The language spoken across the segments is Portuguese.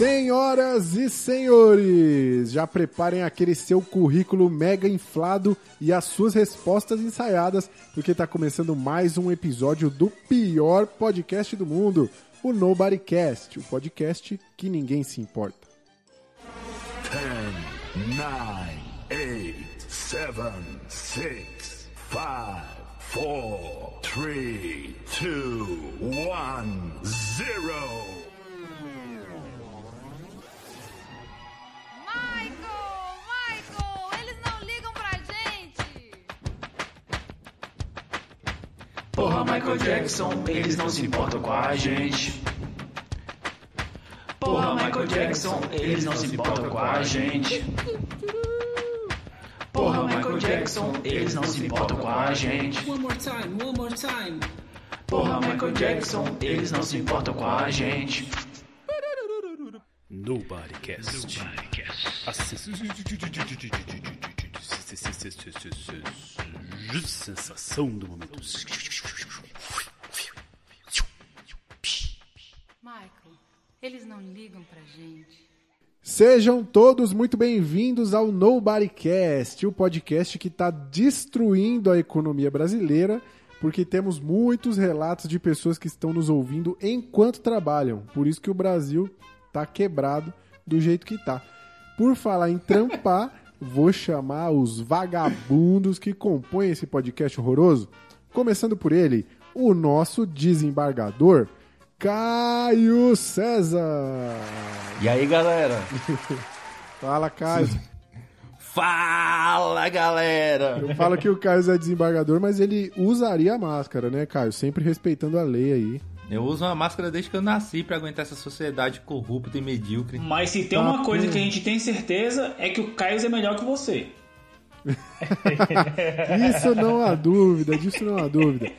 Senhoras e senhores, já preparem aquele seu currículo mega inflado e as suas respostas ensaiadas, porque está começando mais um episódio do pior podcast do mundo, o Nobodycast, o podcast que ninguém se importa. 10, 9, 8, 7, 6, 5, 4, 3, 2, 1, 0. Porra, Michael Jackson, eles não se importam com a gente. Porra, Michael Jackson, eles não se importam com a gente. Porra, Michael Jackson, eles não se importam com a gente. One more time, one more time. Porra, Michael Jackson, eles não se importam com a gente. Nobodycast. A sensação do momento. Eles não ligam pra gente. Sejam todos muito bem-vindos ao Nobodycast, o podcast que está destruindo a economia brasileira, porque temos muitos relatos de pessoas que estão nos ouvindo enquanto trabalham. Por isso que o Brasil tá quebrado do jeito que tá. Por falar em trampar, vou chamar os vagabundos que compõem esse podcast horroroso. Começando por ele, o nosso desembargador, Caio César. E aí, galera? Fala, Caio. Fala, galera! Eu falo que o Caio é desembargador, mas ele usaria a máscara, né, Caio? Sempre respeitando a lei aí. Eu uso uma máscara desde que eu nasci pra aguentar essa sociedade corrupta e medíocre. Mas se tem Tá uma coisa bom. que a gente tem certeza é que o Caio é melhor que você. Isso não há dúvida, disso não há dúvida.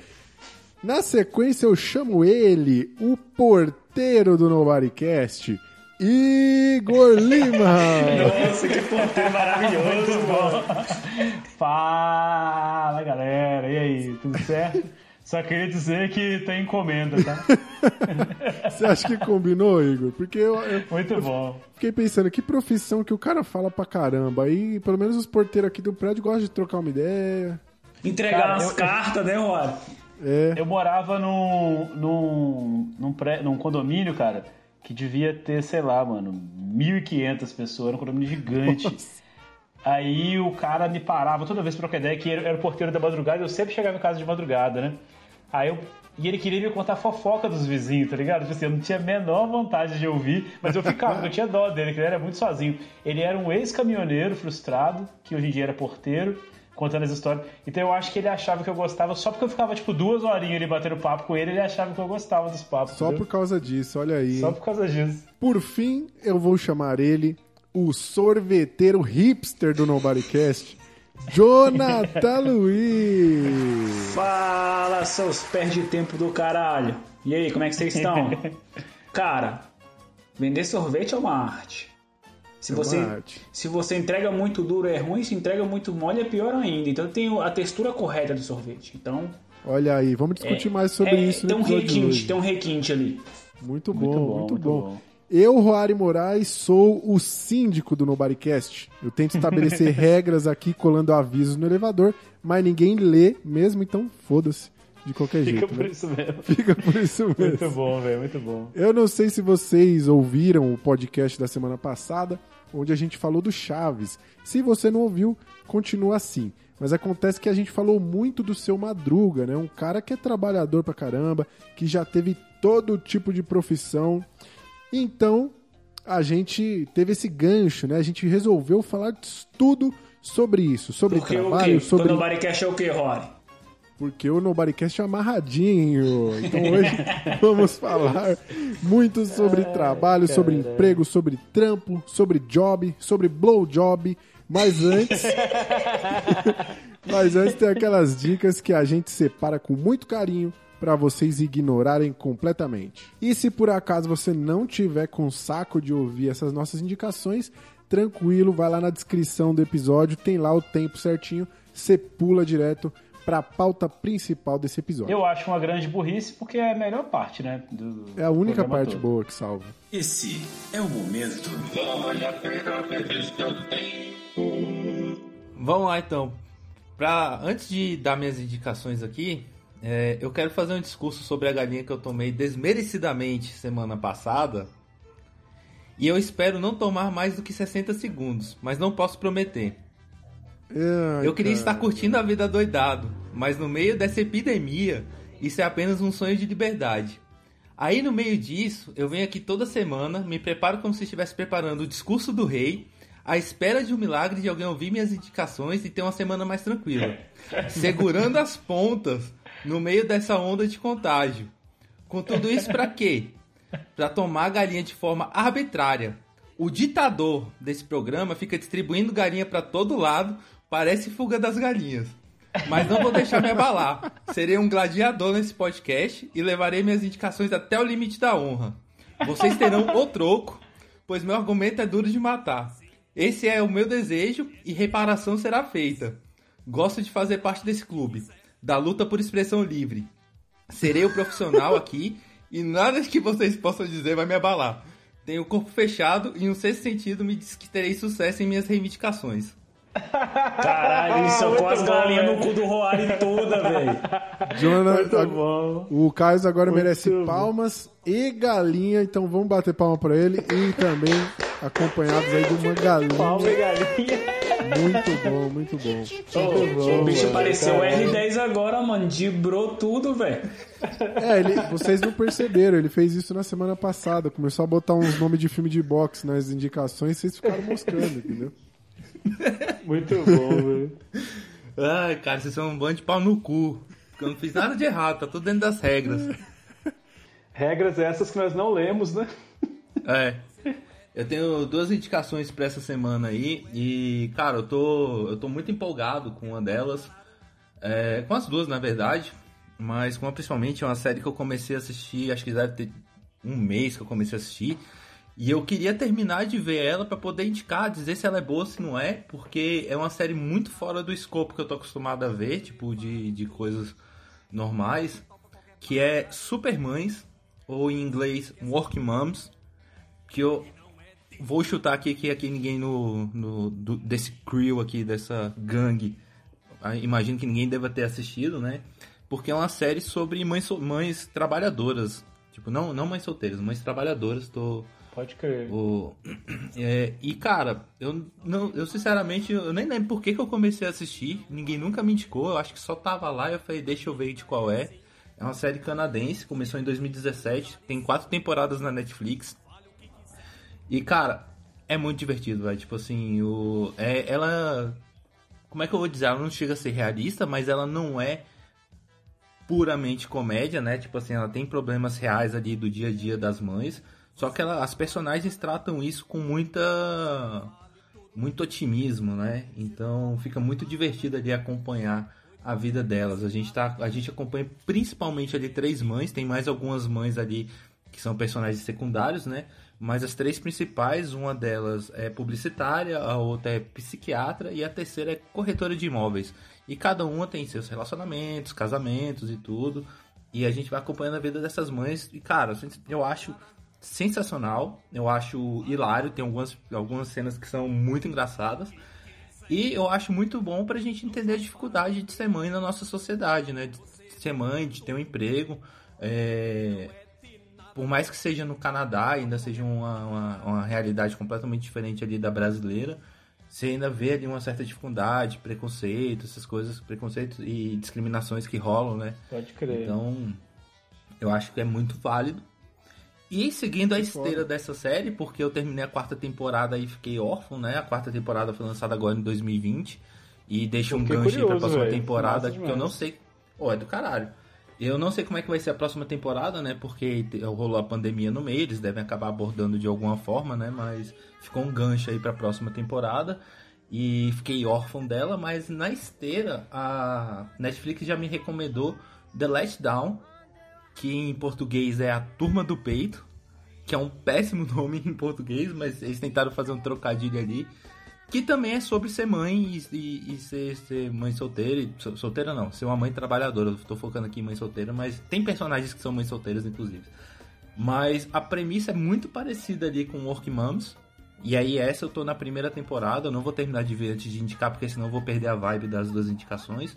Na sequência, eu chamo ele, o porteiro do Nobodycast, Igor Lima. Nossa, que ponteiro maravilhoso, pô. Fala galera, e aí, tudo certo? Só queria dizer que tem encomenda, tá? Você acha que combinou, Igor? Porque eu, eu Muito bom. fiquei pensando, que profissão que o cara fala pra caramba. Aí, pelo menos os porteiros aqui do prédio gostam de trocar uma ideia. Entregar Cara, as eu- cartas, né, Rod? É, Eu morava num, num, num, pré, num condomínio, cara, que devia ter, sei lá, mano, 1.500 pessoas, era um condomínio gigante. Aí o cara me parava toda vez pra trocar ideia, que era, era o porteiro da madrugada, eu sempre chegava em casa de madrugada, né? Aí eu. E ele queria me contar fofoca dos vizinhos, tá ligado? Tipo assim, eu não tinha a menor vontade de ouvir, mas eu ficava, porque eu tinha dó dele, que ele era muito sozinho. Ele era um ex-caminhoneiro frustrado, que hoje em dia era porteiro, contando as histórias. Então eu acho que ele achava que eu gostava, só porque eu ficava, tipo, duas horinhas ali batendo papo com ele, ele achava que eu gostava dos papos. só por entendeu? causa disso, olha aí. Só por causa disso. Por fim, eu vou chamar ele, o sorveteiro hipster do Nobodycast, Jonathan Luiz. Fala, seus perde tempo do caralho. E aí, como é que vocês estão? Cara, vender sorvete é uma arte. Se É você, se você entrega muito duro é ruim, se entrega muito mole é pior ainda. Então tem a textura correta do sorvete. Então. Olha aí, vamos discutir mais sobre é, isso Tem um requinte, tem um requinte ali. Muito bom, Muito muito bom, bom. muito bom. Eu, Roari Moraes, sou o síndico do Nobodycast. Eu tento estabelecer regras aqui, colando avisos no elevador, mas ninguém lê mesmo, então foda-se de qualquer Fica jeito. por né? isso mesmo. Fica por isso mesmo. Muito bom, velho, muito bom. Eu não sei se vocês ouviram o podcast da semana passada, onde a gente falou do Chaves. Se você não ouviu, continua assim. Mas acontece que a gente falou muito do seu Madruga, né? Um cara que é trabalhador pra caramba, que já teve todo tipo de profissão. Então, a gente teve esse gancho, né? A gente resolveu falar tudo sobre isso, sobre Porque o trabalho, quê? sobre Todo é o quê, Rory? Porque o Nobodycast é amarradinho. Então hoje vamos falar muito sobre trabalho, sobre emprego, sobre trampo, sobre job, sobre blowjob. Mas antes. mas antes tem aquelas dicas que a gente separa com muito carinho para vocês ignorarem completamente. E se por acaso você não tiver com saco de ouvir essas nossas indicações, tranquilo, vai lá na descrição do episódio, tem lá o tempo certinho, você pula direto para a pauta principal desse episódio. Eu acho uma grande burrice porque é a melhor parte, né? do- É a única parte todo. boa que salva. Esse é o momento. Vamos lá então. Pra, antes de dar minhas indicações aqui, é, eu quero fazer um discurso sobre a galinha que eu tomei desmerecidamente semana passada. E eu espero não tomar mais do que 60 segundos, mas não posso prometer. Ai, Eu queria cara. estar curtindo a vida doidado, mas no meio dessa epidemia, isso é apenas um sonho de liberdade. Aí no meio disso, eu venho aqui toda semana, me preparo como se estivesse preparando o discurso do rei, à espera de um milagre de alguém ouvir minhas indicações e ter uma semana mais tranquila. Segurando as pontas no meio dessa onda de contágio. Com tudo isso pra quê? Pra tomar a galinha de forma arbitrária. O ditador desse programa fica distribuindo galinha pra todo lado, parece fuga das galinhas. Mas não vou deixar me abalar. Serei um gladiador nesse podcast e levarei minhas indicações até o limite da honra. Vocês terão o troco, pois meu argumento é duro de matar. Esse é o meu desejo e reparação será feita. Gosto de fazer parte desse clube, da luta por expressão livre. Serei o profissional aqui e nada que vocês possam dizer vai me abalar. Tenho o corpo fechado e um sexto sentido me diz que terei sucesso em minhas reivindicações. Caralho, ele socou muito as bom, galinhas no cu do Roari toda, velho. Muito bom. o Caio agora Muito merece bom. palmas e galinha, então vamos bater palma pra ele e também acompanhados aí de uma galinha. Palma e galinha. Muito bom, muito bom. o bicho mano, pareceu o caralho. R10 agora, mano. Dibrou tudo, velho. É, ele, vocês não perceberam, ele fez isso na semana passada. Começou a botar uns nomes de filme de boxe nas indicações, vocês ficaram mostrando, entendeu? Muito bom, velho. Ai, cara, vocês são um bando de pau no cu. Porque eu não fiz nada de errado, tá tudo dentro das regras. Regras essas que nós não lemos, né? É. Eu tenho duas indicações pra essa semana aí. E, cara, eu tô, eu tô muito empolgado com uma delas. É, com as duas, na verdade. Mas com uma principalmente é uma série que eu comecei a assistir, acho que deve ter um mês que eu comecei a assistir. E eu queria terminar de ver ela pra poder indicar, dizer se ela é boa se não é, porque é uma série muito fora do escopo que eu tô acostumado a ver, tipo, de, de coisas normais, que é Supermães, ou em inglês Working Moms, que eu vou chutar aqui que aqui ninguém no, no do- desse crew aqui, dessa gangue, ah, imagino que ninguém deva ter assistido, né? Porque é uma série sobre mães, mães trabalhadoras. Tipo, não, não mães solteiras, mães trabalhadoras. Tô, Pode crer. o, é, e cara, eu não, eu sinceramente eu nem lembro por que, que eu comecei a assistir. Ninguém nunca me indicou. Eu acho que só tava lá e eu falei, deixa eu ver de qual é. É uma série canadense, começou em 2017, tem quatro temporadas na Netflix. E cara, é muito divertido, velho. Tipo assim, o, é, ela. Como é que eu vou dizer? Ela não chega a ser realista, mas ela não é puramente comédia, né? Tipo assim, ela tem problemas reais ali do dia a dia das mães. Só que ela, as personagens tratam isso com muita. muito otimismo, né? Então fica muito divertido ali acompanhar a vida delas. A gente, tá, a gente acompanha principalmente ali três mães, tem mais algumas mães ali que são personagens secundários, né? Mas as três principais, uma delas é publicitária, a outra é psiquiatra e a terceira é corretora de imóveis. E cada uma tem seus relacionamentos, casamentos e tudo. E a gente vai acompanhando a vida dessas mães. E, cara, eu acho sensacional. Eu acho hilário. Tem algumas, algumas cenas que são muito engraçadas. E eu acho muito bom pra gente entender a dificuldade de ser mãe na nossa sociedade, né? De ser mãe, de ter um emprego. É... Por mais que seja no Canadá, ainda seja uma, uma, uma realidade completamente diferente ali da brasileira, você ainda vê ali uma certa dificuldade, preconceito, essas coisas, preconceitos e discriminações que rolam, né? Pode crer. Então, eu acho que é muito válido. E seguindo a esteira dessa série, porque eu terminei a quarta temporada e fiquei órfão, né? A quarta temporada foi lançada agora em 2020. E deixa um gancho aí pra curioso, próxima velho. temporada, Massa que eu não demais. sei. Ó, é do caralho. Eu não sei como é que vai ser a próxima temporada, né? Porque rolou a pandemia no meio, eles devem acabar abordando de alguma forma, né? Mas ficou um gancho aí pra próxima temporada. E fiquei órfão dela, mas na esteira, a Netflix já me recomendou The Letdown, que em português é a Turma do Peito, que é um péssimo nome em português, mas eles tentaram fazer um trocadilho ali. Que também é sobre ser mãe e, e- e ser, ser mãe solteira. e- sol- solteira não, ser uma mãe trabalhadora. Tô focando aqui em mãe solteira, mas tem personagens que são mães solteiras, inclusive. Mas a premissa é muito parecida ali com Work Moms. E aí essa eu tô na primeira temporada, eu não vou terminar de ver antes de indicar, porque senão eu vou perder a vibe das duas indicações.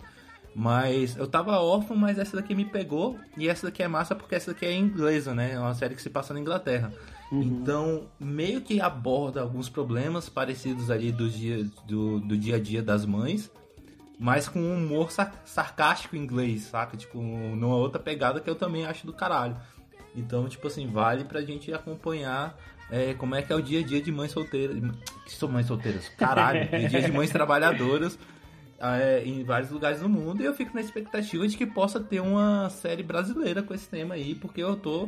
Mas eu tava órfão, mas essa daqui me pegou. E essa daqui é massa porque essa daqui é inglesa, né? É uma série que se passa na Inglaterra. Então, meio que aborda alguns problemas parecidos ali do dia, do, do dia a dia das mães. Mas com um humor sar- sarcástico inglês, saca? Tipo, numa outra pegada que eu também acho do caralho. Então, tipo assim, vale pra gente acompanhar é, como é que é o dia a dia de mães solteiras. Que são mães solteiras? Caralho, dia de mães trabalhadoras é, em vários lugares do mundo. E eu fico na expectativa de que possa ter uma série brasileira com esse tema aí, porque eu tô.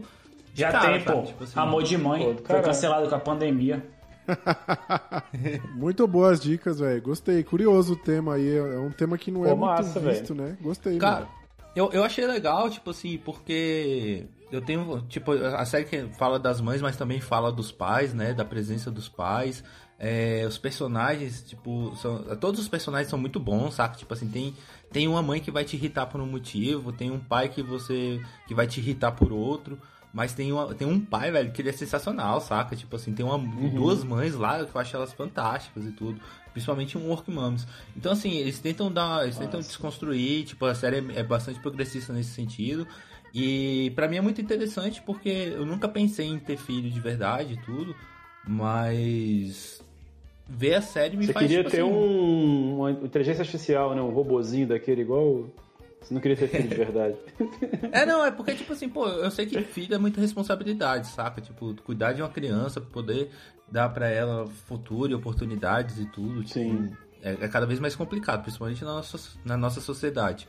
de Já cara, tem, pô. Tipo assim, Amor de mãe. Pô, Foi cancelado com a pandemia. Muito boas dicas, velho. Gostei. Curioso o tema aí. É um tema que não é Pô, muito massa, visto, né? Gostei, Cara, mano. eu, eu achei legal, tipo assim, porque eu tenho, tipo, a série que fala das mães, mas também fala dos pais, né? Da presença dos pais. É, os personagens, tipo, são, todos os personagens são muito bons, saca? Tipo assim, tem, tem uma mãe que vai te irritar por um motivo, tem um pai que você que vai te irritar por outro. Mas tem, uma, tem um pai, velho, que ele é sensacional, saca? Tipo assim, tem uma, duas mães lá que eu acho elas fantásticas e tudo. Principalmente um Work Moms. Então, assim, eles tentam dar. Eles tentam desconstruir, tipo, a série é, é bastante progressista nesse sentido. E pra mim é muito interessante porque eu nunca pensei em ter filho de verdade e tudo. Mas ver a série me Você faz queria tipo ter assim, um, uma inteligência artificial, né? Um robozinho daquele igual. Você não queria ter filho de verdade. É, não, é porque, tipo assim, pô, eu sei que filho é muita responsabilidade, saca? Tipo, cuidar de uma criança, poder dar pra ela futuro e oportunidades e tudo. Tipo, Sim. É, é cada vez mais complicado, principalmente na nossa, na nossa sociedade.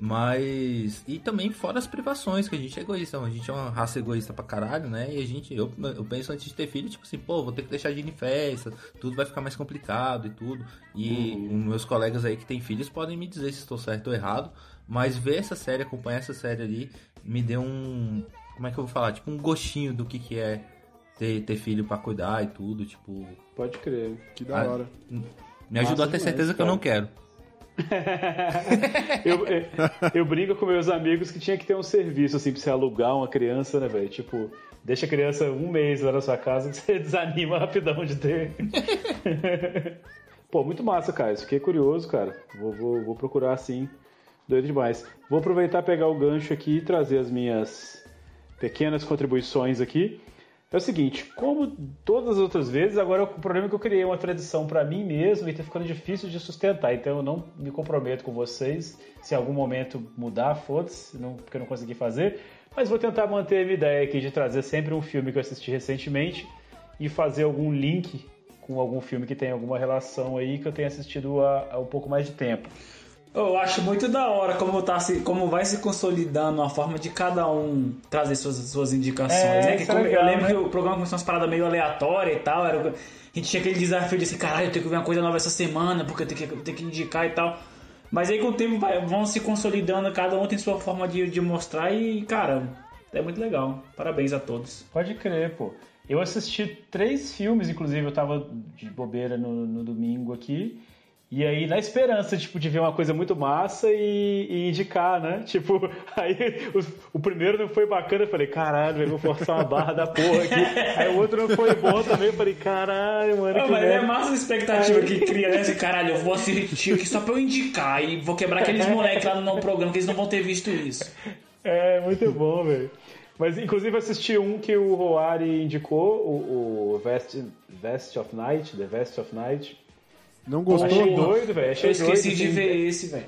Mas. E também fora as privações, que a gente é egoísta. A gente é uma raça egoísta pra caralho, né? E a gente. Eu, eu penso antes de ter filho, tipo assim, pô, vou ter que deixar de ir em festa, tudo vai ficar mais complicado e tudo. E Uhum. os meus colegas aí que têm filhos podem me dizer se estou certo ou errado. Mas ver essa série, acompanhar essa série ali, me deu um. Como é que eu vou falar? Tipo, um gostinho do que, que é ter, ter filho pra cuidar e tudo. Tipo. Pode crer. Que da hora. Me ajudou a ter demais, certeza que eu cara. não quero. eu, eu, eu brinco com meus amigos que tinha que ter um serviço, assim, pra você alugar uma criança, né, velho? Tipo, deixa a criança um mês lá na sua casa que você desanima rapidão de ter. Pô, muito massa, cara. Isso Fiquei curioso, cara. Vou, vou, vou procurar, assim. Doido demais. Vou aproveitar pegar o gancho aqui e trazer as minhas pequenas contribuições aqui. É o seguinte, como todas as outras vezes, agora o problema é que eu criei uma tradição pra mim mesmo e tá ficando difícil de sustentar. Então eu não me comprometo com vocês. Se em algum momento mudar, foda-se, porque eu não consegui fazer. Mas vou tentar manter a ideia aqui de trazer sempre um filme que eu assisti recentemente e fazer algum link com algum filme que tem alguma relação aí que eu tenha assistido há, há um pouco mais de tempo. Eu acho muito da hora como, tá se, como vai se consolidando a forma de cada um trazer suas, suas indicações. É, né? Que é como- legal, eu lembro né? que o programa começou umas paradas meio aleatórias e tal. Era, a gente tinha aquele desafio de assim, caralho, eu tenho que ver uma coisa nova essa semana, porque eu tenho que, eu tenho que indicar e tal. Mas aí com o tempo vai- vão se consolidando, cada um tem sua forma de, de mostrar e, cara, é muito legal. Parabéns a todos. Pode crer, pô. Eu assisti três filmes, inclusive eu tava de bobeira no, no domingo aqui. E aí, na esperança, tipo, de ver uma coisa muito massa e, e indicar, né? Tipo, aí o, o primeiro não foi bacana, eu falei, caralho, eu vou forçar uma barra da porra aqui. Aí o outro não foi bom também, eu falei, caralho, mano, Não, mas é massa a expectativa que cria, né? Assim, caralho, eu vou assistir aqui só pra eu indicar e vou quebrar aqueles moleques lá no programa que eles não vão ter visto isso. É, muito bom, velho. Mas, inclusive, assisti um que o Roari indicou, o, o Vest, Vest of Night, The Vest of Night. Não gostou? Achei doido, velho. Achei Eu esqueci doido, de assim. ver esse, velho.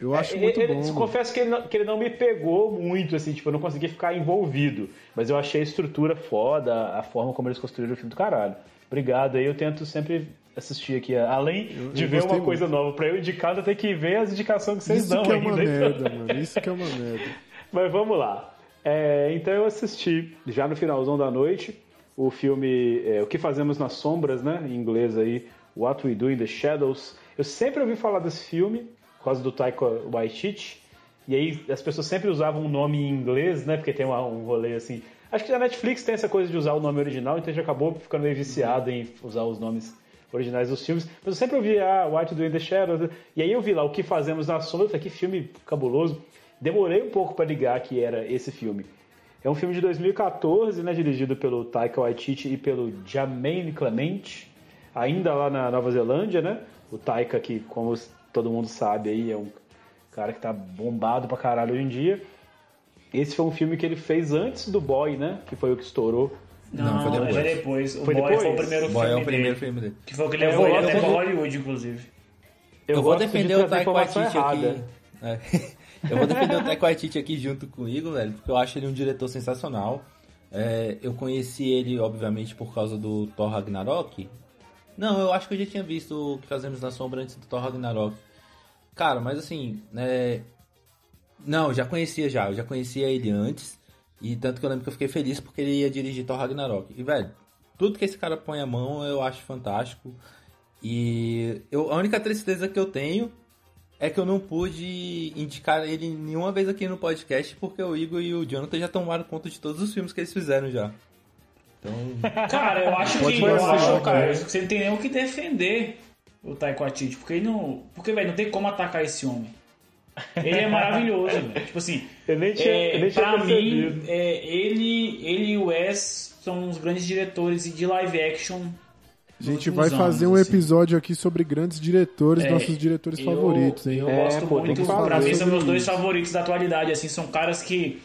Eu acho É, muito ele- bom. mano. Confesso que ele, não, que ele não me pegou muito, assim, tipo, eu não consegui ficar envolvido. Mas eu achei a estrutura foda, a forma como eles construíram o filme do caralho. Obrigado aí, eu tento sempre assistir aqui. Além de eu ver uma coisa nova pra eu indicar, eu tenho que ver as indicações que vocês Isso dão que é uma ainda. merda, mano. Isso que é uma merda. Mas vamos lá. É, então eu assisti, já no finalzão da noite, o filme é, O que Fazemos nas Sombras, né? Em inglês aí, What We Do in the Shadows. Eu sempre ouvi falar desse filme, por causa do Taika Waititi. E aí as pessoas sempre usavam um nome em inglês, né? Porque tem uma- um rolê assim. Acho que a Netflix tem essa coisa de usar o nome original, então a gente acabou ficando meio viciado em usar os nomes originais dos filmes. Mas eu sempre ouvi ah, Do in the Shadows. E aí eu vi lá O Que Fazemos na Sombra. Que filme cabuloso. Demorei um pouco para ligar que era esse filme. É um filme de 2014, né, dirigido pelo Taika Waititi e pelo Jermaine Clement, ainda lá na Nova Zelândia, né? O Taika, que como todo mundo sabe aí, é um cara que tá bombado pra caralho hoje em dia. Esse foi um filme que ele fez antes do Boy, né? Que foi o que estourou. Não, foi depois. é depois. O Foi Boy depois? foi o primeiro Boy filme é o primeiro dele. filme dele. Que foi o que Eu levou ele até pra Hollywood, inclusive. Eu, vou gosto de defender o Taika Waititi aqui. É. Eu vou defender o Taika Waititi aqui junto comigo, velho, porque eu acho ele um diretor sensacional. É, eu conheci ele, obviamente, por causa do Thor Ragnarok. Não, eu acho que eu já tinha visto o que fazemos na sombra antes do Thor Ragnarok. Cara, mas assim, é... Não, já conhecia já, eu já conhecia ele antes. E tanto que eu lembro que eu fiquei feliz porque ele ia dirigir Thor Ragnarok. E, velho, tudo que esse cara põe a mão eu acho fantástico. E eu, a única tristeza que eu tenho é que eu não pude indicar ele nenhuma vez aqui no podcast porque o Igor e o Jonathan já tomaram conta de todos os filmes que eles fizeram já. Então, Cara, eu acho que. Eu acho, cara. você não tem nem o que defender o Taika Waititi, porque ele não. Porque, velho, não tem como atacar esse homem. Ele é maravilhoso, velho. Tipo assim, Eu nem tinha, é, eu nem tinha pra mim, é, ele, ele e o Wes são os grandes diretores de live action. A gente vai fazer anos, um assim. episódio aqui sobre grandes diretores, É, nossos diretores eu- favoritos, hein? Eu É, gosto pô, muito, pra mim são meus dois isso. favoritos da atualidade, assim, são caras que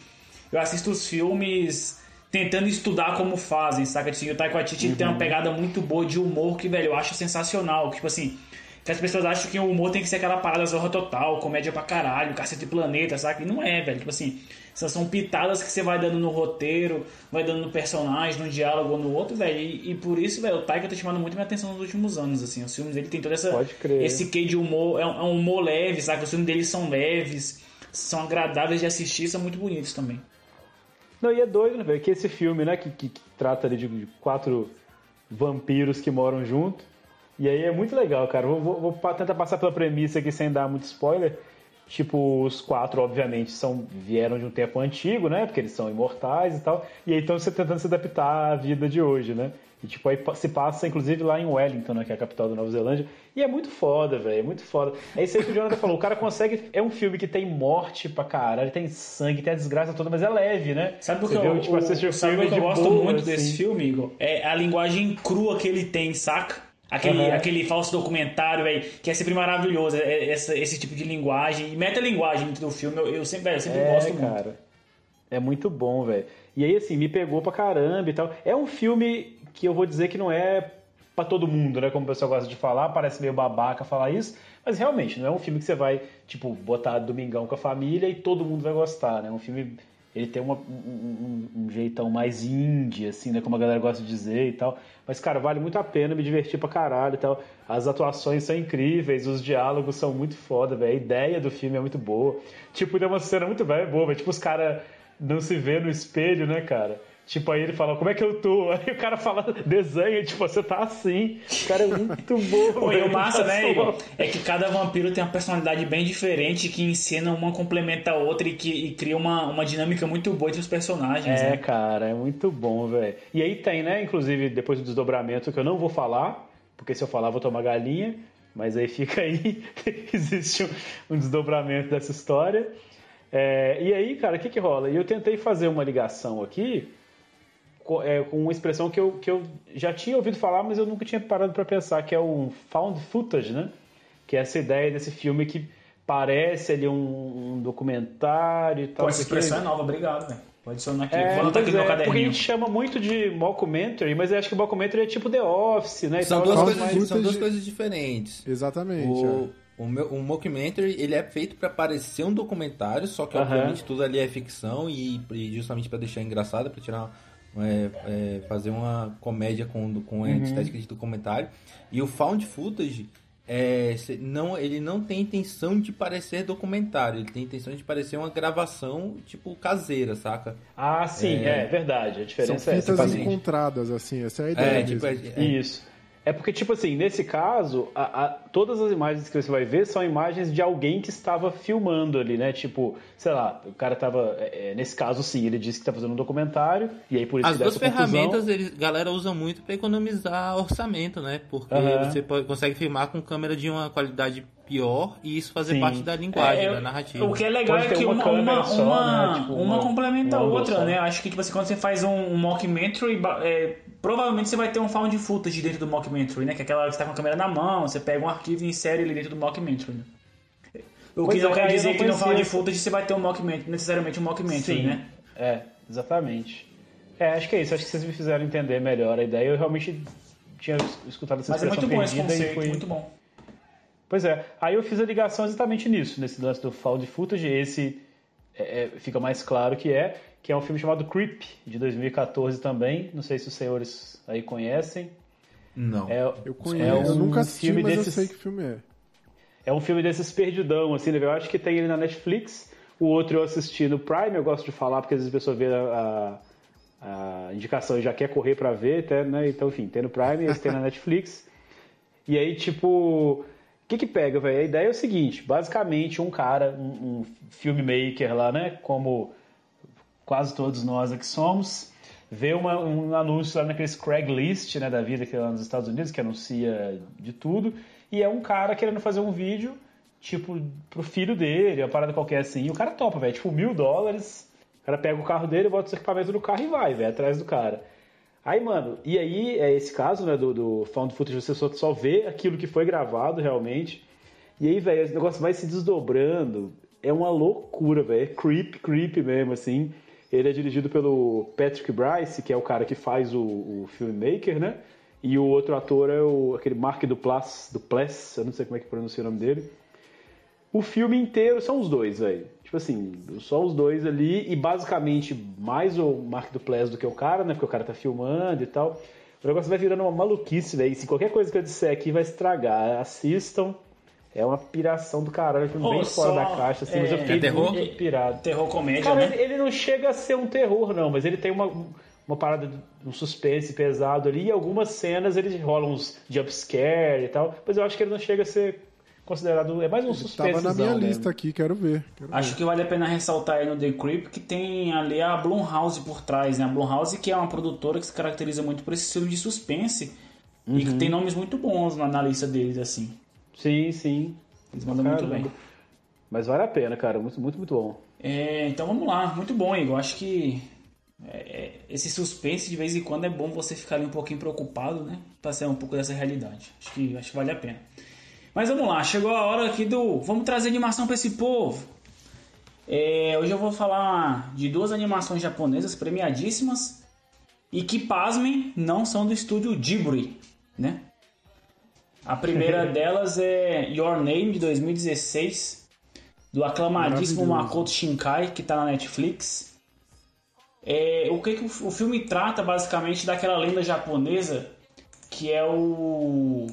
eu assisto os filmes tentando estudar como fazem, saca? Assim, o Taika Waititi ele tem Uhum. uma pegada muito boa de humor que, velho, eu acho sensacional, tipo assim, que as pessoas acham que o humor tem que ser aquela parada zorra total, comédia pra caralho, cacete planeta, saca? E não é, velho, tipo assim, são, são pitadas que você vai dando no roteiro, vai dando no personagem, no diálogo ou no outro, velho, e, e por isso, velho, o Taika tá chamando muito minha atenção nos últimos anos, assim, os filmes dele tem toda essa Pode crer. esse quê de humor, é um, é um humor leve, saca? Os filmes deles são leves, são agradáveis de assistir, são muito bonitos também. Não, e é doido, né, velho? Que esse filme, né, que, que- que trata ali de, de quatro vampiros que moram junto. E aí é muito legal, cara. Vou, vou- vou tentar passar pela premissa aqui sem dar muito spoiler. Tipo, os quatro, obviamente, são vieram de um tempo antigo, né? Porque eles são imortais e tal. E aí estão se tentando se adaptar à vida de hoje, né? E tipo, aí se passa, inclusive, lá em Wellington, né? Que é a capital da Nova Zelândia. E é muito foda, velho. É muito foda. É isso aí que o Jonathan falou. O cara consegue. É um filme que tem morte pra caralho, tem sangue, tem a desgraça toda, mas é leve, né? Sabe o que eu, tipo, o- o sabe o filme que eu gosto boa, muito assim. desse filme, Igor? É a linguagem crua que ele tem, saca? Aquele, Aham. aquele falso documentário, velho, que é sempre maravilhoso, é- é essa- esse tipo de linguagem. E meta-linguagem dentro do filme, eu, eu sempre, velho, eu sempre É, gosto muito. cara. É muito bom, velho. E aí, assim, me pegou pra caramba e tal. É um filme que eu vou dizer que não é pra todo mundo, né? Como o pessoal gosta de falar, parece meio babaca falar isso. Mas realmente, não é um filme que você vai, tipo, botar domingão com a família e todo mundo vai gostar, né? É um filme. Ele tem uma- um, um- jeitão mais indie, assim, né? Como a galera gosta de dizer e tal. Mas, cara, vale muito a pena me divertir pra caralho e tal. As atuações são incríveis, os diálogos são muito foda, velho. A ideia do filme é muito boa. Tipo, tem uma cena muito velha, boa, velho. Tipo, os caras não se vê no espelho, né, cara? Tipo, aí ele fala, como é que eu tô? Aí o cara fala, desenha, tipo, você tá assim. O cara é muito bom, e o massa, né, Tá Igor? É que cada vampiro tem uma personalidade bem diferente, que ensina uma complementa a outra e que e cria uma, uma dinâmica muito boa entre os personagens, É, né? cara, é muito bom, velho. E aí tem, né, inclusive, depois do desdobramento, que eu não vou falar, porque se eu falar, eu vou tomar galinha. Mas aí fica aí, existe um, um desdobramento dessa história. É, e aí, cara, o que que rola? E eu tentei fazer uma ligação aqui é, com uma expressão que eu, que eu já tinha ouvido falar, mas eu nunca tinha parado pra pensar, que é o found footage, né? Que é essa ideia desse filme que parece ali um, um documentário e tal. Pô, essa expressão é nova, obrigado, velho. Vou adicionar aqui, É, vou anotar aqui no é, porque a gente chama muito de mockumentary, mas eu acho que o mockumentary é tipo The Office, né? e são, duas é coisas, são duas coisas diferentes. Exatamente. O, o, meu, o mockumentary, ele é feito pra parecer um documentário, só que obviamente tudo ali é ficção e, e justamente pra deixar engraçado, pra tirar é, é, fazer uma comédia com, com a estética de documentário. E o found footage é, não, ele não tem intenção de parecer documentário, ele tem intenção de parecer uma gravação tipo caseira, saca? Ah, sim, é, verdade. A São diferença é essa. fitas encontradas, assim, essa é a ideia É, mesmo. tipo, é- é- Isso. É porque, tipo assim, nesse caso, a- a- todas as imagens que você vai ver são imagens de alguém que estava filmando ali, né? Tipo, sei lá, o cara tava. é, é, nesse caso, sim, ele disse que tá fazendo um documentário, e aí por isso As que duas ferramentas, eles, galera usa muito pra economizar orçamento, né? Porque Aham. você pode- consegue filmar com câmera de uma qualidade pior e isso fazer Sim. parte da linguagem, É, da narrativa. O que é legal Pode é que uma uma, só, uma, né? Tipo, uma uma- complementa a outra, só. né? Acho que tipo assim, quando você faz um, um mockumentary, é, provavelmente você vai ter um found footage dentro do mockumentary, né? Que é aquela hora que você tá com a câmera na mão, você pega um arquivo e insere ele dentro do mockumentary. né? O Pois que não é, quer dizer não que no found essa- footage você vai ter um mockumentary, necessariamente um mockumentary, Sim, né? é, exatamente. É, acho que é isso. Acho que vocês me fizeram entender melhor a ideia. Eu realmente tinha escutado essa Mas é muito bom esse conceito, fui... muito bom. Pois é. Aí eu fiz a ligação exatamente nisso, nesse lance do found footage. Esse é, é, fica mais claro que é, que é um filme chamado Creep, de 2014 também. Não sei se os senhores aí conhecem. Não. É, Eu conheço, é eu um nunca assisti, filme mas desses- eu sei que filme é. É um filme desses perdidão, assim, né? Eu acho que tem ele na Netflix. O outro eu assisti no Prime, eu gosto de falar, porque às vezes a pessoa vê a, a- a indicação e já quer correr pra ver, até, né? Então, enfim, tem no Prime, esse tem na Netflix. E aí, tipo, o que que pega, velho? A ideia é o seguinte, basicamente um cara, um, um filmmaker lá, né? Como quase todos nós aqui somos, vê uma- um anúncio lá naqueles Craigslist, né, da vida que é lá nos Estados Unidos, que anuncia de tudo, e é um cara querendo fazer um vídeo, tipo, pro filho dele, uma parada qualquer assim, e o cara topa, velho, tipo, mil dólares, o cara pega o carro dele, bota os equipamentos no carro e vai, velho, atrás do cara. Aí, mano, e aí é esse caso, né, do, do found footage, você só, só vê aquilo que foi gravado realmente, e aí, velho, esse negócio vai se desdobrando, é uma loucura, velho, é creep, creep mesmo, assim. Ele é dirigido pelo Patrick Bryce, que é o cara que faz o, o filmmaker, né? E o outro ator é o, aquele Mark Duplass, Duplass, eu não sei como é que pronuncia o nome dele. O filme inteiro são os dois, velho. Tipo assim, só os dois ali e basicamente mais o Mark Duplass do que o cara, né? Porque o cara tá filmando e tal. O negócio vai virando uma maluquice, velho. Se qualquer coisa que eu disser aqui vai estragar, assistam. É uma piração do caralho, filme Ô, bem fora da caixa, assim, mas eu é, fiquei é terror? muito pirado. Terror comédia, Cara, né? ele, ele não chega a ser um terror, não, mas ele tem uma, uma parada, de um suspense pesado ali, e algumas cenas ele rolam uns jumpscare e tal, mas eu acho que ele não chega a ser considerado. É mais um suspense. Tava na minha lista aqui, quero ver. Quero Acho ver. que vale a pena ressaltar aí no The Creep que tem ali a Blumhouse por trás, né? A Blumhouse que é uma produtora que se caracteriza muito por esse filme de suspense e que tem nomes muito bons na, na lista deles, assim. Sim, sim. Eles mandam muito Caramba. bem. Mas vale a pena, cara. Muito, muito, muito bom. É, então vamos lá, muito bom, Igor. Acho que é, é, esse suspense de vez em quando é bom você ficar ali um pouquinho preocupado, né? Pra ser um pouco dessa realidade. Acho que, acho que vale a pena. Mas vamos lá, chegou a hora aqui do. Vamos trazer animação pra esse povo. É, hoje eu vou falar de duas animações japonesas premiadíssimas e que, pasmem, não são do estúdio Ghibli, né? A primeira delas é Your Name, de 2016, do aclamadíssimo. Makoto Shinkai, que está na Netflix. É, o que, que o, filme trata, basicamente, daquela lenda japonesa que é o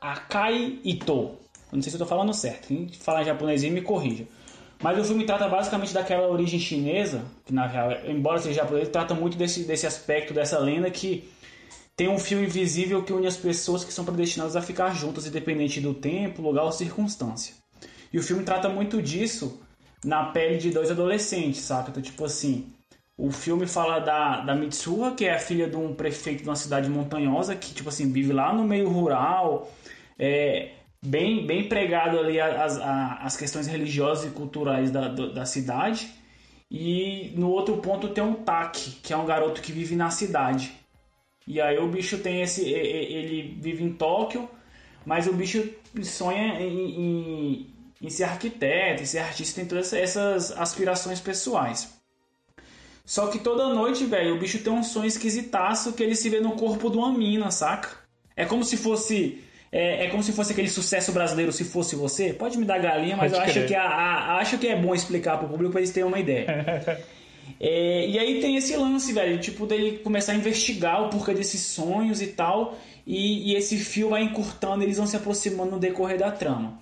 Akai Ito. Não sei se eu tô falando certo. Quem falar em japonês me corrija. Mas o filme trata basicamente daquela origem chinesa, que na real, embora seja japonês, trata muito desse, desse aspecto, dessa lenda que tem um fio invisível que une as pessoas que são predestinadas a ficar juntas, independente do tempo, lugar ou circunstância. E o filme trata muito disso na pele de dois adolescentes, saca? Então, tipo assim, o filme fala da, da Mitsuha, que é a filha de um prefeito de uma cidade montanhosa, que, tipo assim, vive lá no meio rural, é, bem, bem pregado ali as, as questões religiosas e culturais da, da cidade. E no outro ponto tem um Taki, que é um garoto que vive na cidade. E aí o bicho tem esse. Ele vive em Tóquio, mas o bicho sonha em, em- em ser arquiteto, em ser artista, tem todas essas aspirações pessoais. Só que toda noite, velho, o bicho tem um sonho esquisitaço que ele se vê no corpo de uma mina, saca? É como se fosse. É, é como se fosse aquele sucesso brasileiro, se fosse você. Pode me dar galinha, mas Pode eu acho que, a- a- acho que é bom explicar pro público pra eles terem uma ideia. É, e aí tem esse lance, velho, tipo, dele começar a investigar o porquê desses sonhos e tal. E, e esse fio vai encurtando, eles vão se aproximando no decorrer da trama.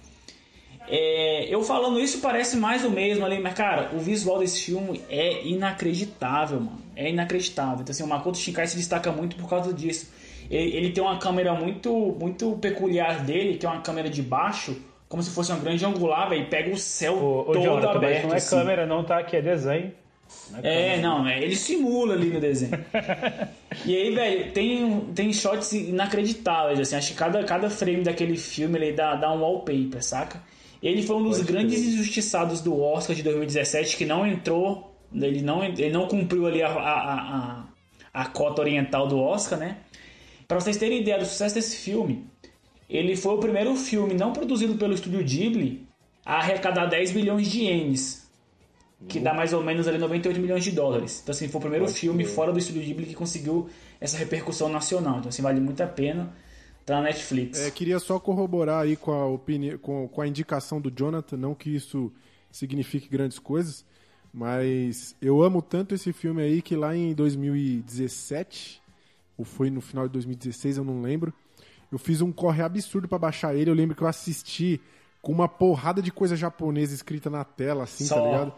É, eu falando isso parece mais o mesmo ali, mas cara, o visual desse filme é inacreditável, mano. É inacreditável. Então, assim, o Makoto Shinkai se destaca muito por causa disso. Ele, ele tem uma câmera muito, muito peculiar dele, que é uma câmera de baixo, como se fosse uma grande angular, velho, e pega o céu ô todo Jonathan, mas aberto. não é assim. câmera não, tá? Aqui é desenho. É, não, é, ele simula ali no desenho. e aí, velho, tem, tem shots inacreditáveis, assim, acho que cada, cada frame daquele filme ele dá, dá um wallpaper, saca? Ele foi um dos Pode grandes injustiçados do Oscar de 2017, que não entrou, ele não, ele não cumpriu ali a, a, a, a cota oriental do Oscar, né? Pra vocês terem ideia do sucesso desse filme, ele foi o primeiro filme não produzido pelo estúdio Ghibli a arrecadar 10 bilhões de ienes, que dá mais ou menos ali 98 milhões de dólares. Então assim, foi o primeiro Pode filme fora do estúdio Ghibli que conseguiu essa repercussão nacional. Então assim, vale muito a pena. Tá na Netflix. É, queria só corroborar aí com a, opini... com, com a indicação do Jonathan, não que isso signifique grandes coisas, mas eu amo tanto esse filme aí que lá em 2017, ou foi no final de 2016, eu não lembro, eu fiz um corre absurdo pra baixar ele. Eu lembro que eu assisti com uma porrada de coisa japonesa escrita na tela, assim, Só. tá ligado?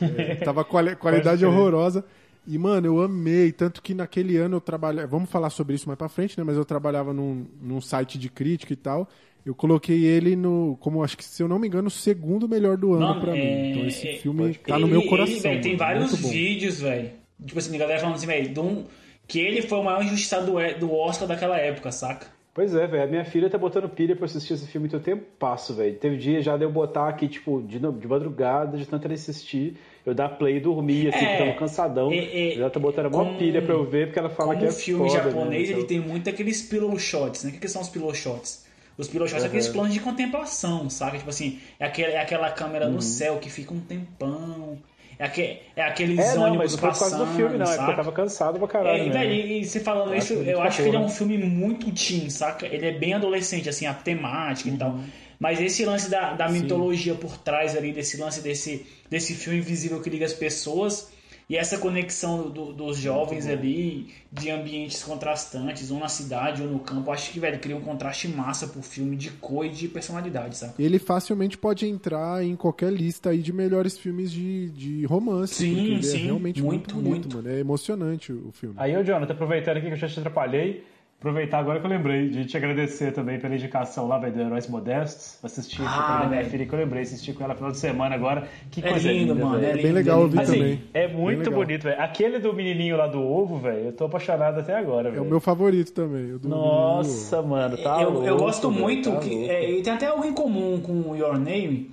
É, tava quali- qualidade horrorosa. E, mano, eu amei. Tanto que naquele ano eu trabalhava. Vamos falar sobre isso mais pra frente, né? Mas eu trabalhava num, num site de crítica e tal. Eu coloquei ele no. Como acho que, se eu não me engano, o segundo melhor do ano Mano, pra mim. é- Então esse filme tá no meu Ele- coração. ele, velho, tem vários vídeos, velho. Tipo assim, a galera falando assim, velho, um- que ele foi o maior injustiçado do, do Oscar daquela época, saca? Pois é, velho. A minha filha tá botando pilha pra assistir esse filme todo tempo passo, velho. Teve dia já de eu botar aqui, tipo, de, de madrugada, de tanto ela assistir, eu dar play e dormir, assim, É, que tava cansadão. é, é, ela tá botando uma pilha pra eu ver, porque ela fala que é o filme foda, japonês, né? ele Então- tem muito aqueles pillow shots, né? O que, que são os pillow shots? Os pillow shots são aqueles Uhum. planos de contemplação, saca? Tipo assim, é, aquele, é aquela câmera Uhum. no céu que fica um tempão. É, aque, é aqueles É, não, ônibus mas não foi por causa passando, do filme, não. É porque saca? eu tava cansado pra caralho, É, velho, e, e você falando Eu isso, acho eu acho que ele é um filme muito teen, saca? Ele é bem adolescente, assim, a temática e tal. Uhum. Mas esse lance da, da mitologia por trás ali, desse lance desse, desse filme invisível que liga as pessoas, e essa conexão do- dos jovens ali, de ambientes contrastantes, um na cidade ou no campo, acho que, velho, cria um contraste massa pro filme de cor e de personalidade, saca? Ele facilmente pode entrar em qualquer lista aí de melhores filmes de, de romance. Sim, ele sim, é realmente muito, muito, bonito, muito. mano. É emocionante o o filme. Aí, ô Jonathan, aproveitando aqui que eu já te atrapalhei, aproveitar agora que eu lembrei de te agradecer também pela indicação lá, velho, do Heróis Modestos. Assisti Ah, com a minha filha que eu lembrei, assisti com ela no final de semana agora. Que É coisa lindo, linda, mano, é É bem legal ouvir Assim, também. é muito bonito, velho. Aquele do menininho lá do ovo, velho, eu tô apaixonado até agora, É velho. o meu favorito também. o do Nossa, mano, tá eu, louco, eu gosto muito, tá que, é, e tem até algo em comum com o Your Name,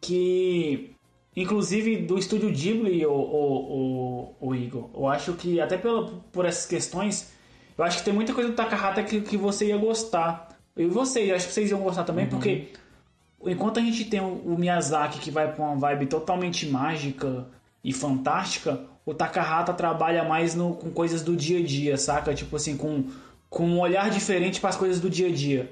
que inclusive do estúdio Ghibli, o, o, o, o Igor, eu acho que até pela, por essas questões, eu acho que tem muita coisa do Takahata que, que você ia gostar. E você, eu acho que vocês iam gostar também, porque enquanto a gente tem o, o Miyazaki que vai pra uma vibe totalmente mágica e fantástica, o Takahata trabalha mais no, com coisas do dia a dia, saca? Tipo assim, com, com um olhar diferente para as coisas do dia a dia.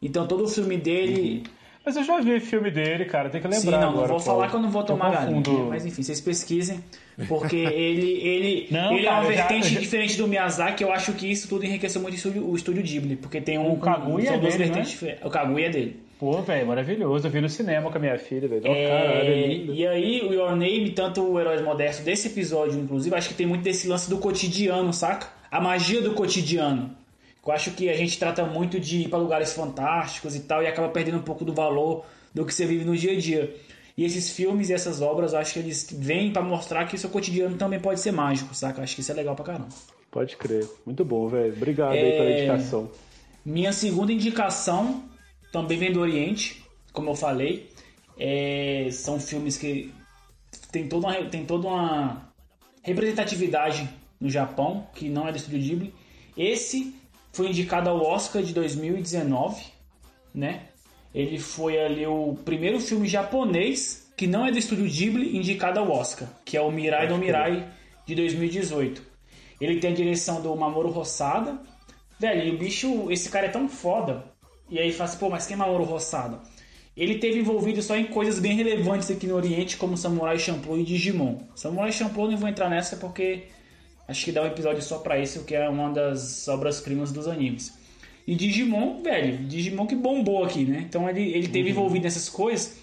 Então todo o filme dele. Mas eu já vi filme dele, cara, tem que lembrar Sim, não, agora. não vou falar que eu não vou tomar galinha. Mas enfim, vocês pesquisem. Porque ele, ele, Não, ele é cara, uma eu já- vertente já- diferente do Miyazaki. Eu acho que isso tudo enriqueceu muito o estúdio, o estúdio Ghibli. Porque tem um. O Kaguya são é dele, né? vertentes diferentes. O Kaguya é dele. Pô, velho, maravilhoso. Eu vi no cinema com a minha filha, velho. É, Caralho, é lindo. e aí, o Your Name, tanto o Heróis Modesto desse episódio, inclusive, acho que tem muito desse lance do cotidiano, saca? A magia do cotidiano. Eu acho que a gente trata muito de ir para lugares fantásticos e tal, e acaba perdendo um pouco do valor do que você vive no dia a dia. E esses filmes e essas obras, eu acho que eles vêm para mostrar que o seu cotidiano também pode ser mágico, saca? Acho que isso é legal pra caramba. Pode crer. Muito bom, velho. Obrigado aí É. pela indicação. Minha segunda indicação também vem do Oriente, como eu falei. É, são filmes que tem toda, uma, tem toda uma representatividade no Japão, que não é do Estúdio Ghibli. Esse foi indicado ao Oscar de 2019, né? Ele foi ali o primeiro filme japonês que não é do Estúdio Ghibli indicado ao Oscar, que é o Mirai no Mirai de 2018. Ele tem a direção do Mamoru Hossada. Velho, e o bicho, esse cara é tão foda. E aí fala assim, pô, mas quem é Mamoru Hossada? Ele teve envolvido só em coisas bem relevantes aqui no Oriente, como Samurai Champloo e Digimon. Samurai Champloo eu não vou entrar nessa porque acho que dá um episódio só pra isso, que é uma das obras-primas dos animes. E Digimon, velho, Digimon que bombou aqui, né? Então ele, ele teve envolvido nessas coisas.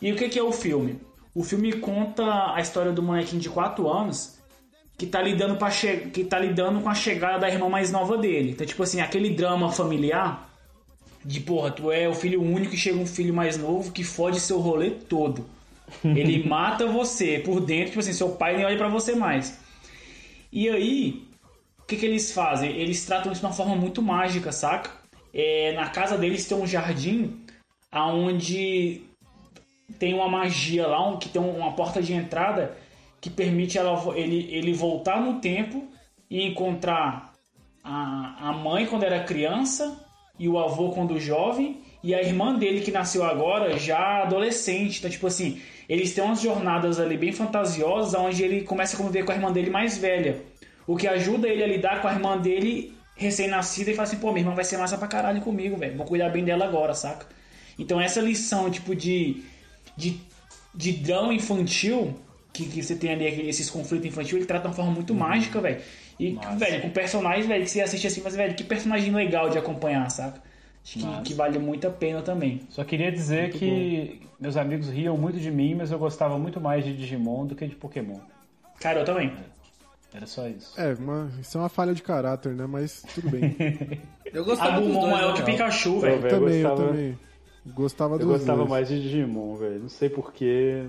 E o que, que é o filme? O filme conta a história do molequinho de 4 anos que tá lidando que tá lidando com a chegada da irmã mais nova dele. Então, tipo assim, aquele drama familiar de porra, tu é o filho único e chega um filho mais novo que fode seu rolê todo. Ele mata você por dentro, tipo assim, seu pai nem olha pra você mais. E aí, o que, que eles fazem? Eles tratam isso de uma forma muito mágica, saca? É, na casa deles tem um jardim aonde tem uma magia lá, um, que tem uma porta de entrada que permite ela, ele, ele voltar no tempo e encontrar a, a mãe quando era criança e o avô quando jovem e a irmã dele que nasceu agora já adolescente. Então, tipo assim, eles têm umas jornadas ali bem fantasiosas onde ele começa a conviver com a irmã dele mais velha. O que ajuda ele a lidar com a irmã dele recém-nascida e fala assim, pô, minha irmã vai ser massa pra caralho comigo, velho. Vou cuidar bem dela agora, saca? Então essa lição, tipo, de, de, de drama infantil, que, que você tem ali esses conflitos infantis, ele trata de uma forma muito mágica, velho. E, velho, com personagens, velho, que você assiste assim, mas, velho, que personagem legal de acompanhar, saca? Que, que vale muito a pena também. Só queria dizer Muito que meus amigos riam muito de mim, mas eu gostava muito mais de Digimon do que de Pokémon. Cara, eu também. Era só isso. É, uma, isso é uma falha de caráter, né? Mas tudo bem. Eu gostava dos Gumon dois, maior que. Pikachu, velho. eu também, eu gostava- também. Gostava Eu dos gostava dois. mais de Digimon, velho. Não sei porquê.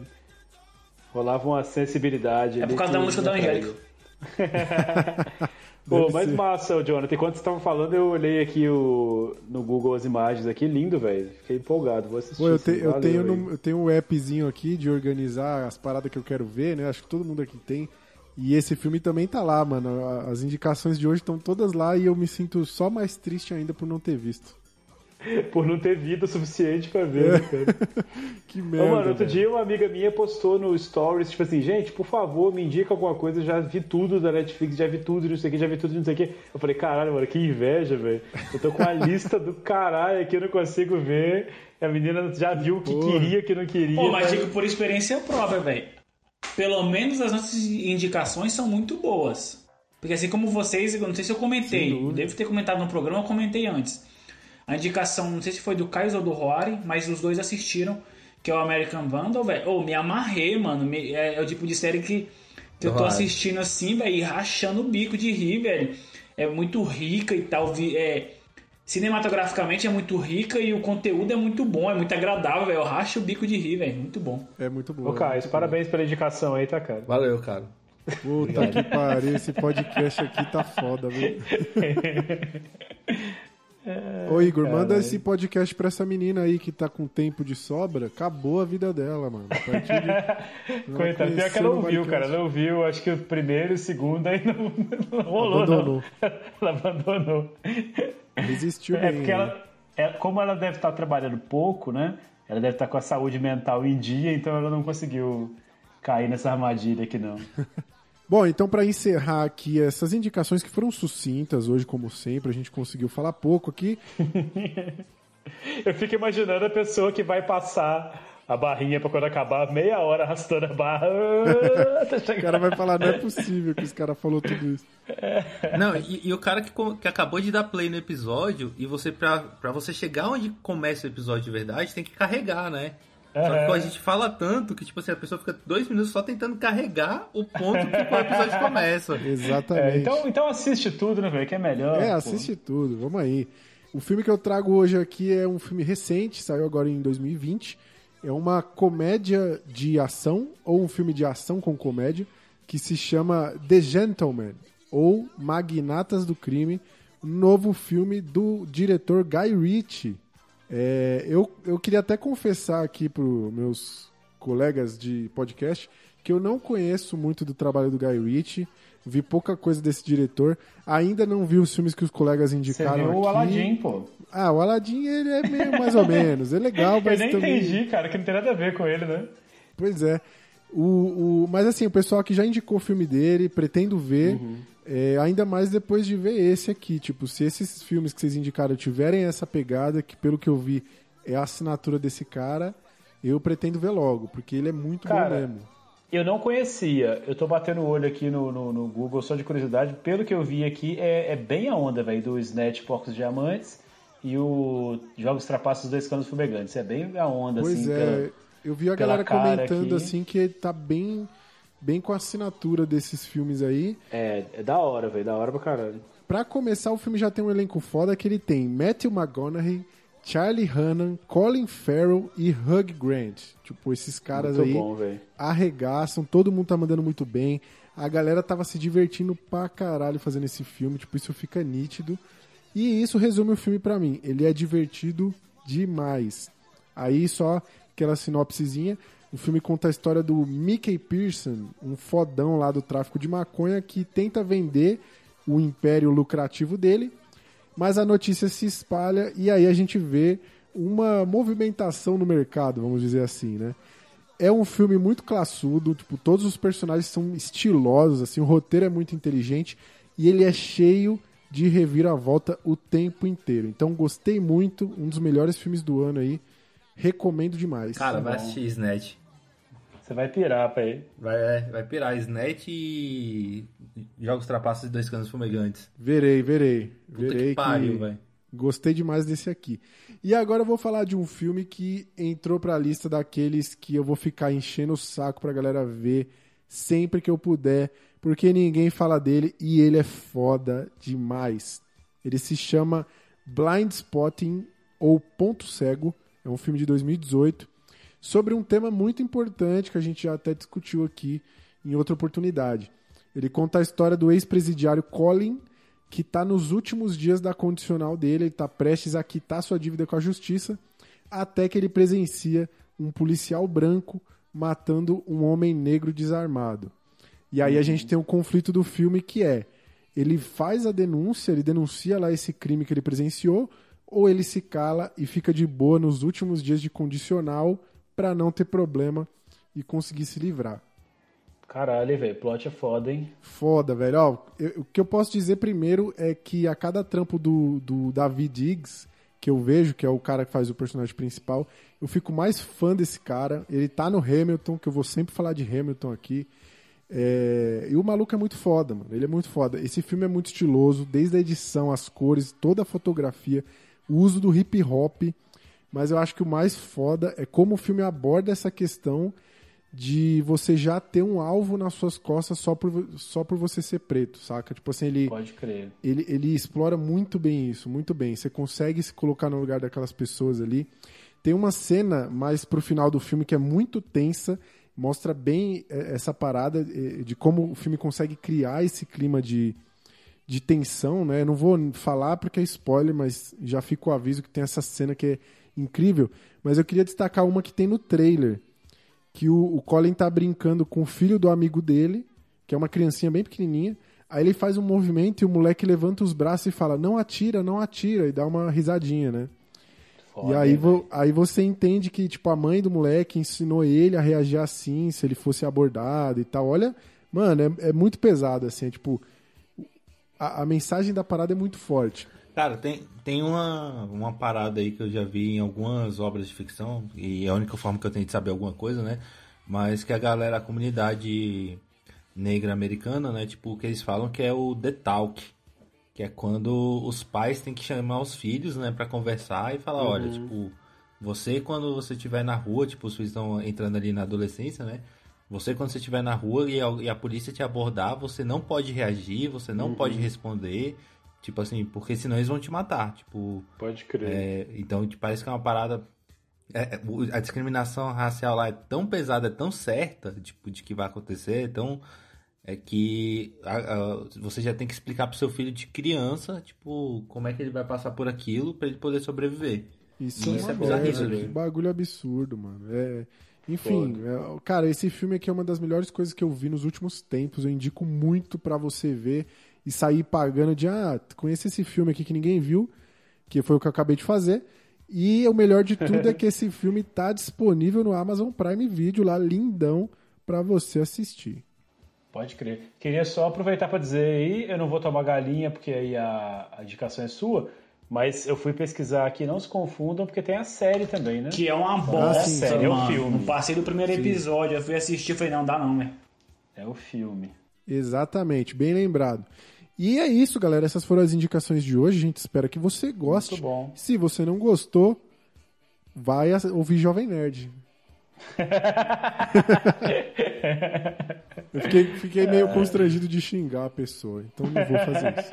Rolava uma sensibilidade. É por causa da música da. Angélica. Pô, mas ser. massa, Jonathan. Enquanto você tava falando, eu olhei aqui o, no Google as imagens aqui. Lindo, velho. Fiquei empolgado. Vou assistir. Pô, eu, te- eu tenho no- eu tenho um appzinho aqui de organizar as paradas que eu quero ver, né? Acho que todo mundo aqui tem. E esse filme também tá lá, mano. As indicações de hoje estão todas lá e eu me sinto só mais triste ainda por não ter visto. Por não ter vida suficiente pra ver, né, cara? Que Ô, merda. mano, outro velho. dia uma amiga minha postou no Stories, tipo assim, gente, por favor, me indica alguma coisa, eu já vi tudo da Netflix, já vi tudo, não sei o que, já vi tudo, não sei o que. Eu falei, caralho, mano, que inveja, velho. Eu tô com a lista do caralho aqui, eu não consigo ver. A menina já viu o que Porra. queria, o que não queria. Pô, mas digo por experiência própria, velho. Pelo menos as nossas indicações são muito boas. Porque assim como vocês, eu não sei se eu comentei, devo ter comentado no programa, eu comentei antes. A indicação, não sei se foi do Kaiser ou do Roari, mas os dois assistiram, que é o American Vandal, velho. Ô, me amarrei, mano. Me- é, é o tipo de série que, que eu tô Roari. assistindo assim, velho, e rachando o bico de rir, velho. É muito rica e tal. vi- É, cinematograficamente é muito rica e o conteúdo é muito bom, é muito agradável, velho. Eu racho o bico de rir, velho. Muito bom. É muito bom. Ô, Caio, parabéns pela indicação aí, tá, cara? Valeu, cara. Puta que pariu, esse podcast aqui tá foda, viu? Ô Igor, manda esse podcast pra essa menina aí que tá com tempo de sobra. Acabou a vida dela, mano. A partir de... Ela Coitado, pior que ela ouviu, cara. Ela ouviu, acho que o primeiro e o segundo aí não, não rolou, Abandonou. não. Ela abandonou. Resistiu É bem. porque né? ela, é, como ela deve estar trabalhando pouco, né? Ela deve estar com a saúde mental em dia, então ela não conseguiu cair nessa armadilha aqui, não. Bom, então para encerrar aqui essas indicações que foram sucintas hoje, como sempre, a gente conseguiu falar pouco aqui. Eu fico imaginando a pessoa que vai passar a barrinha pra quando acabar, meia hora arrastando a barra. até O chegar. cara vai falar, não é possível que os caras falou tudo isso. Não, e, e o cara que, que acabou de dar play no episódio, e você, pra, pra você chegar onde começa o episódio de verdade, tem que carregar, né? Só que pô, a gente fala tanto que, tipo assim, a pessoa fica dois minutos só tentando carregar o ponto que o episódio começa. Exatamente. É, então, então assiste tudo, né, velho? Que é melhor. É, pô. assiste tudo, vamos aí. O filme que eu trago hoje aqui é um filme recente, saiu agora em 2020. É uma comédia de ação, ou um filme de ação com comédia, que se chama The Gentleman, ou Magnatas do Crime, um novo filme do diretor Guy Ritchie. É, eu, eu queria até confessar aqui para meus colegas de podcast que eu não conheço muito do trabalho do Guy Ritchie, vi pouca coisa desse diretor, ainda não vi os filmes que os colegas Você indicaram viu aqui. o Aladdin, pô. Ah, o Aladdin ele é meio mais ou menos, é legal, Eu mas nem também... entendi, cara, que não tem nada a ver com ele, né? Pois é. O, o, mas assim, o pessoal que já indicou o filme dele, pretendo ver, é, ainda mais depois de ver esse aqui. Tipo, se esses filmes que vocês indicaram tiverem essa pegada, que pelo que eu vi é a assinatura desse cara, eu pretendo ver logo, porque ele é muito bom Cara, mesmo. Eu não conhecia. Eu tô batendo o olho aqui no, no, no Google só de curiosidade. Pelo que eu vi aqui, é, é bem a onda, velho, do Snatch Porcos Diamantes e o Jogos Trapaços Dois Canos Fumegantes. É bem a onda, Pois assim. é, pela- eu vi a galera comentando aqui. assim que tá bem bem com a assinatura desses filmes aí. É, é da hora, velho. Da hora pra caralho. Pra começar, o filme já tem um elenco foda que ele tem Matthew McConaughey, Charlie Hunnam, Colin Farrell e Hugh Grant. Tipo, esses caras Muito aí bom, arregaçam, todo mundo tá mandando muito bem. A galera tava se divertindo pra caralho fazendo esse filme, tipo, isso fica nítido. E isso resume o filme pra mim. Ele é divertido demais. Aí só aquela sinopsezinha. O filme conta a história do Mickey Pearson, um fodão lá do tráfico de maconha que tenta vender o império lucrativo dele, mas a notícia se espalha e aí a gente vê uma movimentação no mercado, vamos dizer assim, né? É um filme muito classudo, tipo, todos os personagens são estilosos, assim, o roteiro é muito inteligente e ele é cheio de reviravolta o tempo inteiro. Então gostei muito, um dos melhores filmes do ano aí. Recomendo demais. Cara, Tá vai assistir Snatch. Você vai pirar, pai. Vai, é, vai pirar Snatch e Jogos Trapaços e Dois Canos Fumegantes. Verei, verei. Puta verei que pariu, velho. Gostei demais desse aqui. E agora eu vou falar de um filme que entrou pra lista daqueles que eu vou ficar enchendo o saco pra galera ver sempre que eu puder, porque ninguém fala dele e ele é foda demais. Ele se chama Blind Spotting ou Ponto Cego, é um filme de 2018 sobre um tema muito importante que a gente já até discutiu aqui em outra oportunidade. Ele conta a história do ex-presidiário Colin, que está nos últimos dias da condicional dele, ele está prestes a quitar sua dívida com a justiça, até que ele presencia um policial branco matando um homem negro desarmado. E aí a gente tem o conflito do filme que é, ele faz a denúncia, ele denuncia lá esse crime que ele presenciou, ou ele se cala e fica de boa nos últimos dias de condicional para não ter problema e conseguir se livrar. Caralho, velho. Plot é foda, hein? Foda, velho. Ó, eu- o que eu posso dizer primeiro é que a cada trampo do, do David Diggs, que eu vejo, que é o cara que faz o personagem principal, eu fico mais fã desse cara. Ele tá no Hamilton, que eu vou sempre falar de Hamilton aqui. É, E o maluco é muito foda, mano. Ele é muito foda. Esse filme é muito estiloso, desde a edição, as cores, toda a fotografia, o uso do hip hop. Mas eu acho que o mais foda é como o filme aborda essa questão de você já ter um alvo nas suas costas só por, só por você ser preto, saca? Tipo assim, ele, Pode crer. ele, ele explora muito bem isso, muito bem. Você consegue se colocar no lugar daquelas pessoas ali. Tem uma cena mais pro final do filme que é muito tensa, mostra bem eh, essa parada eh, de como o filme consegue criar esse clima de, de tensão, né? Eu não vou falar porque é spoiler, mas já fica o aviso que tem essa cena que é incrível. Mas eu queria destacar uma que tem no trailer, que o, o Colin tá brincando com o filho do amigo dele, que é uma criancinha bem pequenininha. Aí ele faz um movimento e o moleque levanta os braços e fala: Não atira, não atira, e dá uma risadinha, né? Foda, e aí, vo- velho. aí você entende que tipo a mãe do moleque ensinou ele a reagir assim se ele fosse abordado e tal. Olha, mano, é, é muito pesado assim, é, tipo a, a mensagem da parada é muito forte. Cara, tem, tem uma, uma parada aí que eu já vi em algumas obras de ficção, e é a única forma que eu tenho de saber alguma coisa, né? Mas que a galera, a comunidade negra americana, né? Tipo, que eles falam que é o The Talk. Que é quando os pais têm que chamar os filhos, né, pra conversar e falar, olha, tipo, você quando você estiver na rua, tipo, os filhos estão entrando ali na adolescência, né? Você quando você estiver na rua e a, e a polícia te abordar, você não pode reagir, você não pode responder, tipo assim, porque senão eles vão te matar, tipo, Pode crer. é, então tipo, parece que é uma parada é, é, a discriminação racial lá é tão pesada, é tão certa, tipo, de que vai acontecer, então é que a- a- você já tem que explicar pro seu filho de criança, tipo, como é que ele vai passar por aquilo pra ele poder sobreviver. Isso, Isso é, é merda, velho. que bagulho absurdo, mano. É, enfim, é, cara, esse filme aqui é uma das melhores coisas que eu vi nos últimos tempos. Eu indico muito pra você ver e sair pagando de ah, conhece esse filme aqui que ninguém viu, que foi o que eu acabei de fazer. E o melhor de tudo é que esse filme tá disponível no Amazon Prime Video lá, lindão, pra você assistir. Pode crer. Queria só aproveitar para dizer aí, eu não vou tomar galinha porque aí a, a indicação é sua, mas eu fui pesquisar aqui, não se confundam, porque tem a série também, né? Que é uma bosta, sim, série, é o filme. Não passei do primeiro episódio, eu fui assistir e falei, não, dá não, velho. É o filme. Exatamente, bem lembrado. E é isso, galera. Essas foram as indicações de hoje. A gente espera que você goste. Muito bom. Se você não gostou, vai ouvir Jovem Nerd. Eu fiquei, fiquei meio constrangido de xingar a pessoa, então não vou fazer isso.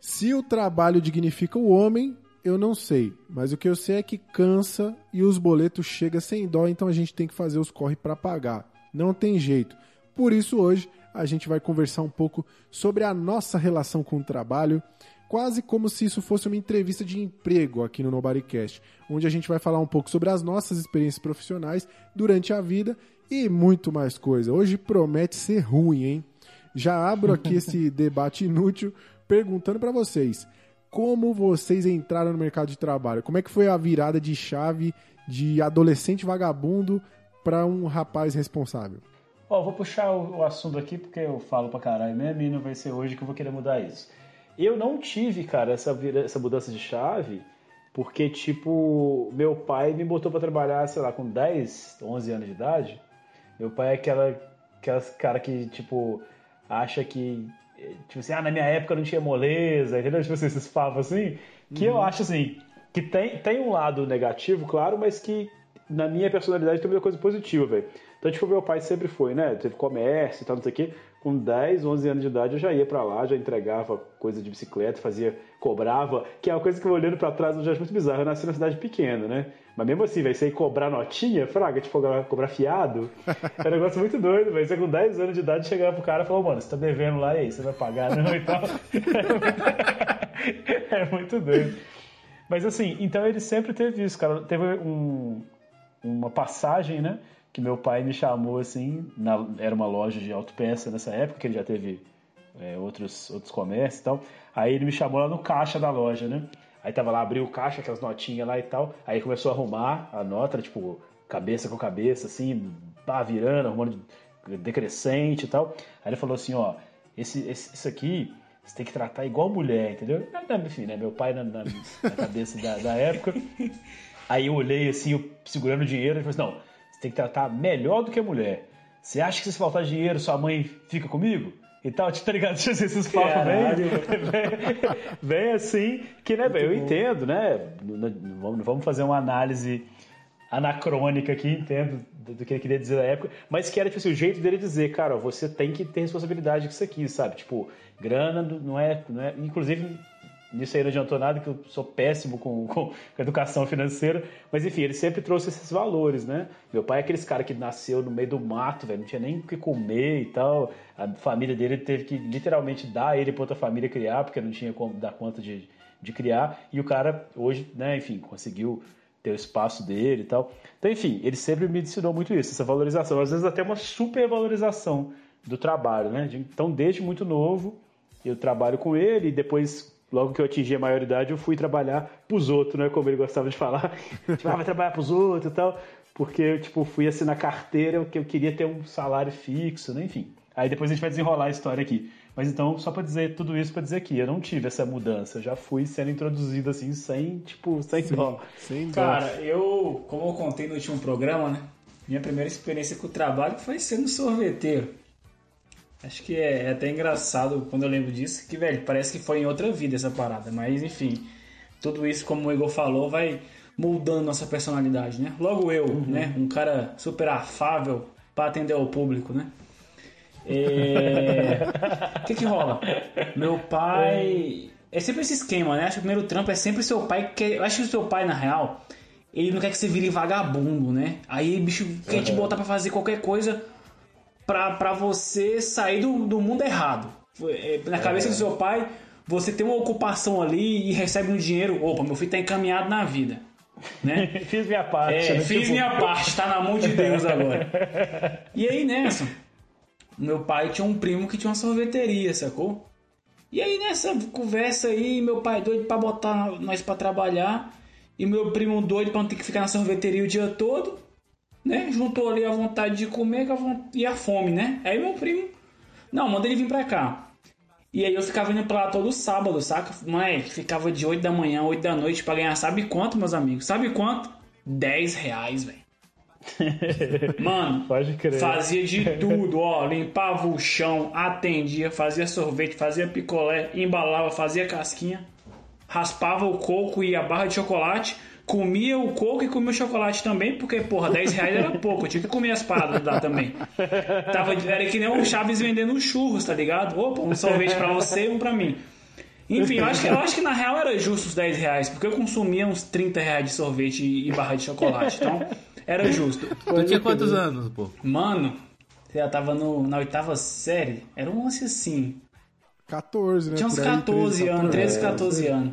Se o trabalho dignifica o homem, eu não sei. Mas o que eu sei é que cansa e os boletos chegam sem dó, então a gente tem que fazer os corre para pagar. Não tem jeito. Por isso hoje a gente vai conversar um pouco sobre a nossa relação com o trabalho, quase como se isso fosse uma entrevista de emprego aqui no Nobodycast, onde a gente vai falar um pouco sobre as nossas experiências profissionais durante a vida e muito mais coisa. Hoje promete ser ruim, hein? Já abro aqui esse debate inútil perguntando para vocês: como vocês entraram no mercado de trabalho? Como é que foi a virada de chave de adolescente vagabundo para um rapaz responsável? Ó, eu vou puxar o, assunto aqui porque eu falo pra caralho mesmo e vai ser hoje que eu vou querer mudar isso. Eu não tive, cara, essa, vira- essa mudança de chave porque, tipo, meu pai me botou pra trabalhar, sei lá, com 10, 11 anos de idade. Meu pai é aquela, aquelas cara que, tipo, acha que, tipo assim, ah, na minha época não tinha moleza, entendeu? Tipo assim, esses papos assim, que eu acho assim, que tem, tem um lado negativo, claro, mas que na minha personalidade tem muita coisa positiva, velho. Então, tipo, meu pai sempre foi, né? Teve comércio e tal, não sei o quê. Com 10, 11 anos de idade, eu já ia pra lá, já entregava coisa de bicicleta, fazia, cobrava, que é uma coisa que eu olhando pra trás eu já acho muito bizarro. Eu nasci na cidade pequena, né? Mas mesmo assim, velho, você ir cobrar notinha, fraga, tipo, cobrar, cobrar fiado, é um negócio muito doido, velho. Você com 10 anos de idade chegava pro cara e falou, mano, você tá devendo lá, e aí, você vai pagar não e tal. é muito doido. Mas assim, então ele sempre teve isso, cara. Teve um, uma passagem, né? Que meu pai me chamou assim, na- era uma loja de autopeça nessa época, que ele já teve é, outros, outros comércios e tal. Aí ele me chamou lá no caixa da loja, né? Aí tava lá, abriu o caixa, aquelas notinhas lá e tal. Aí começou a arrumar a nota, tipo, cabeça com cabeça, assim, pá, virando, arrumando decrescente e tal. Aí ele falou assim, ó, esse, esse, isso aqui você tem que tratar igual mulher, entendeu? Ah, Enfim, né? Meu pai na, na- na cabeça da, da época. Aí eu olhei assim, eu segurando o dinheiro, e falei assim, não, tem que tratar melhor do que a mulher. Você acha que se faltar dinheiro, sua mãe fica comigo? E tal, tá ligado? Esses papos bem, bem assim, que, né, velho, eu entendo, né? Não, vamos- fazer uma análise anacrônica aqui, entendo do, do que ele queria dizer na época, mas que era, tipo assim, o jeito dele dizer, cara, ó, você tem que ter responsabilidade com isso aqui, sabe? Tipo, grana não é, não é inclusive nisso aí não adiantou nada, que eu sou péssimo com, com, educação financeira, mas enfim, ele sempre trouxe esses valores, né? Meu pai é aqueles cara que nasceu no meio do mato, velho, não tinha nem o que comer e tal, a família dele teve que literalmente dar ele pra outra família criar, porque não tinha como dar conta de, de criar, e o cara hoje, né, enfim, conseguiu ter o espaço dele e tal. Então, enfim, ele sempre me ensinou muito isso, essa valorização, às vezes até uma supervalorização do trabalho, né? Então, desde muito novo, eu trabalho com ele e depois, logo que eu atingi a maioridade, eu fui trabalhar pros outros, né? Como ele gostava de falar. Tipo, ah, vai trabalhar pros outros e tal. Porque eu, tipo, fui assinar carteira, que eu queria ter um salário fixo, né? Enfim. Aí depois a gente vai desenrolar a história aqui. Mas então, só pra dizer tudo isso, pra dizer que eu não tive essa mudança. Eu já fui sendo introduzido assim, sem, tipo, sem dó. Sem dó. Cara, eu, como eu contei no último programa, né? Minha primeira experiência com o trabalho foi sendo sorveteiro. Acho que é, é até engraçado quando eu lembro disso, que, velho, parece que foi em outra vida essa parada. Mas, enfim, tudo isso, como o Igor falou, vai moldando nossa personalidade, né? Logo eu, né? Um cara super afável pra atender ao público, né? É... O que que rola? Meu pai... É sempre esse esquema, né? Acho que o primeiro trampo é sempre seu pai que... Eu acho que o seu pai, na real, ele não quer que você vire vagabundo, né? Aí o bicho quer te botar pra fazer qualquer coisa pra, pra você sair do, do mundo errado. É, Na cabeça do seu pai, você tem uma ocupação ali e recebe um dinheiro. Opa, meu filho tá encaminhado na vida. Né? Fiz minha parte. É, né? fiz Tipo, minha parte, tá na mão de Deus agora. E aí nessa, meu pai tinha um primo que tinha uma sorveteria, sacou? E aí nessa conversa aí, meu pai doido pra botar nós pra trabalhar, e meu primo doido pra não ter que ficar na sorveteria o dia todo, né? Juntou ali a vontade de comer e a fome, né? Aí meu primo, não, manda ele vir pra cá. E aí eu ficava indo pra lá todo sábado, saca? Mas ficava de 8 da manhã, 8 da noite pra ganhar sabe quanto, meus amigos? Sabe quanto? 10 reais, velho. Mano, Pode crer. fazia de tudo, ó. Limpava o chão, atendia, fazia sorvete, fazia picolé, embalava, fazia casquinha. raspava o coco e a barra de chocolate, comia o coco e comia o chocolate também, porque, porra, 10 reais era pouco, eu tinha que comer as paradas lá também. Tava, era que nem o Chaves vendendo churros, tá ligado? Opa, um sorvete pra você e um pra mim. Enfim, eu acho, que, eu acho que na real era justo os 10 reais, porque eu consumia uns 30 reais de sorvete e barra de chocolate, então era justo. Tu tinha quantos anos, pô? Mano, você já tava no, na oitava série, era um lance assim. 14, né? Tinha uns Por aí, 14 anos, 13, 14 anos.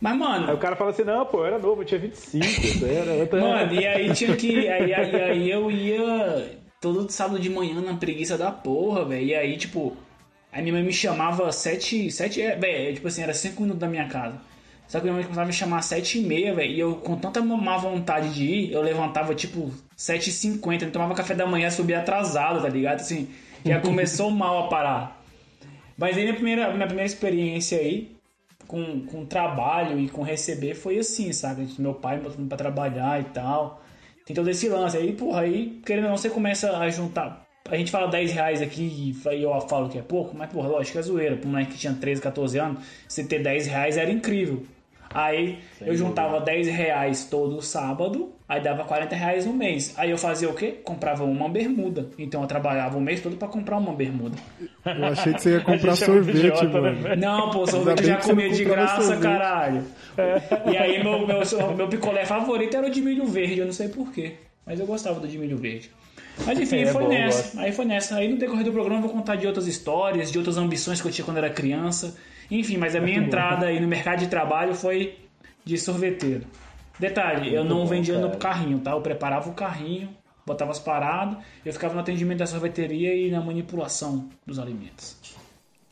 Mas, Aí o mano, cara fala assim, não, pô, eu era novo, eu tinha 25. Isso aí era outra... mano, e aí tinha que. Aí, aí, aí eu ia todo sábado de manhã na preguiça da porra, velho. E aí, tipo, aí minha mãe me chamava sete. sete é, velho, tipo assim, era 5 minutos da minha casa. Só que minha mãe começava a me chamar às 7 e meia, velho. E eu, com tanta má vontade de ir, eu levantava tipo 7 e 50 não tomava café da manhã, subia atrasado, tá ligado? Assim, já começou mal a parar. Mas aí minha primeira, minha primeira experiência aí, com, com trabalho e com receber, foi assim, sabe? Meu pai me botando pra trabalhar e tal. Tem todo esse lance. Aí, porra, aí, querendo ou não, você começa a juntar. A gente fala 10 reais aqui e eu falo que é pouco, mas, porra, lógico é zoeira. Um moleque que tinha 13, 14 anos, você ter 10 reais era incrível. Aí eu juntava 10 reais todo sábado, aí dava 40 reais no mês. Aí eu fazia o quê? Comprava uma bermuda. Então eu trabalhava o mês todo pra comprar uma bermuda. Eu achei que você ia comprar é sorvete, idiota, né, mano. Não, pô, sorvete eu já comia de graça, sorvete. caralho. E aí meu, meu, meu picolé favorito era o de milho verde, eu não sei porquê. Mas eu gostava do de milho verde. Mas enfim, É, foi bom, nessa. gosto. Aí foi nessa. Aí no decorrer do programa eu vou contar de outras histórias, de outras ambições que eu tinha quando era criança. Enfim, mas a minha entrada aí no mercado de trabalho foi de sorveteiro. Detalhe, eu não bom, vendia no carrinho, tá? Eu preparava o carrinho, botava as paradas, eu ficava no atendimento da sorveteria e na manipulação dos alimentos.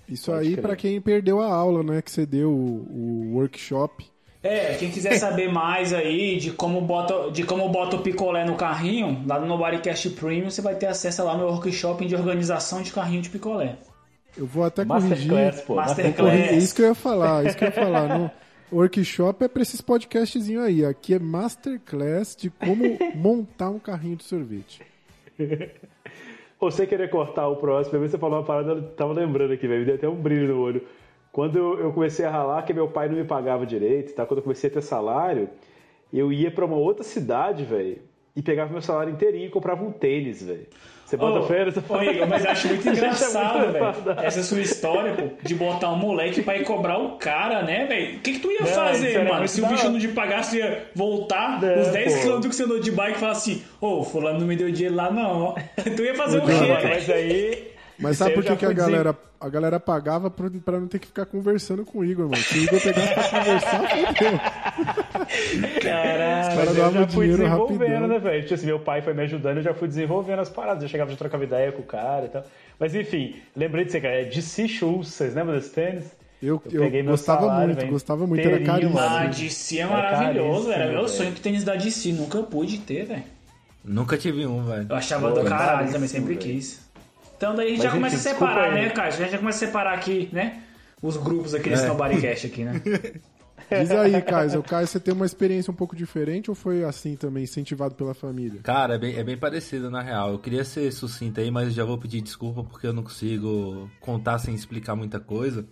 Isso aí pra quem perdeu a aula, né? Que você deu o, o workshop. É, quem quiser saber mais aí de como bota, de como bota o picolé no carrinho, lá no Nobodycast Premium, você vai ter acesso lá ao meu workshop de organização de carrinho de picolé. Eu vou até corrigir. Masterclass, pô. Masterclass. Vou corrigir. Isso que eu ia falar, isso que eu ia falar. No workshop é pra esses podcastzinhos aí. Aqui é Masterclass de como montar um carrinho de sorvete. Você querer cortar o próximo, você falou uma parada, eu tava lembrando aqui, velho, me deu até um brilho no olho. Quando eu, eu comecei a ralar, que meu pai não me pagava direito, tá? Quando eu comecei a ter salário, eu ia pra uma outra cidade, velho, e pegava meu salário inteirinho e comprava um tênis, velho. Você bota Ô, fé nessa ô, Igor, mas acho muito engraçado, velho. Essa sua história, pô, de botar um moleque pra ir cobrar o cara, né, velho? O que, que tu ia Não, fazer, mano? Se o bicho não te pagasse, ia voltar É, os 10 pô. km que você andou de bike e falar assim: Ô, fulano não me deu dinheiro lá, não. tu ia fazer o Não, quê, velho? Mas aí. Mas sabe por que, que a dizer- galera, a galera pagava pra, pra não ter que ficar conversando com o Igor, mano? Se o Igor pegasse pra conversar, fodeu. Caralho. Eu já fui desenvolvendo, rapidão. né, velho? Tipo assim, meu pai foi me ajudando, eu já fui desenvolvendo as paradas. Eu chegava, já trocava ideia com o cara e tal. Mas enfim, lembrei de você, cara. É DC Shoes, vocês lembram desse tênis? Eu, Eu eu gostava salário, muito, velho, gostava muito, era inteirinho, caríssimo. mano. A DC é É maravilhoso, caríssimo, era meu sonho que tênis da DC, nunca pude ter, velho. Nunca tive um, velho. Eu achava Pô, do caralho, caríssimo, também sempre velho. quis. Então daí a gente Mas, já começa enfim, a separar, né, cara? A gente já começa a separar aqui, né? Os grupos aqui É. nesse Nobodycast aqui, né? Diz aí, Caio, o Caio, você tem uma experiência um pouco diferente ou foi assim também, incentivado pela família? Cara, é bem, é bem parecido na real. Eu queria ser sucinto aí, mas já vou pedir desculpa porque eu não consigo contar sem explicar muita coisa.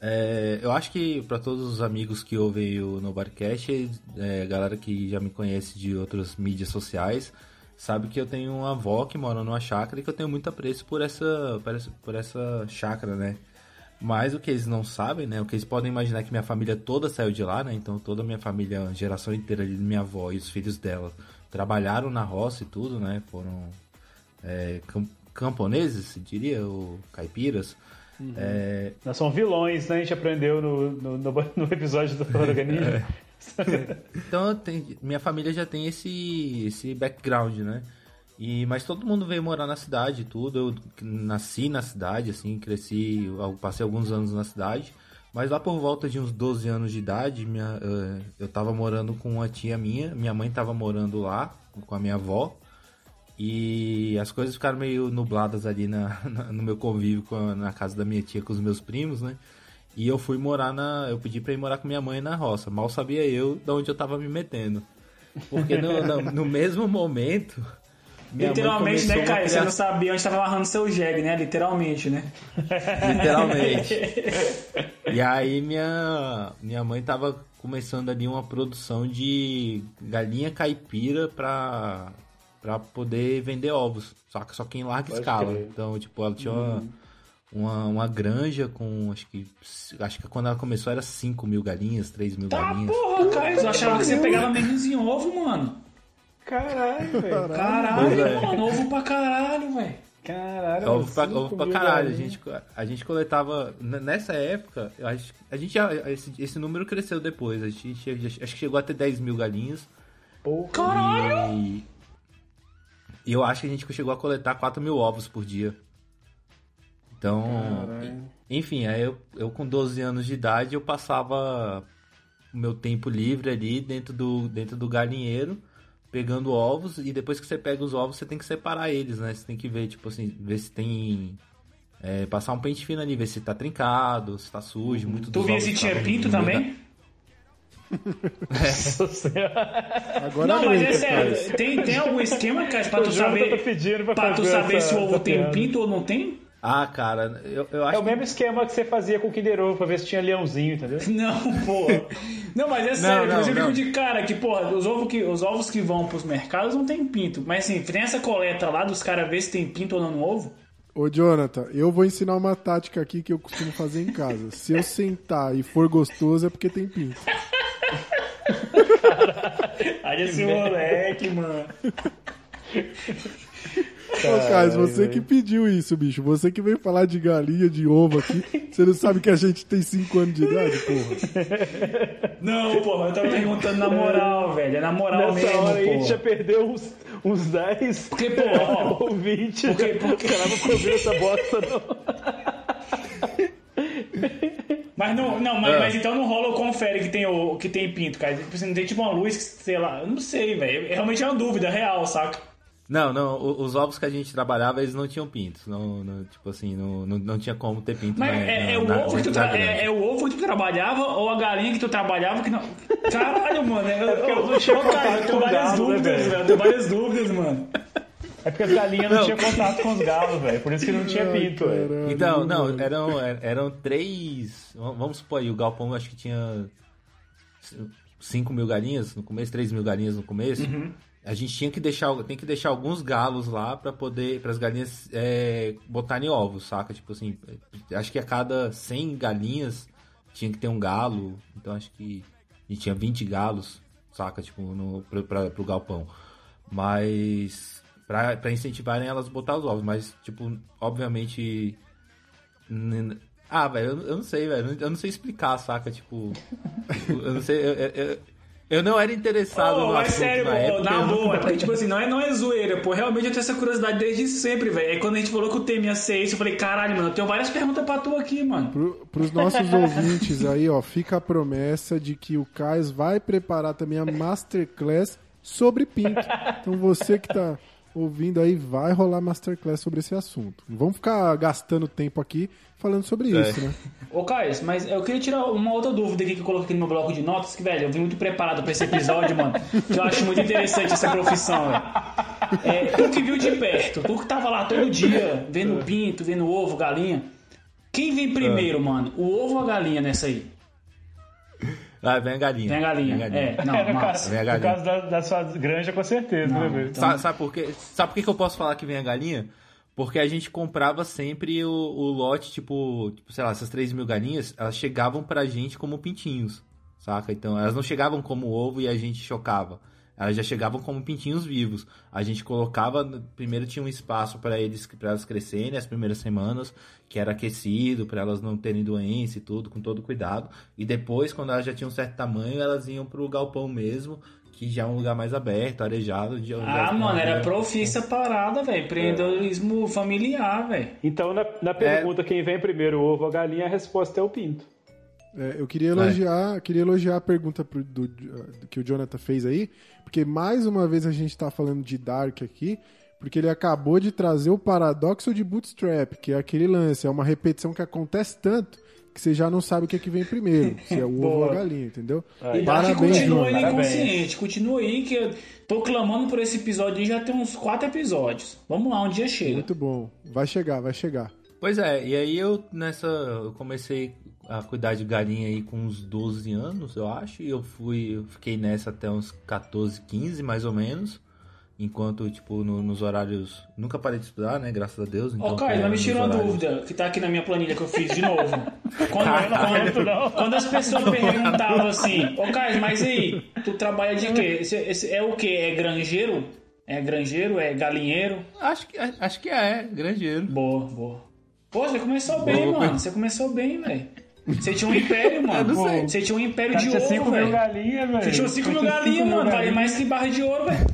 É, eu acho que para todos os amigos que ouvem o Nobodycast, é, galera que já me conhece de outras mídias sociais, sabe que eu tenho uma avó que mora numa chácara e que eu tenho muito apreço por essa, por essa, por essa chácara, né? Mas o que eles não sabem, né? O que eles podem imaginar é que minha família toda saiu de lá, né? Então toda a minha família, a geração inteira de minha avó e os filhos dela trabalharam na roça e tudo, né? Foram é, cam- camponeses, se diria, ou caipiras. É, Nós somos vilões, né? A gente aprendeu no, no, no- no episódio do organismo. Então minha família já tem esse, esse background, né? E, mas todo mundo veio morar na cidade tudo. Eu nasci na cidade, assim, cresci, passei alguns anos na cidade. Mas lá por volta de uns 12 anos de idade, minha, eh, eu tava morando com uma tia minha, minha mãe tava morando lá com a minha avó. E as coisas ficaram meio nubladas ali na, na- no meu convívio a- na casa da minha tia com os meus primos, né? E eu fui morar na. Eu pedi pra ir morar com minha mãe na roça. Mal sabia eu de onde eu tava me metendo. Porque no, no, no mesmo momento, minha mãe Literalmente, né, Caio? Você não sabia onde tava amarrando seu jegue, né? Literalmente, né? Literalmente. e aí minha, minha mãe tava começando ali uma produção de galinha caipira pra, pra poder vender ovos. Só que, só que em larga Pode escala. crer. Então, tipo, ela tinha uma, uma, uma granja com, acho que, acho que quando ela começou era 5 mil galinhas, 3 mil Tá, galinhas. porra, Caio. Eu achava que você pegava menos em ovo, mano. Caralho, velho. Caralho, é. mano. Ovo pra caralho, velho. Caralho. Ovo pra, ovo pra caralho. A gente, a gente coletava. Nessa época, eu acho, a gente já, esse, esse número cresceu depois. A gente acho que chegou a ter 10 mil galinhas. Porra. Caralho! E, e eu acho que a gente chegou a coletar 4 mil ovos por dia. Então, Caralho. enfim, aí eu, eu com 12 anos de idade, eu passava o meu tempo livre ali dentro do, dentro do galinheiro, pegando ovos, e depois que você pega os ovos, você tem que separar eles, né? Você tem que ver, tipo assim, ver se tem... é, passar um pente fino ali, ver se tá trincado, se tá sujo, muito Tu via se tinha pinto também? Nossa senhora. Agora Não, mas é sério. Tem, tem algum esquema, cara, pra O tu saber, tá pra pra tu saber essa- se o ovo tem um piada. pinto ou não tem? Ah, cara, eu, eu acho É o que... mesmo esquema que você fazia com o Kinder Ovo pra ver se tinha leãozinho, entendeu? Não, porra. Não, mas é sério, não, mas eu fico não. de cara que, porra, os ovos que, os ovos que vão pros mercados não tem pinto. Mas assim, tem essa coleta lá dos caras ver se tem pinto ou não no ovo? Ô, Jonathan, eu vou ensinar uma tática aqui que eu costumo fazer em casa. Se eu sentar e for gostoso, é porque tem pinto. Olha esse moleque, mano. Ô, Caio, você que pediu isso, bicho. Você que veio falar de galinha, de ovo aqui. Você não sabe que a gente tem 5 anos de idade, porra? Não, porra, eu tava perguntando na moral, velho. É na moral Nessa mesmo, hora a gente porra. já perdeu uns, uns 10 Porque, porra, ó, ou 20. Porque- porque- caras não cobriu essa bosta, não. Mas não, não mas, Ah. mas então não rola o confere que tem, o, que tem pinto, cara. Tipo, Você não tem tipo uma luz que, sei lá, eu não sei, velho. Realmente é uma dúvida real, saca? Não, não, o- os ovos que a gente trabalhava, eles não tinham pintos. Não, não, tipo assim, não, não, não tinha como ter pinto Mas na, é, na- é o na- ovo que tu na tra- granja. é, é o ovo que tu trabalhava ou a galinha que tu trabalhava que não. Caralho, mano. Eu, eu, eu eu, tenho com várias né, dúvidas, velho? tenho várias dúvidas, mano. É porque as galinhas não, Não. tinham contato com os galos, velho. Por isso que não tinha pinto, velho. caralho, Então, não, eram, eram três. Vamos supor aí, o galpão acho que tinha 5 mil galinhas no começo, 3 mil galinhas no começo. A gente tinha que deixar, tem que deixar alguns galos lá pra poder, para as galinhas é, botarem ovos, saca? Tipo assim, acho que a cada 100 galinhas tinha que ter um galo. Então acho que a gente tinha 20 galos, saca? Tipo, no, pro, pra, pro galpão. Mas pra, pra incentivarem elas a botar os ovos. Mas, tipo, obviamente. Ah, velho, eu, eu não sei, velho. Eu não sei explicar, saca? Tipo. eu não sei. Eu, eu, eu- não era interessado Ô, no mas assunto sério, na época. na boa, é porque, tipo assim, não é, não é zoeira, pô. Realmente eu tenho essa curiosidade desde sempre, velho. Aí quando a gente falou que o tema ia ser isso, eu falei, caralho, mano, eu tenho várias perguntas pra tu aqui, mano. Pro, pros nossos ouvintes aí, ó, fica a promessa de que o Caio vai preparar também a Masterclass sobre pinto. Então você que tá ouvindo aí, vai rolar Masterclass sobre esse assunto. Não vamos ficar gastando tempo aqui falando sobre isso, né? Ô, Caio, mas eu queria tirar uma outra dúvida aqui que eu coloquei aqui no meu bloco de notas, que, velho, eu vim muito preparado pra esse episódio, mano. Que eu acho muito interessante essa profissão, velho. É, tu que viu de perto, tu que tava lá todo dia, vendo pinto, vendo ovo, galinha. Quem vem primeiro, mano? O ovo ou a galinha nessa aí? Ah, vem a galinha. Vem a galinha. É, não, no massa. caso, Vem a no galinha. caso da, da sua granja, com certeza, Não, né, velho? então- Sabe, sabe por quê? Sabe por que que eu posso falar que vem a galinha? Porque a gente comprava sempre o, o lote, tipo, tipo, sei lá, essas 3 mil galinhas, elas chegavam pra gente como pintinhos, saca? Então, elas não chegavam como ovo e a gente chocava. Elas já chegavam como pintinhos vivos. A gente colocava, primeiro tinha um espaço para eles, para elas crescerem as primeiras semanas, que era aquecido, para elas não terem doença e tudo, com todo cuidado. E depois, quando elas já tinham um certo tamanho, elas iam pro galpão mesmo, que já é um lugar mais aberto, arejado. De Ah, mano, era profissa parada, velho. Empreendedorismo familiar, velho. Então, na, na pergunta quem vem primeiro, o ovo ou a galinha, a resposta é o pinto. É, eu queria elogiar, queria elogiar a pergunta pro- do- do- que o Jonathan fez aí, porque mais uma vez a gente tá falando de Dark aqui, porque ele acabou de trazer o paradoxo de Bootstrap, que é aquele lance, é uma repetição que acontece tanto que você já não sabe o que, é que vem primeiro, se é o ovo ou a galinha, entendeu? E Dark Parabéns, continua aí inconsciente. Continua aí que eu tô clamando por esse episódio aí já tem uns quatro episódios. Vamos lá, um dia chega. Muito bom. Vai chegar, vai chegar. Pois é, e aí eu nessa. Eu comecei a cuidar de galinha aí com uns 12 anos, eu acho. E eu fui. Eu fiquei nessa até uns 14, 15 mais ou menos. Enquanto, tipo, no- nos horários. Nunca parei de estudar, né? Graças a Deus. Então, Ó, Caio, mas me nos tirou uma horários- dúvida que tá aqui na minha planilha que eu fiz de novo. Quando, Caralho, quando- não. quando as pessoas perguntavam assim, ô Caio, mas aí, tu trabalha de quê? Esse, esse é o quê? É granjeiro? É granjeiro? É galinheiro? Acho que, acho que é, granjeiro. Boa, boa. Pô, você começou bem, Boa, mano. Você começou bem, velho. Você tinha um império, mano. Você tinha um império Cara, de tinha 5 ouro, mil velho. galinhas, velho. Você tinha 5 mil galinhas, mano. Vale mais que barra de ouro, velho.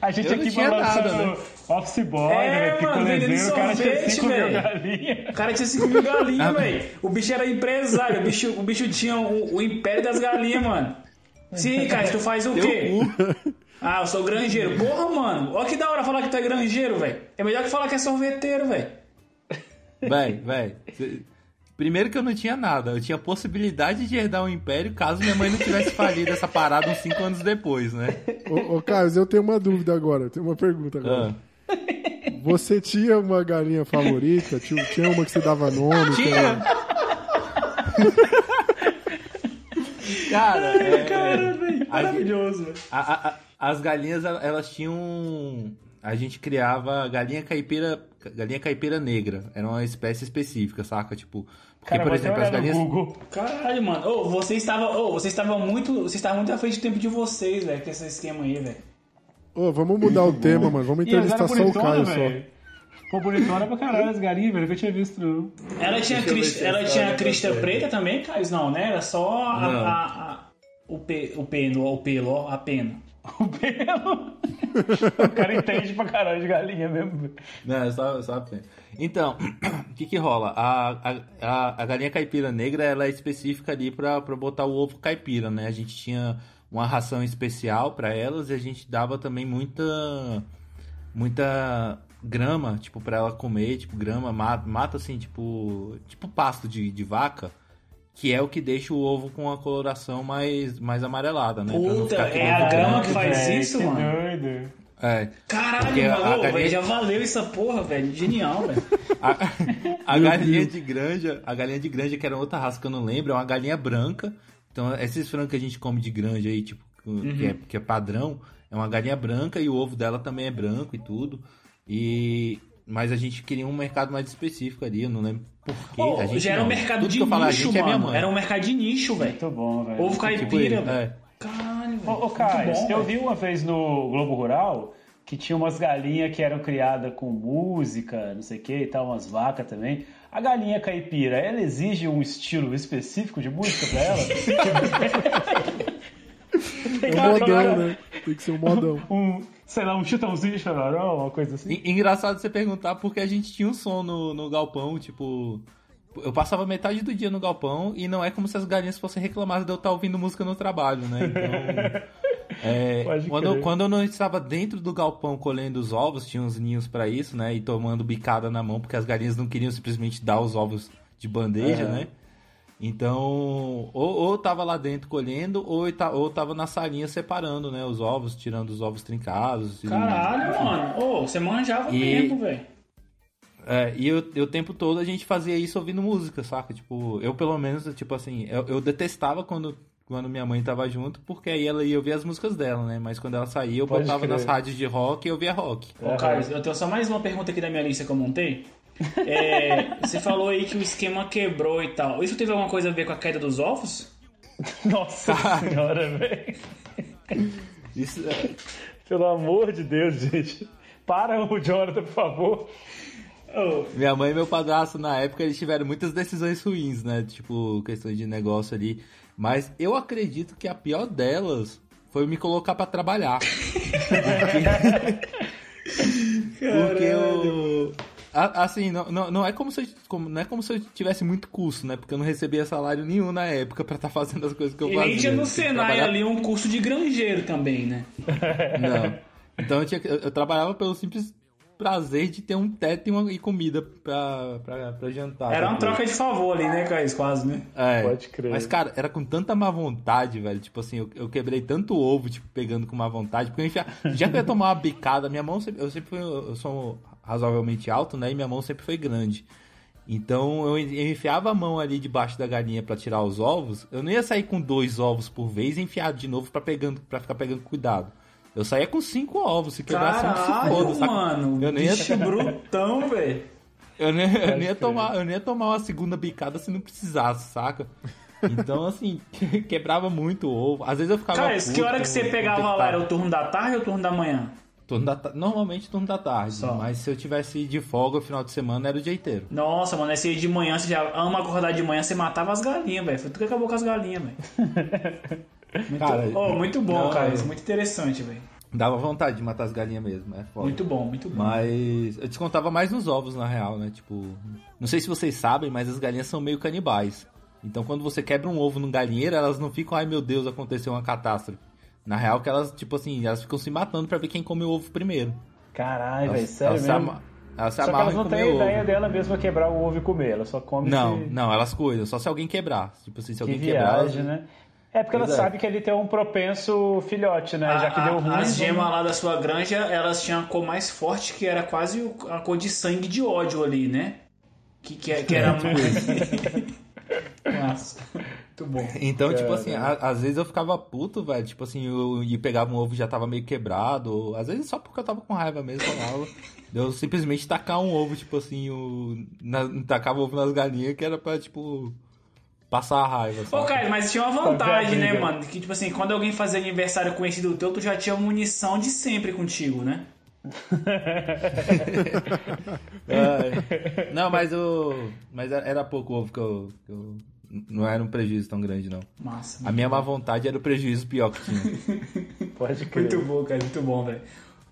A gente Eu aqui tinha balançando nada, né? office boy, É, né? mano, vendendo Picolezeiro, o cara tinha sorvete, 5 mil velho. galinhas. O cara tinha 5 mil galinhas, velho. O bicho era empresário. O bicho, o bicho tinha o, o império das galinhas, mano. Sim, cara, tu faz o quê? Ah, eu sou granjeiro. Porra, mano. Olha que da hora falar que tu é granjeiro, velho. É melhor que falar que é sorveteiro, velho. Véi, véi. Primeiro que eu não tinha nada, eu tinha possibilidade de herdar um império caso minha mãe não tivesse falido essa parada uns 5 anos depois, né? Ô, ô Carlos, eu tenho uma dúvida agora. Eu tenho uma pergunta agora. Ah. Você tinha uma galinha favorita? Tinha, tinha uma que você dava nome? Tinha! Cara, é, a- Maravilhoso, velho. a- a- a- as galinhas, el- elas tinham. A gente criava galinha caipira, galinha caipira negra. Era uma espécie específica, saca? Tipo, Cara, por vou até exemplo, as galinhas. Caralho, mano. Ô, você estava, ô, você estava muito, você estava muito à frente do tempo de vocês, velho, com esse esquema aí, velho. Ô, vamos mudar o tema, mano. Vamos E entrevistar só o Caio só. velho. Pô, bonitona pra caralho as galinhas, velho, que eu tinha visto. não. Ela tinha, ver crista, ela tinha crista preta também, Caio? Não, né? Era só a, a- a- o, pe, o peno, o pelo, ó, a pena. O pelo. o cara entende pra caralho de galinha mesmo. Não, só, pena. Então, o que que rola? A, a, a, galinha caipira negra, ela é específica ali pra, pra botar o ovo caipira, né? A gente tinha uma ração especial pra elas e a gente dava também muita muita grama, tipo, pra ela comer, tipo, grama, mata, mata assim, tipo, tipo pasto de, de vaca, que é o que deixa o ovo com a coloração mais, mais amarelada, né? Puta, é a grama que faz Velho, isso, que mano? doido. É. Caralho, Porque a mano, galinha- velho, já valeu essa porra, velho. Genial, velho. A, a galinha de granja, a galinha de granja, que era outra raça que eu não lembro, é uma galinha branca. Então, esses frangos que a gente come de granja aí, tipo, que, é, que é padrão, é uma galinha branca e o ovo dela também é branco e tudo. E. Mas a gente queria um mercado mais específico ali, eu não lembro porquê. Ô, a gente já era um mercado de nicho, gente é mano. mãe. Era um mercado de nicho, velho. Muito bom, velho. Ovo Tipo caipira, ele, velho. é. Caralho, velho. Ô, Caio, eu vi uma vez no Globo Rural que tinha umas galinhas que eram criadas com música, não sei o que e tal, umas vacas também. A galinha caipira, ela exige um estilo específico de música pra ela? É um modão, né? Tem que ser um modão. um, sei lá, um chitãozinho chororó, uma coisa assim. E- Engraçado você perguntar porque a gente tinha um som no, no galpão, tipo. Eu passava metade do dia no galpão e não é como se as galinhas fossem reclamar de eu estar ouvindo música no trabalho, né? Então. é, quando, quando eu não estava dentro do galpão colhendo os ovos, tinha uns ninhos pra isso, né? E tomando bicada na mão, porque as galinhas não queriam simplesmente dar os ovos de bandeja, né? Então, ou, ou eu tava lá dentro colhendo, ou eu, ta- ou eu tava na salinha separando, né? Os ovos, tirando os ovos trincados. e- Caralho, mano. Ô, você manjava E- mesmo, velho. É, e eu- e o tempo todo a gente fazia isso ouvindo música, saca? Tipo, eu pelo menos, tipo assim, eu, eu detestava quando, quando minha mãe tava junto, porque aí ela ia ouvir as músicas dela, né? Mas quando ela saía, eu Pode botava crer. nas rádios de rock e eu ouvia rock. Ô, Carlos, eu tenho só mais uma pergunta aqui da minha lista que eu montei. É, você falou aí que o esquema quebrou e tal. Isso teve alguma coisa a ver com a queda dos ovos? Nossa senhora, velho. Isso, é, Pelo amor de Deus, gente. Para o Jonathan, por favor. Ô, minha mãe e meu padrasto, na época, eles tiveram muitas decisões ruins, né? Tipo, questão de negócio ali. Mas eu acredito que a pior delas foi me colocar pra trabalhar. Porque eu. Assim, não, não, não é como se eu, como- não é como se eu tivesse muito custo, né? Porque eu não recebia salário nenhum na época pra estar fazendo as coisas que eu e fazia. nem tinha no Senai trabalhar- ali um curso de granjeiro também, né? Não. Então eu, tinha, eu, eu trabalhava pelo simples, prazer de ter um teto e, uma, e comida pra, pra, pra jantar. Era uma depois. troca de favor ali, né, Caís? Quase, né? É, Pode crer. Mas, cara, era com tanta má vontade, velho. Tipo assim, eu, eu quebrei tanto ovo, tipo, pegando com má vontade. Porque eu enfia... já que eu ia tomar uma bicada, minha mão sempre. Eu sempre fui. Eu sou razoavelmente alto, né? E minha mão sempre foi grande. Então eu, eu enfiava a mão ali debaixo da galinha pra tirar os ovos. Eu não ia sair com dois ovos por vez e enfiar de novo pra, pegando, pra ficar pegando cuidado. Eu saía com cinco ovos, se quebrasse um, se Caralho, foda, saca? mano. Eu nem ia, bicho brutão, velho. eu nem, eu nem ia tomar, eu nem ia tomar uma segunda bicada se não precisasse, saca? Então, assim, quebrava muito o ovo. Às vezes eu ficava. Cara, que puto hora que você pegava lá? que Era o turno da tarde ou o turno da manhã? Turno da Normalmente turno da tarde. Só. Mas se eu tivesse de folga no final de semana, era o dia inteiro. Nossa, mano, esse de manhã, você já ama acordar de manhã, você matava as galinhas, velho. Foi tu que acabou com as galinhas, velho. Muito, Cara, oh, muito bom, não, cara. Isso é muito interessante, velho. Dava vontade de matar as galinhas mesmo, é foda. Muito bom, muito bom. Mas eu descontava mais nos ovos, na real, né? Tipo, não sei se vocês sabem, mas as galinhas são meio canibais. Então quando você quebra um ovo num galinheiro, elas não ficam, ai meu Deus, aconteceu uma catástrofe. Na real, que elas, tipo assim, elas ficam se matando pra ver quem come o ovo primeiro. Caralho, velho, Elas, sério elas, se mesmo. ama- elas se Só que elas não têm ovo. ideia dela mesma quebrar o ovo e comer, ela só come Não, se... não, elas cuidam, só se alguém quebrar. Tipo assim, se que alguém quebrar. viagem, elas- né? É porque ela Pois é. sabe que ele tem um propenso filhote, né? Já que A- deu a- ruim. As gemas vamos- lá da sua granja, elas tinham a cor mais forte, que era quase a cor de sangue de ódio ali, né? Que, que, que era Nossa, muito bom. Então, tipo assim, a- às vezes eu ficava puto, velho. Tipo assim, eu, e pegava um ovo que já tava meio quebrado. Ou, às vezes só porque eu tava com raiva mesmo da aula. Eu simplesmente tacar um ovo, tipo assim, o, na, tacava ovo nas galinhas que era pra, tipo, passar a raiva. Ô, sabe? Caio, mas tinha uma vantagem, né, mano? Que, tipo assim, quando alguém fazia aniversário conhecido teu, tu já tinha munição de sempre contigo, né? É. Não, mas o. Mas era- era pouco ovo que eu, que eu- Não era um prejuízo tão grande, não. Massa. A minha má vontade era o prejuízo pior que tinha. Pode crer. Muito bom, cara, muito bom, velho.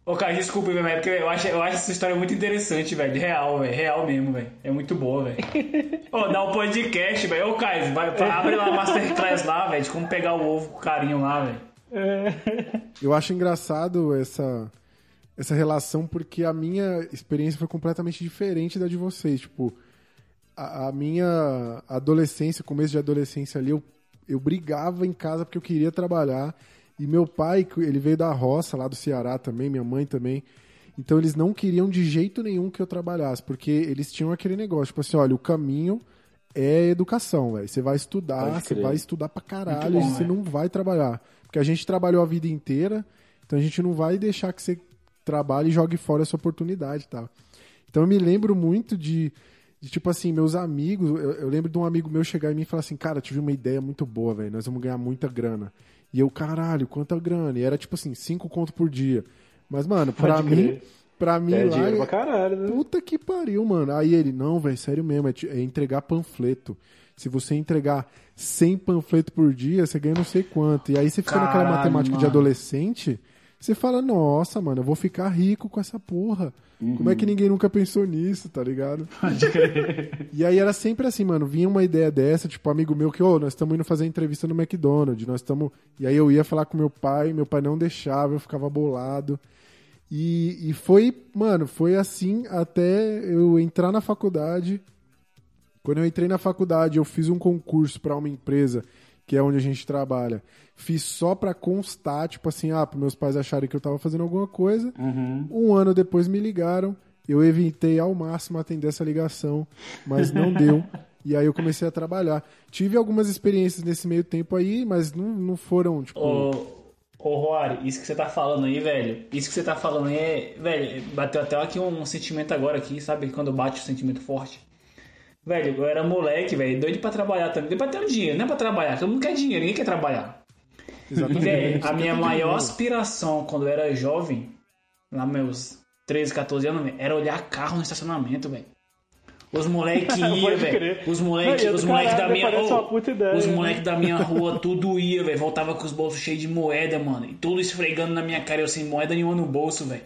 Ô, cara, desculpa, velho, porque eu acho, eu acho essa história muito interessante, velho. Real, velho. Real mesmo, velho. É muito boa, velho. Ô, dá um podcast, velho. Ô, Caio, vai, abre lá a Masterclass lá, velho, de como pegar o ovo com carinho lá, velho. Eu acho engraçado essa, essa relação porque a minha experiência foi completamente diferente da de vocês. Tipo, a, a minha adolescência, começo de adolescência ali, eu, eu brigava em casa porque eu queria trabalhar. E meu pai, ele veio da roça lá do Ceará também, minha mãe também. Então eles não queriam de jeito nenhum que eu trabalhasse, porque eles tinham aquele negócio, tipo assim, olha, o caminho é educação, velho. Você vai estudar, você vai estudar pra caralho, bom, você não vai trabalhar. Porque a gente trabalhou a vida inteira, então a gente não vai deixar que você trabalhe e jogue fora essa oportunidade tal. Então eu me lembro muito de, de, tipo assim, meus amigos. Eu, eu lembro de um amigo meu chegar em mim e falar assim: Cara, tive uma ideia muito boa, velho. Nós vamos ganhar muita grana. E eu, caralho, quanta grana? E era tipo assim, cinco conto por dia. Mas, mano, pra Pode mim, crer. pra mim É lá. dinheiro pra caralho, né? Puta que pariu, mano. Aí ele, não, velho, sério mesmo, é, é entregar panfleto. Se você entregar 100 panfletos por dia, você ganha não sei quanto. E aí você fica naquela Caralho, matemática de mano. adolescente, você fala, nossa, mano, eu vou ficar rico com essa porra. Como é que ninguém nunca pensou nisso, tá ligado? E aí era sempre assim, mano, vinha uma ideia dessa, tipo, um amigo meu que, ô, nós estamos indo fazer entrevista no McDonald's, nós estamos... E aí eu ia falar com meu pai, meu pai não deixava, eu ficava bolado. E, e foi, mano, foi assim até eu entrar na faculdade. Quando eu entrei na faculdade, eu fiz um concurso para uma empresa, que é onde a gente trabalha. Fiz só pra constar, tipo assim, ah, para meus pais acharem que eu tava fazendo alguma coisa. Um ano depois me ligaram, eu evitei ao máximo atender essa ligação, mas não deu. E aí eu comecei a trabalhar. Tive algumas experiências nesse meio tempo aí, mas não, não foram, tipo. Ô, ô Roari, isso que você tá falando aí, velho. Isso que você tá falando aí é. Velho, bateu até aqui um sentimento agora aqui, sabe? Quando bate o sentimento forte. Velho, eu era moleque, velho, doido pra trabalhar também. Doido pra ter um dinheiro, não é pra trabalhar. Todo mundo quer dinheiro, ninguém quer trabalhar. Exatamente. velho, a minha maior aspiração quando eu era jovem, lá meus 13, 14 anos, velho, era olhar carro no estacionamento, velho. Os moleques iam, velho. Os moleques Aí, os moleque da caralho, minha. Ô, uma puta ideia, os né? moleques da minha rua tudo ia, velho. Voltava com os bolsos cheios de moeda, mano. E tudo esfregando na minha cara, eu sem moeda nenhuma no bolso, velho.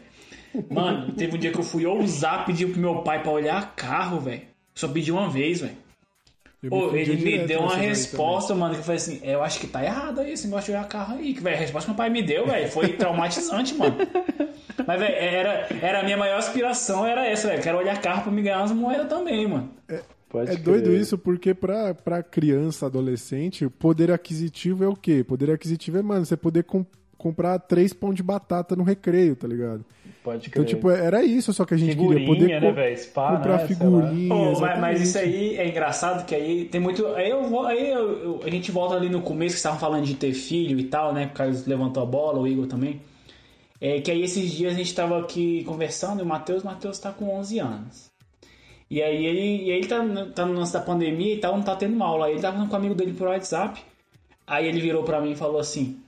Mano, teve um dia que eu fui ousar pedir pro meu pai pra olhar carro, velho. Só pedi uma vez, velho. Pô, ele me deu uma resposta, mano, que foi assim, eu acho que tá errado aí esse negócio de jogar carro aí. Que, velho, a resposta que meu pai me deu, velho, foi traumatizante, mano. Mas, velho, era, era a minha maior aspiração, era essa, velho. Quero olhar carro pra me ganhar umas moedas também, mano. Pode É crer. doido isso, porque pra, pra criança, adolescente, o poder aquisitivo é o quê? Poder aquisitivo é, mano, você poder com- comprar três pão de batata no recreio, tá ligado? Pode crer. Então, tipo, era isso só que a gente Figurinha, queria. Poder né? Spa, comprar né? Figurinha. Mas, exatamente. mas isso aí é engraçado que aí tem muito. Aí, eu, vou- aí eu- eu- a gente volta ali no começo que estavam falando de ter filho e tal, né? O Carlos levantou a bola, o Igor também. É que aí esses dias a gente tava aqui conversando e o Matheus, o Matheus tá com 11 anos. E aí ele, e aí ele tá, no- tá no lance da pandemia e tal, não tá tendo aula. Aí ele tava falando com um amigo dele por WhatsApp. Aí ele virou pra mim e falou assim: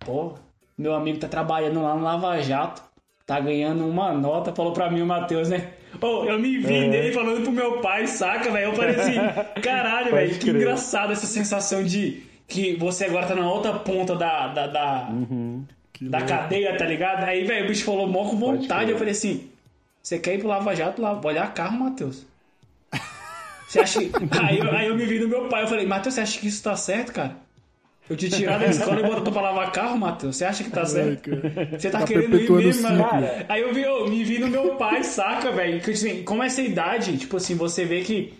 Pô, meu amigo tá trabalhando lá no Lava Jato, tá ganhando uma nota, falou pra mim o Matheus, né? Pô, eu me vi nele falando pro meu pai, saca, velho? Eu falei assim, caralho, velho, que engraçado essa sensação de que você agora tá na outra ponta da, da, da, da cadeia, tá ligado? Aí, velho, o bicho falou mó com vontade, eu falei assim, você quer ir pro Lava Jato lá, olhar carro, Matheus? Você acha que... aí, eu, aí eu me vi no meu pai, eu falei, Matheus, você acha que isso tá certo, cara? Eu te tirar da escola e botar pra lavar carro, Matheus? Você acha que tá certo? Você tá, Tá querendo ir mesmo, ciclo. Cara, Aí eu vi, eu me vi no meu pai, saca, velho? Assim, como essa idade, tipo assim, você vê que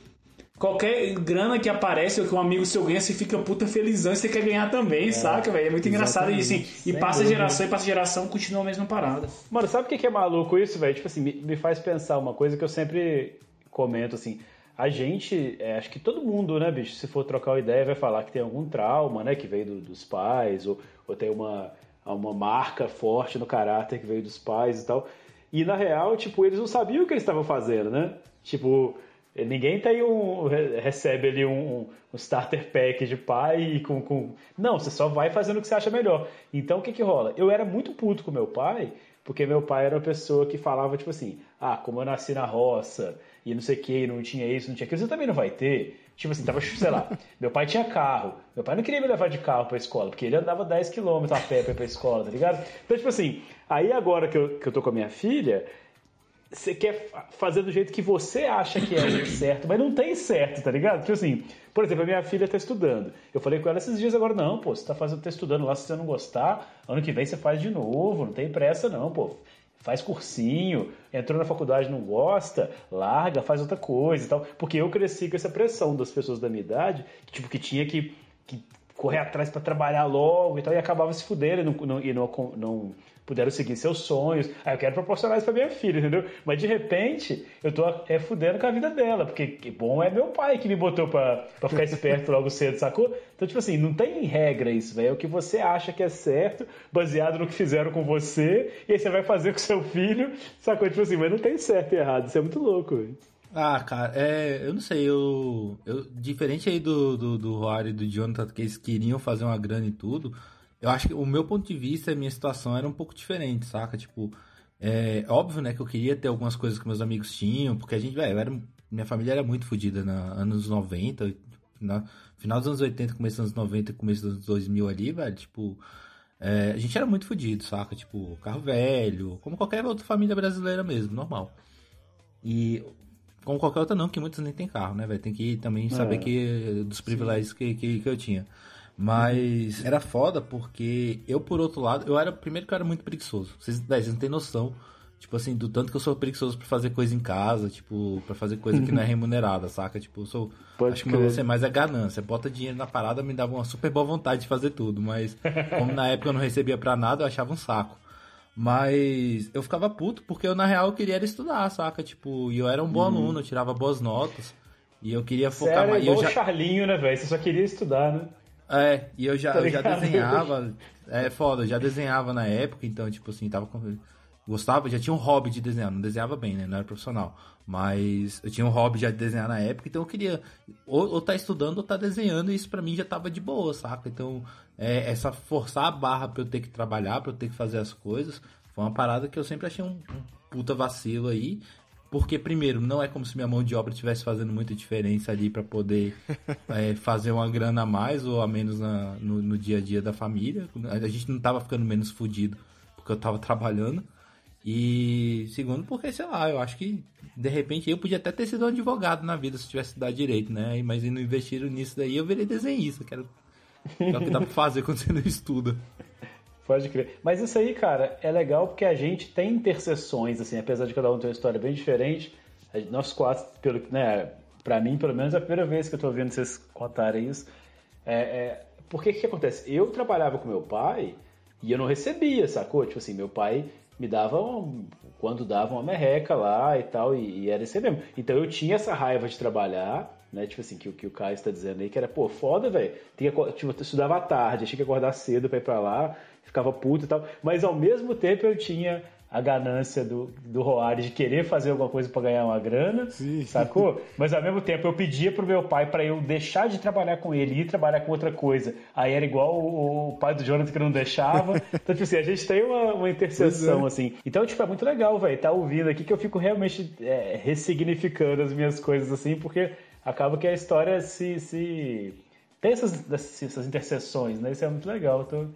qualquer grana que aparece ou que um amigo seu ganha, você fica puta felizão e você quer ganhar também, saca, velho? É muito engraçado e assim, e passa geração e passa geração, continua a mesma parada. Mano, sabe o que que é maluco isso, velho? Tipo assim, me, me faz pensar uma coisa que eu sempre comento, assim. A gente, é, acho que todo mundo, né, bicho, se for trocar uma ideia, vai falar que tem algum trauma, né, que veio do- dos pais, ou, ou tem uma, uma marca forte no caráter que veio dos pais e tal. E na real, tipo, eles não sabiam o que eles estavam fazendo, né? Tipo, ninguém tem um. re- recebe ali um, um starter pack de pai com, com. Não, você só vai fazendo o que você acha melhor. Então o que que rola? Eu era muito puto com meu pai, porque meu pai era uma pessoa que falava, tipo assim, ah, como eu nasci na roça e não sei o que, não tinha isso, não tinha aquilo, você também não vai ter. Tipo assim, tava, sei lá, meu pai tinha carro. Meu pai não queria me levar de carro pra escola, porque ele andava 10 km a pé pra ir pra escola, tá ligado? Então, tipo assim, aí agora que eu, que eu tô com a minha filha, você quer fa- fazer do jeito que você acha que é certo, mas não tem certo, tá ligado? Tipo assim, por exemplo, a minha filha tá estudando. Eu falei com ela esses dias agora, não, pô, você tá, fazendo, tá estudando lá, se você não gostar, ano que vem você faz de novo, não tem pressa não, pô. Faz cursinho, entrou na faculdade não gosta, larga, faz outra coisa e tal. Porque eu cresci com essa pressão das pessoas da minha idade, que, tipo, que tinha que, que correr atrás pra trabalhar logo e tal, e acabava se fudendo e não, não- e não, não puderam seguir seus sonhos. Aí eu quero proporcionar isso pra minha filha, entendeu? Mas de repente eu tô é, fudendo com a vida dela, porque que bom é meu pai que me botou pra, pra ficar esperto logo cedo, sacou? Então, tipo assim, não tem regra isso, velho. É o que você acha que é certo, baseado no que fizeram com você, e aí você vai fazer com seu filho, sacou? Tipo assim, mas não tem certo e errado. Isso é muito louco, velho. Ah, cara, é, eu não sei, eu, eu diferente aí do, do, do Rory e do Jonathan, que eles queriam fazer uma grana e tudo, eu acho que o meu ponto de vista, a minha situação era um pouco diferente, saca? Tipo, é óbvio, né, que eu queria ter algumas coisas que meus amigos tinham, porque a gente, velho, era, minha família era muito fodida nos anos 90, na, final dos anos 80, começo dos anos 90 começo dos anos 2000 ali, velho, tipo, é, a gente era muito fodido, saca? Tipo, carro velho, como qualquer outra família brasileira mesmo, normal. E como qualquer outra não, que muitos nem tem carro, né, velho? Tem que também saber que dos privilégios que, que, que eu tinha. Mas era foda porque eu, por outro lado, eu era. Primeiro que eu era muito preguiçoso. Vocês, véi, vocês não têm noção. Tipo assim, do tanto que eu sou preguiçoso pra fazer coisa em casa, tipo, pra fazer coisa que não é remunerada, saca? Tipo, eu sou. Pode acho que crer. meu lance é mais a ganância. Bota dinheiro na parada, me dava uma super boa vontade de fazer tudo. Mas, como na época eu não recebia pra nada, eu achava um saco. Mas eu ficava puto porque eu, na real, eu queria era estudar, saca? Tipo, e eu era um bom aluno, eu tirava boas notas. E eu queria Você focar era mais. igual eu já... o Charlinho, né, velho? Você só queria estudar, né? É, e eu já, Tá eu já desenhava. É foda, eu já desenhava na época, então, tipo assim, tava com. Gostava, já tinha um hobby de desenhar, não desenhava bem, né? Não era profissional. Mas eu tinha um hobby já de desenhar na época, então eu queria ou, ou tá estudando ou tá desenhando, e isso pra mim já tava de boa, saca? Então, é, essa forçar a barra pra eu ter que trabalhar, pra eu ter que fazer as coisas, foi uma parada que eu sempre achei um, um puta vacilo aí. Porque, primeiro, não é como se minha mão de obra estivesse fazendo muita diferença ali pra poder é, fazer uma grana a mais ou a menos na- no, no dia a dia da família. A gente não tava ficando menos fudido porque eu tava trabalhando. E segundo, porque, sei lá, eu acho que de repente eu podia até ter sido um advogado na vida se tivesse dado direito, né? Mas não investiram nisso daí, eu virei desenhista, que era que é o que dá pra fazer quando você não estuda. Pode crer. Mas isso aí, cara, é legal porque a gente tem interseções, assim, apesar de cada um ter uma história bem diferente. Nós quatro, pelo, né, pra mim, pelo menos, é a primeira vez que eu tô ouvindo vocês contarem isso. É, é, porque o que, acontece? Eu trabalhava com meu pai e eu não recebia, sacou? Tipo assim, meu pai me dava, um- quando dava uma merreca lá e tal, e, e era isso mesmo. Então eu tinha essa raiva de trabalhar, né? Tipo assim, que, o- que o Caio está dizendo aí, que era, pô, foda, velho. Tipo, eu estudava à tarde, tinha que acordar cedo pra ir pra lá, ficava puto e tal. Mas ao mesmo tempo eu tinha a ganância do, do Roari de querer fazer alguma coisa pra ganhar uma grana, Sim. sacou? Mas ao mesmo tempo eu pedia pro meu pai pra eu deixar de trabalhar com ele e ir trabalhar com outra coisa. Aí era igual o, o pai do Jonathan que não deixava. Então, tipo assim, a gente tem uma, uma interseção, Pois assim. Então, tipo, é muito legal, velho, tá ouvindo aqui que eu fico realmente é, ressignificando as minhas coisas, assim, porque acaba que a história se... se... Tem essas, essas interseções, né? Isso é muito legal. Tô,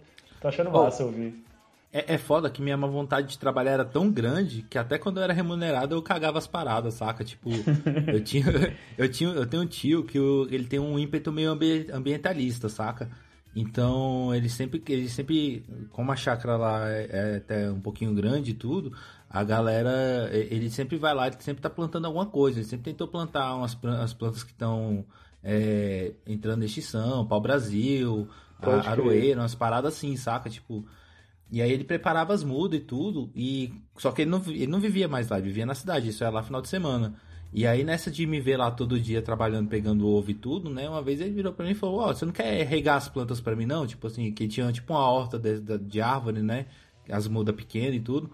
tô achando Oh, massa ouvir. É, é foda que minha vontade de trabalhar era tão grande que até quando eu era remunerado eu cagava as paradas, saca? Tipo, eu tinha. Eu, tinha, eu tenho um tio que o- ele tem um ímpeto meio ambi- ambientalista, saca? Então, ele sempre, ele sempre, como a chácara lá é, é até um pouquinho grande e tudo, a galera, ele sempre vai lá, ele sempre tá plantando alguma coisa, ele sempre tentou plantar umas plan- as plantas que estão entrando em extinção, pau-brasil, Pode crer. aroeira, umas paradas assim, saca? Tipo, e aí ele preparava as mudas e tudo, e só que ele não, ele não vivia mais lá, ele vivia na cidade, isso era lá final de semana. E aí nessa de me ver lá todo dia trabalhando, pegando ovo e tudo, né? Uma vez ele virou pra mim e falou, ó, você não quer regar as plantas pra mim não? Tipo assim, que tinha tipo uma horta de, de- de árvore, né? As mudas pequenas e tudo.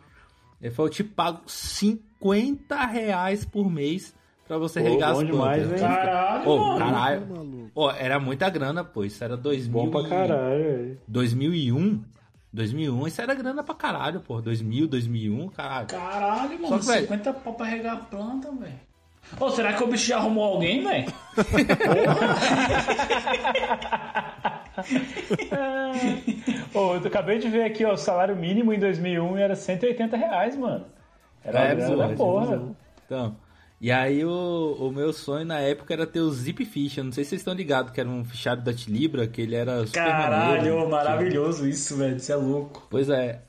Ele falou, eu te pago 50 reais por mês pra você Pô, regar bom as demais, plantas. hein? Caralho, Ô, mano. caralho. Ó, era muita grana, pô. Isso era 2000 Bom pra caralho, velho. 2001. 2001, isso era grana pra caralho, pô. 2000, 2001, caralho. Caralho, Só mano, que, velho- 50 pau pra regar a planta, velho. Ô, será que o bicho já arrumou alguém, velho? Ô, eu acabei de ver aqui, ó, o salário mínimo em 2001 era 180 reais, mano. Era É, grana da porra, porra. Então, e aí o, o meu sonho na época era ter o Zip Fish. Eu não sei se vocês estão ligados, que era um fichário da Tilibra, que ele era super Caralho, maneiro. maravilhoso isso, velho. Isso é louco. Pois é.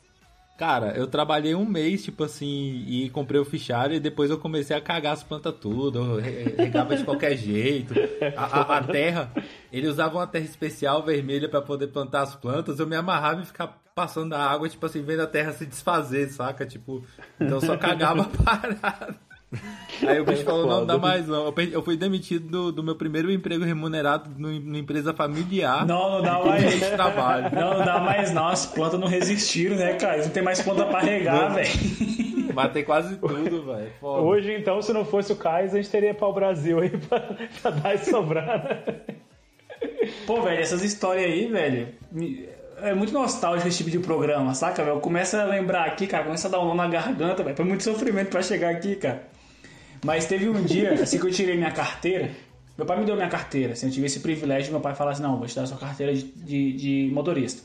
Cara, eu trabalhei um mês, tipo assim, e comprei o fichário e depois eu comecei a cagar as plantas tudo, eu re- regava de qualquer jeito. A, a- a terra, ele usava uma terra especial vermelha pra poder plantar as plantas, eu me amarrava e ficava passando a água, tipo assim, vendo a terra se desfazer, saca? Tipo, então eu só cagava parado. Aí o bicho falou, não dá mais não. Eu, fui demitido do, do meu primeiro emprego remunerado no- numa empresa familiar. Não, não dá mais. de trabalho. Não, não dá mais não. As plantas não resistiram, né, cara? Não tem mais planta pra regar, velho. Matei quase tudo, velho. Hoje, então, se não fosse o Kais, a gente teria pau Brasil aí pra, pra dar e sobrar. né? Pô, velho, essas histórias aí, velho, me- é muito nostálgico esse tipo de programa, saca, velho? Começa a lembrar aqui, cara, começa a dar um nó na garganta, velho. Foi muito sofrimento pra chegar aqui, cara. Mas teve um dia, assim que eu tirei minha carteira, meu pai me deu minha carteira, assim, eu tive esse privilégio meu pai falar assim, não, vou te dar sua carteira de, de, de motorista.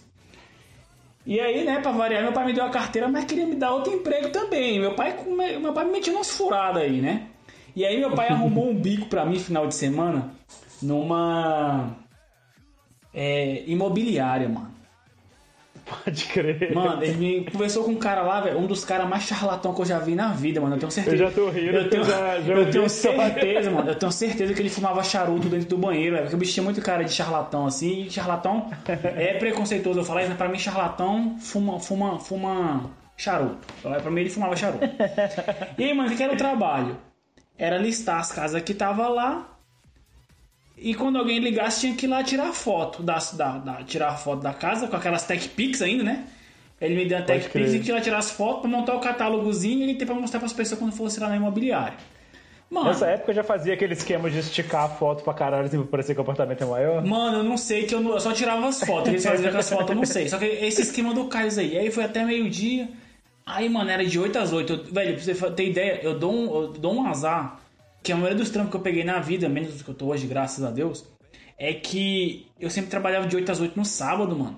E aí, né, pra variar, meu pai me deu a carteira, mas queria me dar outro emprego também. Meu pai, meu pai me metia umas furadas aí, né? E aí meu pai arrumou um bico pra mim final de semana numa é, imobiliária, mano. Pode crer. Mano, ele me conversou com um cara lá, velho, um dos caras mais charlatão que eu já vi na vida, mano. Eu tenho certeza. Eu já tô rindo, Eu tenho, eu já- já eu tenho certeza, mano. Eu tenho certeza que ele fumava charuto dentro do banheiro, velho. Porque o bicho tinha muito cara de charlatão assim. E charlatão é preconceituoso. Eu falar isso, mas pra mim, charlatão fuma, fuma, fuma charuto. Pra mim, ele fumava charuto. E aí, mano, o que era o trabalho? Era listar as casas que tava lá. E quando alguém ligasse, tinha que ir lá tirar foto da, da, da- tirar foto da casa com aquelas Tech Pix ainda, né? Ele me deu a Tech. Pix e que ir lá tirar as fotos pra montar o catálogozinho e ele tem pra mostrar pras pessoas quando fosse lá na imobiliária. Mano, Nessa época eu já fazia aquele esquema de esticar a foto pra caralho, assim, pra parecer que o apartamento é maior. Mano, eu não sei que eu, não- eu só tirava as fotos. Eles faziam com as fotos, eu não sei. Só que esse esquema do Caio aí. Aí foi até meio-dia. Aí, mano, era de 8 às 8. Eu- velho, pra você ter ideia, eu dou, um, eu dou um azar. Que a maioria dos trampos que eu peguei na vida, menos dos que eu tô hoje, graças a Deus, é que eu sempre trabalhava de 8 às 8 no sábado, mano.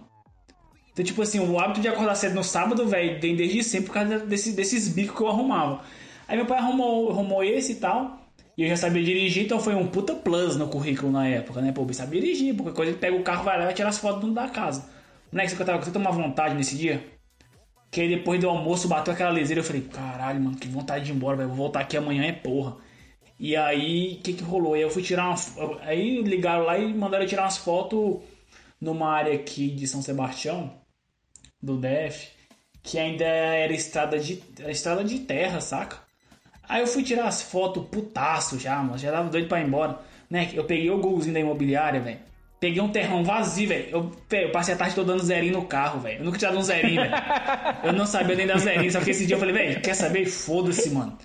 Então, tipo assim, o hábito de acordar cedo no sábado, velho, tem desde sempre por causa desse, desses bicos que eu arrumava. Aí meu pai arrumou, arrumou esse e tal. E eu já sabia dirigir, então foi um puta plus no currículo na época, né? Pô, eu sabia dirigir, porque coisa ele pega o carro, vai lá e tira as fotos do da casa. Moleque, você tava com tanta má vontade nesse dia. Que aí depois do almoço bateu aquela leseira, eu falei, caralho, mano, que vontade de ir embora, velho. Vou voltar aqui amanhã é porra. E aí, o que que rolou? Eu fui tirar uma. Aí ligaram lá e mandaram tirar umas fotos numa área aqui de São Sebastião, do DF, que ainda era estrada de, estrada de terra, saca? Aí eu fui tirar as fotos putaço já, mano. Já tava doido pra ir embora. Né? Eu peguei o golzinho da imobiliária, velho. Peguei um terrão vazio, velho. Eu, eu, passei a tarde toda dando zerinho no carro, velho. Eu nunca tinha dado um zerinho, velho. Eu não sabia nem dar zerinho. Só que esse dia eu falei, velho, quer saber? Foda-se, mano.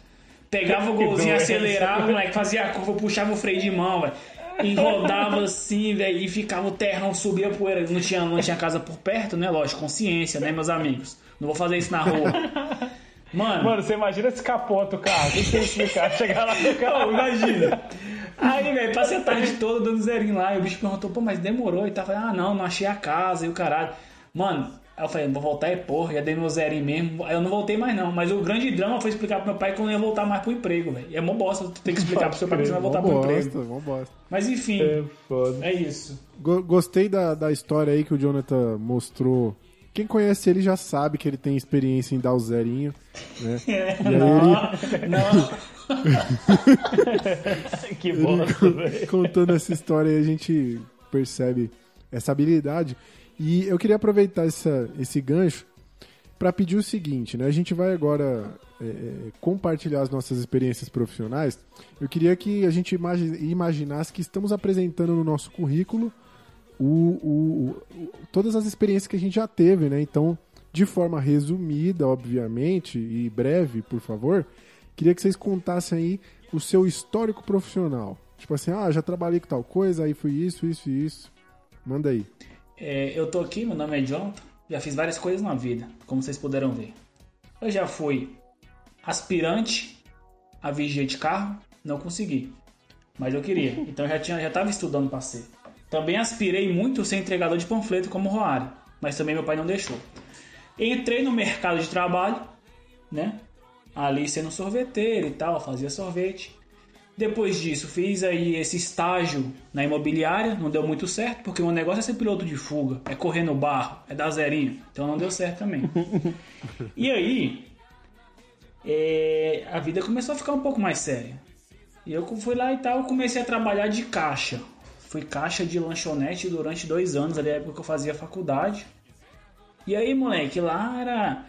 Pegava o golzinho, acelerava, moleque, fazia a curva, puxava o freio de mão, velho. E rodava assim, velho, e ficava o terrão, subia a poeira. Não tinha, não tinha casa por perto, né? Lógico, consciência, né, meus amigos? Não vou fazer isso na rua. Mano, Mano, você imagina se capota o carro. Deixa eu explicar. Chegar lá no carro. Imagina. Aí, velho, passei a tarde toda dando zerinho lá. E o bicho perguntou, pô, mas demorou e tal. Falei, ah, não, não achei a casa e o caralho. Mano, aí eu falei, vou voltar é porra, já dei meu zerinho mesmo. Aí eu não voltei mais não. Mas o grande drama foi explicar pro meu pai que eu não ia voltar mais pro emprego, velho. E é mó bosta tu ter que explicar pro seu pai que você vai voltar pro bosta, emprego. mó bosta. Mas enfim, É foda. é isso. Go- Gostei da, da história aí que o Jonathan mostrou. Quem conhece ele já sabe que ele tem experiência em dar o zerinho, né? E aí ele, Não, Que bosta, velho. contando essa história aí a gente percebe essa habilidade. E eu queria aproveitar essa, esse gancho para pedir o seguinte, né? A gente vai agora é, é, compartilhar as nossas experiências profissionais. Eu queria que a gente imagi- imaginasse que estamos apresentando no nosso currículo o, o- o- todas as experiências que a gente já teve, né? Então, de forma resumida, obviamente, e breve, por favor, queria que vocês contassem aí o seu histórico profissional. Tipo assim, ah, já trabalhei com tal coisa, aí fui isso, isso e isso. Manda aí. É, eu tô aqui, meu nome é Jonathan. Já fiz várias coisas na vida, como vocês puderam ver. Eu já fui aspirante a vigia de carro, não consegui. Mas eu queria. Então eu já tinha, já estava estudando para ser. Também aspirei muito a ser entregador de panfleto como Roário, mas também meu pai não deixou. Entrei no mercado de trabalho, né? Ali sendo sorveteiro e tal, fazia sorvete. Depois disso, fiz aí esse estágio na imobiliária, não deu muito certo, porque o negócio é ser piloto de fuga, é correr no barro, é dar zerinho, então não deu certo também. e aí, é, a vida começou a ficar um pouco mais séria. E eu fui lá e tal, comecei a trabalhar de caixa. Fui caixa de lanchonete durante dois anos, ali na época que eu fazia faculdade. E aí, moleque, lá era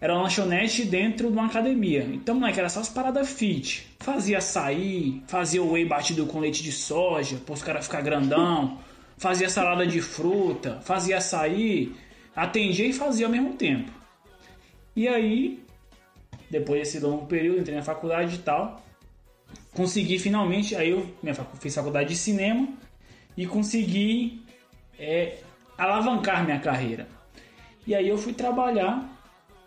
era uma lanchonete dentro de uma academia. Então, moleque, era só as paradas fit. Fazia açaí, fazia whey batido com leite de soja, para os caras ficar grandão. Fazia salada de fruta, fazia açaí. Atendia e fazia ao mesmo tempo. E aí, depois desse longo período, entrei na faculdade e tal. Consegui finalmente, aí eu minha fiz faculdade de cinema e consegui é, alavancar minha carreira. E aí eu fui trabalhar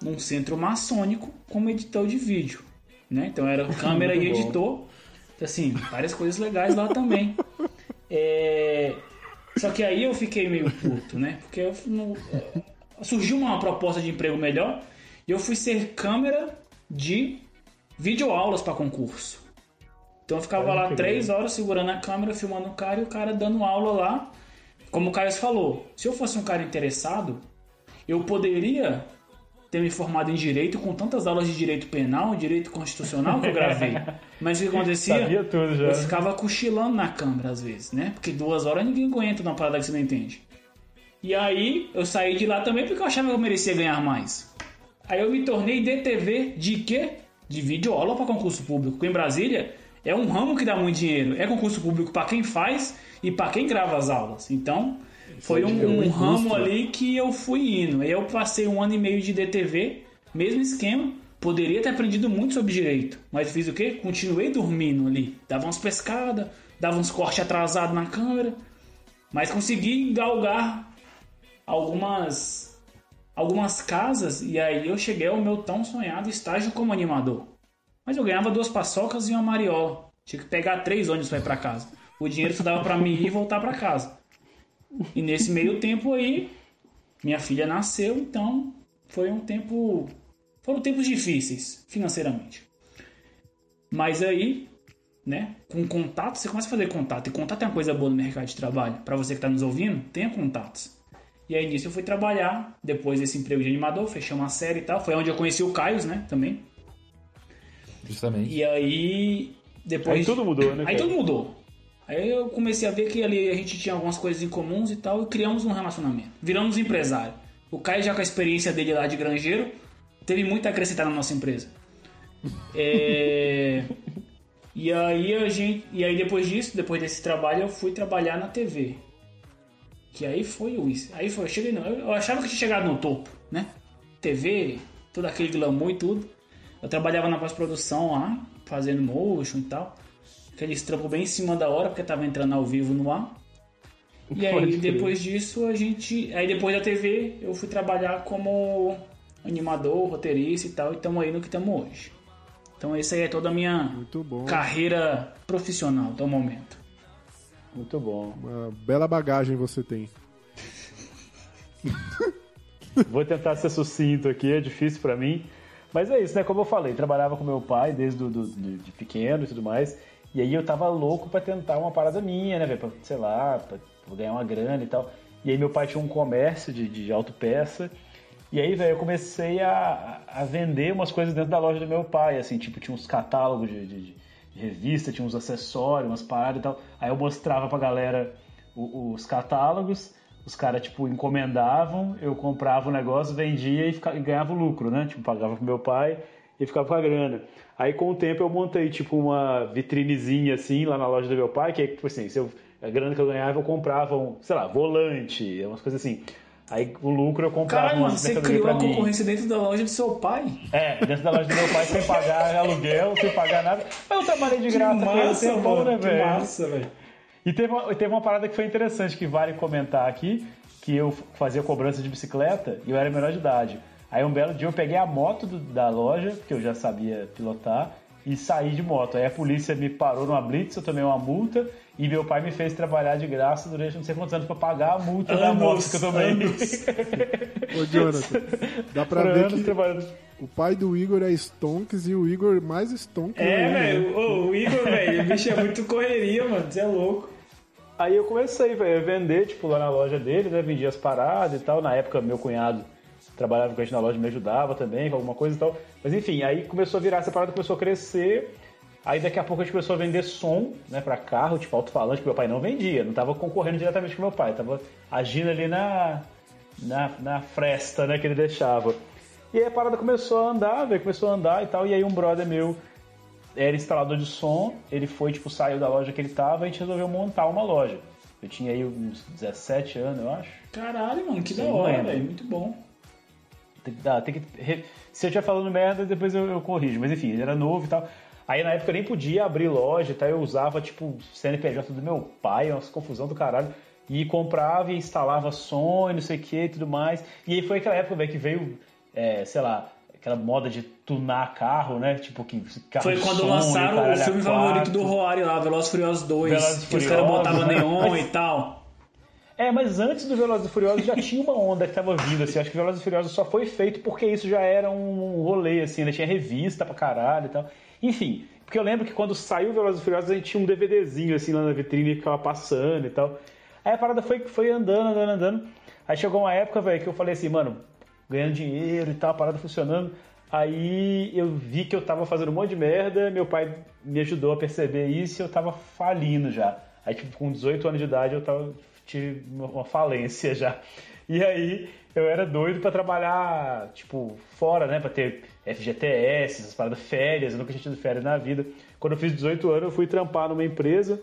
num centro maçônico como editor de vídeo, né? Então era câmera e editor, Então, assim, várias coisas legais lá também. É, Só que aí eu fiquei meio puto, né? Porque não- é, surgiu uma proposta de emprego melhor e eu fui ser câmera de videoaulas para concurso. Então eu ficava lá três horas segurando a câmera, filmando o cara e o cara dando aula lá. Como o Caio falou, se eu fosse um cara interessado, eu poderia ter me formado em direito com tantas aulas de direito penal, direito constitucional que eu gravei. Mas o que acontecia? Sabia tudo já. Eu ficava cochilando na câmera às vezes, né? Porque duas horas ninguém aguenta numa parada que você não entende. E aí eu saí de lá também porque eu achava que eu merecia ganhar mais. Aí eu me tornei DTV de quê? De videoaula para concurso público. Porque em Brasília é um ramo que dá muito dinheiro. É concurso público para quem faz e para quem grava as aulas. Então foi um, um ramo ali que eu fui indo. Eu passei um ano e meio de DTV, mesmo esquema. Poderia ter aprendido muito sobre direito, mas fiz o quê? Continuei dormindo ali. Dava umas pescadas, dava uns cortes atrasados na câmera, mas consegui galgar algumas algumas casas e aí eu cheguei ao meu tão sonhado estágio como animador. Mas eu ganhava duas paçocas e uma mariola. Tinha que pegar três ônibus para ir para casa. O dinheiro só dava para mim ir e voltar para casa. E nesse meio tempo aí, minha filha nasceu, então foi um tempo. Foram tempos difíceis financeiramente. Mas aí, né, com contato, você começa a fazer contato. E contato é uma coisa boa no mercado de trabalho. Para você que está nos ouvindo, tenha contatos. E aí nisso eu fui trabalhar, depois desse emprego de animador, fechei uma série e tal. Foi onde eu conheci o Caio, né, também. Justamente. E aí, depois... Aí tudo mudou, né, Aí cara? tudo mudou. Aí eu comecei a ver que ali a gente tinha algumas coisas em comuns e tal, e criamos um relacionamento. Viramos empresário. O Caio já com a experiência dele lá de granjeiro, teve muito a acrescentar na nossa empresa. É... e aí a gente, e aí depois disso, depois desse trabalho, eu fui trabalhar na TV. Que aí foi o isso. Aí foi, eu cheguei não, eu achava que tinha chegado no topo, né? TV, todo aquele glamour e tudo. Eu trabalhava na pós-produção lá, fazendo motion e tal. Aqueles trampos bem em cima da hora, porque tava entrando ao vivo no ar. E aí, Pode crer. depois disso, a gente. Aí, depois da TV, eu fui trabalhar como animador, roteirista e tal. E estamos aí no que estamos hoje. Então, essa aí é toda a minha Muito bom. carreira profissional até o momento. Muito bom. Uma bela bagagem você tem. Vou tentar ser sucinto aqui, é difícil pra mim. Mas é isso, né? Como eu falei, trabalhava com meu pai desde do, do- de pequeno e tudo mais. E aí eu tava louco pra tentar uma parada minha, né, velho? Pra, sei lá, pra, ganhar uma grana e tal. E aí meu pai tinha um comércio de, de autopeça. E aí, velho, eu comecei a, a vender umas coisas dentro da loja do meu pai, assim, tipo, tinha uns catálogos de, de- de revista, tinha uns acessórios, umas paradas e tal. Aí eu mostrava pra galera o- os catálogos, os caras, tipo, encomendavam, eu comprava o negócio, vendia e, fica- e ganhava lucro, né? Tipo, pagava pro meu pai e ficava com a grana. Aí, com o tempo, eu montei, tipo, uma vitrinezinha, assim, lá na loja do meu pai, que é, tipo assim, se eu, a grana que eu ganhava, eu comprava, um, sei lá, volante, umas coisas assim. Aí, o lucro eu comprava Caralho, umas você criou a mim. concorrência dentro da loja do seu pai? É, dentro da loja do meu pai, sem pagar aluguel, sem pagar nada. Mas eu trabalhei de graça ele, massa, né, mano, que velho? massa, velho. E teve uma, teve uma parada que foi interessante, que vale comentar aqui, que eu fazia cobrança de bicicleta e eu era menor de idade. Aí um belo dia eu peguei a moto do- da loja, que eu já sabia pilotar, e saí de moto. Aí a polícia me parou numa blitz, eu tomei uma multa, e meu pai me fez trabalhar de graça durante não sei quantos anos pra pagar a multa da Anos, moto que eu tomei. anos. Ô, Jonathan, dá pra Por ver que trabalhando. o pai do Igor é Stonks e o Igor mais Stonks. É, velho, ô, o Igor, velho, o bicho é muito correria, mano, você é louco. Aí eu comecei velho, a vender, tipo, lá na loja dele, né? Vendia as paradas e tal. Na época, meu cunhado trabalhava com a gente na loja, me ajudava também com alguma coisa e tal. Mas enfim, aí começou a virar essa parada, começou a crescer. Aí daqui a pouco a gente começou a vender som, né, pra carro, tipo alto-falante, que meu pai não vendia, não tava concorrendo diretamente com meu pai, tava agindo ali na, na, na fresta, né, que ele deixava. E aí a parada começou a andar, velho, começou a andar e tal, e aí um brother meu era instalador de som, ele foi, tipo, saiu da loja que ele tava e a gente resolveu montar uma loja. Eu tinha aí uns 17 anos, eu acho. Caralho, mano, que da Sim, hora, lembro. velho, muito bom. Tem que, dar- tem que Se eu estiver falando merda, depois eu, eu corrijo. Mas enfim, ele era novo e tal. Aí na época eu nem podia abrir loja e tal. Eu usava, tipo, CNPJ do meu pai, umas confusão do caralho. E comprava e instalava som e não sei o que e tudo mais. E aí foi aquela época, velho, que veio, é, sei lá, aquela moda de tunar carro, né? Tipo, que carro Foi quando som lançaram o filme favorito do Roari lá, Velozes Furiosos 2, Velozes e que os caras botavam neon e tal. É, mas antes do Velozes e Furiosos já tinha uma onda que tava vindo, assim. Acho que Velozes e Furiosos só foi feito porque isso já era um rolê, assim. Ainda tinha revista pra caralho e tal. Enfim, porque eu lembro que quando saiu Velozes e Furiosos a gente tinha um DVDzinho, assim, lá na vitrine que ficava passando e tal. Aí a parada foi, foi andando, andando, andando. Aí chegou uma época, velho, que eu falei assim, mano, ganhando dinheiro e tal, a parada funcionando. Aí eu vi que eu tava fazendo um monte de merda, meu pai me ajudou a perceber isso e eu tava falindo já. Aí, tipo, com 18 anos de idade eu tava, tive uma falência já. E aí eu era doido pra trabalhar, tipo, fora, né? Pra ter FGTS, essas paradas, férias, eu nunca tinha tido férias na vida. Quando eu fiz 18 anos eu fui trampar numa empresa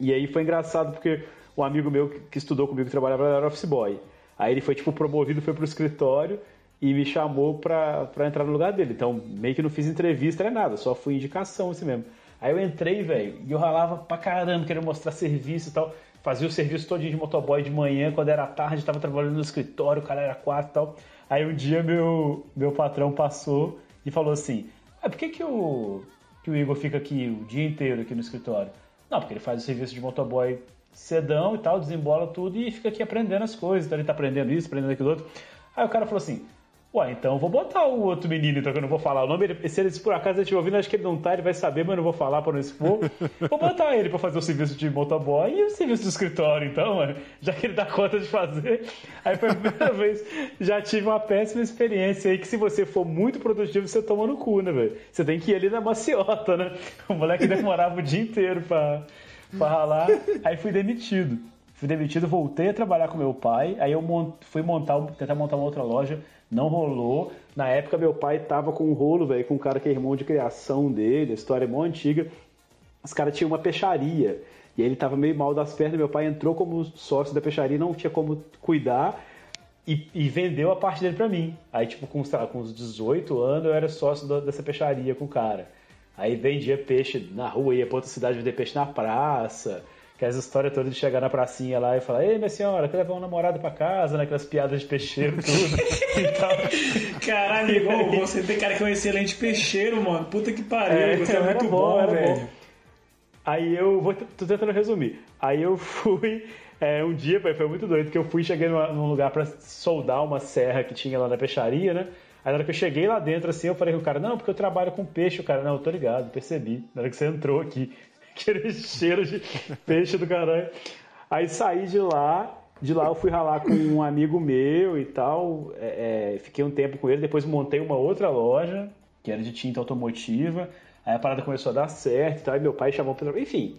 e aí foi engraçado porque um amigo meu que- estudou comigo, que trabalhava, era office boy. Aí ele foi, tipo, promovido, foi pro escritório e me chamou pra entrar no lugar dele. Então, meio que não fiz entrevista nem nada, só fui indicação assim mesmo. Aí eu entrei, velho, e eu ralava pra caramba, querendo mostrar serviço e tal. Fazia o serviço todinho de motoboy de manhã, quando era tarde, tava trabalhando no escritório, o cara era quatro e tal. Aí um dia meu, meu patrão passou e falou assim: ah, por que, que, o, que o Igor fica aqui o dia inteiro aqui no escritório? Não, porque ele faz o serviço de motoboy cedão e tal, desembola tudo e fica aqui aprendendo as coisas. Então ele tá aprendendo isso, aprendendo aquilo outro. Aí o cara falou assim: Ué, então eu vou botar o outro menino, então que eu não vou falar o nome. Ele, se ele se por acaso estiver ouvindo, acho que ele não tá, ele vai saber, mas eu não vou falar pra não expor. vou botar ele pra fazer o serviço de motoboy e o serviço do escritório, então, mano, já que ele dá conta de fazer. Aí foi a primeira vez, já tive uma péssima experiência aí, que se você for muito produtivo, você toma no cu, né, velho? Você tem que ir ali na maciota, né? O moleque demorava o dia inteiro pra, pra ralar, aí fui demitido. Fui demitido, voltei a trabalhar com meu pai, aí eu mont, fui montar, tentar montar uma outra loja, não rolou. Na época, meu pai tava com um rolo, velho, com um cara que é irmão de criação dele, a história é mó antiga. Os caras tinham uma peixaria. E ele tava meio mal das pernas, meu pai entrou como sócio da peixaria, não tinha como cuidar. E, e vendeu a parte dele pra mim. Aí, tipo, com, sei lá, com uns 18 anos, eu era sócio da- dessa peixaria com o cara. Aí vendia peixe na rua, ia pra outra cidade vender peixe na praça. Que as histórias todas de chegar na pracinha lá e falar, ei, minha senhora, quer levar um namorado pra casa, né? Aquelas piadas de peixeiro, tudo. então, Caralho, igual você tem cara que é um excelente peixeiro, mano. Puta que pariu, você é muito bom, era velho. Aí eu vou tô tentando resumir. Aí eu fui é, um dia, foi muito doido, que eu fui cheguei numa- num lugar pra soldar uma serra que tinha lá na peixaria, né? Aí na hora que eu cheguei lá dentro, assim, eu falei com o cara, não, porque eu trabalho com peixe, o cara, não, eu tô ligado, percebi. Na hora que você entrou aqui, aquele cheiro de peixe do caralho. Aí saí de lá, de lá eu fui ralar com um amigo meu e tal, é, é, fiquei um tempo com ele, depois montei uma outra loja, que era de tinta automotiva, aí a parada começou a dar certo e tal, e meu pai chamou pra... Enfim,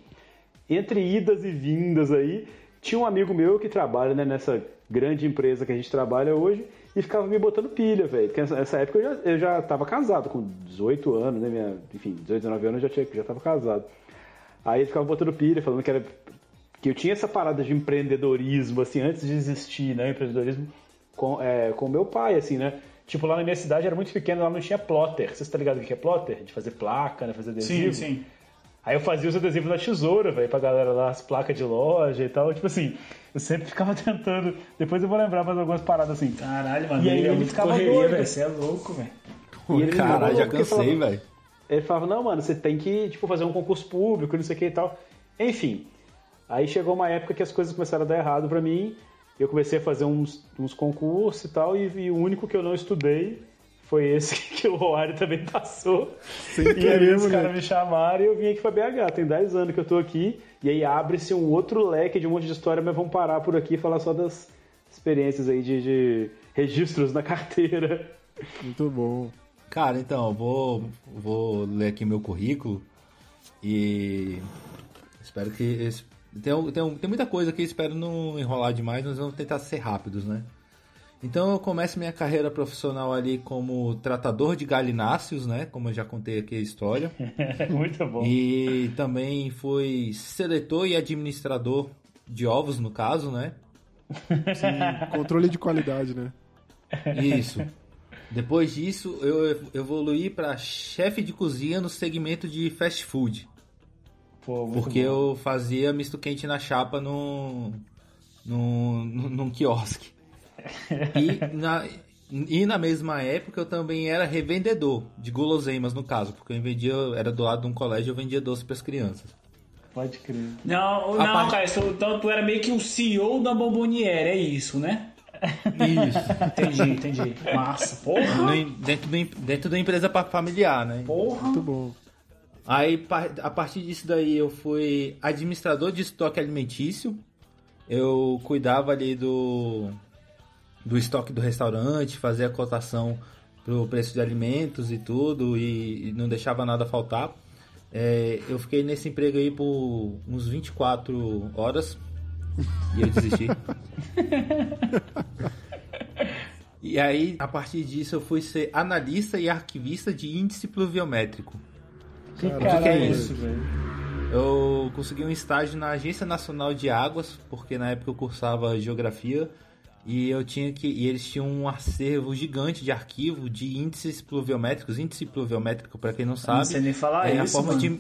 entre idas e vindas aí, tinha um amigo meu que trabalha né, nessa grande empresa que a gente trabalha hoje e ficava me botando pilha, velho. Porque nessa época eu já, eu já tava casado, com 18 anos, né? Minha, enfim, 18, 19 anos eu já, tinha, já tava casado. Aí ele ficava botando pilha, falando que era. Que eu tinha essa parada de empreendedorismo, assim, antes de existir, né? Empreendedorismo com, é, com meu pai, assim, né? Tipo, lá na minha cidade era muito pequeno, lá não tinha plotter. Vocês estão ligados o que é plotter? De fazer placa, né? Fazer adesivo. Sim, sim. Aí eu fazia os adesivos na tesoura, velho, pra galera lá, as placas de loja e tal. Tipo assim, eu sempre ficava tentando. Depois eu vou lembrar mais algumas paradas assim. Caralho, mano. E aí ele é ele muito ficava correria, doido. velho. Você é louco, velho. E ele Caralho, já cansei, velho. Ele falava, não, mano, você tem que, tipo, fazer um concurso público, não sei o que e tal. Enfim. Aí chegou uma época que as coisas começaram a dar errado pra mim. Eu comecei a fazer uns, uns concursos e tal, e, e o único que eu não estudei foi esse que o Roário também passou. Sem E aí querer, os moleque. caras me chamaram e eu vim aqui pra BH. Tem 10 anos que eu tô aqui. E aí abre-se um outro leque de um monte de história, mas vamos parar por aqui e falar só das experiências aí de, de registros na carteira. Muito bom. Cara, então, eu vou, vou ler aqui meu currículo e espero que. esse- Tem, tem, tem muita coisa que eu espero não enrolar demais, mas vamos tentar ser rápidos, né? Então eu começo minha carreira profissional ali como tratador de galináceos, né? Como eu já contei aqui a história. Muito bom. E também fui seletor e administrador de ovos, no caso, né? Controle de qualidade, né? Isso. Depois disso, eu evoluí para chefe de cozinha no segmento de fast food. Pô, Porque bom. eu fazia misto quente na chapa no, no, no, num quiosque. E na, e na mesma época eu também era revendedor de guloseimas, no caso, porque eu vendia, era do lado de um colégio eu vendia doce para as crianças. Pode crer. Não, A não, parte- cara, então tu era meio que o CEO da Bomboniere, é isso, né? Isso. Entendi, entendi. Massa, porra. No- dentro, do, dentro da empresa familiar, né? Porra. Muito bom. Aí, a partir disso daí, eu fui administrador de estoque alimentício. Eu cuidava ali do, do estoque do restaurante, fazia a cotação pro preço de alimentos e tudo, e, e não deixava nada faltar. É, eu fiquei nesse emprego aí por uns 24 horas e eu desisti. e aí, a partir disso, eu fui ser analista e arquivista de índice pluviométrico. Que Cara, cara que é isso? velho? Eu consegui um estágio na Agência Nacional de Águas, porque na época eu cursava geografia e eu tinha que e eles tinham um acervo gigante de arquivo de índices pluviométricos. Índice pluviométrico, para quem não sabe, Não sei nem falar é a isso, forma mano. de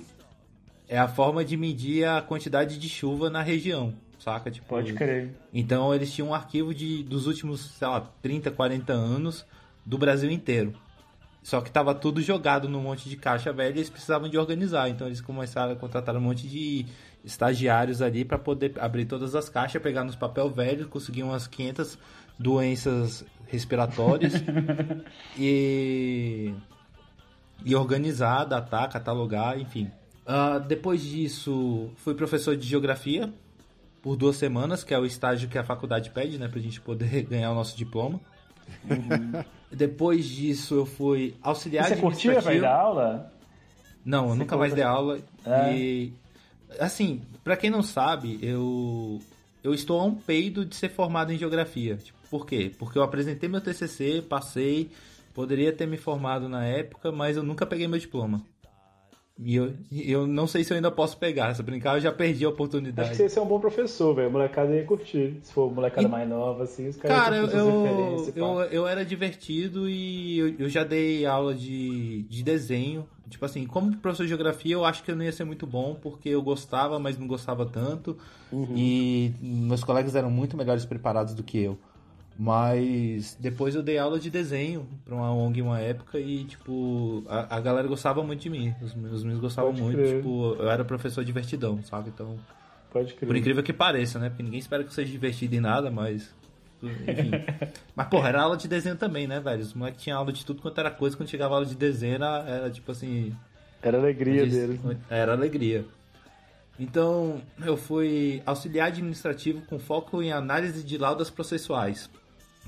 é a forma de medir a quantidade de chuva na região, saca? Tipo, Pode crer. então eles tinham um arquivo de dos últimos, sei lá, 30, 40 anos do Brasil inteiro. Só que tava tudo jogado num monte de caixa velha e eles precisavam de organizar. Então eles começaram a contratar um monte de estagiários ali para poder abrir todas as caixas, pegar nos papel velho, conseguir umas 500 doenças respiratórias e e organizar, datar, catalogar, enfim. Ah, depois disso, fui professor de geografia por duas semanas, que é o estágio que a faculdade pede, né, pra gente poder ganhar o nosso diploma. Depois disso, eu fui auxiliar Você curtia, vai dar aula? Não, eu Você nunca mais dei aula. É. E, assim, pra quem não sabe, eu, eu estou a um peido de ser formado em geografia. Tipo, por quê? Porque eu apresentei meu TCC, passei, poderia ter me formado na época, mas eu nunca peguei meu diploma. E eu, eu não sei se eu ainda posso pegar. Se brincar, eu já perdi a Acho oportunidade. que você é um bom professor, velho. Molecada ia curtir. Se for molecada E- mais nova, assim, os caras Cara, eu, eu, eu, eu era divertido e eu, eu já dei aula de, de desenho. Tipo assim, como professor de geografia, eu acho que eu não ia ser muito bom, porque eu gostava, mas não gostava tanto. E meus colegas eram muito melhores preparados do que eu. Mas depois eu dei aula de desenho pra uma ONG em uma época e, tipo, a, a galera gostava muito de mim. Os meus meninos gostavam Pode muito. crer. Tipo, eu era professor divertidão, sabe? Então, Pode crer. por incrível que pareça, né? Porque ninguém espera que eu seja divertido em nada, mas. Enfim. mas, porra, era aula de desenho também, né, velho? Os moleques tinham aula de tudo quanto era coisa. Quando chegava aula de desenho, era, era tipo assim. Era alegria diz- deles. Era alegria. Então, eu fui auxiliar administrativo com foco em análise de laudas processuais.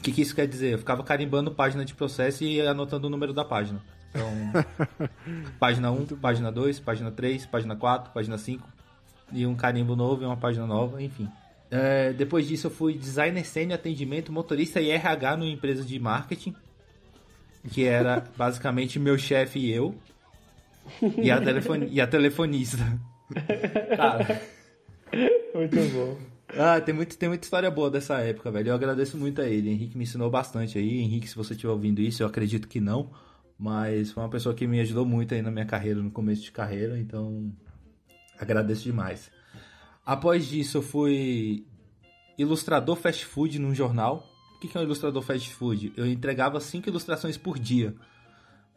O que, que isso quer dizer? Eu ficava carimbando página de processo e anotando o número da página. Então, página 1, página 2, página 3, página 4, página 5. E um carimbo novo e uma página nova, enfim. É, depois disso, eu fui designer sênior atendimento, motorista e RH numa empresa de marketing. Que era basicamente meu chefe e eu. E a, telefone, e a telefonista. Cara. Muito bom. Ah, tem, muito, tem muita história boa dessa época, velho. Eu agradeço muito a ele. Henrique me ensinou bastante aí. Henrique, se você estiver ouvindo isso, eu acredito que não. Mas foi uma pessoa que me ajudou muito aí na minha carreira, no começo de carreira. Então, agradeço demais. Após disso, eu fui ilustrador fast food num jornal. O que é um ilustrador fast food? Eu entregava cinco ilustrações por dia.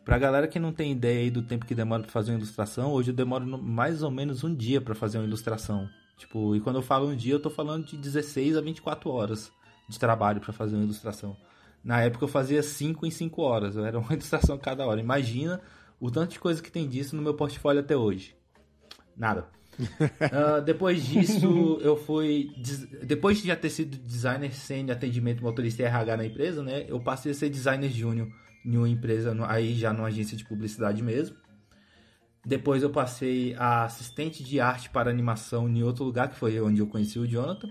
Pra galera que não tem ideia aí do tempo que demora pra fazer uma ilustração, hoje eu demoro mais ou menos um dia pra fazer uma ilustração. Tipo, e quando eu falo um dia, eu tô falando de 16 a 24 horas de trabalho pra fazer uma ilustração. Na época eu fazia 5 em 5 horas, era uma ilustração cada hora. Imagina o tanto de coisa que tem disso no meu portfólio até hoje. Nada. Ah, depois disso, eu fui. Depois de já ter sido designer sênior, atendimento motorista e RH na empresa, né? Eu passei a ser designer júnior em uma empresa, aí já numa agência de publicidade mesmo. Depois eu passei a assistente de arte para animação em outro lugar, que foi onde eu conheci o Jonathan.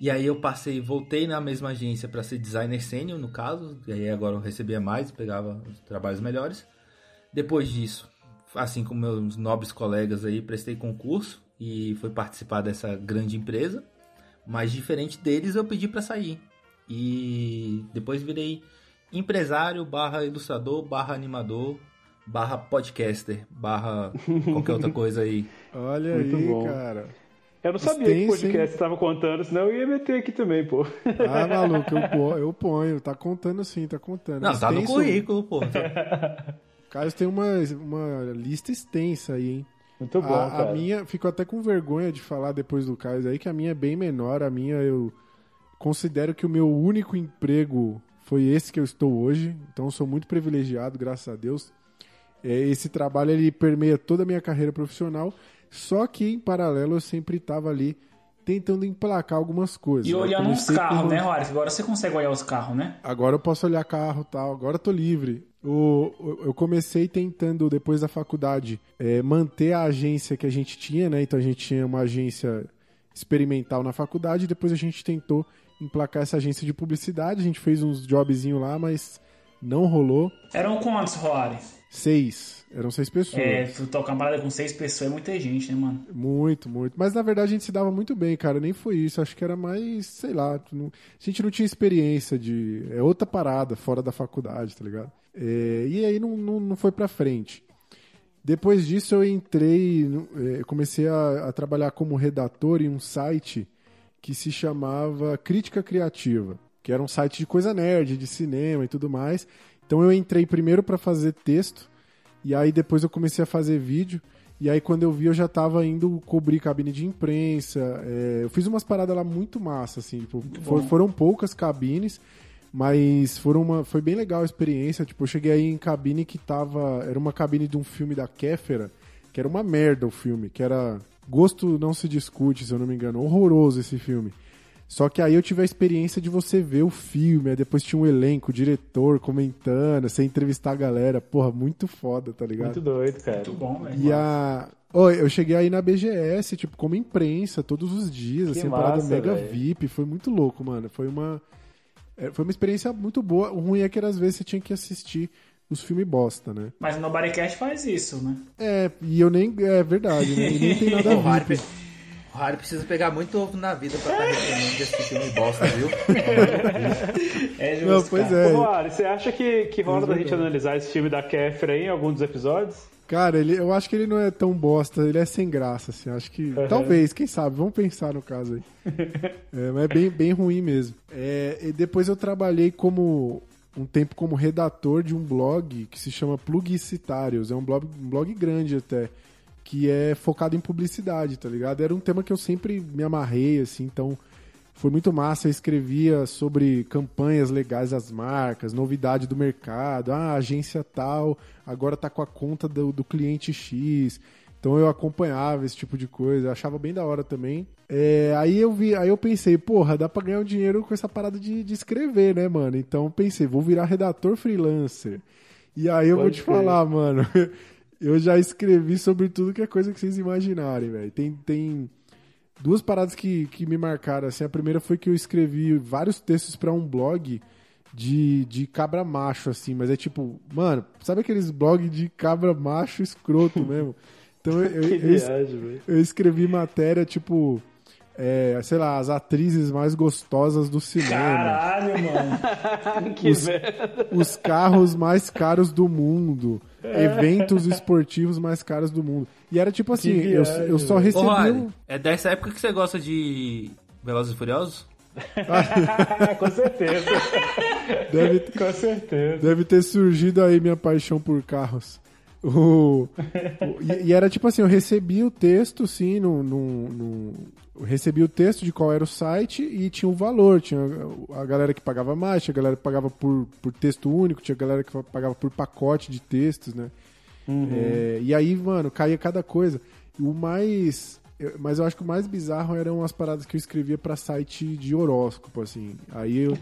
E aí eu passei, voltei na mesma agência para ser designer sênior, no caso. E aí agora eu recebia mais, pegava os trabalhos melhores. Depois disso, assim como meus nobres colegas aí, prestei concurso e fui participar dessa grande empresa. Mas diferente deles, eu pedi para sair. E depois virei empresário, barra ilustrador, barra animador, barra podcaster, barra qualquer outra coisa aí. Olha Muito aí, bom. cara. Eu não sabia que Extenso, podcast hein? você tava contando, senão eu ia meter aqui também, pô. Ah, maluco, eu, po- eu ponho. Tá contando sim, tá contando. Não, tá no Extenso. currículo, pô. Caio tem uma, uma lista extensa aí, hein? Muito bom, a, a cara. minha, fico até com vergonha de falar depois do Caio aí, que a minha é bem menor. A minha eu considero que o meu único emprego foi esse que eu estou hoje. Então eu sou muito privilegiado, graças a Deus. É, esse trabalho ele permeia toda a minha carreira profissional. Só que em paralelo eu sempre estava ali tentando emplacar algumas coisas. E olhando uns comecei carros, como- né, Juarez? Agora você consegue olhar os carros, né? Agora eu posso olhar carro e tal, agora eu tô livre. O, eu comecei tentando, depois da faculdade, é, manter a agência que a gente tinha, né? Então a gente tinha uma agência experimental na faculdade, depois a gente tentou emplacar essa agência de publicidade, a gente fez uns jobzinhos lá, mas não rolou. Eram quantos, Juarez? Seis, eram seis pessoas. É, tu tocar uma parada com seis pessoas é muita gente, né, mano? Muito, muito. Mas na verdade a gente se dava muito bem, cara. Nem foi isso. Acho que era mais, sei lá. não- A gente não tinha experiência de. É outra parada fora da faculdade, tá ligado? É, E aí não, não, não foi pra frente. Depois disso eu entrei, é, comecei a, a trabalhar como redator em um site que se chamava Crítica Criativa, que era um site de coisa nerd, de cinema e tudo mais. Então eu entrei primeiro pra fazer texto, e aí depois eu comecei a fazer vídeo. E aí quando eu vi, eu já tava indo cobrir cabine de imprensa. é, eu fiz umas paradas lá muito massa, assim. Tipo, for- foram poucas cabines, mas foram uma, foi bem legal a experiência. Tipo, eu cheguei aí em cabine que tava. Era uma cabine de um filme da Kéfera, que era uma merda o filme, que era. Gosto não se discute, se eu não me engano. Horroroso esse filme. Só que aí eu tive a experiência de você ver o filme, aí depois tinha um elenco, o diretor comentando, você entrevistar a galera. Porra, muito foda, tá ligado? Muito doido, cara. Muito bom, velho. E a. Ô, eu cheguei aí na BGS, tipo, como imprensa, todos os dias, Que assim, uma parada massa, mega velho. VIP, foi muito louco, mano. Foi uma. é, Foi uma experiência muito boa. O ruim é que às vezes você tinha que assistir os filmes bosta, né? Mas o Nobodycast faz isso, né? É, e eu nem. É verdade, né? E nem tem nada O Harry, VIP. O Harry precisa pegar muito ovo na vida pra estar reclamando desse filme bosta, viu? É justo, Não, pois cara. é. Ô, Roari, você acha que, que rola da gente analisar esse filme da Kéfera aí em algum dos episódios? Cara, ele, eu acho que ele não é tão bosta, ele é sem graça, assim. Acho que. Talvez, quem sabe, vamos pensar no caso aí. é, mas é bem, bem ruim mesmo. É, e depois eu trabalhei como. Um tempo como redator de um blog que se chama Plugicitários. É um blog, um blog grande até. Que é focado em publicidade, tá ligado? Era um tema que eu sempre me amarrei, assim, então. Foi muito massa, eu escrevia sobre campanhas legais das marcas, novidade do mercado, ah, a agência tal, agora tá com a conta do, do cliente X. Então eu acompanhava esse tipo de coisa, achava bem da hora também. É, aí eu vi, aí eu pensei, porra, dá pra ganhar um dinheiro com essa parada de, de escrever, né, mano? Então eu pensei, vou virar redator freelancer. E aí eu vou Pode te crer. falar, mano, eu já escrevi sobre tudo que é coisa que vocês imaginarem, velho. Tem, tem duas paradas que, que me marcaram. Assim, a primeira foi que eu escrevi vários textos pra um blog de, de cabra macho, assim, mas é tipo, mano, sabe aqueles blogs de cabra macho escroto mesmo? Então eu, eu, eu viagem, velho. eu escrevi matéria, tipo, é, sei lá, as atrizes mais gostosas do cinema, Caralho, mano. Que Os- os carros mais caros do mundo, eventos esportivos mais caros do mundo. E era tipo assim, eu, eu só. Ô, recebi Harry, um... é dessa época que você gosta de Velozes e Furiosos? Com certeza. Deve, Com certeza. Deve ter surgido aí minha paixão por carros. O, o- e, e era tipo assim, eu recebi o texto, sim, no, no- eu recebi o texto de qual era o site e tinha o valor. Tinha a galera que pagava mais, tinha a galera que pagava por, por texto único, tinha a galera que pagava por pacote de textos, né? É, e aí, mano, caía cada coisa. O mais. Mas eu acho que o mais bizarro eram as paradas que eu escrevia pra site de horóscopo, assim. Aí eu.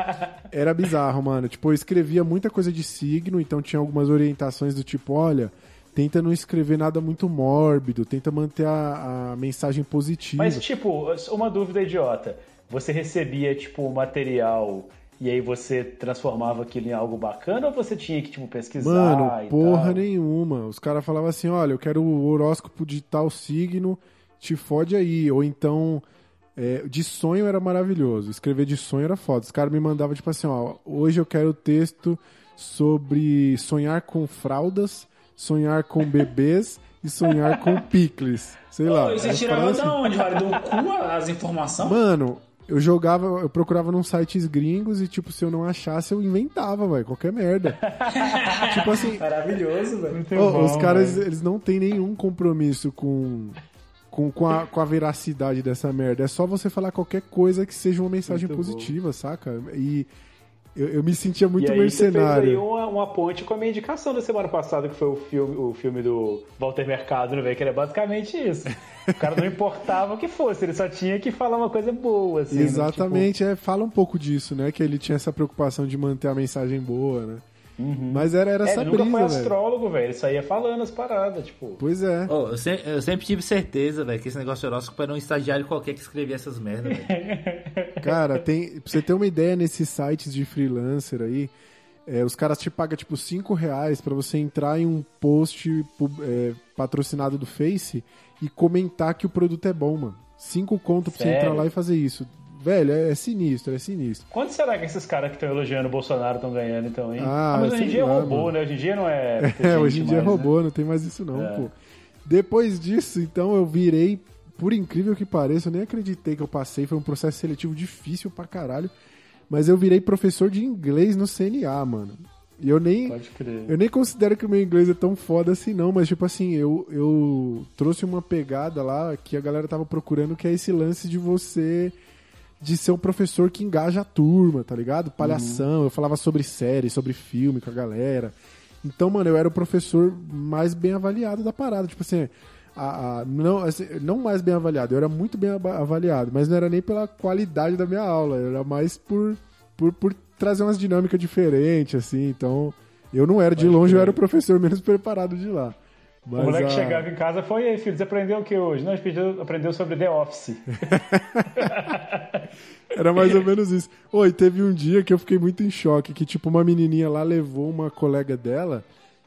Era bizarro, mano. Tipo, eu escrevia muita coisa de signo, então tinha algumas orientações do tipo, olha, tenta não escrever nada muito mórbido, tenta manter a, a mensagem positiva. Mas, tipo, uma dúvida idiota. Você recebia, tipo, o material e aí você transformava aquilo em algo bacana ou você tinha que, tipo, pesquisar Mano, e porra tal? nenhuma. Os caras falavam assim, olha, eu quero o horóscopo de tal signo, te fode aí. Ou então, é, de sonho era maravilhoso. Escrever de sonho era foda. Os caras me mandavam, tipo assim, ó, hoje eu quero texto sobre sonhar com fraldas, sonhar com bebês e sonhar com picles. Sei lá. Pô, e você tirava paradas da assim. onde, velho? Do cu as informações? Mano, eu jogava, eu procurava num sites gringos e, tipo, se eu não achasse, eu inventava, velho, qualquer merda. tipo assim, Maravilhoso, velho. Bom, os caras, velho. eles não têm nenhum compromisso com, com, com, a, com a veracidade dessa merda. É só você falar qualquer coisa que seja uma mensagem Muito positiva, saca? E eu, eu me sentia muito e aí você fez aí mercenário. uma, uma ponte com a minha indicação da semana passada, que foi o filme, o filme do Walter Mercado, né, velho? Que era basicamente isso. O cara não importava o que fosse, ele só tinha que falar uma coisa boa, assim. né? Exatamente, é, fala um pouco disso, né? Que ele tinha essa preocupação de manter a mensagem boa, né? Mas era, era é, essa ele nunca foi astrólogo, velho. Ele só ia falando as paradas, tipo. Pois é. Ô, eu, sempre, eu sempre tive certeza, velho, que esse negócio de horóscopo era um estagiário qualquer que escrevia essas merdas, velho. Cara, tem, pra você ter uma ideia nesses sites de freelancer aí, é, os caras te pagam tipo 5 reais pra você entrar em um post é, patrocinado do Face e comentar que o produto é bom, mano. 5 conto pra você Sério? entrar lá e fazer isso. Velho, é, é sinistro, é sinistro. Quanto será que esses caras que estão elogiando o Bolsonaro estão ganhando, então, hein? Ah, mas hoje em dia é robô, mano. né? Hoje em dia não é. É, hoje em dia é mais, né? robô, não tem mais isso não, É. pô. Depois disso, então, eu virei, por incrível que pareça, eu nem acreditei que eu passei, foi um processo seletivo difícil pra caralho, mas eu virei professor de inglês no CNA, mano. E eu nem, Pode crer. eu nem considero que o meu inglês é tão foda assim, não, mas tipo assim, eu, eu trouxe uma pegada lá que a galera tava procurando, que é esse lance de você. De ser um professor que engaja a turma, tá ligado? Palhação, eu falava sobre série, sobre filme com a galera. Então, mano, eu era o professor mais bem avaliado da parada. Tipo assim, a- a- não, assim, não mais bem avaliado, eu era muito bem ava- avaliado, mas não era nem pela qualidade da minha aula, era mais por, por, por trazer umas dinâmicas diferentes, assim. Então, eu não era, de Pode longe, eu era o professor menos preparado de lá. O Mas moleque a- chegava em casa foi, e aí, filho, você aprendeu o que hoje? Não, a gente aprendeu sobre The Office. Era mais ou menos isso. Oi, teve um dia que eu fiquei muito em choque, que tipo, uma menininha lá levou uma colega dela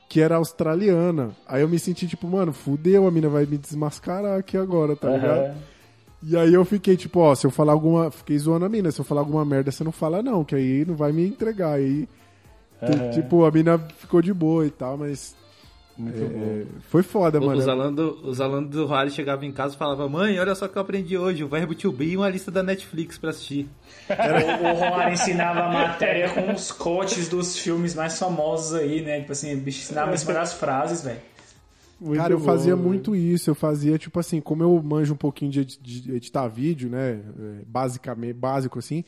que era australiana. Aí eu me senti tipo, mano, fudeu, a mina vai me desmascarar aqui agora, tá ligado? Aham. E aí eu fiquei tipo, ó, se eu falar alguma... Fiquei zoando a mina, se eu falar alguma merda, você não fala não, que aí não vai me entregar. Aí, Aham. tipo, a mina ficou de boa e tal, mas... É, bom. foi foda, mano. Os alunos, do- os alunos do Rally chegavam em casa e falavam, mãe, olha só o que eu aprendi hoje, o verbo to be e uma lista da Netflix pra assistir. O, o Romário ensinava a matéria com os cotes dos filmes mais famosos aí, né? Tipo assim, o bicho ensinava a esperar as frases, velho. Muito Cara, eu bom, fazia muito isso. Eu fazia, tipo assim, como eu manjo um pouquinho de, de editar vídeo, né? é, Basicamente, básico assim.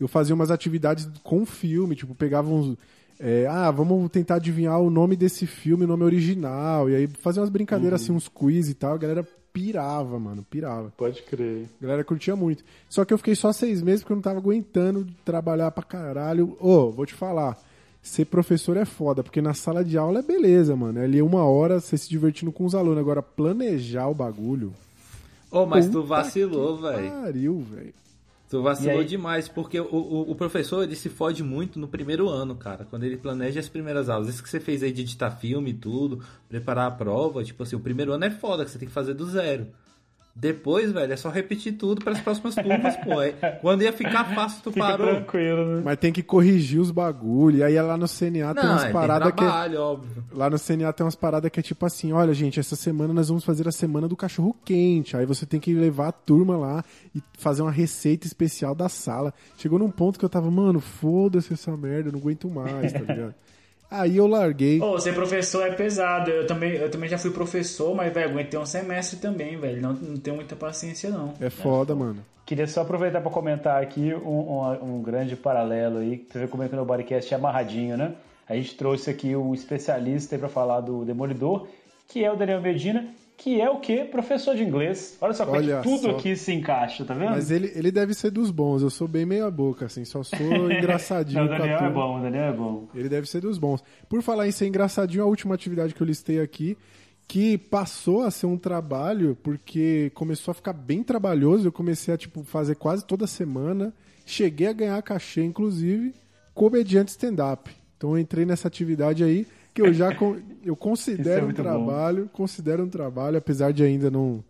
Eu fazia umas atividades com filme, tipo, pegava uns. É, ah, vamos tentar adivinhar o nome desse filme, o nome original. E aí fazia umas brincadeiras assim, uns quiz e tal. A galera pirava, mano, pirava. Pode crer. A galera curtia muito. Só que eu fiquei só seis meses porque eu não tava aguentando trabalhar pra caralho. Ô, vou te falar. Ser professor é foda, porque na sala de aula é beleza, mano. É ali uma hora você se divertindo com os alunos. Agora, planejar o bagulho. Ô, mas tu Puta vacilou, que velho. Pariu, velho. Tu vacilou aí? demais, porque o, o, o professor ele se fode muito no primeiro ano, cara. Quando ele planeja as primeiras aulas. Isso que você fez aí de editar filme e tudo, preparar a prova, tipo assim, o primeiro ano é foda, que você tem que fazer do zero. Depois, velho, é só repetir tudo para as próximas turmas, pô. É- quando ia ficar fácil, tu Fica parou. tranquilo, né? Mas tem que corrigir os bagulho. Aí lá no CNA tem Não, umas é, paradas que. é- trabalho, óbvio. Lá no CNA tem umas paradas que é tipo assim, olha, gente, essa semana nós vamos fazer a semana do cachorro quente. Aí você tem que levar a turma lá e fazer uma receita especial da sala. Chegou num ponto que eu tava, mano, foda-se essa merda, eu não aguento mais, tá ligado? Aí eu larguei. Ô, ser professor é pesado. Eu também, eu também já fui professor, mas, velho, aguentei um semestre também, velho. Não, não tenho muita paciência, não. É foda, mano. Queria só aproveitar para comentar aqui um, um- um grande paralelo aí, você vê como é que o meu bodycast é amarradinho, né? A gente trouxe aqui um especialista para falar do Demolidor, que é o Daniel Medina, que é o quê? Professor de inglês. Olha só como é Olha que tudo só. aqui se encaixa, tá vendo? Mas ele, ele deve ser dos bons. Eu sou bem meia boca, assim, só sou engraçadinho Não, o Daniel é bom, o Daniel é bom. Ele deve ser dos bons. Por falar em ser engraçadinho, a última atividade que eu listei aqui, que passou a ser um trabalho, porque começou a ficar bem trabalhoso, eu comecei a tipo, fazer quase toda semana, cheguei a ganhar cachê, inclusive, comediante stand-up. Então eu entrei nessa atividade aí, que eu já con- eu Isso é considero um muito bom. trabalho, considero um trabalho, apesar de ainda não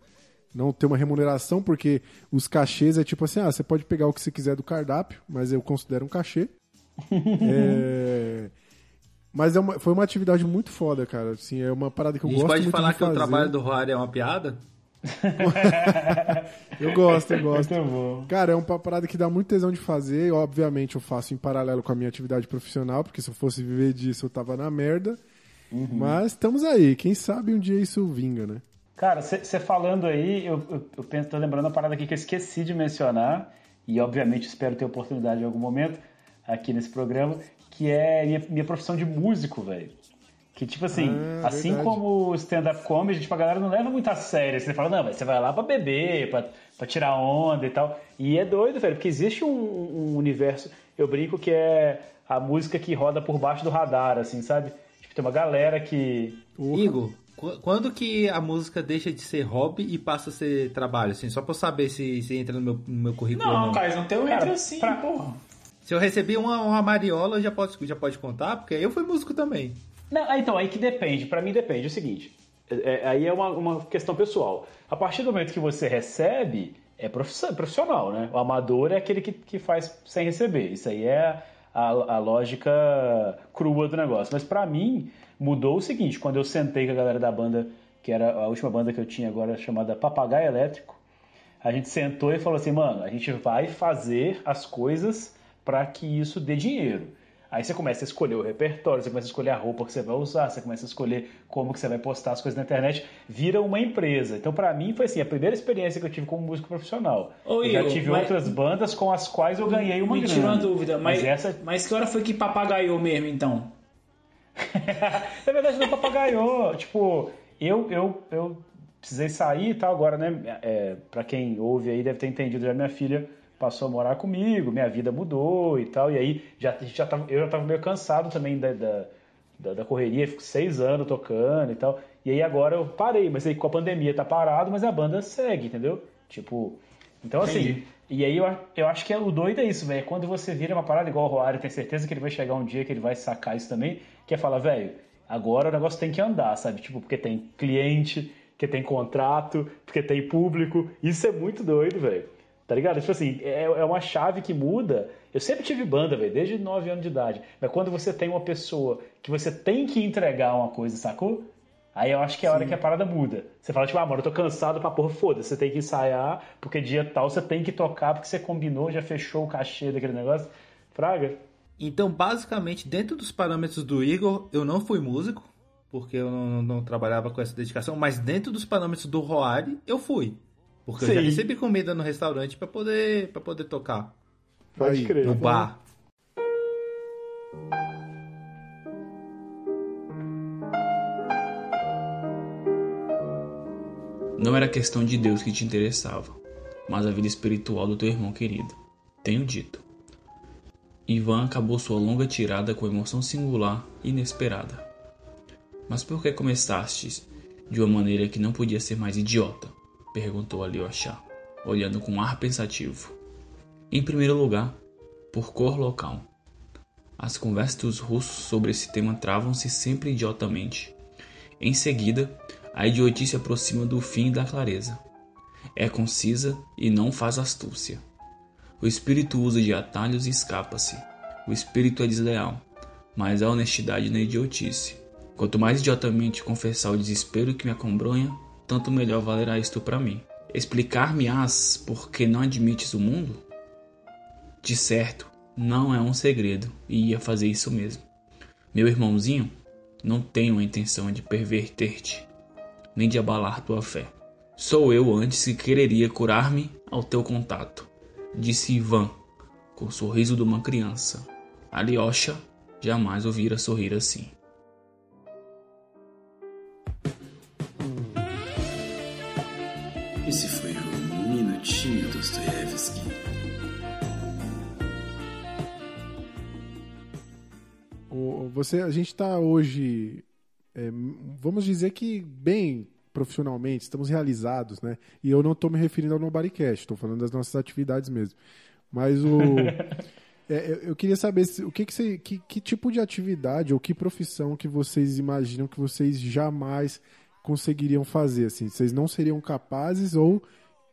não ter uma remuneração, porque os cachês é tipo assim, ah, você pode pegar o que você quiser do cardápio, mas eu considero um cachê. É, Mas é uma- foi uma atividade muito foda, cara. Assim, é uma parada que A eu gente gosto pode muito falar de que o fazer. trabalho do Roário é uma piada? Eu gosto, eu gosto. Cara, é uma parada que dá muito tesão de fazer. Obviamente eu faço em paralelo com a minha atividade profissional, porque se eu fosse viver disso eu tava na merda. Uhum. Mas estamos aí. Quem sabe um dia isso vinga, né? Cara, você falando aí, eu, eu, eu penso, tô lembrando uma parada aqui que eu esqueci de mencionar, e obviamente espero ter oportunidade em algum momento aqui nesse programa, que é minha, minha profissão de músico, velho. Que tipo assim, Ah, assim verdade. como o stand-up comedy, tipo, a galera não leva muito a sério. Você fala, não, mas você vai lá pra beber, pra, pra tirar onda e tal. E é doido, velho, porque existe um, um universo, eu brinco que é a música que roda por baixo do radar, assim, sabe? Tipo, tem uma galera que. Igor, qu- quando que a música deixa de ser hobby e passa a ser trabalho? Assim, só pra eu saber se, se entra no meu, no meu currículo ou Não, não. cara, não tem um entre assim, pra- porra. Se eu recebi uma, uma mariola, já pode, já pode contar? Porque eu fui músico também. Não, ah, então, aí que depende. Pra mim depende. É o seguinte, é- é- aí é uma, uma questão pessoal. A partir do momento que você recebe, é profissio- profissional, né? O amador é aquele que, que faz sem receber. Isso aí é a, a lógica crua do negócio. Mas pra mim, mudou o seguinte. Quando eu sentei com a galera da banda, que era a última banda que eu tinha agora, chamada Papagaio Elétrico, a gente sentou e falou assim, mano, a gente vai fazer as coisas para que isso dê dinheiro. Aí você começa a escolher o repertório, você começa a escolher a roupa que você vai usar, você começa a escolher como que você vai postar as coisas na internet, vira uma empresa. Então, pra mim, foi assim, a primeira experiência que eu tive como músico profissional. Ô, eu já tive mas- outras bandas com as quais eu ganhei uma Me grana. tira uma dúvida, mas, Mas essa mas que hora foi que papagaiou mesmo, então? Na verdade, não papagaiou. Tipo, eu, eu, eu precisei sair e tal. Agora, né? É, pra quem ouve aí deve ter entendido, já minha filha passou a morar comigo, minha vida mudou e tal. E aí já, já tava, eu já tava meio cansado também da, da, da, da correria, fico seis anos tocando e tal. E aí agora eu parei, mas aí com a pandemia tá parado, mas a banda segue, entendeu? Tipo. Então assim. Entendi. E aí eu, eu acho que é, o doido é isso, velho. É Quando você vira uma parada igual o Roário, tem certeza que ele vai chegar um dia que ele vai sacar isso também, que é falar, velho, agora o negócio tem que andar, sabe? Tipo, porque tem cliente, porque tem contrato, porque tem público. Isso é muito doido, velho. Tá ligado? Tipo assim, é, é uma chave que muda. Eu sempre tive banda, velho, desde 9 anos de idade. Mas quando você tem uma pessoa que você tem que entregar uma coisa, sacou? Aí eu acho que é a hora que a parada muda. Você fala, tipo, ah, mano, eu tô cansado pra porra, foda-se, você tem que ensaiar, porque dia tal você tem que tocar, porque você combinou, já fechou o cachê daquele negócio. Fraga. Então, basicamente, dentro dos parâmetros do Igor, eu não fui músico, porque eu não, não trabalhava com essa dedicação, mas dentro dos parâmetros do Roari, eu fui. Porque eu já Sim. recebi comida no restaurante pra poder, pra poder tocar. Pode Aí, crer. No bar. Não era a questão de Deus que te interessava, mas a vida espiritual do teu irmão querido. Tenho dito. Ivan acabou sua longa tirada com emoção singular e inesperada. Mas por que começastes de uma maneira que não podia ser mais idiota? Perguntou Alyosha, olhando com ar pensativo. Em primeiro lugar, por cor local. As conversas dos russos sobre esse tema travam-se sempre idiotamente. Em seguida, a idiotice aproxima do fim e da clareza. É concisa e não faz astúcia. O espírito usa de atalhos e escapa-se. O espírito é desleal, mas há honestidade na idiotice. Quanto mais idiotamente confessar o desespero que me acombronha, tanto melhor valerá isto para mim. Explicar-me-ás por que não admites o mundo? De certo, não é um segredo e ia fazer isso mesmo. Meu irmãozinho, não tenho a intenção de perverter-te, nem de abalar tua fé. Sou eu antes que quereria curar-me ao teu contato, disse Ivan, com o sorriso de uma criança. Alyosha jamais ouvira sorrir assim. O- Você, a gente está hoje, é, vamos dizer que bem profissionalmente, estamos realizados, né? E eu não estou me referindo ao Nobodycast, estou falando das nossas atividades mesmo. Mas o, é, eu- queria saber se- o que, que, você, que, que tipo de atividade ou que profissão que vocês imaginam que vocês jamais conseguiriam fazer, assim? Vocês não seriam capazes ou,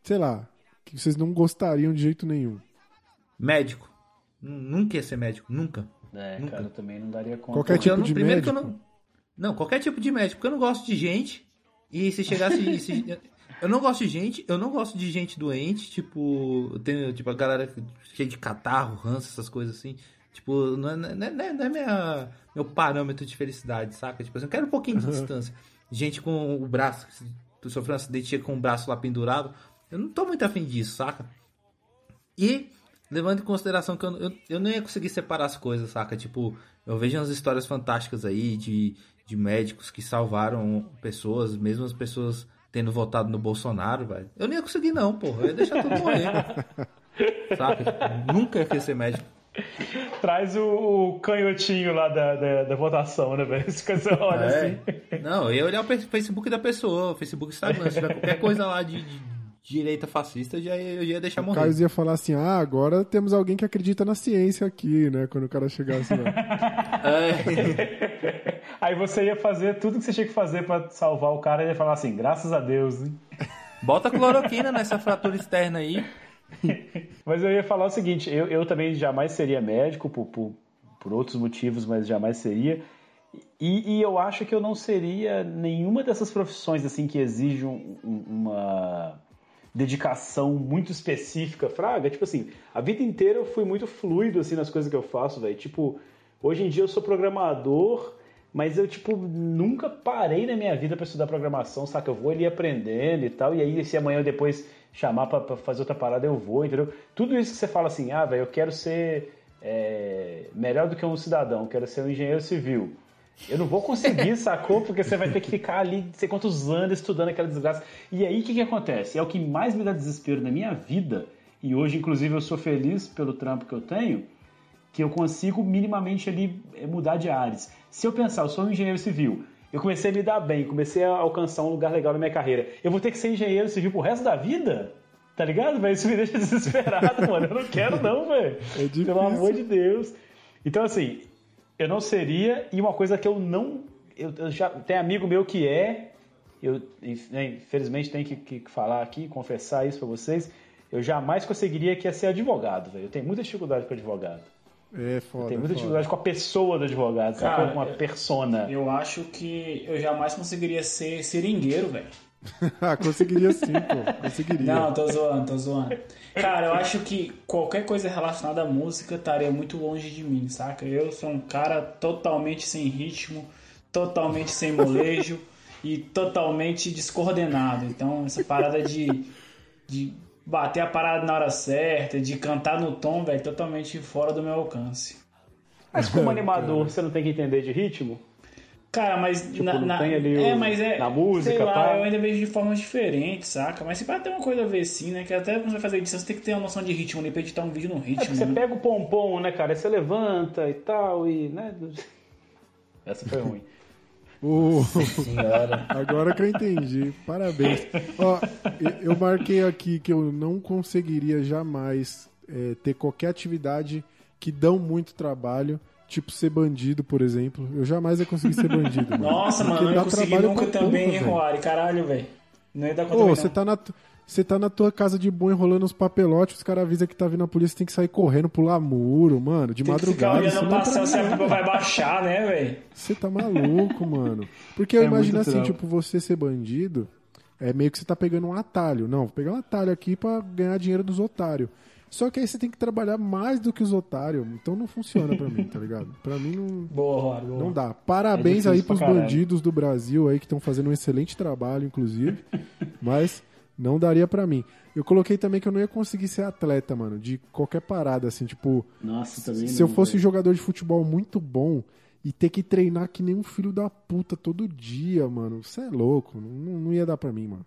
sei lá, que vocês não gostariam de jeito nenhum? Médico. Nunca ia ser médico, nunca. É, Nunca. cara, eu também não daria conta. Qualquer Porque eu tipo não- de primeiro que eu médico? não. Não, qualquer tipo de médico, porque eu não gosto de gente. E se chegasse. se- eu não gosto de gente, eu não gosto de gente doente, tipo. eu Tenho, tipo, a galera cheia de catarro, ranço, essas coisas assim. Tipo, não é, não é, não é- não é minha, meu parâmetro de felicidade, saca? Tipo assim, eu quero um pouquinho de distância. Gente com o braço, tu sofreu um acidente com o braço lá pendurado. Eu não tô muito afim disso, saca? E levando em consideração que eu, eu, eu não ia conseguir separar as coisas, saca? Tipo, eu vejo umas histórias fantásticas aí de, de médicos que salvaram pessoas, mesmo as pessoas tendo votado no Bolsonaro, velho. Eu não ia conseguir, não, porra. Eu ia deixar tudo morrer. saca? Tipo, nunca ia querer ser médico. Traz o, o canhotinho lá da, da, da votação, né, velho? Você olha assim. É. Não, eu ia olhar o Facebook da pessoa, o Facebook Instagram. Se tiver qualquer coisa lá de, de direita fascista, eu já ia, eu já ia deixar O morrer. Carlos ia falar assim: ah, agora temos alguém que acredita na ciência aqui, né? Quando o cara chegasse lá. É. Aí você ia fazer tudo que você tinha que fazer pra salvar o cara e ia falar assim, graças a Deus, hein? Bota cloroquina nessa fratura externa aí. Mas eu ia falar o seguinte, eu, eu também jamais seria médico por, por, por outros motivos, mas jamais seria. E, e eu acho que eu não seria nenhuma dessas profissões assim que exigem um- um- uma dedicação muito específica, fraga. Tipo assim, a vida inteira eu fui muito fluido assim nas coisas que eu faço, velho. Tipo, Hoje em dia eu sou programador, mas eu, tipo, nunca parei na minha vida pra estudar programação, saca? Eu vou ali aprendendo e tal, e aí se amanhã eu depois chamar pra fazer outra parada, eu vou, entendeu? Tudo isso que você fala assim, ah, velho, eu quero ser é, melhor do que um cidadão, quero ser um engenheiro civil. Eu não vou conseguir, sacou? Porque você vai ter que ficar ali, não sei quantos anos estudando aquela desgraça. E aí o que, que acontece? É o que mais me dá desespero na minha vida, e hoje, inclusive, eu sou feliz pelo trampo que eu tenho, que eu consigo minimamente ali eh, mudar de áreas. Se eu pensar, eu sou um engenheiro civil, eu comecei a me dar bem, comecei a alcançar um lugar legal na minha carreira, eu vou ter que ser engenheiro civil pro resto da vida? Tá ligado, velho? Isso me deixa desesperado, mano. Eu não quero, não, velho. É difícil. Pelo amor de Deus. Então, assim, eu não seria, e uma coisa que eu não. Eu, eu já tem amigo meu que é, eu né, infelizmente tenho que, que falar aqui, confessar isso pra vocês. Eu jamais conseguiria que ia ser advogado, velho. Eu tenho muita dificuldade com advogado. É Eu foda. tenho muita foda. dificuldade com a pessoa do advogado, Cara, sabe? Com uma eu- persona. Eu acho que eu jamais conseguiria ser seringueiro, velho. ah, conseguiria sim, pô. Conseguiria. Não, tô zoando, tô zoando. Cara, eu acho que qualquer coisa relacionada à música estaria muito longe de mim, saca? Eu sou um cara totalmente sem ritmo, totalmente sem molejo e totalmente descoordenado. Então, essa parada de, de bater a parada na hora certa, de cantar no tom, velho, totalmente fora do meu alcance. Mas como animador, você não tem que entender de ritmo? Cara, mas Tipo, na, não na- tem ali o- é, mas é, na música, sei lá, pá? eu ainda vejo de formas diferentes, saca? Mas se vai ter uma coisa a ver sim, né? Que até quando você vai fazer edição, você tem que ter uma noção de ritmo ali pra editar um vídeo no É ritmo. porque você né? pega o pompom, né, cara? Aí você levanta e tal, e. né? Essa foi ruim. Ô, Agora que eu entendi. Parabéns. Ó, eu- eu marquei aqui que eu não conseguiria jamais é, ter qualquer atividade que dão muito trabalho. Tipo ser bandido, por exemplo. Eu jamais ia conseguir ser bandido. mano. Nossa, Porque mano, eu não consegui nunca também. Roari? Caralho, velho. Não ia dar conta Ô, você tá na. Você tá na tua casa de boa enrolando os papelotes, os caras avisam que tá vindo a polícia, tem que sair correndo, pular muro, mano, de Tem que ficar madrugada. olhando é pra passão se a vai baixar, né, velho? Você tá maluco, mano. Porque eu É imagino muito assim, trampo. tipo, você ser bandido, é meio que você tá pegando um atalho. Não, vou pegar um atalho aqui pra ganhar dinheiro dos otários. Só que aí você tem que trabalhar mais do que os otários. Então não funciona pra mim, tá ligado? Pra mim não, Boa, boa. não dá. Parabéns É aí pros bandidos do Brasil aí que estão fazendo um excelente trabalho, inclusive. mas não daria pra mim. Eu coloquei também que eu não ia conseguir ser atleta, mano, de qualquer parada, assim, tipo. Nossa, também Se eu não, fosse velho. jogador de futebol muito bom e ter que treinar que nem um filho da puta todo dia, mano, você é louco. Não, não ia dar pra mim, mano.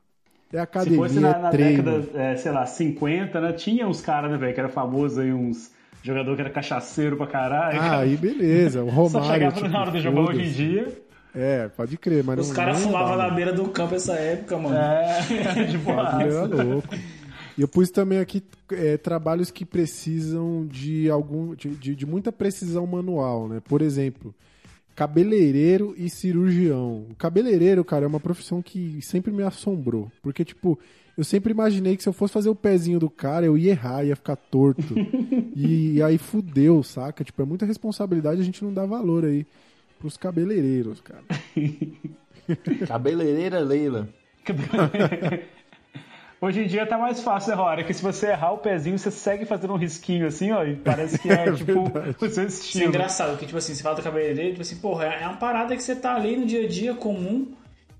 É Se academia, fosse na, na é treino. década, é, sei lá, 50, né? Tinha uns caras, né, velho, que era famoso aí, uns jogador que era cachaceiro pra caralho. Ah, cara. aí beleza. O Só Romário, chegava tipo, na hora do jogo hoje em dia. É, pode crer, mas Os não caras fumavam na beira do campo essa época, mano. É, de boa. Era louco. E eu pus também aqui é, trabalhos que precisam de algum de, de- de muita precisão manual, né? Por exemplo, cabeleireiro e cirurgião. O cabeleireiro, cara, é uma profissão que sempre me assombrou, porque tipo eu sempre imaginei que se eu fosse fazer o pezinho do cara, eu ia errar, ia ficar torto. e, aí fudeu, saca? Tipo, é muita responsabilidade, a gente não dá valor aí pros cabeleireiros, cara. Cabeleireira Leila. Hoje em dia tá mais fácil, né, Rora? Que se você errar o pezinho, você segue fazendo um risquinho assim, ó, e parece que é, tipo o seu Isso é estilo. engraçado, porque, tipo assim, você fala do cabeleireiro, tipo assim, porra, é uma parada que você tá ali no dia a dia comum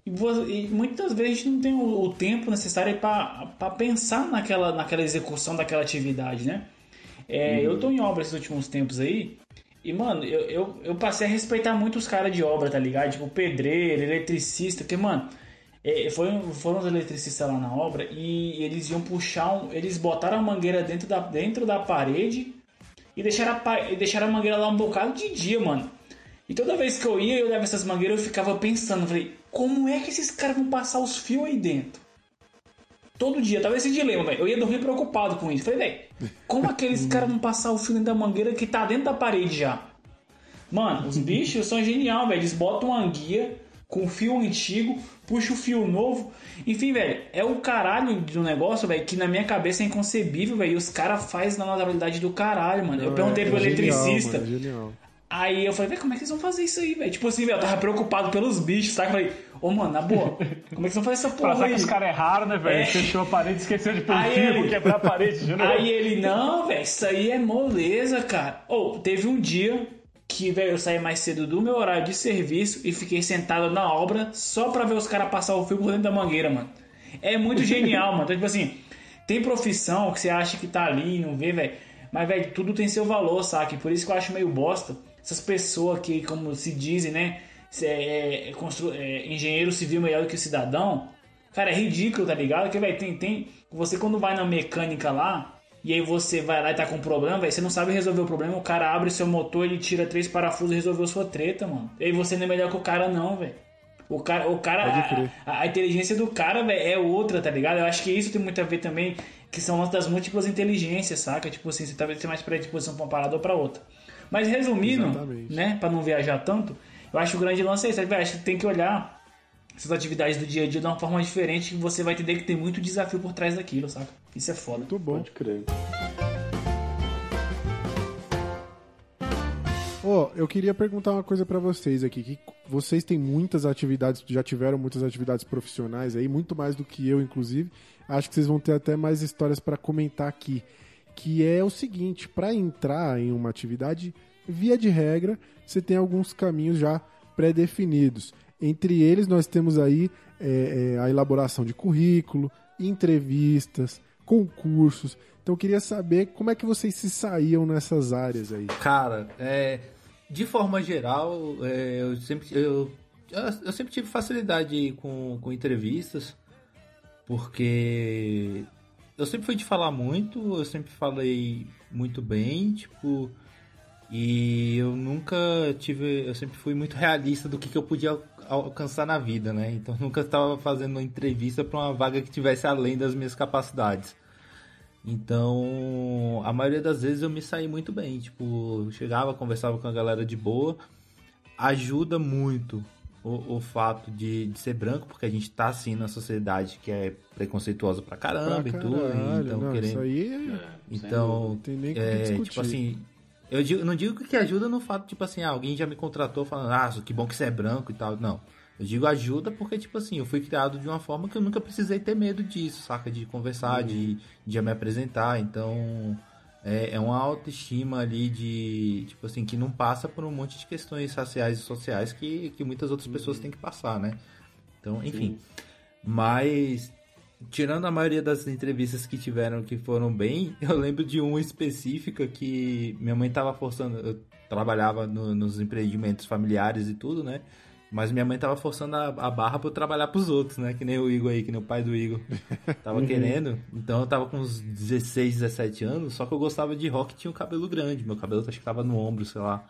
e, vo- e muitas vezes a gente não tem o, o tempo necessário pra, pra pensar naquela, naquela execução daquela atividade, né? É, Eu tô em obra esses últimos tempos aí e, mano, eu, eu, eu passei a respeitar muito os caras de obra, tá ligado? Tipo, pedreiro, eletricista, porque, mano, é, foi, foram os eletricistas lá na obra e eles iam puxar, um, eles botaram a mangueira dentro da, dentro da parede e deixaram a, e deixaram a mangueira lá um bocado de dia, mano. E toda vez que eu ia e olhava essas mangueiras, eu ficava pensando, falei, como é que esses caras vão passar os fios aí dentro? Todo dia, tava esse dilema, velho. Eu ia dormir preocupado com isso. Falei, velho, como aqueles caras vão passar o fio dentro da mangueira que tá dentro da parede já? Mano, os bichos são genial, velho. Eles botam uma guia com fio antigo, puxa o fio novo. Enfim, velho, é o caralho do negócio, velho, que na minha cabeça é inconcebível, velho. E os caras fazem na naturalidade do caralho, mano. Eu perguntei É, pro é genial, eletricista. mano, é genial. Aí eu falei, velho, como é que eles vão fazer isso aí, velho? Tipo assim, velho, eu tava preocupado pelos bichos, sabe? Eu falei, ô, mano, na boa, como é que eles vão fazer essa porra Pra aí? que os caras erraram, né, velho? É. Fechou a parede, esqueceu de pôr o Aí fio, ele- quebrar a parede de novo. Aí ele, não, velho, isso aí é moleza, cara. Ou, teve um dia que, velho, eu saí mais cedo do meu horário de serviço e fiquei sentado na obra só pra ver os caras passar o fio por dentro da mangueira, mano. É muito genial, mano. Então, tipo assim, tem profissão que você acha que tá ali e não vê, velho. Mas, velho, tudo tem seu valor, saca? Por isso que eu acho meio bosta essas pessoas que, como se dizem, né? É, é, é, é engenheiro civil melhor do que o cidadão. Cara, é ridículo, tá ligado? Que, velho, tem, tem. Você quando vai na mecânica lá, e aí você vai lá e tá com um problema, velho, você não sabe resolver o problema, o cara abre seu motor, ele tira três parafusos e resolveu sua treta, mano. E aí você não é melhor que o cara, não, velho. O cara, o cara a, a, inteligência do cara, velho, é outra, tá ligado? Eu acho que isso tem muito a ver também, que são uma das múltiplas inteligências, saca? Tipo assim, você talvez tenha mais predisposição pra uma parada ou pra outra. Mas resumindo, Exatamente. né, pra não viajar tanto, eu acho que o grande lance é esse, eu acho que tem que olhar essas atividades do dia a dia de uma forma diferente que você vai entender que tem muito desafio por trás daquilo, saca? Isso é foda. Muito bom. Pode crer. Ó, oh, eu queria perguntar uma coisa para vocês aqui, que vocês têm muitas atividades, já tiveram muitas atividades profissionais aí, muito mais do que eu, inclusive. Acho que vocês vão ter até mais histórias para comentar aqui, que é o seguinte, para entrar em uma atividade, via de regra, você tem alguns caminhos já pré-definidos. Entre eles, nós temos aí é, é, a elaboração de currículo, entrevistas, concursos. Então eu queria saber como é que vocês se saíam nessas áreas aí. Cara, é, de forma geral, é, eu, sempre, eu, eu sempre tive facilidade com, com entrevistas, porque eu sempre fui de falar muito, eu sempre falei muito bem, tipo, e eu nunca tive, eu sempre fui muito realista do que, que eu podia alcançar na vida, né? Então nunca estava fazendo uma entrevista para uma vaga que tivesse além das minhas capacidades. Então, a maioria das vezes eu me saí muito bem, tipo, chegava, conversava com a galera de boa. Ajuda muito o, o fato de, de, ser branco, porque a gente tá assim na sociedade que é preconceituosa pra caramba pra e tudo. Então, não, querendo... Isso aí é... Então, tem nem é, tipo assim, eu digo, não digo que ajuda no fato, tipo assim, ah, alguém já me contratou falando, ah, que bom que você é branco e tal. Não. Eu digo ajuda porque, tipo assim, eu fui criado de uma forma que eu nunca precisei ter medo disso, saca? De conversar, uhum. de, de me apresentar. Então, é, é uma autoestima ali de, tipo assim, que não passa por um monte de questões raciais e sociais que, que muitas outras uhum. pessoas têm que passar, né? Então, enfim. Sim. Mas tirando a maioria das entrevistas que tiveram que foram bem, eu lembro de uma específica que minha mãe tava forçando. Eu trabalhava no, nos empreendimentos familiares e tudo, né? Mas minha mãe tava forçando a, a barra pra eu trabalhar pros outros, né? Que nem o Igor aí, que nem o pai do Igor tava uhum. querendo. Então eu tava com uns 16, 17 anos, só que eu gostava de rock e tinha o um cabelo grande. Meu cabelo acho que tava no ombro, sei lá.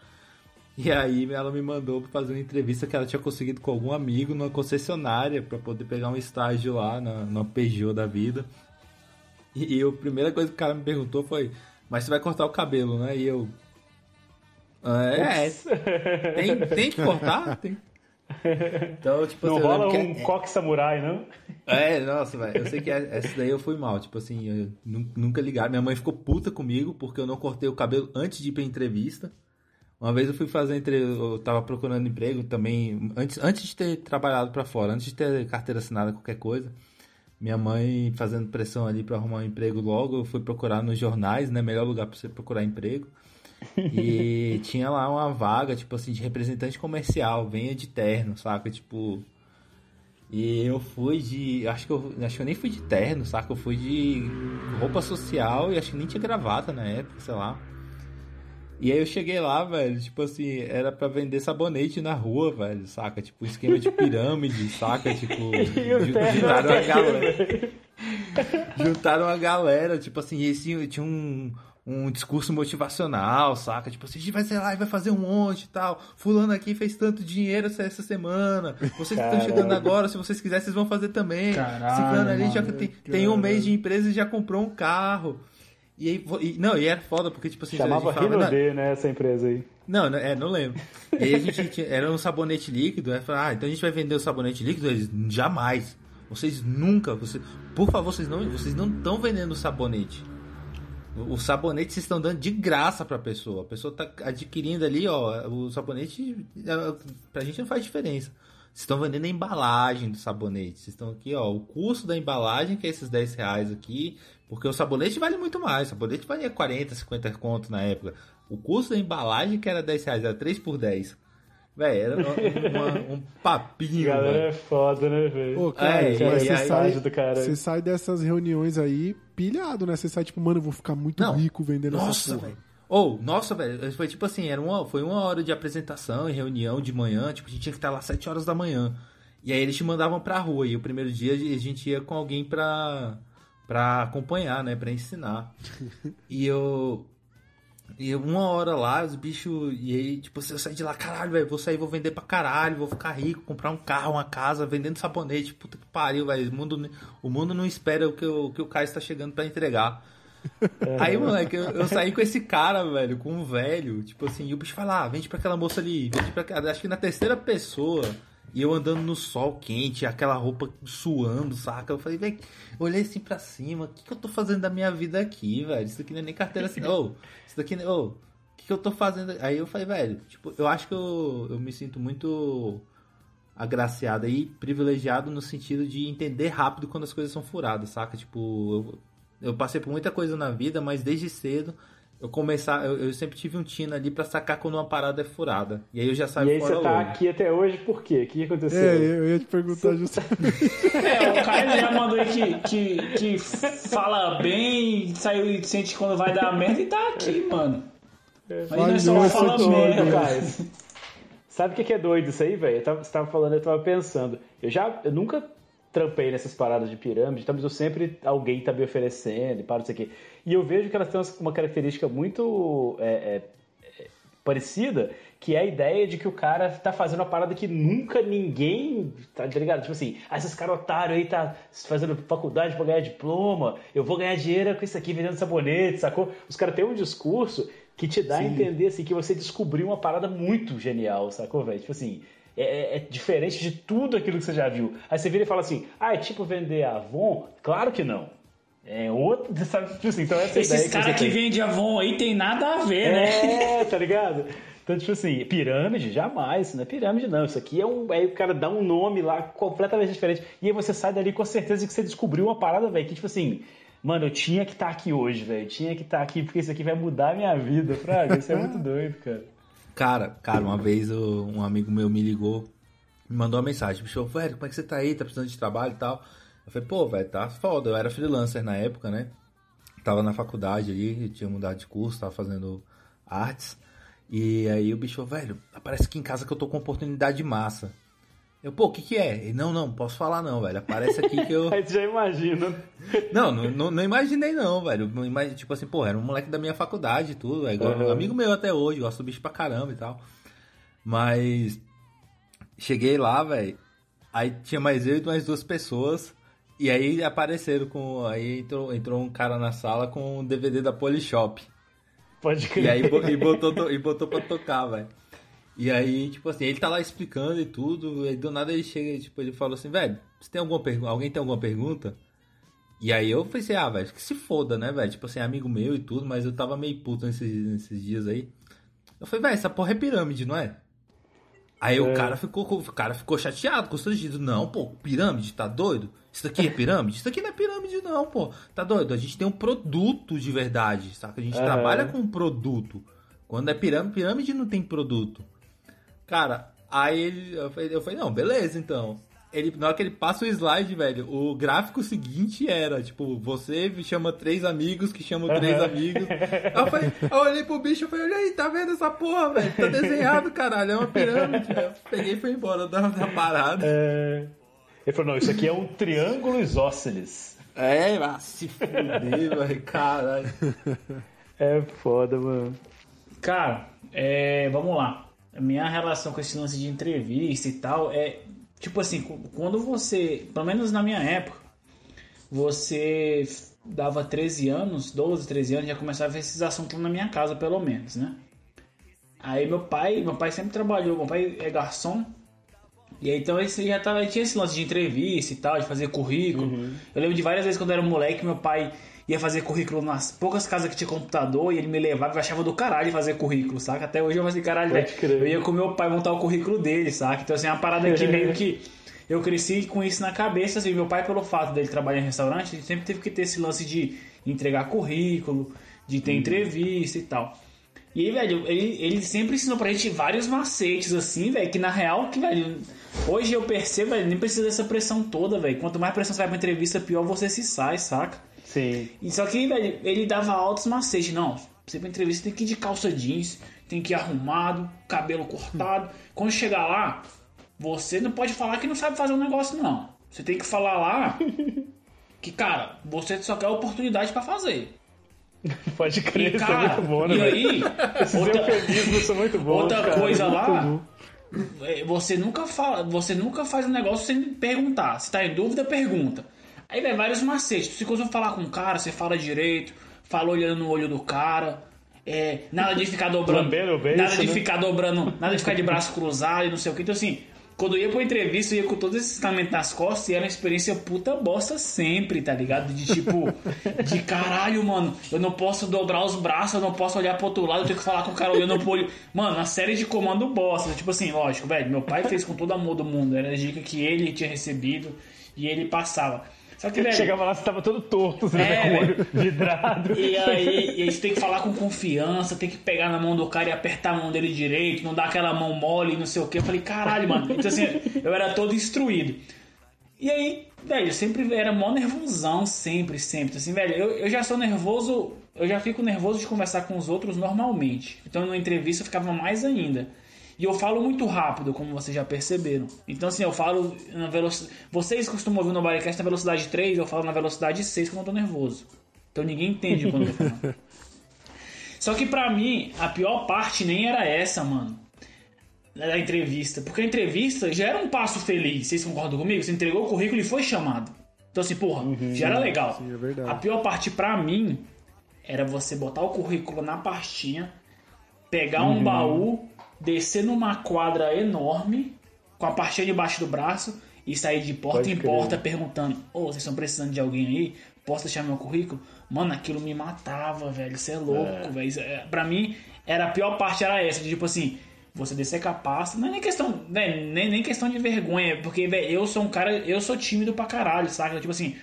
E aí ela me mandou pra fazer uma entrevista que ela tinha conseguido com algum amigo numa concessionária para poder pegar um estágio lá na, na Peugeot da vida. E, e a primeira coisa que o cara me perguntou foi: Mas você vai cortar o cabelo, né? E eu. É, tem, tem que cortar? Tem. Então, tipo, não assim, rola um é... coque samurai, não? É, nossa, velho. Eu sei que essa daí eu fui mal. Tipo assim, eu nunca ligar. Minha mãe ficou puta comigo porque eu não cortei o cabelo antes de ir pra entrevista. Uma vez eu fui fazer entre eu tava procurando emprego também antes, antes de ter trabalhado para fora, antes de ter carteira assinada qualquer coisa. Minha mãe fazendo pressão ali para arrumar um emprego logo, eu fui procurar nos jornais, né, melhor lugar para você procurar emprego. E tinha lá uma vaga, tipo assim, de representante comercial, venha de terno, saca? Tipo, e eu fui de. Acho que eu, acho que eu nem fui de terno, saca? Eu fui de roupa social e acho que nem tinha gravata na época, sei lá. E aí eu cheguei lá, velho, tipo assim, era pra vender sabonete na rua, velho, saca? Tipo, esquema de pirâmide, saca? Tipo, juntaram a galera. juntaram a galera, tipo assim, esse tinha um, um discurso motivacional, saca? Tipo assim, a gente vai ser lá e vai fazer um monte e tal. Fulano aqui fez tanto dinheiro essa semana. Vocês Caralho. estão chegando agora, se vocês quiserem, vocês vão fazer também. Caralho, Ciclano ali já tem, tem um mês de empresa e já comprou um carro. E aí, e, não, e era foda, porque, tipo assim... Chamava Rinode, né, essa empresa aí. Não, é, não lembro. E aí a gente era um sabonete líquido, aí falou, ah, então a gente vai vender o sabonete líquido? Eles, jamais. Vocês nunca, você, por favor, vocês não vocês não estão vendendo sabonete. O, o sabonete vocês estão dando de graça pra pessoa. A pessoa tá adquirindo ali, ó, o sabonete, é, pra gente não faz diferença. Vocês estão vendendo a embalagem do sabonete. Vocês estão aqui, ó. O custo da embalagem, que é esses 10 reais aqui. Porque o sabonete vale muito mais. O sabonete valia 40, 50 conto na época. O custo da embalagem, que era 10 reais, era 3 por 10. Véi, era um, uma- um papinho, Galera velho. é foda, né, velho? Ô, cara, É, mas e você, aí- sai, do cara. você sai dessas reuniões aí pilhado, né? Você sai tipo, mano, eu vou ficar muito Não. rico vendendo essa Nossa, porra. velho. Ou, nossa, velho, foi tipo assim, era uma, foi uma hora de apresentação e reunião de manhã, tipo, a gente tinha que estar lá 7 horas da manhã. E aí eles te mandavam pra rua, e o primeiro dia a gente ia com alguém pra, pra acompanhar, né, pra ensinar. E eu... E eu, uma hora lá, os bichos... E aí, tipo, eu saí de lá, caralho, velho, vou sair, vou vender pra caralho, vou ficar rico, comprar um carro, uma casa, vendendo sabonete, puta que pariu, velho. O mundo, o mundo não espera o que o, que o Caio está chegando pra entregar. Aí, moleque, eu, eu saí com esse cara, velho, com um velho, tipo assim, e o bicho fala, ah, vende pra aquela moça ali, vende pra aquela. Acho que na terceira pessoa, e eu andando no sol quente, aquela roupa suando, saca? Eu falei, velho, olhei assim pra cima, o que, que eu tô fazendo da minha vida aqui, velho? Isso daqui não é nem carteira assim, ô, isso daqui, ô, o que, que eu tô fazendo? Aí eu falei, velho, tipo, eu acho que eu, eu me sinto muito agraciado e privilegiado no sentido de entender rápido quando as coisas são furadas, saca? Tipo, eu, eu passei por muita coisa na vida, mas desde cedo eu começar, eu, eu sempre tive um tino ali pra sacar quando uma parada é furada. E aí eu já saio E aí fora você tá aqui até hoje por quê? O que aconteceu? É, eu ia te perguntar justamente. É, o cara já mandou aí que, que, que fala bem, saiu e sente quando vai dar merda e tá aqui, mano. Mas nós só Falhou fala esse merda, time. cara. Sabe o que é doido isso aí, velho? Você tava falando, eu tava pensando. Eu já, eu nunca trampei nessas paradas de pirâmide, tá? mas eu sempre, alguém tá me oferecendo e para isso aqui. E eu vejo que elas têm uma característica muito é, é, é, parecida, que é a ideia de que o cara tá fazendo uma parada que nunca ninguém, tá ligado? Tipo assim, ah, esses caras otários aí tá fazendo faculdade pra ganhar diploma, eu vou ganhar dinheiro com isso aqui vendendo sabonete, sacou? Os caras têm um discurso que te dá a entender assim, que você descobriu uma parada muito genial, sacou, velho? Tipo assim, é, é- é diferente de tudo aquilo que você já viu. Aí você vira e fala assim, ah, é tipo vender Avon? Claro que não. É outro, sabe? Tipo assim, então essa ideia Esses caras que tem. vendem Avon aí tem nada a ver, né? É, tá ligado? Então, tipo assim, pirâmide, jamais, isso não é pirâmide, não. Isso aqui é um. Aí o cara dá um nome lá completamente diferente. E aí você sai dali com a certeza de que você descobriu uma parada, velho, que, tipo assim, mano, eu tinha que estar aqui hoje, velho. Eu tinha que estar aqui, porque isso aqui vai mudar a minha vida, Fraga. Isso é muito doido, cara. Cara, cara, uma vez o- um amigo meu me ligou, me mandou uma mensagem, me chamou, velho, como é que você tá aí? Tá precisando de trabalho e tal? Eu falei, pô, velho, tá foda. Eu era freelancer na época, né? Tava na faculdade ali, tinha mudado de curso, tava fazendo artes. E aí o bicho, velho, aparece aqui em casa que eu tô com oportunidade massa. Eu, pô, o que que é? Ele, não, não, posso falar não, velho. Aparece aqui que eu... Aí já imagina. Não, não, não, não imaginei não, velho. Não Tipo assim, pô, era um moleque da minha faculdade e tudo. É igual, Uhum. amigo meu até hoje, gosto do bicho pra caramba e tal. Mas cheguei lá, velho. Aí tinha mais eu e mais duas pessoas. E aí apareceram com. Aí entrou, entrou um cara na sala com um DVD da Polishop. Pode E crer. aí bo- e botou, to- e botou pra tocar, velho. E aí, tipo assim, ele tá lá explicando e tudo, e do nada ele chega, tipo, ele falou assim, velho, você tem alguma pergunta? Alguém tem alguma pergunta? E aí eu pensei, ah, velho, que se foda, né, velho? Tipo assim, amigo meu e tudo, mas eu tava meio puto nesses, nesses dias aí. Eu falei, velho, essa porra é pirâmide, não é? Aí o É. cara ficou, o cara ficou chateado, constrangido. Não, pô, pirâmide, tá doido? Isso aqui é pirâmide? Isso aqui não é pirâmide, não, pô. Tá doido? A gente tem um produto de verdade, saca? A gente Aham. trabalha com um produto. Quando é pirâmide, pirâmide não tem produto. Cara, aí ele, eu falei, eu falei, não, beleza, então. Ele, na hora que ele passa o slide, velho, o gráfico seguinte era, tipo, você chama três amigos que chamam três Aham. amigos. Aí eu, falei, eu olhei pro bicho e falei, olha aí, tá vendo essa porra, velho? Tá desenhado, caralho, é uma pirâmide. Eu peguei e fui embora da, da parada. É... Ele falou, não, isso aqui é um triângulo isósceles. É, ah, se fuder, velho, caralho. É foda, mano. Cara, é, vamos lá. A minha relação com esse lance de entrevista e tal é tipo assim, quando você, pelo menos na minha época, você dava 13 anos, 12, 13 anos, já começava a ver esses assuntos na minha casa, pelo menos, né? Aí meu pai, meu pai sempre trabalhou, meu pai é garçom E aí, então esse já tava, tinha esse lance de entrevista e tal, de fazer currículo. Eu lembro de várias vezes quando eu era moleque, meu pai ia fazer currículo nas poucas casas que tinha computador e ele me levava e eu achava do caralho fazer currículo, saca? Até hoje eu falei caralho, velho, eu ia com meu pai montar o currículo dele, saca? Então assim, é uma parada que meio que eu cresci com isso na cabeça, assim, meu pai pelo fato dele trabalhar em restaurante, ele sempre teve que ter esse lance de entregar currículo, de ter entrevista e tal. E aí, velho, ele, ele sempre ensinou pra gente vários macetes, assim, velho, que na real, que, velho, hoje eu percebo, velho, nem precisa dessa pressão toda, velho. Quanto mais pressão você vai pra entrevista, pior você se sai, saca? Sim. E só que, velho, ele dava altos macetes. Não, você pra entrevista tem que ir de calça jeans, tem que ir arrumado, cabelo cortado. Quando chegar lá, você não pode falar que não sabe fazer um negócio, não. Você tem que falar lá que, cara, você só quer oportunidade pra fazer. Pode E, crer, isso é cara, muito bom, né, e aí, outra, eufemismos são muito bons. outra cara, coisa lá, bom. é, você nunca fala, você nunca faz um negócio sem perguntar. Se tá em dúvida, pergunta. Aí vai vários macetes. Se você falar com o cara, você fala direito, fala olhando no olho do cara. É, nada de ficar dobrando. Lambendo o beiço, nada de né? ficar dobrando, nada de ficar de braço cruzado e não sei o que. Então assim, quando eu ia pra entrevista, eu ia com todo esse ensinamento nas costas e era uma experiência puta bosta sempre, tá ligado? De tipo, de caralho, mano, eu não posso dobrar os braços, eu não posso olhar pro outro lado, eu tenho que falar com o cara olhando pro olho. Mano, uma série de comando bosta. Tipo assim, lógico, velho, meu pai fez com todo amor do mundo, era a dica que ele tinha recebido e ele passava. Velho, Chegava lá, você tava todo torto, você É, tava com o olho vidrado. e aí, e aí você tem que falar com confiança, tem que pegar na mão do cara e apertar a mão dele direito, não dar aquela mão mole, não sei o que. Eu falei, caralho, mano. Então assim, eu era todo instruído. E aí, velho, eu sempre era mó nervosão, sempre, sempre. Assim, velho, eu, eu já sou nervoso, eu já fico nervoso de conversar com os outros normalmente. Então, numa entrevista eu ficava mais ainda. E eu falo muito rápido, como vocês já perceberam. Então, assim, eu falo na velocidade. Vocês costumam ouvir no Bodycast na velocidade 3, eu falo na velocidade 6 quando eu tô nervoso. Então ninguém entende quando eu tô falando. Só que pra mim, a pior parte nem era essa, mano. Da entrevista. Porque a entrevista já era um passo feliz. Vocês concordam comigo? Você entregou o currículo e foi chamado. Então, assim, porra, já era legal. Sim, é verdade. A pior parte pra mim era você botar o currículo na pastinha, pegar um baú, descer numa quadra enorme, com a pastinha debaixo do braço e sair de porta Pode em crer. porta perguntando: Ô, vocês estão precisando de alguém aí? Posso deixar meu currículo? Mano, aquilo me matava, velho. Isso é louco, velho. Isso é- Pra mim, era a pior parte era essa, de tipo assim. Você descer com a pasta, não é nem questão, velho, nem, nem questão de vergonha, porque, velho, eu sou um cara, eu sou tímido pra caralho, saca? Tipo assim,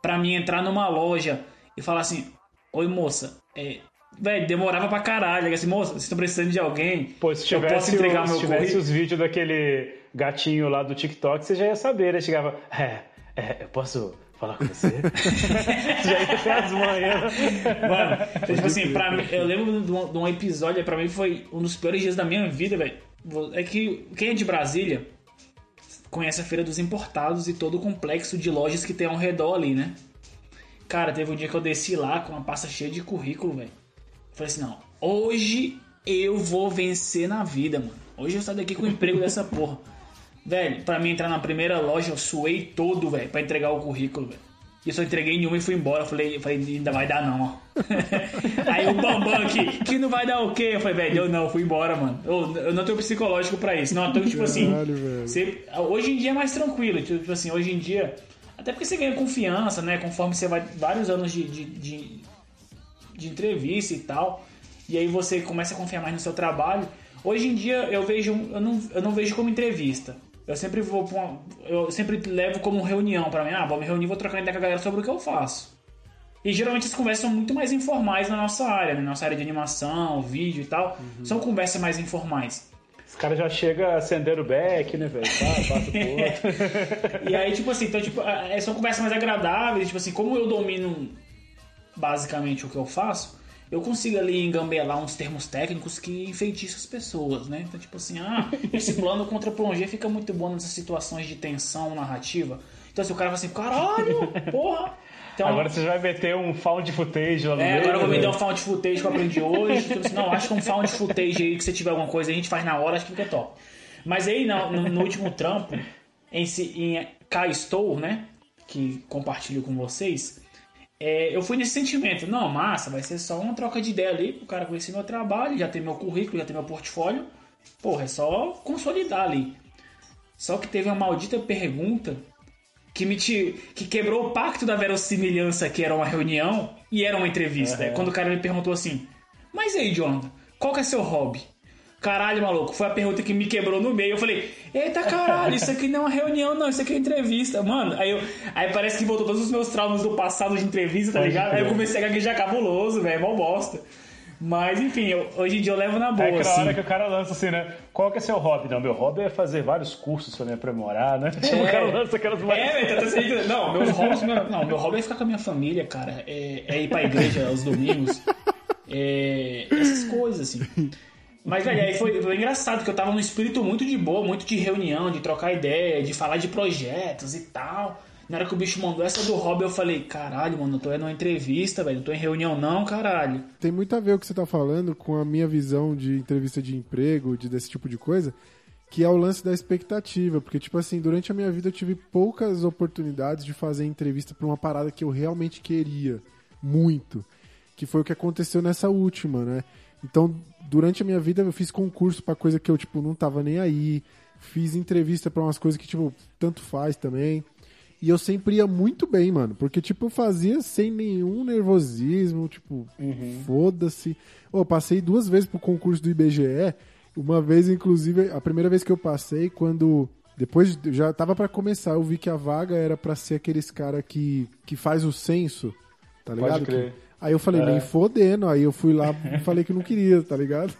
pra mim entrar numa loja e falar assim, oi moça, é, velho, demorava pra caralho, assim, moça, vocês estão precisando de alguém, Pô, se eu tivesse, posso entregar o- meu se tivesse os vídeos daquele gatinho lá do TikTok, você já ia saber, né? Chegava, é, é, eu posso falar com você? Já ia ter as manhas. Mano, tipo assim, pra mim, eu lembro de um, de um episódio, pra mim foi um dos piores dias da minha vida, velho. É que quem é de Brasília conhece a Feira dos Importados e todo o complexo de lojas que tem ao redor ali, né? Cara, teve um dia que eu desci lá com uma pasta cheia de currículo, velho. Falei assim, não, hoje eu vou vencer na vida, mano. Hoje eu saio daqui com o emprego dessa porra. Velho, pra mim entrar na primeira loja, eu suei todo, velho, pra entregar o currículo, velho. E eu só entreguei nenhuma e fui embora. Eu falei, eu falei, ainda vai dar não, ó. Aí o Bambam aqui, que não vai dar o quê? Eu falei, velho, eu não, fui embora, mano. Eu, eu não tenho psicológico pra isso. Não, então, tipo assim, você- hoje em dia é mais tranquilo. Tipo assim, hoje em dia. Até porque você ganha confiança, né? Conforme você vai vários anos de, de, de, de entrevista e tal. E aí você começa a confiar mais no seu trabalho. Hoje em dia eu vejo. Eu não, eu não vejo como entrevista. Eu sempre vou uma, Eu sempre levo como reunião pra mim. Ah, vou me reunir, vou trocar ideia com a galera sobre o que eu faço. E geralmente as conversas são muito mais informais na nossa área, né? Nossa área de animação, vídeo e tal. São conversas mais informais. Os caras já chegam acendendo o beck, né, velho? Outro. E aí, tipo assim, então, tipo, é, são conversas mais agradáveis, tipo assim, como eu domino basicamente o que eu faço, eu consigo ali engambelar uns termos técnicos que enfeitiçam as pessoas, né? Então, tipo assim, ah, esse plano contra plongé fica muito bom nessas situações de tensão narrativa. Então, se o cara fala assim, caralho, porra! Então, Agora você vai meter um found footage lá no é, meio. agora eu vou me né? um found footage que eu aprendi hoje. Tipo assim, não, acho que um found footage aí que você tiver alguma coisa, a gente faz na hora, acho que fica top. Mas aí, no, no- último trampo, em, em Cá Estou, né? Que compartilho com vocês, é, eu fui nesse sentimento. Não, massa, vai ser só uma troca de ideia ali, o cara conhecer meu trabalho, já tem meu currículo, já tem meu portfólio. Porra, é só consolidar ali. Só que teve uma maldita pergunta que me te, que quebrou o pacto da verossimilhança que era uma reunião e era uma entrevista. É Quando o cara me perguntou assim: "Mas e aí, Jonathan, qual que é seu hobby?" Caralho, maluco, foi a pergunta que me quebrou no meio. Eu falei, eita caralho, isso aqui não é uma reunião, não, isso aqui é entrevista. Mano, aí, eu, aí parece que voltou todos os meus traumas do passado de entrevista, tá Pode ligado? Aí eu comecei a gaguejar cabuloso, velho, mó bosta. Mas enfim, eu- hoje em dia eu levo na boa, É aquela assim. hora que o cara lança assim, né? Qual que é seu hobby? Não, meu hobby é fazer vários cursos pra me aprimorar, né? Tipo, o cara lança aquelas É, velho, tá sendo... Não, meus hobbies, meu, não, meu hobby é ficar com a minha família, cara. É, é ir pra igreja aos domingos. É, essas coisas, assim. Mas, velho, aí foi, foi engraçado, que eu tava num espírito muito de boa, muito de reunião, de trocar ideia, de falar de projetos e tal. Na hora que o bicho mandou essa do hobby, eu falei, caralho, mano, eu tô numa entrevista, velho, não tô em reunião não, caralho. Tem muito a ver o que você tá falando com a minha visão de entrevista de emprego, de desse tipo de coisa, que é o lance da expectativa. Porque, tipo assim, durante a minha vida eu tive poucas oportunidades de fazer entrevista pra uma parada que eu realmente queria. Muito. Que foi o que aconteceu nessa última, né? Então, durante a minha vida eu fiz concurso pra coisa que eu, tipo, não tava nem aí. Fiz entrevista pra umas coisas que, tipo, tanto faz também. E eu sempre ia muito bem, mano. Porque, tipo, eu fazia sem nenhum nervosismo, tipo, foda-se. Ô, passei duas vezes pro concurso do IBGE. Uma vez, inclusive, a primeira vez que eu passei, quando. Depois de- já tava pra começar, eu vi que a vaga era pra ser aqueles cara que, que faz o censo, tá Pode ligado? crer. Que- Aí eu falei, É. nem fodendo. Aí eu fui lá e falei que não queria, tá ligado?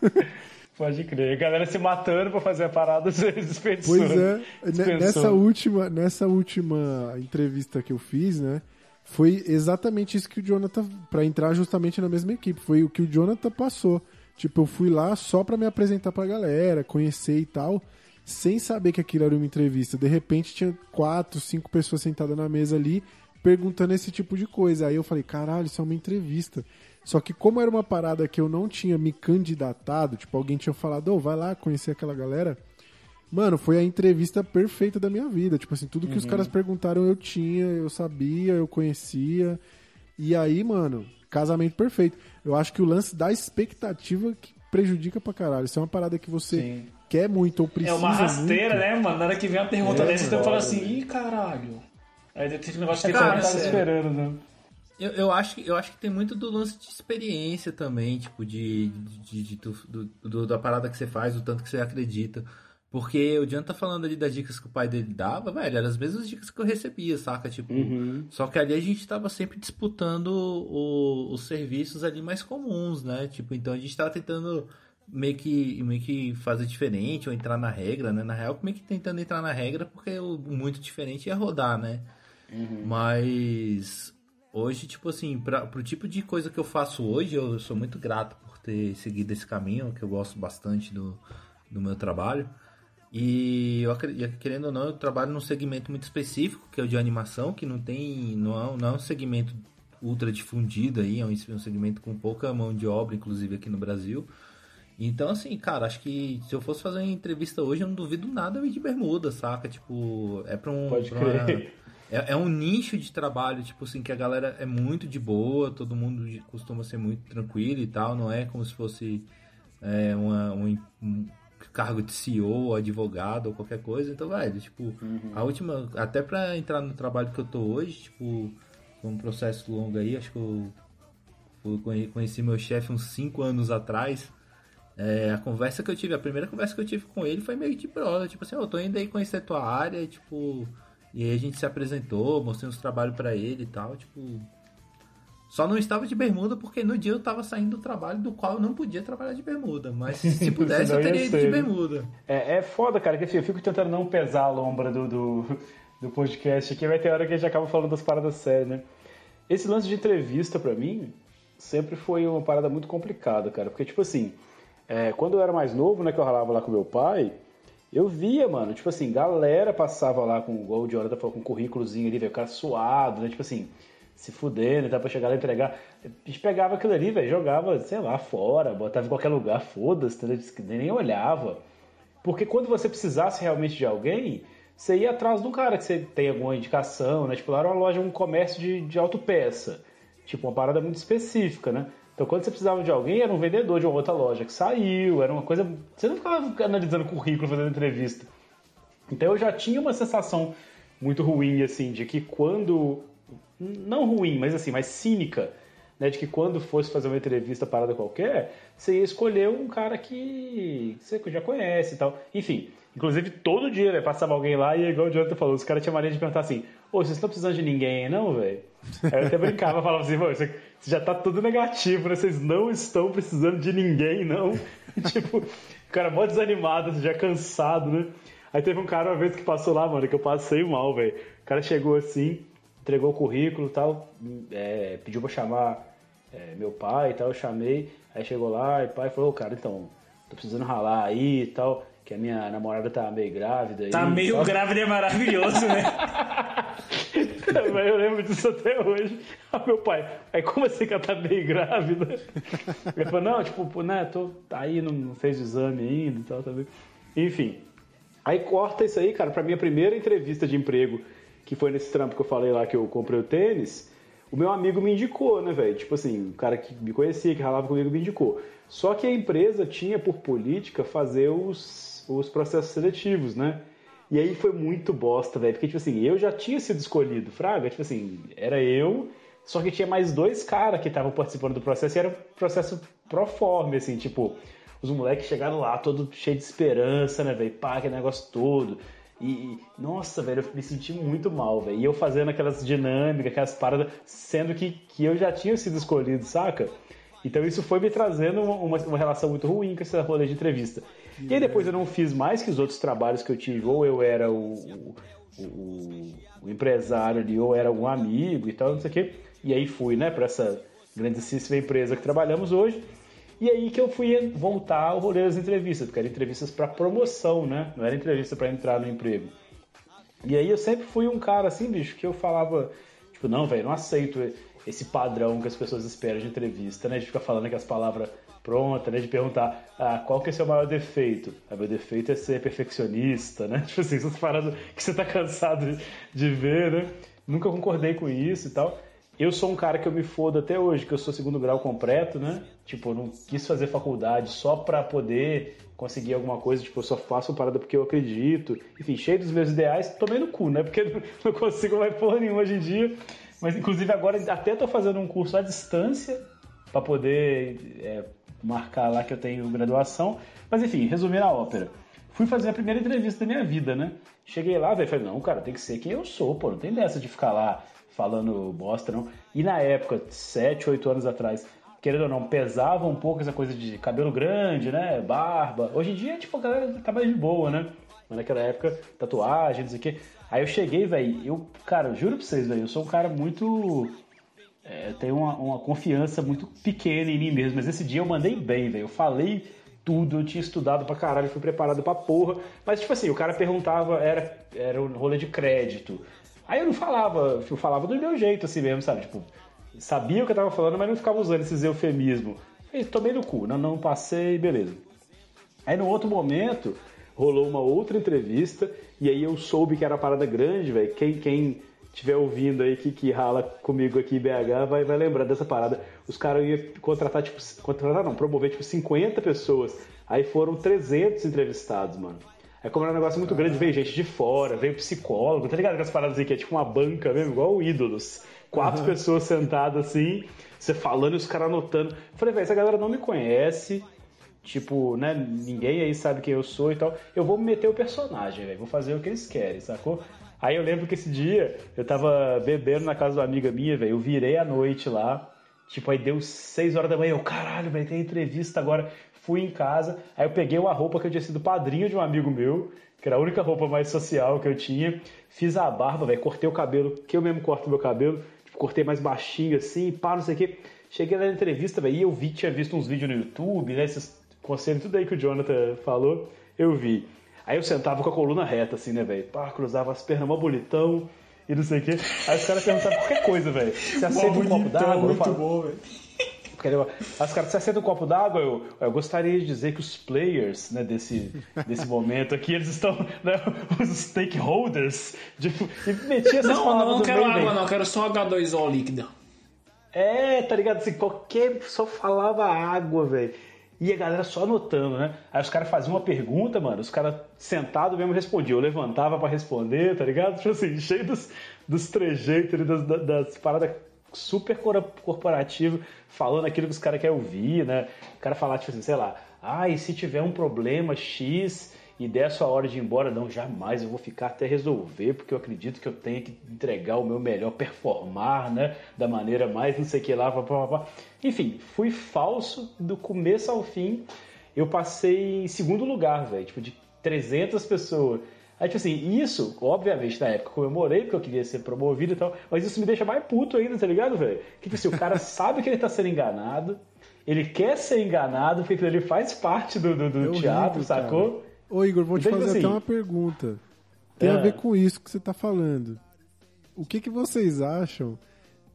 Pode crer. A galera se matando pra fazer a parada, desperdiçou. Pois é, Dispensou. nessa última, nessa última entrevista que eu fiz, né? Foi exatamente isso que o Jonathan, Pra entrar justamente na mesma equipe, foi o que o Jonathan passou. Tipo, eu fui lá só pra me apresentar pra galera, conhecer e tal, sem saber que aquilo era uma entrevista. De repente tinha quatro, cinco pessoas sentadas na mesa ali, perguntando esse tipo de coisa. Aí eu falei, caralho, isso é uma entrevista. Só que como era uma parada que eu não tinha me candidatado, tipo, alguém tinha falado, ô, vai lá conhecer aquela galera. Mano, foi a entrevista perfeita da minha vida. Tipo assim, tudo que os Uhum. caras perguntaram eu tinha, eu sabia, eu conhecia. E aí, mano, casamento perfeito. Eu acho que o lance da expectativa que prejudica pra caralho. Isso é uma parada que você Sim. quer muito ou precisa É uma rasteira, muito. né, mano? Na hora que vem uma pergunta É, dessa, você foda, fala assim, ih, caralho. Aí tem aquele negócio É que fala, não tava esperando, né? Eu, eu, acho, que- eu acho que tem muito do lance de experiência também, tipo, de, de, de- do- do- do- da parada que você faz, do tanto que você acredita. Porque o Dian tá falando ali das dicas que o pai dele dava, velho, eram as mesmas dicas que eu recebia, saca? Tipo, só que ali a gente tava sempre disputando o- os serviços ali mais comuns, né? Tipo, então a gente tava tentando meio que, meio que fazer diferente ou entrar na regra, né? Na real, meio que tentando entrar na regra porque o muito diferente ia rodar, né? Mas hoje, tipo assim, pra, pro tipo de coisa que eu faço hoje, eu sou muito grato por ter seguido esse caminho, que eu gosto bastante do, do meu trabalho. E eu querendo ou não, eu trabalho num segmento muito específico, que é o de animação, que não tem. não é, um- não é um segmento ultra difundido aí, é um, um segmento com pouca mão de obra, inclusive aqui no Brasil. Então, assim, cara, acho que se eu fosse fazer uma entrevista hoje, eu não duvido nada eu ir de bermuda, saca? Tipo, é pra um. Pode pra uma- crer. É, é um nicho de trabalho, tipo assim, que a galera é muito de boa, todo mundo costuma ser muito tranquilo e tal, não é como se fosse é, uma- um, um cargo de CEO, advogado ou qualquer coisa. Então, velho, tipo, a última. Até pra entrar no trabalho que eu tô hoje, tipo, foi um processo longo aí, acho que eu, eu conhe- conheci meu chefe uns 5 anos atrás. É, a conversa que eu tive, a primeira conversa que eu tive com ele foi meio de brother, tipo assim, eu tô indo aí conhecer a tua área, tipo, e aí a gente se apresentou, mostrei uns trabalhos pra ele e tal, tipo, só não estava de bermuda porque no dia eu tava saindo do trabalho do qual eu não podia trabalhar de bermuda, mas se pudesse eu ia teria ido de bermuda. É, é foda, cara, que assim, eu fico tentando não pesar a lombra do, do, do podcast aqui, vai ter hora que a gente acaba falando das paradas sérias, né? Esse lance de entrevista, pra mim, sempre foi uma parada muito complicada, cara, porque, tipo assim, é, quando eu era mais novo, né, que eu ralava lá com meu pai, eu via, mano, tipo assim, galera passava lá com, igual o Jonathan falou, com um currículozinho ali, velho, o cara suado, né, tipo assim, se fudendo, tá pra chegar lá e entregar. A gente pegava aquilo ali, velho, jogava, sei lá, fora, botava em qualquer lugar, foda-se, entendeu? nem olhava. Porque quando você precisasse realmente de alguém, você ia atrás de um cara que você tem alguma indicação, né? Tipo, lá era uma loja, um comércio de, de autopeça. Tipo, uma parada muito específica, né? Então, quando você precisava de alguém, era um vendedor de uma outra loja que saiu, era uma coisa. Você não ficava analisando currículo, fazendo entrevista. Então eu já tinha uma sensação muito ruim, assim, de que quando. Não ruim, mas assim, mais cínica, né? De que quando fosse fazer uma entrevista parada qualquer, você ia escolher um cara que você já conhece e tal. Enfim, inclusive todo dia, né? Passava alguém lá e igual o Jonathan falou, os caras tinham mania de perguntar assim, ô, vocês estão precisando de ninguém aí, não, velho? Aí eu até brincava, falava assim, "Pô, você já tá tudo negativo, né? Vocês não estão precisando de ninguém, não. tipo, o cara mó desanimado, já cansado, né? Aí teve um cara uma vez que passou lá, mano, que eu passei mal, velho. O cara chegou assim, entregou o currículo e tal, é, pediu pra chamar é, meu pai e tal, eu chamei. Aí chegou lá e o pai falou, cara, então, tô precisando ralar aí e tal, que a minha namorada tá meio grávida aí. Tá meio tal. grávida é maravilhoso, né? Eu lembro disso até hoje. Aí meu pai, aí como assim que ela tá bem grávida? Ele falou, não, tipo, né, tô aí, não- não fez o exame ainda e tal, tá vendo? Enfim. Aí corta isso aí, cara, pra minha primeira entrevista de emprego, que foi nesse trampo que eu falei lá que eu comprei o tênis, o meu amigo me indicou, né, velho? Tipo assim, o cara que me conhecia, que ralava comigo, me indicou. Só que a empresa tinha por política fazer os, os processos seletivos, né? E aí foi muito bosta, velho. Porque, tipo assim, eu já tinha sido escolhido, Fraga. Tipo assim, era eu, só que tinha mais dois caras que estavam participando do processo e era um processo proforme, assim, tipo, os moleques chegaram lá todo cheio de esperança, né, velho? Pá, aquele negócio todo. E, nossa, velho, eu me senti muito mal, velho. E eu fazendo aquelas dinâmicas, aquelas paradas, sendo que, que eu já tinha sido escolhido, saca? Então isso foi me trazendo uma, uma, relação muito ruim com esse rolê de entrevista. E aí depois eu não fiz mais que os outros trabalhos que eu tive, ou eu era o, o, o- empresário ali, ou era um amigo e tal, não sei o quê. E aí fui, né, para essa grandíssima empresa que trabalhamos hoje. E aí que eu fui voltar ao rolê das entrevistas, porque eram entrevistas para promoção, né? Não era entrevista para entrar no emprego. E aí eu sempre fui um cara assim, bicho, que eu falava, tipo, não, velho, não aceito esse padrão que as pessoas esperam de entrevista, né? De ficar falando aquelas palavras prontas, né? De perguntar, ah, qual que é o seu maior defeito? Ah, meu defeito é ser perfeccionista, né? Tipo assim, essas paradas que você tá cansado de ver, né? Nunca concordei com isso e tal. Eu sou um cara que eu me fodo até hoje, que eu sou segundo grau completo, né? Tipo, eu não quis fazer faculdade só pra poder conseguir alguma coisa, tipo, eu só faço parada porque eu acredito. Enfim, cheio dos meus ideais, tomei no cu, né? Porque não consigo mais porra nenhuma hoje em dia. Mas, inclusive, agora até tô fazendo um curso à distância pra poder é, marcar lá que eu tenho graduação. Mas, enfim, resumindo a ópera. Fui fazer a primeira entrevista da minha vida, né? Cheguei lá, velho, falei, não, cara, tem que ser quem eu sou, pô, não tem dessa de ficar lá falando bosta, não. E na época, 7, 8 anos atrás, querendo ou não, pesava um pouco essa coisa de cabelo grande, né? Barba. Hoje em dia, tipo, a galera tá mais de boa, né? Mas naquela época, tatuagem, não sei o quê. Aí eu cheguei, velho, eu, cara, eu juro pra vocês, velho, eu sou um cara muito. É, tenho uma, uma confiança muito pequena em mim mesmo, mas esse dia eu mandei bem, velho. Eu falei tudo, eu tinha estudado pra caralho, fui preparado pra porra. Mas, tipo assim, o cara perguntava, era, era um rolê de crédito. Aí eu não falava, eu falava do meu jeito, assim mesmo, sabe? Tipo, sabia o que eu tava falando, mas não ficava usando esses eufemismos. Aí, tomei no cu, não, não passei, beleza. Aí no outro momento, rolou uma outra entrevista, e aí eu soube que era parada grande, velho. Quem, quem tiver ouvindo aí que, que rala comigo aqui em BH vai, vai lembrar dessa parada. Os caras iam contratar, tipo, contratar não, promover tipo 50 pessoas. Aí foram 300 entrevistados, mano. Aí como era um negócio muito grande, veio gente de fora, veio psicólogo, tá ligado? Aquelas paradas aí que é tipo uma banca mesmo, igual o Ídolos. Quatro pessoas sentadas assim, você falando e os caras anotando. Eu falei, velho, essa galera não me conhece, tipo, né, ninguém aí sabe quem eu sou e tal. Eu vou meter o personagem, velho, vou fazer o que eles querem, sacou? Aí eu lembro que esse dia eu tava bebendo na casa de uma amiga minha, velho, eu virei à noite lá, tipo, aí deu 6 horas da manhã, eu, caralho, velho, tem entrevista agora. Fui em casa, aí eu peguei uma roupa que eu tinha sido padrinho de um amigo meu, que era a única roupa mais social que eu tinha. Fiz a barba, velho, cortei o cabelo, que eu mesmo corto meu cabelo, tipo, cortei mais baixinho assim, pá, não sei o quê. Cheguei na entrevista, velho, e eu vi, tinha visto uns vídeos no YouTube, né, esses conselhos, tudo aí que o Jonathan falou, eu vi. Aí eu sentava com a coluna reta, assim, né, velho, pá, cruzava as pernas mó bonitão, e não sei o quê. Aí os caras perguntavam qualquer coisa, velho. Você aceita um copo d'água? Muito falo, bom, velho. Aí os caras, você aceita um copo d'água? Eu, eu gostaria de dizer que os players né, desse, desse momento aqui, eles estão, né, os stakeholders, de, e metia essas Não, palavras não no quero meio, água, velho. não, quero só H2O líquido. É, tá ligado? Assim, qualquer pessoa falava água, velho. E a galera só anotando, né? Aí os caras faziam uma pergunta, mano, os caras sentados mesmo respondiam. Eu levantava pra responder, tá ligado? Tipo assim, cheio dos, dos trejeitos, das, das, das paradas super corporativo, falando aquilo que os caras querem ouvir, né? O cara falar, tipo assim, sei lá, ah, e se tiver um problema X e der a sua hora de ir embora, não, jamais, eu vou ficar até resolver, porque eu acredito que eu tenho que entregar o meu melhor, performar, né? Da maneira mais não sei o que lá, pá, pá, pá. Enfim, fui falso do começo ao fim. Eu passei em segundo lugar, velho, tipo, de 300 pessoas. Aí, tipo assim, isso, obviamente, na época eu comemorei, porque eu queria ser promovido e tal, mas isso me deixa mais puto ainda, tá ligado, velho? Que, tipo assim, o cara sabe que ele tá sendo enganado, ele quer ser enganado, porque ele faz parte do, do, do É horrível, teatro, cara. Ô Igor, vou te Então, fazer assim, até uma pergunta. Tem a Ah. ver com isso que você tá falando. O que, que vocês acham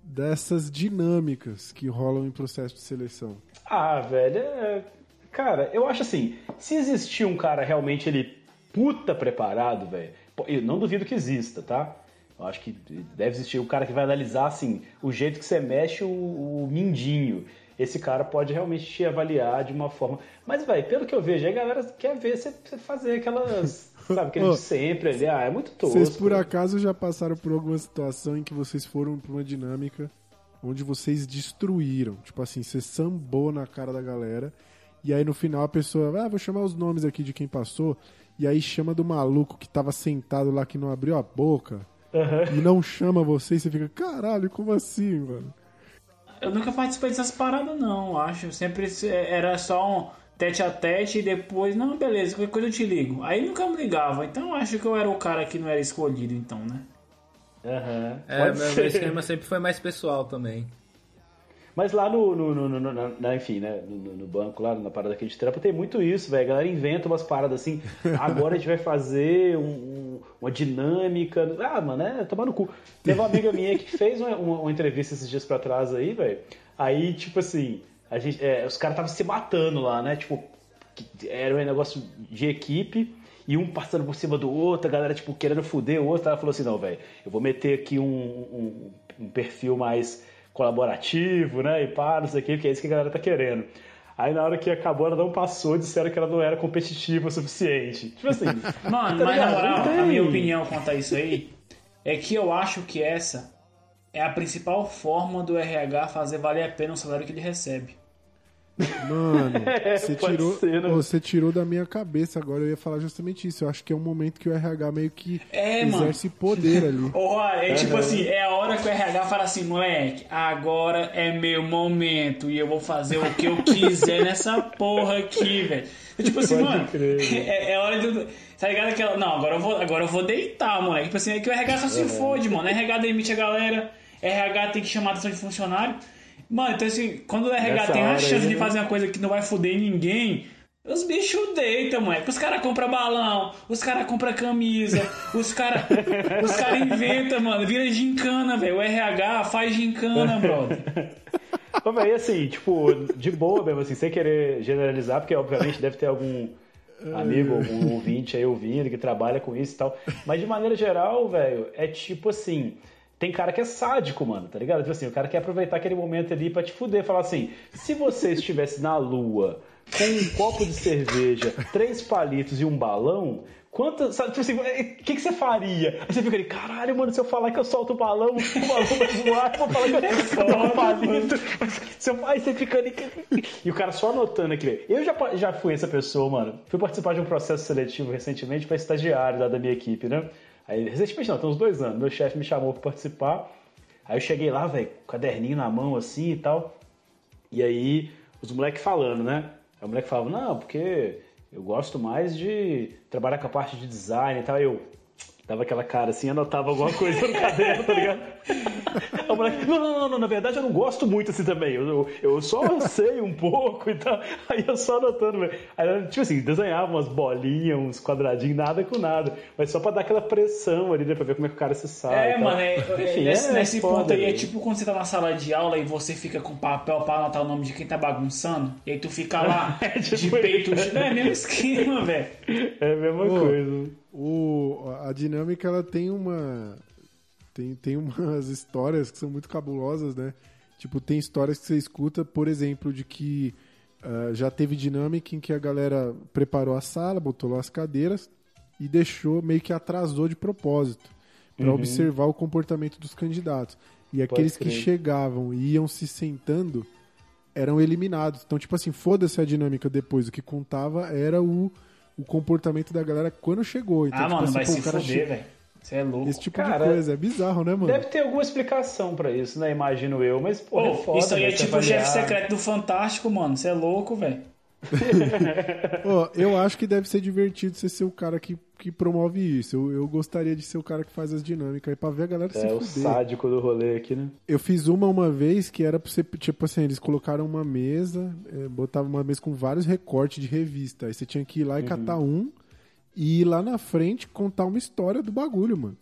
dessas dinâmicas que rolam em processo de seleção? Ah, velho, é... cara, eu acho assim, se existir um cara realmente ele puta preparado, velho, eu não duvido que exista, tá? Eu acho que deve existir o cara que vai analisar assim o jeito que você mexe o, o mindinho. Esse cara pode realmente te avaliar de uma forma. Mas, velho, pelo que eu vejo, aí a galera quer ver você fazer aquelas. Sabe, aquele Ô, de sempre ali. Ah, é muito tosco. Vocês por acaso já passaram por alguma situação em que vocês foram pra uma dinâmica onde vocês destruíram? Tipo assim, você sambou na cara da galera e aí no final a pessoa, ah, vou chamar os nomes aqui de quem passou e aí chama do maluco que tava sentado lá que não abriu a boca e não chama você e você fica, caralho, como assim, mano? Eu nunca participei dessas paradas, não, acho. Sempre era só um tete a tete e depois, não, beleza, qualquer coisa eu te ligo. Aí nunca me ligava, então eu acho que eu era o cara que não era escolhido, então, né? Aham, É, meu, ser. meu esquema sempre foi mais pessoal também. Mas lá no, no, no- no- na- enfim, né, no, banco lá, na parada que a gente trampa, tem muito isso, velho. A galera inventa umas paradas assim, agora a gente vai fazer um- um- uma dinâmica. Ah, mano, é tomar no cu. Teve uma amiga minha que fez uma, uma- uma entrevista esses dias pra trás aí, velho. Aí, tipo assim, a gente, é, os caras estavam se matando lá, né? Tipo, era um negócio de equipe e um passando por cima do outro, a galera, tipo, querendo foder o outro. Ela falou assim: não, velho, eu vou meter aqui um, um- um perfil mais colaborativo, né? E pá, não sei o quê, porque é isso que a galera tá querendo. Aí na hora que acabou, ela não passou, disseram que ela não era competitiva o suficiente. Tipo assim. Mano, tá mas na moral, a minha opinião quanto a isso aí é que eu acho que essa é a principal forma do RH fazer valer a pena o salário que ele recebe. Mano, você pode tirou, ser, né? Você tirou da minha cabeça agora, eu ia falar justamente isso. Eu acho que é um momento que o RH meio que É, mano. exerce poder ali. Ou é tipo assim, é a hora que o RH fala assim, moleque, agora é meu momento e eu vou fazer o que eu quiser nessa porra aqui, velho. É Tipo assim, Pode mano, crer, é, é hora de. Tá ligado aquela. Não, agora eu vou, agora eu vou deitar, moleque. Tipo assim, é que o RH só se fode, mano. RH demite a galera, RH tem que chamar a atenção de funcionário. Mano, então assim, quando o RH Nessa tem a chance aí, de né? fazer uma coisa que não vai foder ninguém. Os bichos deitam, moleque. Os caras compram balão, os caras compram camisa, os caras os cara inventam, mano. Vira gincana, velho. O RH faz gincana, brother. Ô, velho, assim, tipo, de boa mesmo, assim, sem querer generalizar, porque obviamente deve ter algum amigo, algum ouvinte aí ouvindo que trabalha com isso e tal. Mas de maneira geral, velho, é tipo assim. Tem cara que é sádico, mano, tá ligado? Tipo assim, o cara quer aproveitar aquele momento ali pra te fuder, falar assim: se você estivesse na lua com um copo de cerveja, três palitos e um balão, quantas. Sabe, tipo assim, o que, que você faria? Aí você fica ali, caralho, mano, se eu falar que eu solto o balão, o balão vai voar, eu vou falar que eu dou um palito. Se eu, aí você fica ali. E o cara só anotando aqui. Eu já, já fui essa pessoa, mano. Fui participar de um processo seletivo recentemente pra estagiário lá da minha equipe, né? Aí, recentemente não, tem uns dois anos. Meu chefe me chamou pra participar. Aí eu cheguei lá, velho, caderninho na mão assim e tal. E aí, os moleques falando, né? Aí o moleque falava, não, porque eu gosto mais de trabalhar com a parte de design e tal. Aí eu dava aquela cara assim, anotava alguma coisa no caderno, tá ligado? Aí o moleque, não, não, não, não, na verdade eu não gosto muito assim também. Eu, eu, só sei um pouco e tal. Aí eu só anotando, velho. Aí, tipo assim, desenhava umas bolinhas, uns quadradinhos, nada com nada. Mas só pra dar aquela pressão ali, né? Pra ver como é que o cara se sai. É, e tal. mano, é, é- Enfim, nesse, é nesse foda, ponto aí é tipo quando você tá na sala de aula e você fica com papel pra anotar o nome de quem tá bagunçando, e aí tu fica lá É tipo de peito. É mesmo esquema, velho. É a mesma Ô, coisa. O, a dinâmica ela tem uma tem, tem umas histórias que são muito cabulosas, né? Tipo, tem histórias que você escuta, por exemplo, de que ah, já teve dinâmica em que a galera preparou a sala, botou lá as cadeiras e deixou, meio que atrasou de propósito, para Uhum. observar o comportamento dos candidatos. E aqueles que chegavam e iam se sentando eram eliminados. Então, tipo assim, foda-se a dinâmica depois. O que contava era o, o comportamento da galera quando chegou. Então, ah, tipo mano, assim, vai pô, se fuder, che- velho. Você é louco. Esse tipo Cara, de coisa. É bizarro, né, mano? Deve ter alguma explicação pra isso, né? Imagino eu, mas pô, Pô, é foda, isso aí é né? Você tipo o chefe secreto do Fantástico, mano. Você é louco, velho. Ó, eu acho que deve ser divertido você ser o cara que, que promove isso. Eu, eu gostaria de ser o cara que faz as dinâmicas aí pra ver a galera se É o sádico do rolê aqui, né? Eu fiz uma uma vez que era pra você, tipo assim, eles colocaram uma mesa, é, botavam uma mesa com vários recortes de revista. Aí você tinha que ir lá e catar um e ir lá na frente contar uma história do bagulho, mano.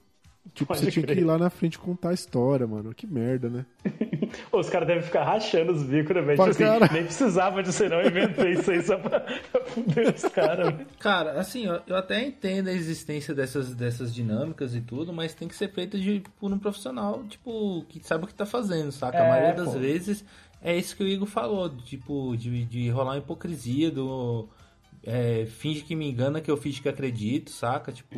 Tipo, Pode você tinha que crer. ir lá na frente contar a história, mano. Que merda, né? Os caras devem ficar rachando os bicos, né, velho? Tipo assim, cara. nem precisava disso, não. Eu inventei isso aí só pra, pra fuder os caras. velho. Cara, assim, eu, eu até entendo a existência dessas, dessas dinâmicas e tudo, mas tem que ser feita de, por um profissional, tipo, que sabe o que tá fazendo, saca? a É, maioria das pô. vezes é isso que o Igor falou, tipo, de, de rolar uma hipocrisia, do. É, finge que me engana que eu finge que acredito, saca? Tipo,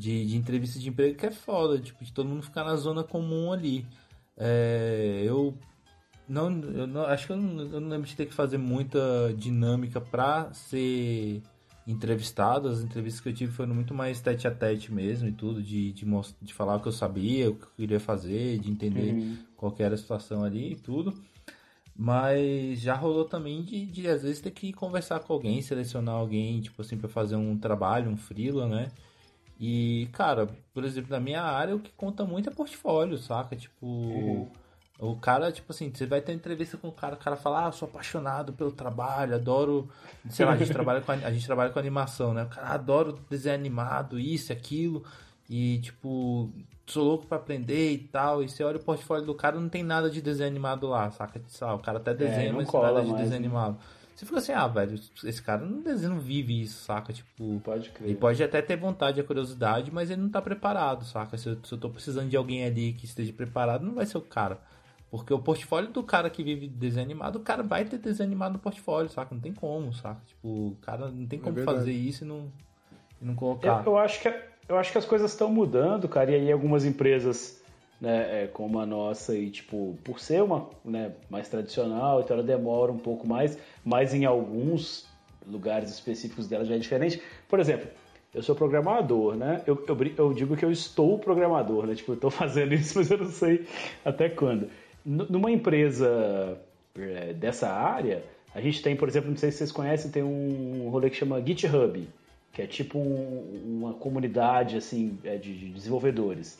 de, de entrevista de emprego que é foda, tipo, de todo mundo ficar na zona comum ali. É, eu não, eu não acho que eu não, eu não lembro de ter que fazer muita dinâmica pra ser entrevistado. As entrevistas que eu tive foram muito mais tete a tete mesmo e tudo, de, de, de falar o que eu sabia, o que eu queria fazer, de entender qual que era a situação ali e tudo. Mas já rolou também de, de às vezes ter que conversar com alguém, selecionar alguém, tipo assim, pra fazer um trabalho, um freela, né? E, cara, por exemplo, na minha área, o que conta muito é portfólio, saca? Tipo, o cara, tipo assim, você vai ter entrevista com o cara, o cara fala, ah, eu sou apaixonado pelo trabalho, adoro, sei lá, a gente trabalha com, a, gente trabalha com animação, né? O cara, adoro desenho animado, isso, aquilo, e, tipo, sou louco pra aprender e tal, e você olha o portfólio do cara, não tem nada de desenho animado lá, saca? Sei lá, o cara até desenha, não mas cola nada de mais, desenho né? animado. Você fica assim, ah, velho, esse cara não não vive isso, saca? Tipo, Pode crer. ele pode até ter vontade e curiosidade, mas ele não tá preparado, saca? Se eu, se eu tô precisando de alguém ali que esteja preparado, não vai ser o cara. Porque o portfólio do cara que vive de desenho animado, o cara vai ter desenho animado no portfólio, saca? Não tem como, saca? Tipo, o cara não tem como verdade. fazer isso e não, e não Eu, colocar. eu acho que, eu acho que as coisas estão mudando, cara, e aí algumas empresas, né, é, como a nossa, e tipo, por ser uma né, mais tradicional, então ela demora um pouco mais, mas em alguns lugares específicos dela já é diferente. Por exemplo, eu sou programador, né? Eu, eu, eu digo que eu estou programador, né? Tipo, eu estou fazendo isso, mas eu não sei até quando. N- Numa empresa é, dessa área, a gente tem, por exemplo, não sei se vocês conhecem, tem um rolê que chama GitHub, que é tipo um- uma comunidade assim é, de, de desenvolvedores.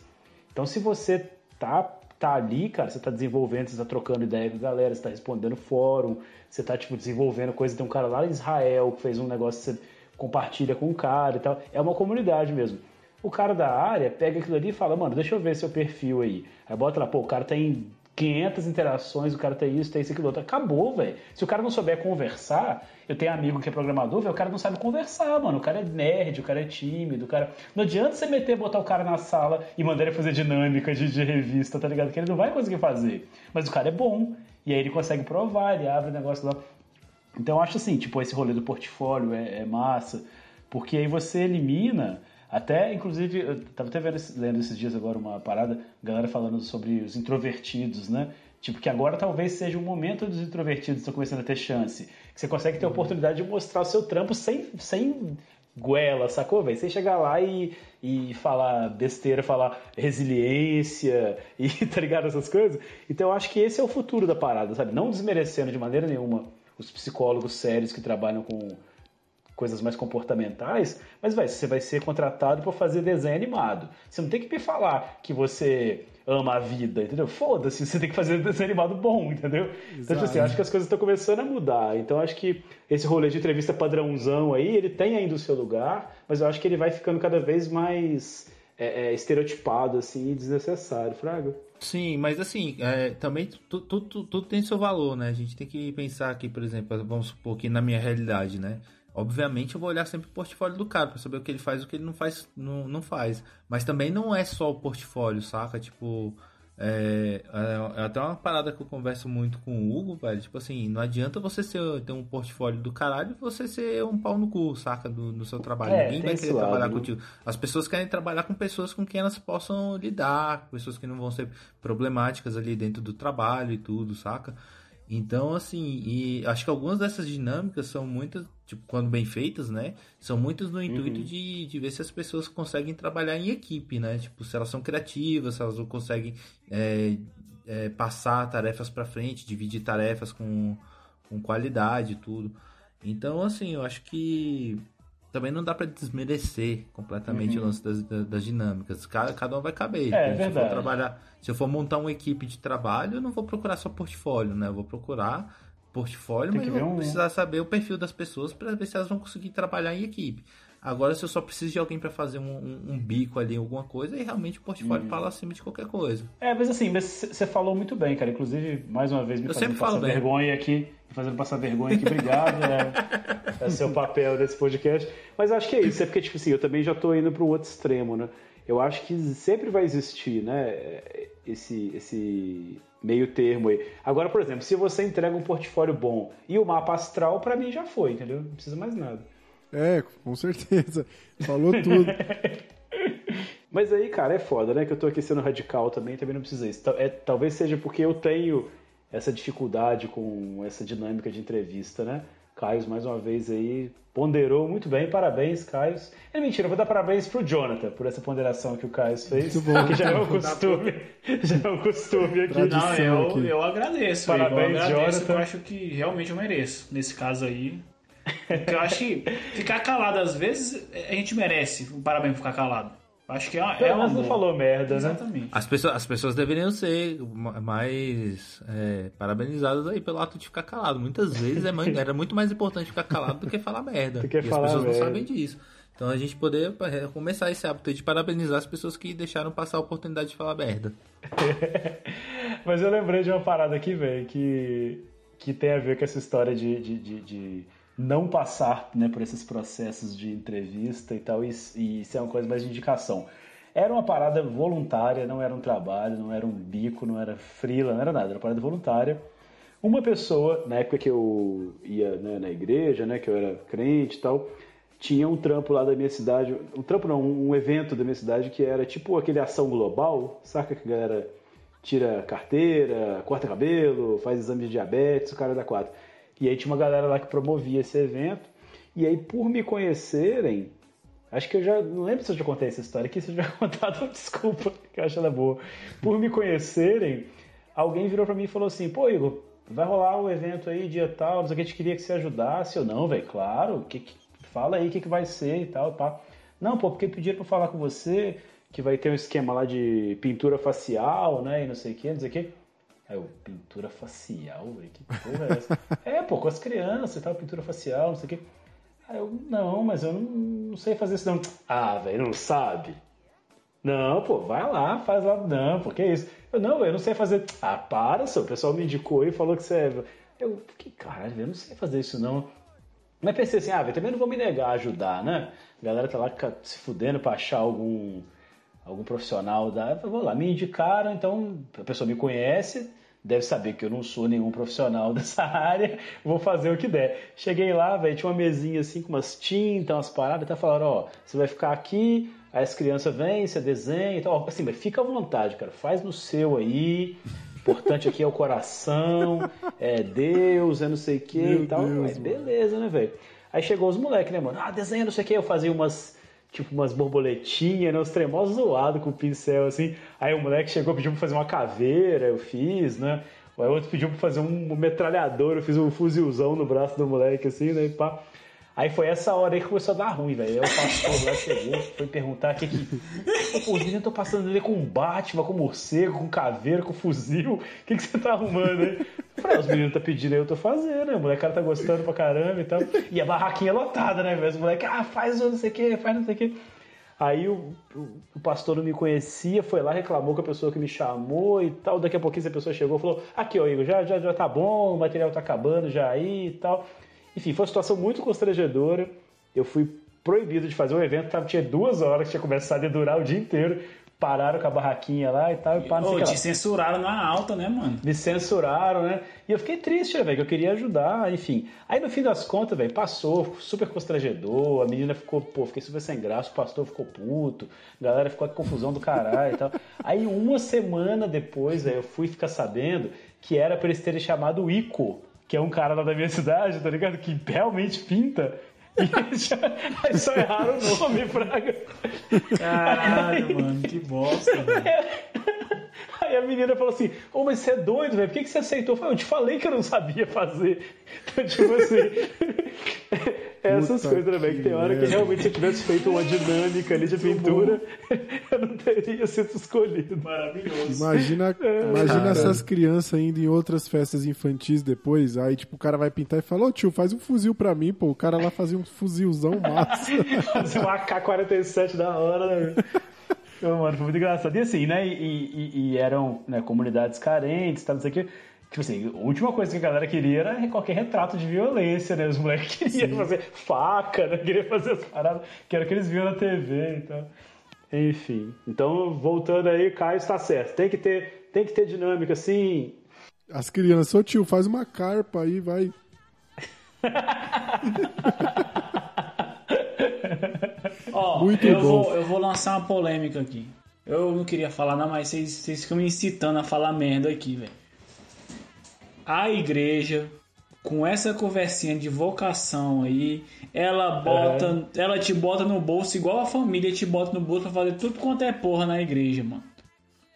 Então, se você tá, tá ali, cara, você tá desenvolvendo, você tá trocando ideia com a galera, você tá respondendo fórum, você tá, tipo, desenvolvendo coisa, tem um cara lá em Israel que fez um negócio, você compartilha com o cara e tal. É uma comunidade mesmo. O cara da área pega aquilo ali e fala, mano, deixa eu ver seu perfil aí. Aí bota lá, pô, o cara tem 500 interações, o cara tem isso, tem isso, aquilo outro. Acabou, velho. Se o cara não souber conversar, eu tenho amigo que é programador, velho, o cara não sabe conversar, mano. O cara é nerd, o cara é tímido, o cara. Não adianta você meter, botar o cara na sala e mandar ele fazer dinâmica de, de revista, tá ligado? Que ele não vai conseguir fazer. Mas o cara é bom. E aí ele consegue provar, ele abre o negócio lá. Então eu acho assim, tipo, esse rolê do portfólio é, é massa, porque aí você elimina, até inclusive, eu tava até vendo, lendo esses dias agora uma parada, galera falando sobre os introvertidos, né? Tipo, que agora talvez seja o momento dos introvertidos estão começando a ter chance. Que você consegue ter a oportunidade de mostrar o seu trampo sem, sem goela, sacou, velho? Sem chegar lá e, e falar besteira, falar resiliência e tá ligado? Essas coisas. Então eu acho que esse é o futuro da parada, sabe? Não desmerecendo de maneira nenhuma os psicólogos sérios que trabalham com coisas mais comportamentais, mas vai, você vai ser contratado para fazer desenho animado. Você não tem que me falar que você ama a vida, entendeu? Foda-se, você tem que fazer desenho animado bom, entendeu? Então, tipo assim, eu acho que as coisas estão começando a mudar. Então, acho que esse rolê de entrevista padrãozão aí, ele tem ainda o seu lugar, mas eu acho que ele vai ficando cada vez mais é, é, estereotipado, assim, e desnecessário, Fraga. Sim, mas assim, é, também tudo, tudo, tudo tem seu valor, né? A gente tem que pensar aqui, por exemplo, vamos supor que na minha realidade, né? Obviamente eu vou olhar sempre o portfólio do cara pra saber o que ele faz e o que ele não faz, não, não faz. Mas também não é só o portfólio, saca? Tipo, É, é, é até uma parada que eu converso muito com o Hugo, velho. Tipo assim, não adianta você ser, ter um portfólio do caralho e você ser um pau no cu, saca? Do, no seu trabalho. É, Ninguém vai querer lado, trabalhar né? contigo. As pessoas querem trabalhar com pessoas com quem elas possam lidar, pessoas que não vão ser problemáticas ali dentro do trabalho e tudo, saca? Então, assim, e acho que algumas dessas dinâmicas são muitas, tipo, quando bem feitas, né? São muitas no intuito Uhum. de, de ver se as pessoas conseguem trabalhar em equipe, né? Tipo, se elas são criativas, se elas conseguem é, é, passar tarefas para frente, dividir tarefas com, com qualidade e tudo. Então, assim, eu acho que também não dá para desmerecer completamente Uhum. o lance das, das, dinâmicas. Cada, cada um vai caber. É, se eu for trabalhar, se eu for montar uma equipe de trabalho, eu não vou procurar só portfólio, né? Eu vou procurar portfólio, Tem mas eu vou um- precisar saber o perfil das pessoas para ver se elas vão conseguir trabalhar em equipe. Agora, se eu só preciso de alguém para fazer um, um- um bico ali, alguma coisa, aí realmente o portfólio Uhum. fala acima de qualquer coisa. É, mas assim, mas você falou muito bem, cara. Inclusive, mais uma vez, me Eu fazendo passar bem. vergonha aqui. Me fazendo passar vergonha aqui. Obrigado. É, é seu papel desse podcast. Mas acho que é isso. É porque, tipo assim, eu também já tô indo pro outro extremo, né? Eu acho que sempre vai existir, né? Esse, esse meio termo aí. Agora, por exemplo, se você entrega um portfólio bom e o mapa astral, pra mim já foi, entendeu? Não precisa mais nada. É, com certeza. Falou tudo. Mas aí, cara, é foda, né? Que eu tô aqui sendo radical também, também não precisa isso. É, talvez seja porque eu tenho essa dificuldade com essa dinâmica de entrevista, né? Caio, mais uma vez aí, ponderou muito bem. Parabéns, Caio. É mentira, eu vou dar parabéns pro Jonathan por essa ponderação que o Caio fez. Muito bom. Que já é um costume. já é um costume aqui. Não, eu, aqui. eu agradeço. Parabéns, eu agradeço, Jonathan. Eu acho que realmente eu mereço, nesse caso aí. Eu acho que ficar calado às vezes a gente merece um parabéns por ficar calado. Eu Acho que é, é uma não falou merda, né? Exatamente. As pessoas, as pessoas deveriam ser ma- mais é, parabenizadas aí pelo ato de ficar calado. Muitas vezes é, era muito mais importante ficar calado do que falar merda. Do que e falar as pessoas merda. não sabem disso. Então a gente poder é, começar esse hábito de parabenizar as pessoas que deixaram passar a oportunidade de falar merda. Mas eu lembrei de uma parada aqui, velho, que, que tem a ver com essa história de, de, de, de não passar né, por esses processos de entrevista e tal, e, e é uma coisa mais de indicação. Era uma parada voluntária, não era um trabalho, não era um bico, não era freela, não era nada, era uma parada voluntária. Uma pessoa, na época que eu ia né, na igreja, né, que eu era crente e tal, tinha um trampo lá da minha cidade, um trampo não, um evento da minha cidade que era tipo aquele ação global, saca que a galera tira carteira, corta cabelo, faz exame de diabetes, o cara da quatro. E aí tinha uma galera lá que promovia esse evento, e aí por me conhecerem, acho que eu já, não lembro se eu já contei essa história aqui, se eu já contado, desculpa, que eu acho ela boa. Por me conhecerem, alguém virou pra mim e falou assim, pô Igor, vai rolar o evento aí, dia tal, não sei o que, a gente queria que você ajudasse. Eu, não, velho, claro, que, que- fala aí o que, que vai ser e tal, pá. Não, pô, porque pediram pra falar com você que vai ter um esquema lá de pintura facial, né, e não sei o que, não sei o que. Aí eu, pintura facial, velho, que porra é essa? é, pô, com as crianças e tal, pintura facial, não sei o que. Aí eu, não, mas eu não, não sei fazer isso não. Ah, velho, não sabe? Não, pô, vai lá, faz lá. Não, pô, que isso? Eu, não, eu não sei fazer. Ah, para, seu. O pessoal me indicou e falou que você é. Eu, que caralho, eu não sei fazer isso não. Mas pensei assim, ah, velho, também não vou me negar a ajudar, né? A galera tá lá se fudendo pra achar algum, algum profissional da. Eu vou lá, me indicaram, então a pessoa me conhece, deve saber que eu não sou nenhum profissional dessa área, vou fazer o que der. Cheguei lá, velho, tinha uma mesinha assim com umas tintas, umas paradas, tá falaram, ó, você vai ficar aqui, aí as crianças vêm, você desenha e tal. Assim, mas fica à vontade, cara, faz no seu aí. Importante aqui é o coração, é Deus, é não sei o que e tal. Deus, Mas beleza, né, velho? Aí chegou os moleques, né, mano? Ah, desenha não sei o que. Eu fazia umas, tipo, umas borboletinhas, né? Os tremosos zoados com o pincel, assim. Aí o moleque chegou, pediu pra fazer uma caveira, eu fiz, né? Aí o outro pediu pra fazer um metralhador, eu fiz um fuzilzão no braço do moleque, assim, né? E pá. Aí foi essa hora aí que começou a dar ruim, velho. Aí o pastor lá chegou, foi perguntar o que que. Pô, meninos estão passando ali com Batman, com morcego, com caveira, com fuzil. O que, que você tá arrumando aí? Eu falei, "Ah, os meninos tá pedindo aí, eu tô fazendo, né? O moleque cara tá gostando pra caramba e tal. E a barraquinha lotada, né, velho? Os moleques, ah, faz não sei o que, faz não sei o que. Aí o, o, o pastor não me conhecia, foi lá, reclamou com a pessoa que me chamou e tal. Daqui a pouquinho essa pessoa chegou e falou: Aqui, ó, Igor, já, já, já tá bom, o material tá acabando já aí e tal. Enfim, foi uma situação muito constrangedora. Eu fui proibido de fazer um evento, tava, tinha duas horas, tinha começado a durar o dia inteiro. pararam com a barraquinha lá e tal, e pá, não sei o Ô, que lá. te censuraram na alta, né, mano? Me censuraram, né? E eu fiquei triste, né, velho, que eu queria ajudar, enfim. Aí no fim das contas, velho, passou, super constrangedor, a menina ficou, pô, fiquei super sem graça, o pastor ficou puto, a galera ficou com confusão do caralho e tal. Aí uma semana depois, velho, eu fui ficar sabendo que era pra eles terem chamado o Ico, que é um cara lá da minha cidade, tá ligado? Que realmente pinta. E aí só erraram o nome, Fraga. Caralho, mano, que bosta, velho. Aí a menina falou assim: Ô, mas você é doido, velho? Por que, que você aceitou? Eu falei, eu te falei que eu não sabia fazer. Então, tipo assim. Essas Puta coisas, velho? Que tem hora que realmente se eu tivesse feito uma dinâmica ali de pintura, eu não teria sido escolhido. Maravilhoso. Imagina, imagina essas crianças indo em outras festas infantis depois, aí tipo o cara vai pintar e fala, ô tio, faz um fuzil pra mim, pô. O cara lá fazia um fuzilzão massa. Fazer um AK-47 da hora, né? mano, foi muito engraçado. E assim, né? E, e- e eram né, comunidades carentes, tal, não sei o quê. Tipo assim, a última coisa que a galera queria era qualquer retrato de violência, né? Os moleques queriam fazer faca, né? Queriam fazer as paradas que era o que eles viam na TV e tal. Enfim. Então, voltando aí, Caio está certo. Tem que ter, tem que ter dinâmica, sim. As crianças, ô tio, faz uma carpa aí, vai. Ó, Muito eu, bom. Vou, eu vou lançar uma polêmica aqui. Eu não queria falar, não, mas vocês, vocês ficam me incitando a falar merda aqui, velho. A igreja, com essa conversinha de vocação aí, ela bota. Ela te bota no bolso igual a família te bota no bolso pra fazer tudo quanto é porra na igreja, mano.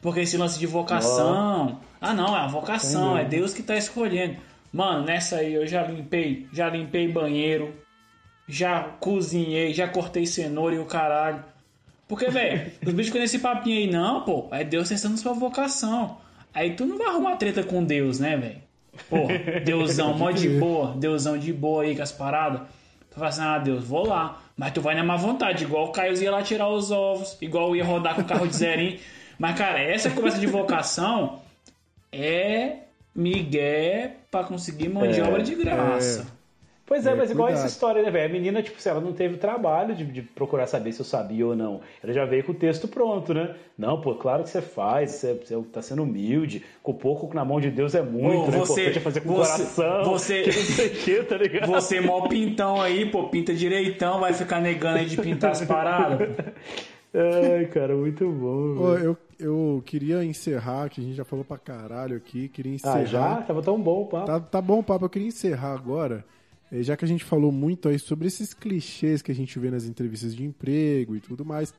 Porque esse lance de vocação. Ah não, é a vocação, é Deus que tá escolhendo. Mano, nessa aí eu já limpei, já limpei banheiro, já cozinhei, já cortei cenoura e o caralho. Porque, velho, os bichos com esse papinho aí, não, pô, é Deus testando sua vocação. Aí tu não vai arrumar treta com Deus, né, velho? Porra, Deusão, mó de boa, Deusão de boa aí com as paradas. Tu fala assim, ah, Deus, vou lá. Mas tu vai na má vontade, igual o Caio ia lá tirar os ovos, igual ia rodar com o carro de zerinho. Mas, cara, essa conversa de vocação é migué pra conseguir mão de É, obra de graça. Pois é, É, mas igual cuidado. essa história, né, velho? A menina, tipo, se ela não teve trabalho de, de procurar saber se eu sabia ou não. Ela já veio com o texto pronto, né? Não, pô, claro que você faz, você, você tá sendo humilde. Com pouco na mão de Deus é muito, Ô, né? você- Importante é fazer com o você- coração. você- que não sei o que, tá ligado? Você mó pintão aí, pô, pinta direitão, vai ficar negando aí de pintar as paradas. Ai, cara, muito bom. Ô, velho. eu, eu queria encerrar, que a gente já falou pra caralho aqui, queria encerrar. Ah, já? Tava tão bom o papo. Tá, tá bom o papo, eu queria encerrar agora, já que a gente falou muito aí sobre esses clichês que a gente vê nas entrevistas de emprego e tudo mais.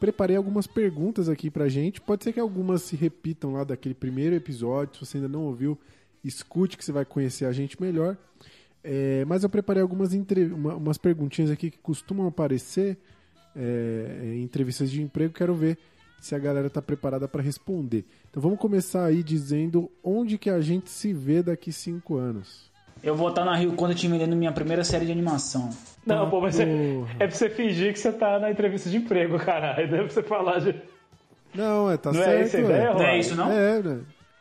Preparei algumas perguntas aqui pra gente. Pode ser que algumas se repitam lá daquele primeiro episódio. Se você ainda não ouviu, escute que você vai conhecer a gente melhor. Eh, mas eu preparei algumas uma- umas perguntinhas aqui que costumam aparecer eh, em entrevistas de emprego. Quero ver se a galera tá preparada para responder. Então vamos começar aí dizendo onde que a gente se vê daqui cinco anos. Eu vou estar na Rio quando eu te vendendo minha primeira série de animação. Não, pô, mas é, é pra você fingir que você tá na entrevista de emprego, caralho. Não é pra você falar de. Não, é, tá Não é certo. essa a ideia, é. Não é isso, não? É, né?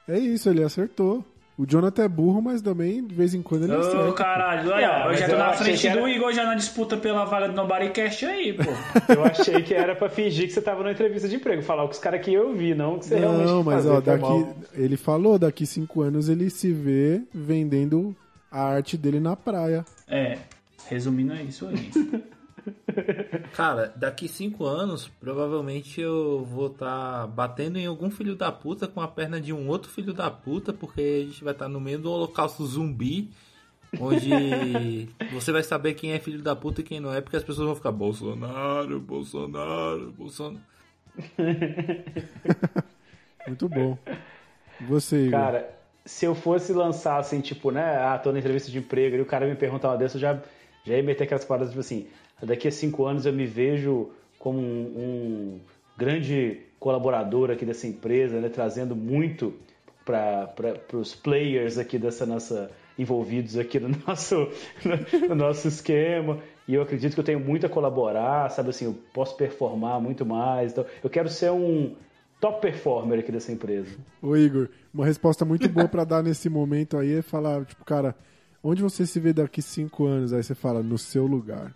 É isso, ele acertou. O Jonathan é burro, mas também, de vez em quando, ele Ô, acerta. caralho, Não, olha, eu mas já eu tô na achei frente era- do Igor já na disputa pela vaga do Nobodycast aí, pô. Eu achei que era pra fingir que você tava na entrevista de emprego. Falar o que os caras que eu vi, não o que você realmente Não, mas fazer, ó, foi daqui. mal. Ele falou, daqui cinco anos ele se vê vendendo a arte dele na praia. É, resumindo é isso aí. Cara, daqui cinco anos, provavelmente eu vou estar batendo em algum filho da puta com a perna de um outro filho da puta, porque a gente vai estar no meio do holocausto zumbi, onde você vai saber quem é filho da puta e quem não é, porque as pessoas vão ficar Bolsonaro, Bolsonaro, Bolsonaro. Muito bom. Você, Igor? Cara, se eu fosse lançar assim, tipo, né? Ah, tô na entrevista de emprego e o cara me perguntar uma dessa, eu já, já ia meter aquelas paradas, tipo assim, daqui a cinco anos eu me vejo como um, um grande colaborador aqui dessa empresa, né? Trazendo muito para os players aqui dessa nossa envolvidos aqui no nosso no nosso esquema e eu acredito que eu tenho muito a colaborar sabe assim eu posso performar muito mais então eu quero ser um top performer aqui dessa empresa Ô Igor, uma resposta muito boa pra dar nesse momento aí é falar, tipo, cara, onde você se vê daqui cinco anos? Aí você fala, no seu lugar.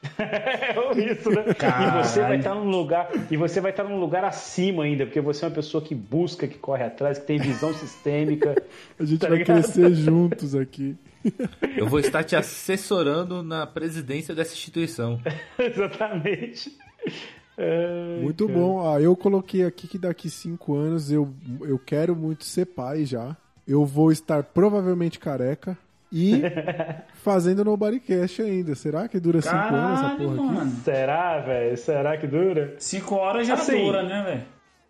É isso, né? E você vai estar num lugar, e você vai estar num lugar acima ainda, porque você é uma pessoa que busca, que corre atrás, que tem visão sistêmica. A gente Tá vai ligado? crescer juntos aqui. Eu vou estar te assessorando na presidência dessa instituição. Exatamente. É, Muito cara. bom. Ah, eu coloquei aqui que daqui cinco anos eu, eu quero muito ser pai já. Eu vou estar provavelmente careca e fazendo no bodycast ainda. Será que dura cinco anos essa Caralho, porra aqui? mano. Será, velho? Será que dura? Cinco horas já Assim, dura, né, velho?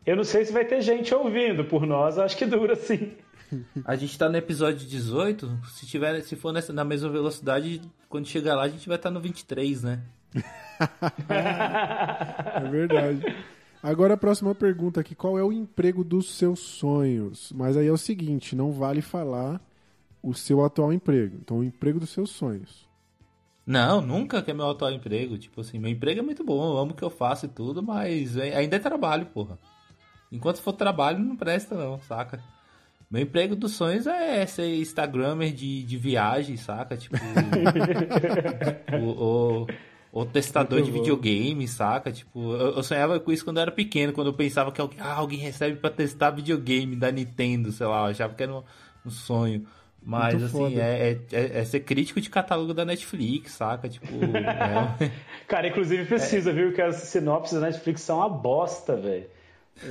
Eu não sei se vai ter gente ouvindo, por nós acho que dura sim. A gente tá no episódio 18, se tiver, se for nessa, na mesma velocidade, quando chegar lá a gente vai estar no 23, né? É verdade. Agora a próxima pergunta aqui: qual é o emprego dos seus sonhos? Mas aí é o seguinte: não vale falar o seu atual emprego. Então, o emprego dos seus sonhos. Não, nunca que é meu atual emprego. Tipo assim, meu emprego é muito bom, eu amo o que eu faço e tudo, mas é- ainda é trabalho, porra. Enquanto for trabalho, não presta não, saca? Meu emprego dos sonhos é ser Instagrammer de, de viagem, saca? Tipo. o, o, o testador de videogame, saca? Tipo, eu, eu sonhava com isso quando eu era pequeno, quando eu pensava que alguém, ah, alguém recebe pra testar videogame da Nintendo, sei lá, eu achava que era um, um sonho. Mas Muito assim, é, é, é- é ser crítico de catálogo da Netflix, saca? Tipo, é, Cara, inclusive precisa, viu? Que as sinopses da Netflix são uma bosta, velho.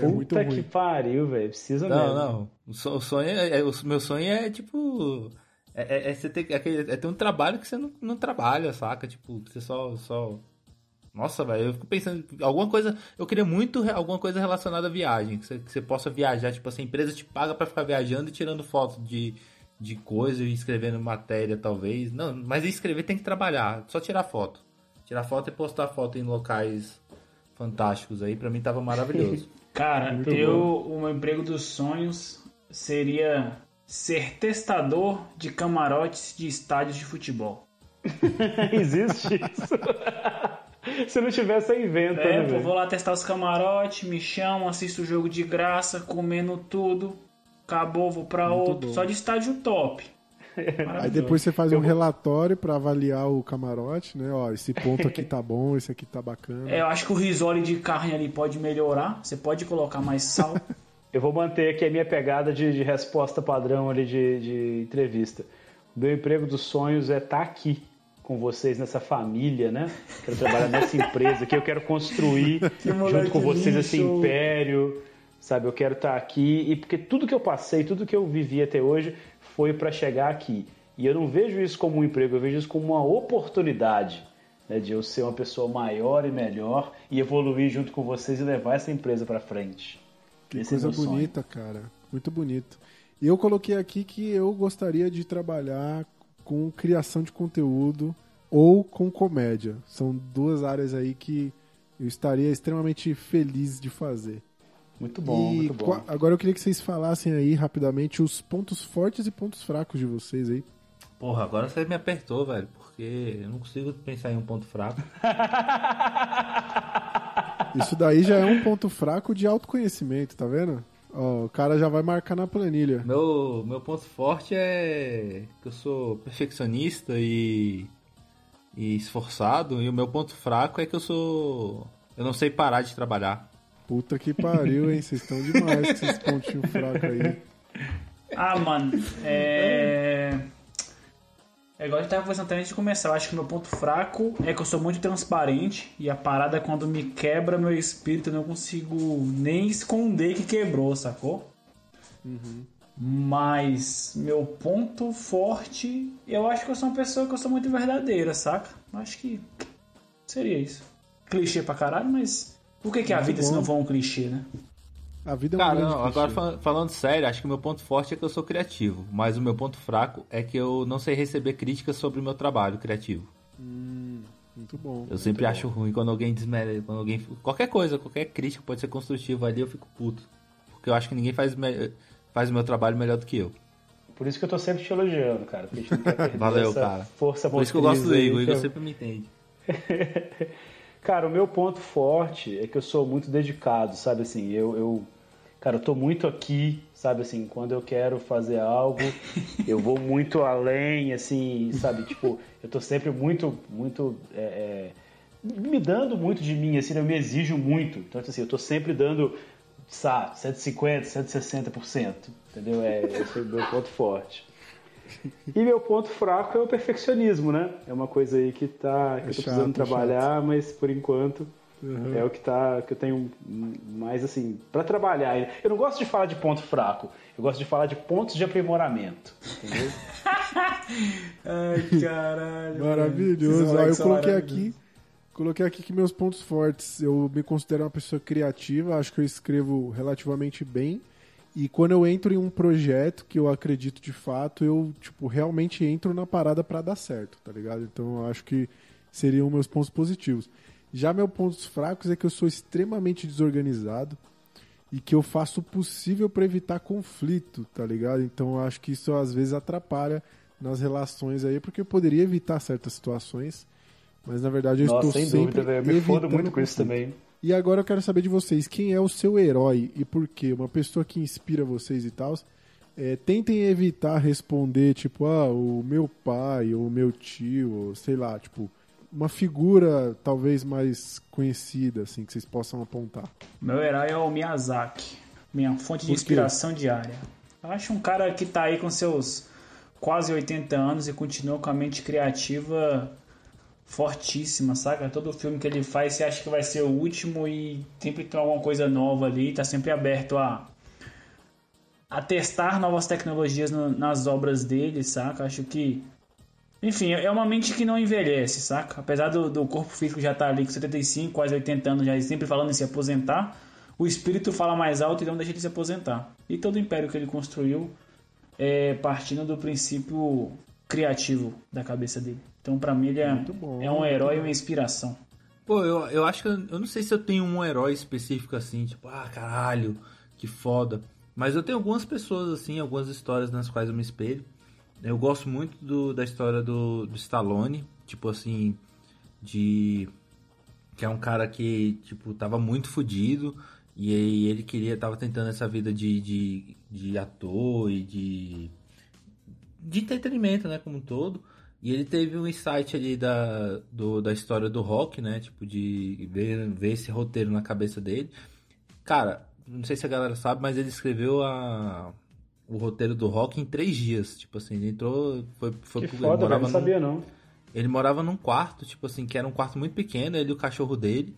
muito Puta que pariu, velho. Precisa Não, mesmo. não. O so- o sonho é, é- o meu sonho é tipo. É, é- é você ter, é é ter um trabalho que você não, não trabalha, saca? Tipo, você só. só... Nossa, velho, eu fico pensando. Alguma coisa. Eu queria muito re- alguma coisa relacionada à viagem. Que você, que você possa viajar. Tipo assim, a empresa te paga pra ficar viajando e tirando foto de, de coisa e escrevendo matéria, talvez. Não, mas escrever tem que trabalhar. Só tirar foto. Tirar foto e postar foto em locais fantásticos aí, pra mim tava maravilhoso. Cara, Muito eu, o meu emprego dos sonhos seria ser testador de camarotes de estádios de futebol. Existe isso. Se não tivesse, você inventa, É, né, pô, vou lá testar os camarotes, me chamam, assisto o jogo de graça, comendo tudo. Acabou, vou pra Muito outro. bom. Só de estádio top. Aí depois você faz um relatório pra avaliar o camarote, né? Ó, esse ponto aqui tá bom, esse aqui tá bacana. É, eu acho que o risole de carne ali pode melhorar. Você pode colocar mais sal. Eu vou manter aqui a minha pegada de, de resposta padrão ali de, de entrevista. O meu emprego dos sonhos é estar aqui com vocês nessa família, né? Quero trabalhar nessa empresa que eu quero construir junto com vocês esse lixo. império, sabe? Eu quero estar aqui e porque tudo que eu passei, tudo que eu vivi até hoje foi para chegar aqui. E eu não vejo isso como um emprego, eu vejo isso como uma oportunidade. Né, de eu ser uma pessoa maior e melhor e evoluir junto com vocês e levar essa empresa para frente. Que Esse é coisa sonho. bonita, cara. Muito bonito. E eu coloquei aqui que eu gostaria de trabalhar com criação de conteúdo ou com comédia. São duas áreas aí que eu estaria extremamente feliz de fazer. Muito bom, e muito bom. agora eu queria que vocês falassem aí rapidamente os pontos fortes e pontos fracos de vocês aí. Porra, agora você me apertou, velho, porque eu não consigo pensar em um ponto fraco. Isso daí já é um ponto fraco de autoconhecimento, tá vendo? Ó, o cara já vai marcar na planilha. Meu, meu ponto forte é que eu sou perfeccionista e, e esforçado, e o meu ponto fraco é que eu sou. Eu não sei parar de trabalhar. Puta que pariu, hein? Vocês estão demais com esses pontinhos fracos aí. Ah, mano, é. É igual a gente tava conversando antes de começar. Eu acho que meu ponto fraco é que eu sou muito transparente e a parada quando me quebra meu espírito eu não consigo nem esconder que quebrou, sacou? Mas meu ponto forte, eu acho que eu sou uma pessoa que eu sou muito verdadeira, saca? Eu Acho que seria isso. Clichê pra caralho, mas o que, que é a vida se bom. não for um clichê, né? A vida é um Cara, grande não, agora fal- falando sério, acho que o meu ponto forte é que eu sou criativo, mas o meu ponto fraco é que eu não sei receber críticas sobre o meu trabalho criativo. Muito bom. Eu sempre acho ruim quando alguém desmerece, quando alguém qualquer coisa, qualquer crítica pode ser construtiva ali, eu fico puto, porque eu acho que ninguém faz me- faz o meu trabalho melhor do que eu. Por isso que eu tô sempre te elogiando, cara. Porque a gente não quer perder Valeu, cara. Força Por isso que eu gosto do Igor, o Igor eu- sempre me entende. Cara, o meu ponto forte é que eu sou muito dedicado, sabe assim, eu, eu cara, eu tô muito aqui, sabe assim, quando eu quero fazer algo, eu vou muito além, assim, sabe, tipo, eu tô sempre muito, muito é, é, me dando muito de mim, assim, eu me exijo muito. Então, assim, eu tô sempre dando, sabe, 150%, 160%, entendeu? É, esse é o meu ponto forte. E meu ponto fraco é o perfeccionismo, né? É uma coisa aí que, tá, que É eu tô chato, precisando é trabalhar, mas por enquanto é o que tá que eu tenho mais assim para trabalhar. Eu não gosto de falar de ponto fraco, eu gosto de falar de pontos de aprimoramento, entendeu? Ai, caralho. Maravilhoso. Eu coloquei aqui, coloquei aqui que meus pontos fortes, eu me considero uma pessoa criativa, acho que eu escrevo relativamente bem. E quando eu entro em um projeto que eu acredito de fato, eu tipo realmente entro na parada pra dar certo, tá ligado? Então eu acho que seriam meus pontos positivos. Já meus pontos fracos é que eu sou extremamente desorganizado e que eu faço o possível pra evitar conflito, tá ligado? Então eu acho que isso às vezes atrapalha nas relações aí, porque eu poderia evitar certas situações, mas na verdade eu Nossa, estou sem sempre dúvida, velho. Eu me fodo muito com isso também. E agora eu quero saber de vocês, quem é o seu herói e por quê? Uma pessoa que inspira vocês e tal. É, tentem evitar responder, tipo, ah, o meu pai, ou o meu tio, ou sei lá, tipo, uma figura talvez mais conhecida, assim, que vocês possam apontar. Meu herói é o Miyazaki, minha fonte de inspiração diária. Eu acho um cara que tá aí com seus quase 80 anos e continua com a mente criativa fortíssima, saca? Todo filme que ele faz, você acha que vai ser o último e sempre tem alguma coisa nova ali, tá sempre aberto a a testar novas tecnologias no- nas obras dele, saca? Acho que enfim, é uma mente que não envelhece, saca? Apesar do, do corpo físico já estar ali com 75, quase 80 anos, já sempre falando em se aposentar, o espírito fala mais alto e não deixa de se aposentar. E todo o império que ele construiu é partindo do princípio criativo da cabeça dele. Então, pra mim, ele é, bom, é um herói e uma inspiração. Pô, eu, eu acho que eu, eu não sei se eu tenho um herói específico assim, tipo, ah, caralho, que foda. Mas eu tenho algumas pessoas assim, algumas histórias nas quais eu me espelho. Eu gosto muito do- da história do, do Stallone, tipo assim, de que é um cara que, tipo, tava muito fudido e aí ele queria, tava tentando essa vida de, de, de ator e de de entretenimento, né, como um todo. E ele teve um insight ali da, do- da história do rock, né? Tipo, de ver, ver esse roteiro na cabeça dele. Cara, não sei se a galera sabe, mas ele escreveu a, o roteiro do rock em três dias. Tipo assim, ele entrou. Foi, foi Que pro- foda, morava não num- sabia não. ele morava num quarto, tipo assim, que era um quarto muito pequeno, ele e o cachorro dele.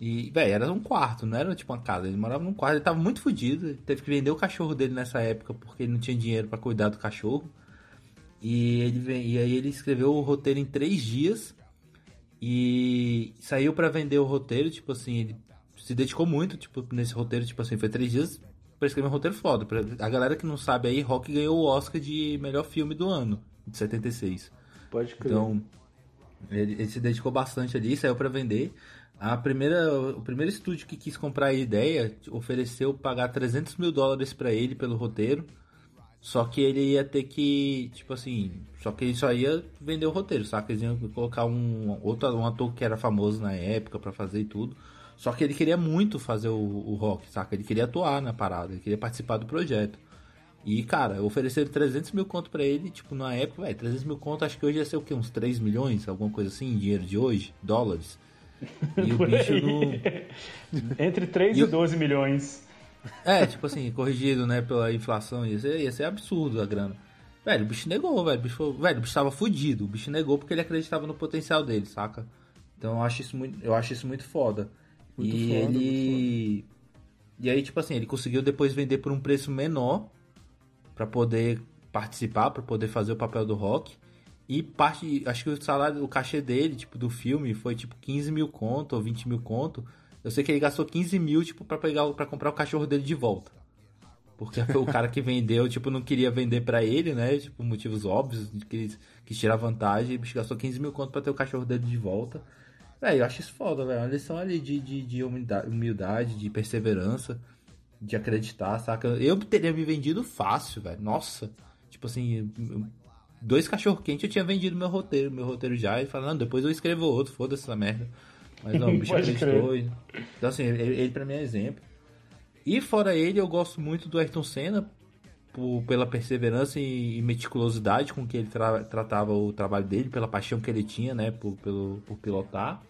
E, velho, era um quarto, não era tipo uma casa. Ele morava num quarto, ele tava muito fudido. Ele teve que vender o cachorro dele nessa época porque ele não tinha dinheiro pra cuidar do cachorro. E, ele, e aí ele escreveu o roteiro em três dias. E saiu pra vender o roteiro, tipo assim, ele se dedicou muito, tipo, nesse roteiro, tipo assim, foi três dias pra escrever um roteiro foda. Pra- A galera que não sabe aí, Rock ganhou o Oscar de melhor filme do ano, de 76. Pode crer. Então, ele, ele se dedicou bastante ali, saiu para vender. A primeira, o primeiro estúdio que quis comprar a ideia ofereceu pagar 300 mil dólares para ele pelo roteiro. Só que ele ia ter que, tipo assim, só que ele só ia vender o roteiro, saca? Eles iam colocar um outro um ator que era famoso na época para fazer e tudo. Só que ele queria muito fazer o, o rock, saca? Ele queria atuar na parada, ele queria participar do projeto. E, cara, ofereceram 300 mil conto pra ele, tipo, na época, velho, 300 mil conto, acho que hoje ia ser o quê? Uns 3 milhões? Alguma coisa assim, em dinheiro de hoje? Dólares? E o bicho não... Entre 3 E e o- 12 milhões. É, tipo assim, corrigido, né, pela inflação, ia ser, ia ser absurdo a grana. Velho, o bicho negou, velho. O bicho, velho, o bicho tava fudido. O bicho negou porque ele acreditava no potencial dele, saca? Então eu acho isso muito, eu acho isso muito foda. Muito e foda, ele. E aí, tipo assim, ele conseguiu depois vender por um preço menor pra poder participar, pra poder fazer o papel do rock. E parte, acho que o salário, o cachê dele, tipo, do filme foi tipo 15 mil conto ou 20 mil conto. Eu sei que ele gastou 15 mil, tipo, pra, pegar, pra comprar o cachorro dele de volta. Porque foi o cara que vendeu, tipo, não queria vender pra ele, né? Tipo, motivos óbvios, que ele quis tirar vantagem. E gastou 15 mil conto pra ter o cachorro dele de volta. Velho, eu acho isso foda, velho. É Uma lição ali de, de, de humildade, de perseverança, de acreditar, saca? Eu teria me vendido fácil, velho. Nossa. Tipo assim, dois cachorro quente eu tinha vendido meu roteiro, meu roteiro já. E falando, depois eu escrevo outro, foda-se essa merda. Mas não, o bicho acreditou. e- Então assim, ele, ele pra mim é exemplo. E fora ele, eu gosto muito do Ayrton Senna por- pela perseverança e, e meticulosidade com que ele tra- tratava o trabalho dele, pela paixão que ele tinha, né, por, pelo, por pilotar.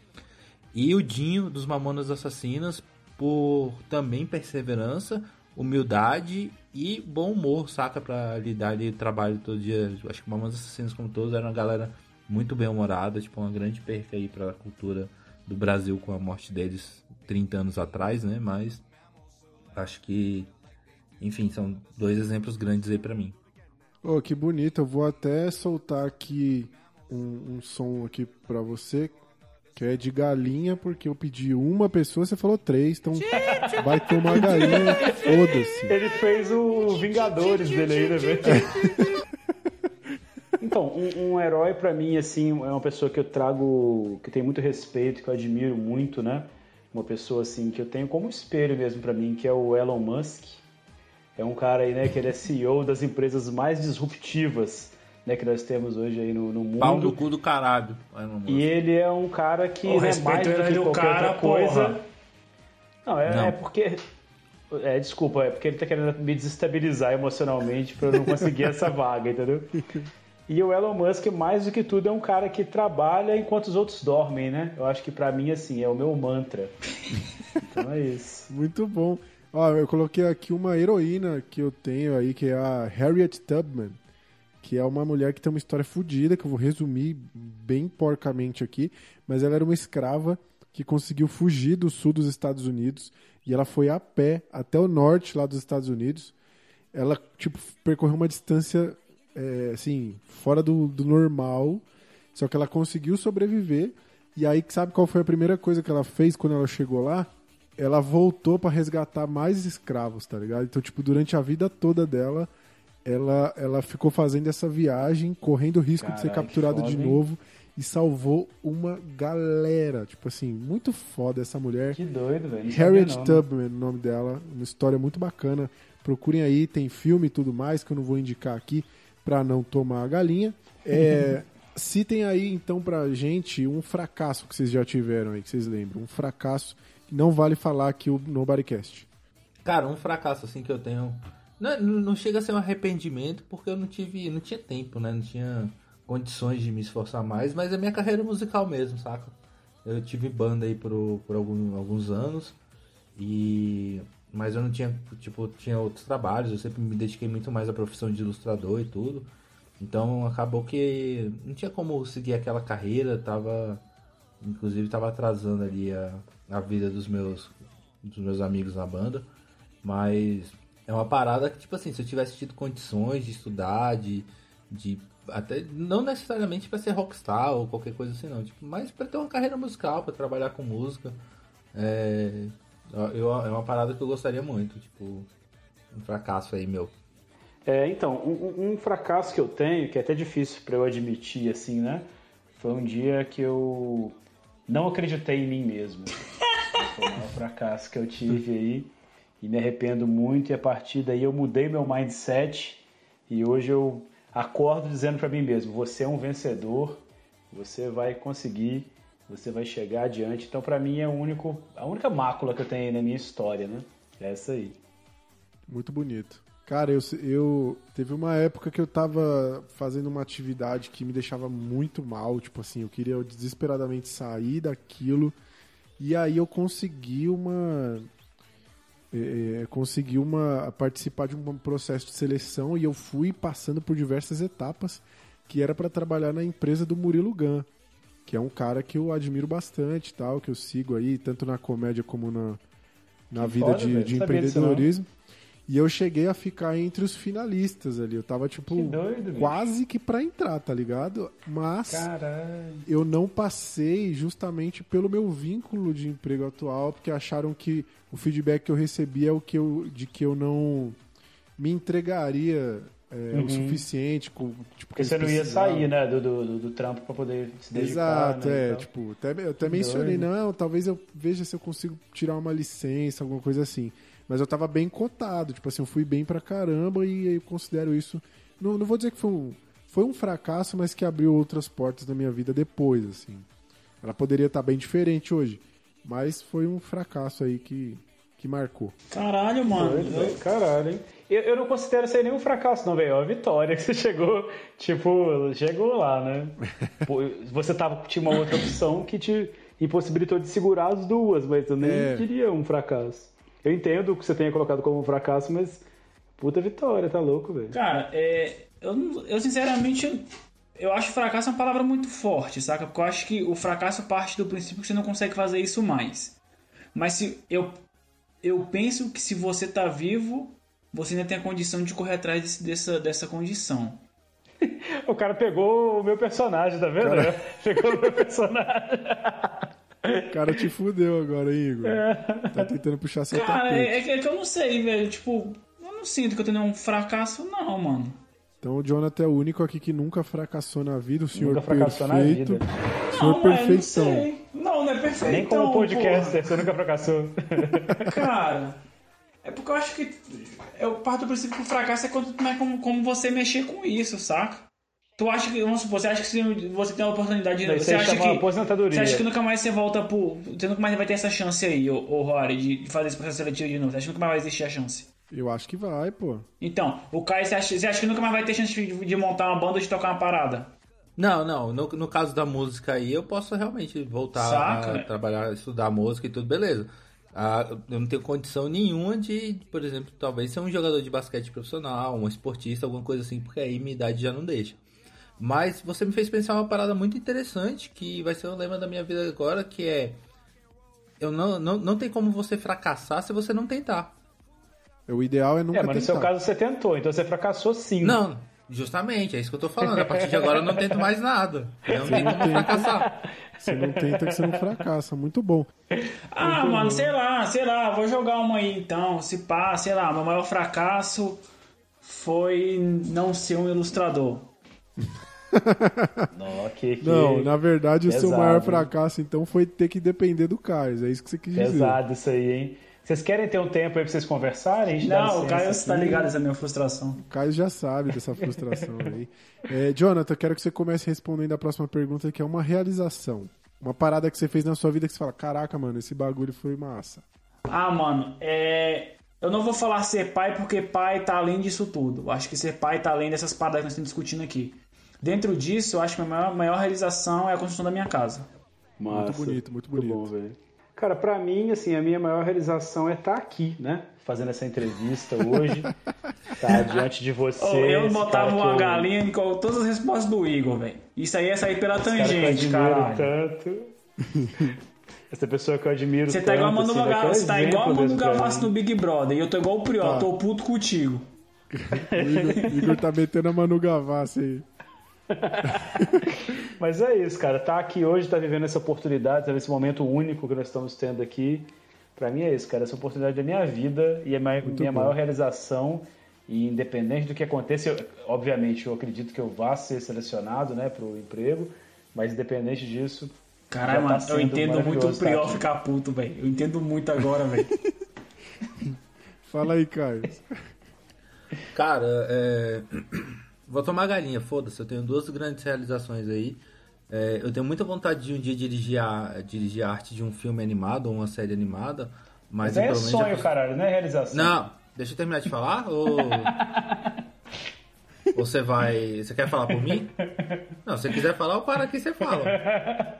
E o Dinho dos Mamonas Assassinas por também perseverança, humildade e bom humor, saca? Pra lidar de trabalho todo dia. Acho que Mamonas Assassinas, como todos, era uma galera muito bem humorada, tipo, uma grande perca aí pra cultura do Brasil com a morte deles 30 anos atrás, né? Mas acho que, enfim, são dois exemplos grandes aí pra mim. Oh, que bonito. Eu vou até soltar aqui um, um som aqui pra você, que é de galinha, porque eu pedi uma pessoa, você falou três, então vai ter uma galinha, foda-se. Ele fez o Vingadores dele aí, né, velho? Então, um, um herói pra mim, assim, é uma pessoa que eu trago, que tem muito respeito, que eu admiro muito, né? Uma pessoa, assim, que eu tenho como espelho mesmo pra mim, que é o Elon Musk. É um cara aí, né, que ele é CEO das empresas mais disruptivas, né, que nós temos hoje aí no, no Pau no mundo. cu do caralho. E ele é um cara que, Ô, né, mais do que o qualquer cara, outra coisa... porra. Não, é, Não. é porque... É, desculpa, é porque ele tá querendo me desestabilizar emocionalmente pra eu não conseguir essa vaga, entendeu? E o Elon Musk, mais do que tudo, é um cara que trabalha enquanto os outros dormem, né? Eu acho que pra mim, assim, é o meu mantra. Então é isso. Muito bom. Ó, eu coloquei aqui uma heroína que eu tenho aí, que é a Harriet Tubman, que é uma mulher que tem uma história fodida, que eu vou resumir bem porcamente aqui, mas ela era uma escrava que conseguiu fugir do sul dos Estados Unidos e ela foi a pé até o norte lá dos Estados Unidos. Ela, tipo, percorreu uma distância, é, assim, fora do, do normal, só que ela conseguiu sobreviver. E aí, sabe qual foi a primeira coisa que ela fez quando ela chegou lá? ela voltou pra resgatar mais escravos, tá ligado? Então, tipo, durante a vida toda dela, ela, ela ficou fazendo essa viagem, correndo o risco de ser capturada que de foda, hein? novo e salvou uma galera. Tipo assim, muito foda essa mulher. Que doido, velho. Harriet não, né? Tubman, o nome dela, uma história muito bacana. Procurem aí, tem filme e tudo mais que eu não vou indicar aqui pra não tomar a galinha. É, citem aí então pra gente um fracasso que vocês já tiveram aí, que vocês lembram. Um fracasso que não vale falar aqui o Nobodycast. Cara, um fracasso assim que eu tenho. Não, não chega a ser um arrependimento, porque eu não tive. não tinha tempo, né? Não tinha condições de me esforçar mais, mas é minha carreira musical mesmo, saca? Eu tive banda aí por, por algum- alguns anos. E. Mas eu não tinha, tipo, tinha outros trabalhos, eu sempre me dediquei muito mais à profissão de ilustrador e tudo. Então acabou que não tinha como seguir aquela carreira, tava. Inclusive tava atrasando ali a, a vida dos meus, dos meus amigos na banda. Mas é uma parada que, tipo assim, se eu tivesse tido condições de estudar, de. de até não necessariamente para ser rockstar ou qualquer coisa assim, não. Tipo, mas para ter uma carreira musical, para trabalhar com música. É, eu, é uma parada que eu gostaria muito. Tipo, um fracasso aí, meu. É, então, um, um- fracasso que eu tenho, que é até difícil pra eu admitir, assim, né? Foi um dia que eu não acreditei em mim mesmo. Foi um fracasso que eu tive aí e me arrependo muito. E a partir daí eu mudei meu mindset e hoje eu acordo dizendo pra mim mesmo: você é um vencedor, você vai conseguir, você vai chegar adiante. Então, pra mim, é único, a única mácula que eu tenho na minha história, né? É essa aí. Muito bonito. Cara, eu, eu teve uma época que eu tava fazendo uma atividade que me deixava muito mal, tipo assim, eu queria desesperadamente sair daquilo. E aí eu consegui uma é, é, consegui uma participar de um processo de seleção e eu fui passando por diversas etapas que era para trabalhar na empresa do Murilo Gun, que é um cara que eu admiro bastante, tal, que eu sigo aí tanto na comédia como na na Que vida foda, de, de empreendedorismo. E eu cheguei a ficar entre os finalistas ali. Eu tava, tipo, Que doido, bicho. quase que pra entrar, tá ligado? Mas Caralho. eu não passei justamente pelo meu vínculo de emprego atual, porque acharam que o feedback que eu recebia é o que eu, de que eu não me entregaria é, Uhum. o suficiente. Com, tipo, Porque que você não ia sair, né, do, do, do- trampo pra poder se dedicar. Exato, né, é, tal. tipo, até, eu até Que mencionei, não, talvez eu veja se eu consigo tirar uma licença, alguma coisa assim. Mas eu tava bem cotado, tipo assim, eu fui bem pra caramba e eu considero isso. Não, não vou dizer que foi um, foi um fracasso, mas que abriu outras portas na minha vida depois, assim. Ela poderia estar bem diferente hoje, mas foi um fracasso aí que, que marcou. Caralho, mano. Doido. Caralho, hein? Eu, eu não considero isso aí nenhum fracasso, não, velho. É uma vitória que você chegou, tipo, chegou lá, né? Pô, Você tava, tinha uma outra opção que te, impossibilitou de segurar as duas, mas eu nem É. queria um fracasso. Eu entendo que você tenha colocado como um fracasso, mas puta vitória, tá louco, velho. Cara, é, eu, eu sinceramente eu acho fracasso uma palavra muito forte, saca? Porque eu acho que o fracasso parte do princípio que você não consegue fazer isso mais. Mas se eu eu penso que se você tá vivo, você ainda tem a condição de correr atrás desse- dessa, dessa condição. O cara pegou o meu personagem, tá vendo? Cara. Pegou o meu personagem. O cara te fudeu agora, hein, Igor. Tá tentando puxar seu Cara, tapete. é, é que- é que eu não sei, velho. Tipo, eu não sinto que eu tenho um fracasso, não, mano. Então o Jonathan é o único aqui que nunca fracassou na vida, o senhor Nunca fracassou na perfeito. vida. O senhor Não, mas não perfeitão. sei. Não, não é perfeito. Nem como podcaster, você nunca fracassou. Cara, é porque eu acho que eu parto do princípio que o fracasso é quando não é como, como você mexer com isso, saca? Tu acha que, vamos supor, você acha que você tem a oportunidade de você acha que aposentadoria. Você acha que nunca mais você volta pro. Você nunca mais vai ter essa chance aí, ô, ô Rory, de fazer esse processo seletivo de novo. Você acha que nunca mais vai existir a chance? Eu acho que vai, pô. Então, o Caio, você acha, você acha que nunca mais vai ter chance de, de montar uma banda ou de tocar uma parada? Não, não. No, no caso da música aí, eu posso realmente voltar Saca? a trabalhar, estudar música e tudo, beleza. Ah, eu não tenho condição nenhuma de, por exemplo, talvez ser um jogador de basquete profissional, um esportista, alguma coisa assim, porque aí minha idade já não deixa. Mas você me fez pensar uma parada muito interessante, que vai ser o lema da minha vida agora, que é... Eu não, não, não tem como você fracassar se você não tentar. O ideal é nunca É, mas no tentar. seu caso você tentou, então você fracassou sim. Não, justamente, é isso que eu tô falando. A partir de agora eu não tento mais nada. Eu não Você tenho não como tenta. fracassar. Você não tenta que você não fracassa. Muito bom. Ah, mano, sei lá, sei lá, vou jogar uma aí então. Se pá, sei lá, meu maior fracasso foi não ser um ilustrador. Não, que, que... Não, na verdade, o seu Pesado, maior fracasso, então, foi ter que depender do Caio. É isso que você quis dizer. Pesado isso aí, hein? Vocês querem ter um tempo aí pra vocês conversarem? Não, o Caio aqui. tá ligado essa minha frustração. O Caio já sabe dessa frustração aí. É, Jonathan, quero que você comece respondendo a próxima pergunta, que é uma realização. Uma parada que você fez na sua vida que você fala, caraca, mano, esse bagulho foi massa. Ah, mano, é. Eu não vou falar ser pai porque pai tá além disso tudo. Eu acho que ser pai tá além dessas paradas que nós estamos discutindo aqui. Dentro disso, eu acho que a maior, maior realização é a construção da minha casa. Massa. Muito bonito, muito bonito. bom, velho. Cara, pra mim, assim, a minha maior realização é estar aqui, né? Fazendo essa entrevista hoje. tá diante de vocês. Ô, eu botava cara uma eu- galinha em qual- todas as respostas do Igor, velho. Isso aí é sair pela esse cara que eu tangente, admiro caralho. tanto. Essa pessoa que eu admiro Você tanto. tá igual a Manu assim, Gavassi, você tá igual a Manu Gavassi no Big Brother. E eu tô igual o Priol, Tá. tô puto contigo. O Igor, o Igor tá metendo a Manu Gavassi aí. Mas é isso, cara. Tá aqui hoje, tá vivendo essa oportunidade, tá nesse momento único que nós estamos tendo aqui. Pra mim é isso, cara. Essa oportunidade da minha vida e é minha, minha maior realização. E independente do que aconteça, eu- obviamente eu acredito que eu vá ser selecionado, né, pro emprego. Mas independente disso. Caralho, tá mano, eu entendo muito o tá aqui. ficar puto, velho. Eu entendo muito agora, velho. Fala aí, Caio. Cara, é... vou tomar galinha, foda-se. Eu tenho duas grandes realizações aí. É, eu tenho muita vontade de um dia dirigir a, dirigir a arte de um filme animado ou uma série animada. Mas, Mas é já sonho, fiz- caralho, não é realização. Não, deixa eu terminar de falar ou. ou você vai. Você quer falar por mim? Não, se você quiser falar, eu paro aqui e você fala.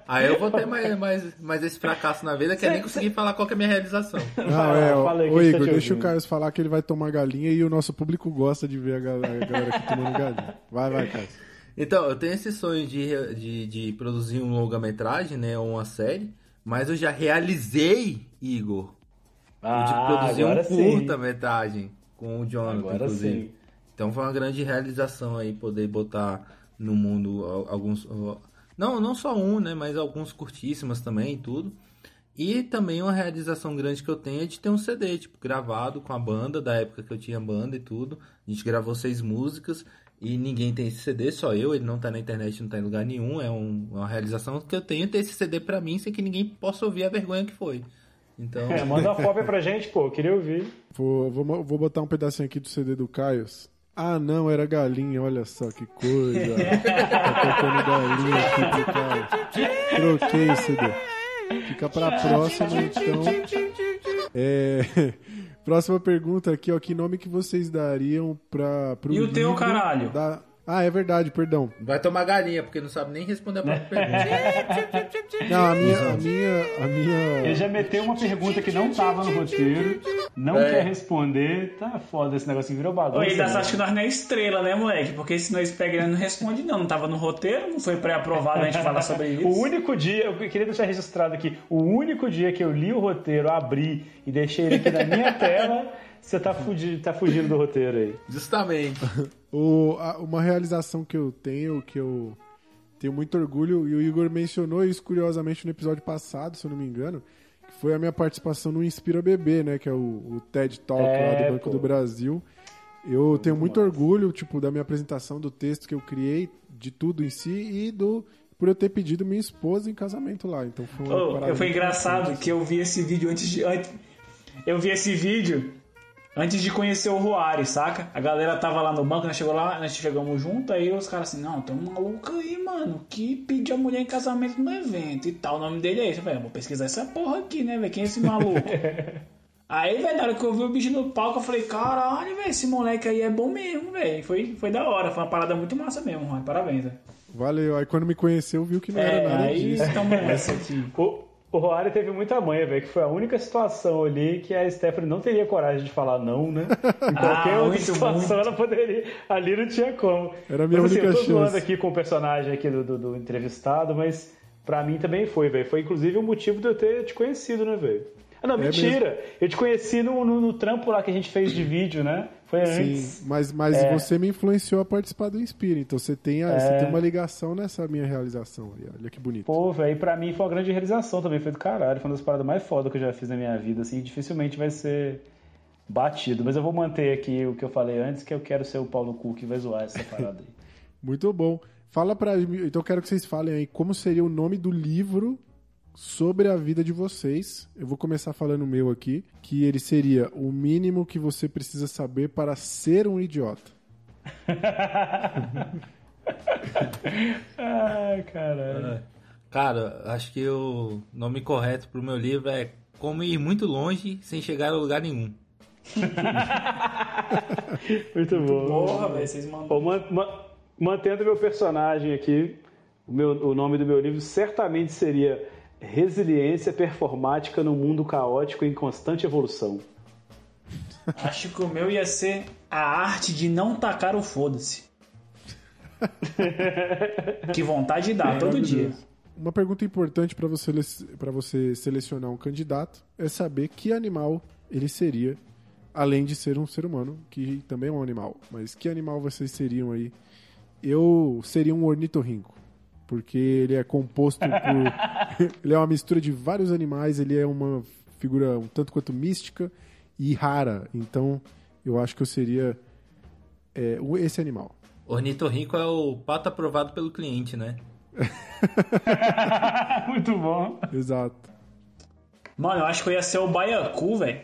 Aí eu vou ter mais, mais, mais esse fracasso na vida que é nem conseguir falar qual que é a minha realização. Não, é, ó, ô tá Igor, te deixa o. Caio falar que ele vai tomar galinha e o nosso público gosta de ver a gal- a galera aqui tomando galinha. Vai, vai, Caio. Então, eu tenho esse sonho de, de, de produzir um longa-metragem, né? Ou uma série, mas eu já realizei, Igor, o de Ah, produzir um agora sim. curta-metragem com o Jonathan, Agora inclusive. sim. Então foi uma grande realização aí poder botar no mundo al- alguns. Não, não só um, né? Mas alguns curtíssimas também e tudo. E também uma realização grande que eu tenho é de ter um CD, tipo, gravado com a banda, da época que eu tinha banda e tudo. A gente gravou seis músicas e ninguém tem esse CD, só eu, ele não tá na internet, não tá em lugar nenhum. É um- uma realização que eu tenho ter esse CD pra mim sem que ninguém possa ouvir a vergonha que foi. Então. É, manda uma cópia pra gente, pô. eu Queria ouvir. Vou, vou, vou botar um pedacinho aqui do CD do Caio. Ah, não, era galinha, olha só que coisa. tá tocando galinha aqui pro Caio. Troquei o CD. Fica pra próxima, então. É, Próxima pergunta aqui, ó. Que nome que vocês dariam pra, pro E o teu, caralho? Da... Ah, é verdade, perdão. Vai tomar galinha, porque não sabe nem responder a própria pergunta. Não, a minha, a minha, a minha. Ele já meteu uma pergunta que não tava no roteiro, não É. quer responder. Tá foda esse negócio que virou bagunça. Ele né? acha que nós não é estrela, né, moleque? Porque se nós pega ele não responde, não. Não tava no roteiro, não foi pré-aprovado a gente falar sobre isso. O único dia, eu queria deixar registrado aqui, o único dia que eu li o roteiro, abri e deixei ele aqui na minha tela, você tá fugindo, tá fugindo do roteiro aí. Justamente. O, a- uma realização que eu tenho, que eu tenho muito orgulho, e o Igor mencionou isso curiosamente no episódio passado, se eu não me engano, que foi a minha participação no Inspira Bebê, né? Que é o, o TED Talk lá É, do Banco pô. do Brasil. Eu tenho muito orgulho, tipo, da minha apresentação, do texto que eu criei, de tudo em si, e do por eu ter pedido minha esposa em casamento lá. Então foi uma parada foi muito engraçado que eu vi esse vídeo antes de. antes- eu vi esse vídeo antes de conhecer o Ruari, saca? A galera tava lá no banco, nós chegou lá, nós chegamos junto, aí os caras assim, não, tem um maluco aí, mano, que pediu a mulher em casamento no evento e tal. O nome dele é esse. Eu falei, vou pesquisar essa porra aqui, né, velho? Quem é esse maluco? Aí, velho, na hora que eu vi o bicho no palco, eu falei, caralho, velho, esse moleque aí é bom mesmo, velho. Foi, foi da hora, foi uma parada muito massa mesmo, Ruari. Parabéns, velho. Valeu. Aí quando me conheceu, viu que não era É, nada aí disso. tamo nessa aqui. O, Roari teve muita manha, velho, que foi a única situação ali que a Stephanie não teria coragem de falar não, né? Em qualquer outra muito, situação muito. ela poderia. Ali não tinha como. Era a minha mas, assim, única eu tô zoando aqui com o personagem aqui do, do, do entrevistado, mas pra mim também foi, velho. Foi inclusive o motivo de eu ter te conhecido, né, velho? Ah, não, É mentira. Eu te conheci no, no, no trampo lá que a gente fez de vídeo, né? Foi antes. Sim, mas, mas É. você me influenciou a participar do Inspira, então você tem, a- você tem uma ligação nessa minha realização olha que bonito. Pô, velho, pra mim foi uma grande realização também, foi do caralho. Foi uma das paradas mais fodas que eu já fiz na minha vida, assim, dificilmente vai ser batido. Mas eu vou manter aqui o que eu falei antes, que eu quero ser o Paulo Cu que vai zoar essa parada aí. Muito bom. Fala pra mim, então eu quero que vocês falem aí como seria o nome do livro sobre a vida de vocês. Eu vou começar falando o meu aqui, que ele seria o mínimo que você precisa saber para ser um idiota. Ai, caralho. Cara, acho que o nome correto pro meu livro é Como Ir Muito Longe Sem Chegar a Lugar Nenhum. Muito bom. Porra, velho, vocês mandam. Pô, man- man- mantendo meu personagem aqui, o, meu, o nome do meu livro certamente seria Resiliência Performática no Mundo Caótico em Constante Evolução. Acho que o meu ia ser a arte de não tacar o foda-se. que vontade dá, todo dia. Uma pergunta importante para você, para você selecionar um candidato é saber que animal ele seria, além de ser um ser humano, que também é um animal. Mas que animal vocês seriam aí? Eu seria um ornitorrinco, porque ele é composto por. ele é uma mistura de vários animais, ele é uma figura um tanto quanto mística e rara. Então eu acho que eu seria é, o- esse animal. Ornitorrinco é o pato aprovado pelo cliente, né? Muito bom. Exato. Mano, eu acho que eu ia ser o baiacu, velho.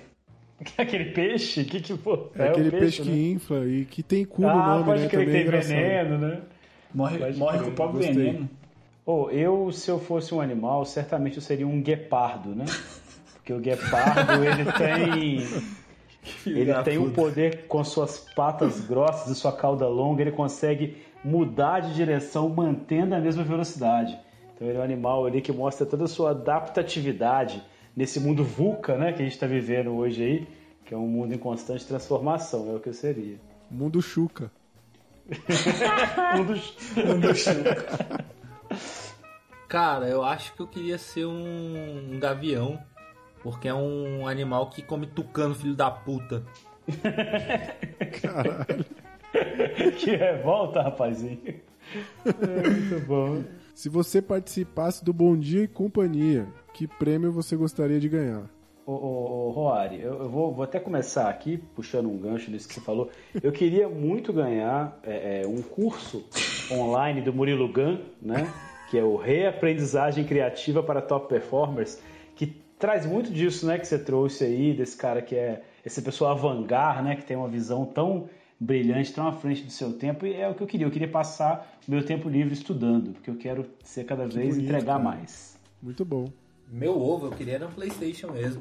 Aquele peixe? Que que pô? É, aquele o peixe, né? que infla e que tem cu no Ah, nome, pode né? crer que Também é tem engraçado. veneno, né? Morre, Pode morre com o próprio gostei. veneno. Oh, eu, se eu fosse um animal, certamente eu seria um guepardo, né? Porque o guepardo, ele tem... Ele tem um poder com suas patas grossas e sua cauda longa, ele consegue mudar de direção mantendo a mesma velocidade. Então ele é um animal ali que mostra toda a sua adaptatividade nesse mundo VUCA, né, que a gente está vivendo hoje aí, que é um mundo em constante transformação, é o que eu seria. Mundo Chuca. Mundo Cara, eu acho que eu queria ser um, um gavião, porque é um animal que come tucano, filho da puta. que revolta, rapazinho. É muito bom. Se você participasse do Bom Dia e Companhia, que prêmio você gostaria de ganhar? Ô, ô, ô, Roari, eu, eu vou, vou até começar aqui, puxando um gancho nisso que você falou. Eu queria muito ganhar é, é, um curso online do Murilo Gun, né? Que é o Reaprendizagem Criativa para Top Performers, que traz muito disso, né? Que você trouxe aí, desse cara que é essa pessoa avant-garde, né? Que tem uma visão tão brilhante, tão à frente do seu tempo. E é o que eu queria. Eu queria passar o meu tempo livre estudando, porque eu quero ser cada vez bonito, entregar cara. mais. Muito bom. Meu ovo, eu queria era um Playstation mesmo.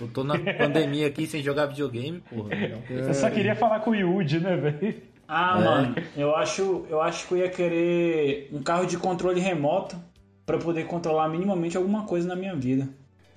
Eu tô na pandemia aqui sem jogar videogame, porra. Não. Eu só queria falar com o Yudi, né, velho? Ah, É. mano, eu acho, eu acho que eu ia querer um carro de controle remoto pra eu poder controlar minimamente alguma coisa na minha vida.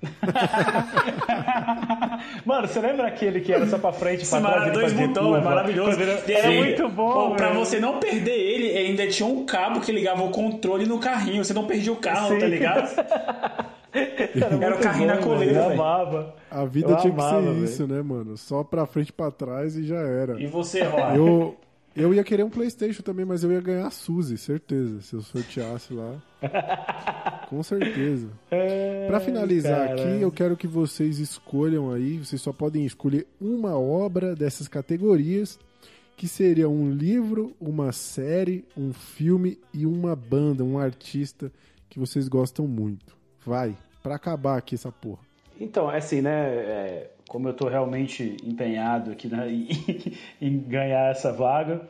Mano, você lembra aquele que era só pra frente e pra Esse trás? mara- dois fazia botões, curva? é maravilhoso. Era Sim. muito bom, Pô, pra você não perder ele, ainda tinha um cabo que ligava o controle no carrinho. Você não perdia o carro, Sim. tá ligado? Era o carrinho na coleira, velho. Eu amava. A vida Eu tinha que amava, ser velho. isso, né, mano? Só pra frente e pra trás e já era. E você, Roy? Eu, eu ia querer um Playstation também, mas eu ia ganhar a Suzy, certeza. Se eu sorteasse lá. Com certeza. Pra finalizar cara. aqui, eu quero que vocês escolham aí. Vocês só podem escolher uma obra dessas categorias. Que seria um livro, uma série, um filme e uma banda, um artista que vocês gostam muito. Vai, pra acabar aqui essa porra. Então, é assim, né? é, como eu tô realmente empenhado aqui né, em, em ganhar essa vaga,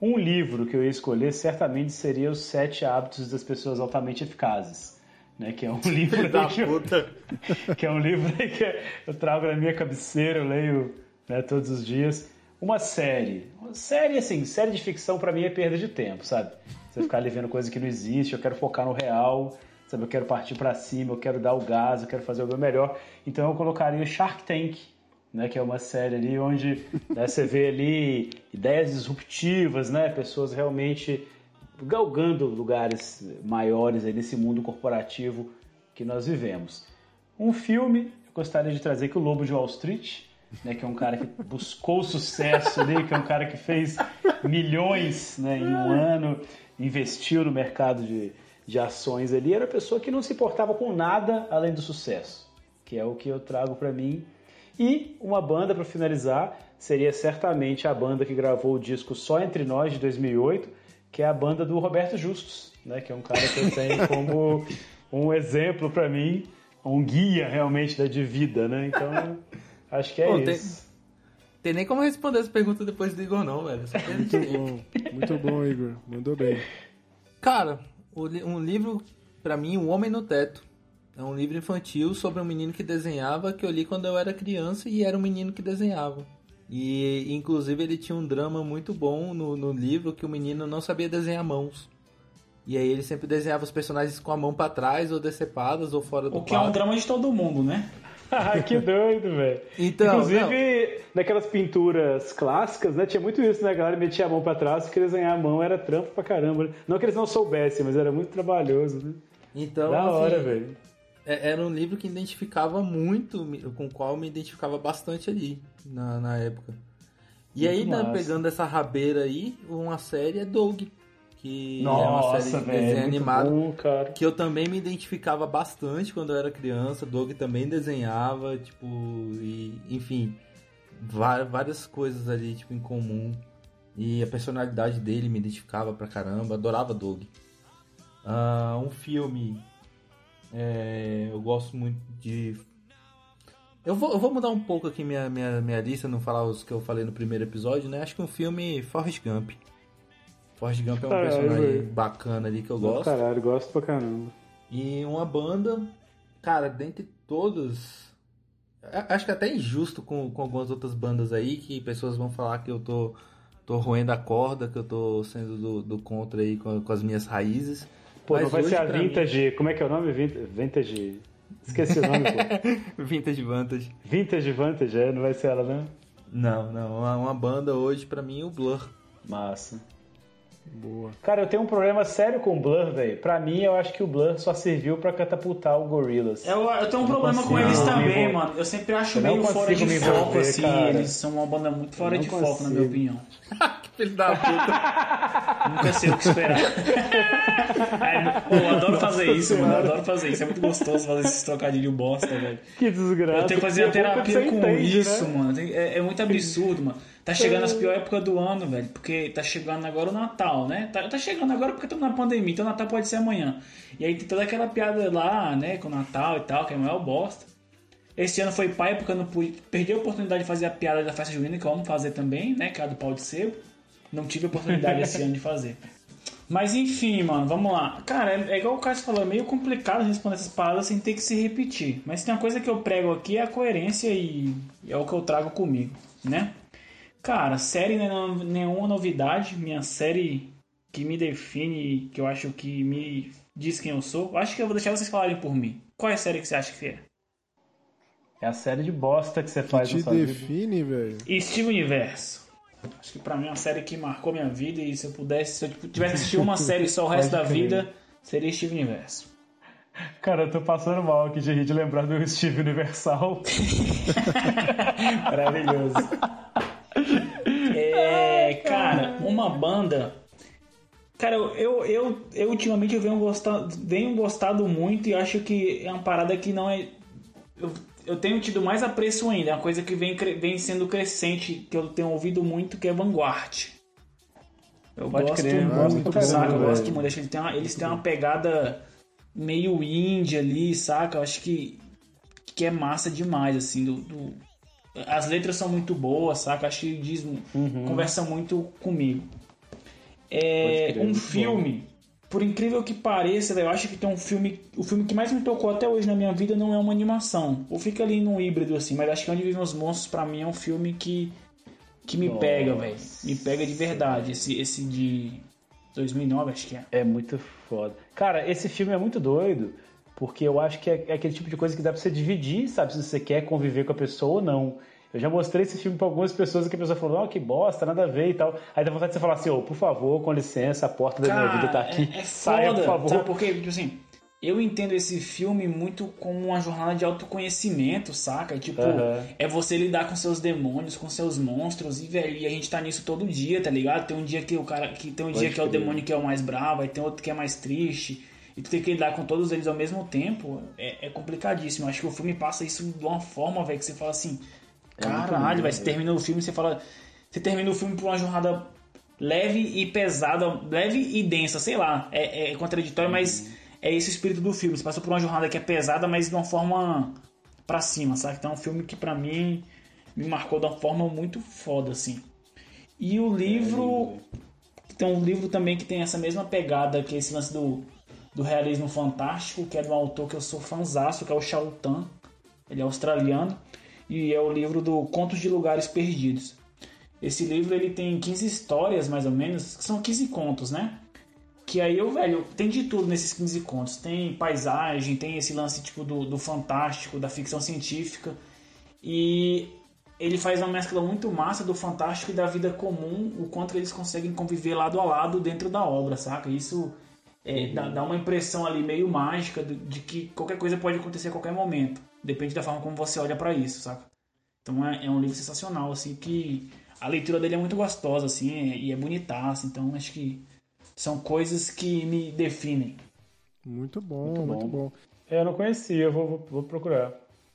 um livro que eu ia escolher certamente seria Os Sete Hábitos das Pessoas Altamente Eficazes. Né, que é um livro Da que, eu, puta. que é um livro que eu trago na minha cabeceira, eu leio né, todos os dias. Uma série. Uma série, assim, série de ficção pra mim é perda de tempo, sabe? Você ficar ali vendo coisa que não existe, eu quero focar no real, sabe? Eu quero partir pra cima, eu quero dar o gás, eu quero fazer o meu melhor. Então eu colocaria Shark Tank, né? Que é uma série ali onde né, você vê ali ideias disruptivas, né? Pessoas realmente galgando lugares maiores aí nesse mundo corporativo que nós vivemos. Um filme, eu gostaria de trazer aqui o Lobo de Wall Street, né, que é um cara que buscou sucesso ali, que é um cara que fez milhões né, em um ano, investiu no mercado de, de ações ali, era uma pessoa que não se importava com nada além do sucesso, que é o que eu trago para mim. E uma banda para finalizar seria certamente a banda que gravou o disco Só Entre Nós de 2008, que é a banda do Roberto Justus, né, que é um cara que eu tenho como um exemplo para mim, um guia realmente da de vida, né? Então, acho que é tem- isso. Tem nem como responder essa pergunta depois do Igor, não, velho. Tem- Muito bom, muito bom, Igor. Mandou bem. Cara, um livro, pra mim, O Homem no Teto. É um livro infantil sobre um menino que desenhava, que eu li quando eu era criança e era um menino que desenhava. E, inclusive, ele tinha um drama muito bom no, no livro que o menino não sabia desenhar mãos. E aí ele sempre desenhava os personagens com a mão pra trás, ou decepadas, ou fora do O que é um quadro. drama de todo mundo, né? Que doido, velho. Então, Inclusive, naquelas pinturas clássicas, né? Tinha muito isso, né? A galera metia a mão pra trás, porque desenhar a mão era trampo pra caramba. né? Não que eles não soubessem, mas era muito trabalhoso, né? Então, da hora, assim, velho. É- Era um livro que identificava muito, com o qual me identificava bastante ali, na, na época. E Muito aí, né, massa. pegando essa rabeira aí, uma série é Doug, que é uma Nossa, série de velho. desenho muito animado, bom, que eu também me identificava bastante quando eu era criança. Doug também desenhava, tipo, e, enfim, várias coisas ali, tipo, em comum. E a personalidade dele me identificava pra caramba, adorava Doug. Ah, um filme é, eu gosto muito de. Eu vou, eu vou mudar um pouco aqui minha, minha, minha lista, não falar os que eu falei no primeiro episódio, né? Acho que um filme Forrest Gump. Forrest Gump é um Caralho, personagem velho. bacana ali que eu gosto. Caralho, gosto pra caramba. E uma banda, cara, dentre todos. Acho que até injusto com, com algumas outras bandas aí, que pessoas vão falar que eu tô, tô roendo a corda, que eu tô sendo do, do contra aí com, com as minhas raízes. Pô, não Mas vai hoje, ser a pra mim- Vintage. Como é que é o nome? Vin- Vintage. Esqueci o nome, pô. Vintage Vantage. Vintage Vantage, é? Não vai ser ela, né? Não, não. Uma, uma banda hoje, pra mim, o Blur. Massa. Boa. Cara, eu tenho um problema sério com o Blur, velho. Pra mim, eu acho que o Blur só serviu pra catapultar o Gorillaz. Eu, eu tenho um não problema com consigo eles também, mano. Eu sempre acho Eu meio fora consigo de me foco, envolver, assim. cara. Eles são uma banda muito fora de não foco, na minha consigo. opinião. Filho da puta. Nunca sei o que esperar. É, pô, eu adoro fazer isso, mano. Eu adoro fazer isso. É muito gostoso fazer esses trocadilhos bosta, velho. Que desgraça. Eu tenho que fazer a Que bom que terapia com entende, isso, né? mano. É, é muito absurdo, mano. Tá chegando as piores épocas do ano, velho. Porque tá chegando agora o Natal, né? Tá, tá chegando agora porque estamos na pandemia, então o Natal pode ser amanhã. E aí tem toda aquela piada lá, né, com o Natal e tal, que é a maior bosta. Esse ano foi pai porque eu não pude. Perdi a oportunidade de fazer a piada da festa junina, que vamos fazer também, né? Que é a do pau de sebo. Não tive a oportunidade esse ano de fazer. Mas enfim, mano, vamos lá. Cara, é, é igual o Cássio falou, é meio complicado responder essas palavras sem ter que se repetir. Mas tem uma coisa que eu prego aqui é a coerência e, e é o que eu trago comigo, né? Cara, série não é nenhuma novidade. Minha série que me define, que eu acho que me diz quem eu sou. Eu acho que eu vou deixar vocês falarem por mim. Qual é a série que você acha que é? É a série de bosta que você faz Que na te sua vida. define, velho. Steve Universo. Acho que pra mim é uma série que marcou minha vida e se eu pudesse, se eu tivesse assistido uma série só o resto da vida, seria Steve Universo. Cara, eu tô passando mal aqui de rir de lembrar do Steve Universal. Maravilhoso. É, cara, uma banda. Cara, eu, eu, eu, eu ultimamente eu venho gostando, venho gostado muito e acho que é uma parada que não é. Eu, eu tenho tido mais apreço ainda, é uma coisa que vem, vem sendo crescente, que eu tenho ouvido muito, que é Vanguard. Eu Pode gosto crer, muito, muito bom, saca? Eu velho. gosto muito. Eles têm uma, eles têm uma pegada meio indie ali, saca? Eu acho que, que é massa demais, assim, do, do- as letras são muito boas, saca? Acho que diz, conversa muito comigo. É crer, um filme, por incrível que pareça, eu acho que tem um filme, o filme que mais me tocou até hoje na minha vida não é uma animação, ou fica ali num híbrido assim, mas acho que Onde Vivem os Monstros pra mim é um filme que que me Nossa. pega, velho, me pega de verdade, esse esse de 2009 acho que é. É muito foda. Cara, esse filme é muito doido, porque eu acho que é, é aquele tipo de coisa que dá pra você dividir, sabe? Se você quer conviver com a pessoa ou não. Eu já mostrei esse filme pra algumas pessoas que a pessoa falou, oh, que bosta, nada a ver e tal. Aí dá vontade de você falar assim, ô, por favor, com licença, a porta da minha vida tá aqui. É, é Saia, foda, por favor. sabe? Porque, tipo assim, eu entendo esse filme muito como uma jornada de autoconhecimento, saca? Tipo, Aham. é você lidar com seus demônios, com seus monstros, e, velho, e a gente tá nisso todo dia, tá ligado? Tem um dia que o cara. que Tem um Pode dia que é o demônio que é o mais bravo, aí tem outro que é mais triste. E tu tem que lidar com todos eles ao mesmo tempo. É, é complicadíssimo. Acho que o filme passa isso de uma forma, velho, que você fala assim. É Caralho, velho. Você termina o filme você fala. Você termina o filme por uma jornada leve e pesada, leve e densa, sei lá. É, é contraditório, mas é esse o espírito do filme. Você passa por uma jornada que é pesada, mas de uma forma pra cima, sabe? Então é um filme que pra mim me marcou de uma forma muito foda, assim. E o livro. Tem um livro também que tem essa mesma pegada, que é esse lance do, do realismo fantástico, que é de um autor que eu sou fãzaço, que é o Shao Tan. Ele é australiano. E é o livro do Contos de Lugares Perdidos. Esse livro ele tem 15 histórias, mais ou menos, que são 15 contos, né? Que aí eu, velho, tem de tudo nesses 15 contos. Tem paisagem, tem esse lance tipo do, do fantástico, da ficção científica. E ele faz uma mescla muito massa do fantástico e da vida comum, o quanto eles conseguem conviver lado a lado dentro da obra, saca? Isso é, dá, dá uma impressão ali meio mágica de, de que qualquer coisa pode acontecer a qualquer momento. Depende da forma como você olha pra isso, saca? Então é, é um livro sensacional, assim, que a leitura dele é muito gostosa, assim, é- e é bonitaça. Então acho que são coisas que me definem. Muito bom, Muito muito bom. bom. É, eu não conhecia, eu vou, vou, vou procurar.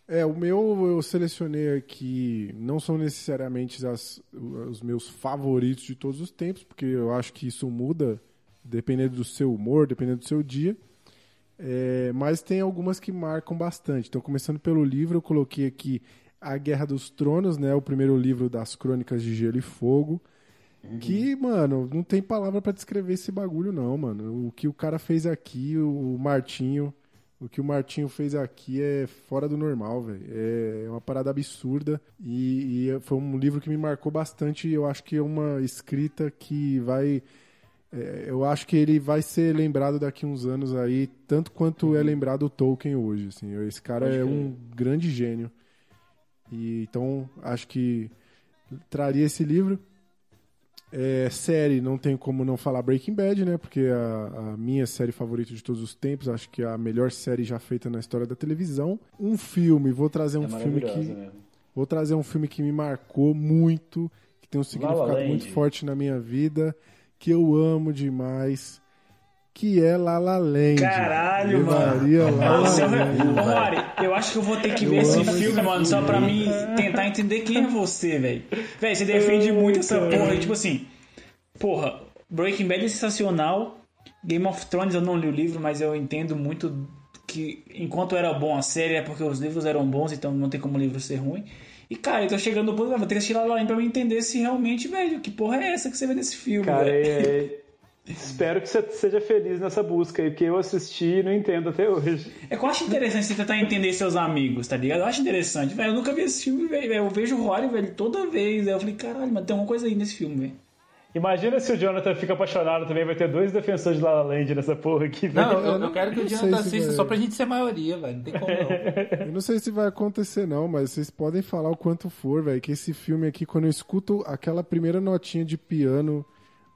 É, o meu eu selecionei aqui, não são necessariamente as- os meus favoritos de todos os tempos, porque eu acho que isso muda dependendo do seu humor, dependendo do seu dia. É, mas tem algumas que marcam bastante. Então, começando pelo livro, eu coloquei aqui A Guerra dos Tronos, né? O primeiro livro das Crônicas de Gelo e Fogo. Que, mano, não tem palavra pra descrever esse bagulho, não, mano. O que o cara fez aqui, o Martinho, o que o Martinho fez aqui é fora do normal, velho. É uma parada absurda. E, e foi um livro que me marcou bastante. e Eu acho que é uma escrita que vai. É, eu acho que ele vai ser lembrado daqui uns anos aí, tanto quanto é lembrado o Tolkien hoje. Assim. Esse cara Pode é um grande gênio. E, então, acho que traria esse livro. É, série, não tem como não falar Breaking Bad, né? Porque a, a minha série favorita de todos os tempos, acho que é a melhor série já feita na história da televisão. Um filme, vou trazer um é filme que mesmo. vou trazer um filme que me marcou muito, que tem um significado muito forte na minha vida, que eu amo demais, que é La La Land. Caralho, Levaria mano. La La Nossa, Land. Ô, Mari, eu acho que eu vou ter que Eu ver esse filme, esse mano, só filme. pra mim tentar entender quem é você, velho. Velho, você defende muito essa porra. E, tipo assim, porra, Breaking Bad é sensacional. Game of Thrones eu não li o livro, mas eu entendo muito que enquanto era bom a série é porque os livros eram bons, então não tem como o livro ser ruim. E, cara, eu tô chegando no ponto, vou ter que assistir lá pra me entender se realmente, velho, que porra é essa que você vê nesse filme, Cara, velho. é, Espero que você seja feliz nessa busca aí, porque eu assisti e não entendo até hoje. É que eu acho interessante você tentar entender seus amigos, tá ligado? Eu acho interessante, velho. Eu nunca vi esse filme, velho. Eu vejo o Rory, velho, toda vez. Aí eu falei, caralho, mas tem alguma coisa aí nesse filme, velho. Imagina se o Jonathan fica apaixonado também, vai ter dois defensores de La La Land nessa porra aqui. Não, eu, eu eu não- quero que o Jonathan assista vai- só pra gente ser maioria, velho. Não tem como não. Eu não sei se vai acontecer, não, mas vocês podem falar o quanto for, velho. Que esse filme aqui, quando eu escuto aquela primeira notinha de piano.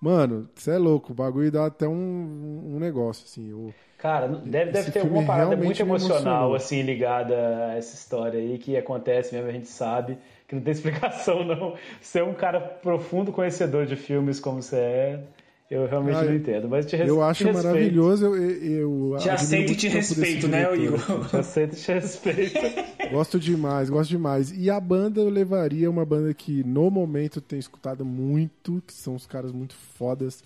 Mano, você é louco, o bagulho dá até um, um negócio, assim. Eu, Cara, deve, deve ter alguma parada muito emocional, assim, ligada a essa história aí, que acontece mesmo, a gente sabe, que não tem explicação, não. Você é um cara profundo conhecedor de filmes como você é, eu realmente Ah, não entendo. Mas te res- eu acho respeito. maravilhoso. Eu, eu, eu Te aceito e te respeito, né, diretor. Igor? Te aceito e te respeito. Gosto demais, gosto demais. E a banda eu levaria uma banda que no momento eu tenho escutado muito, que são os caras muito fodas,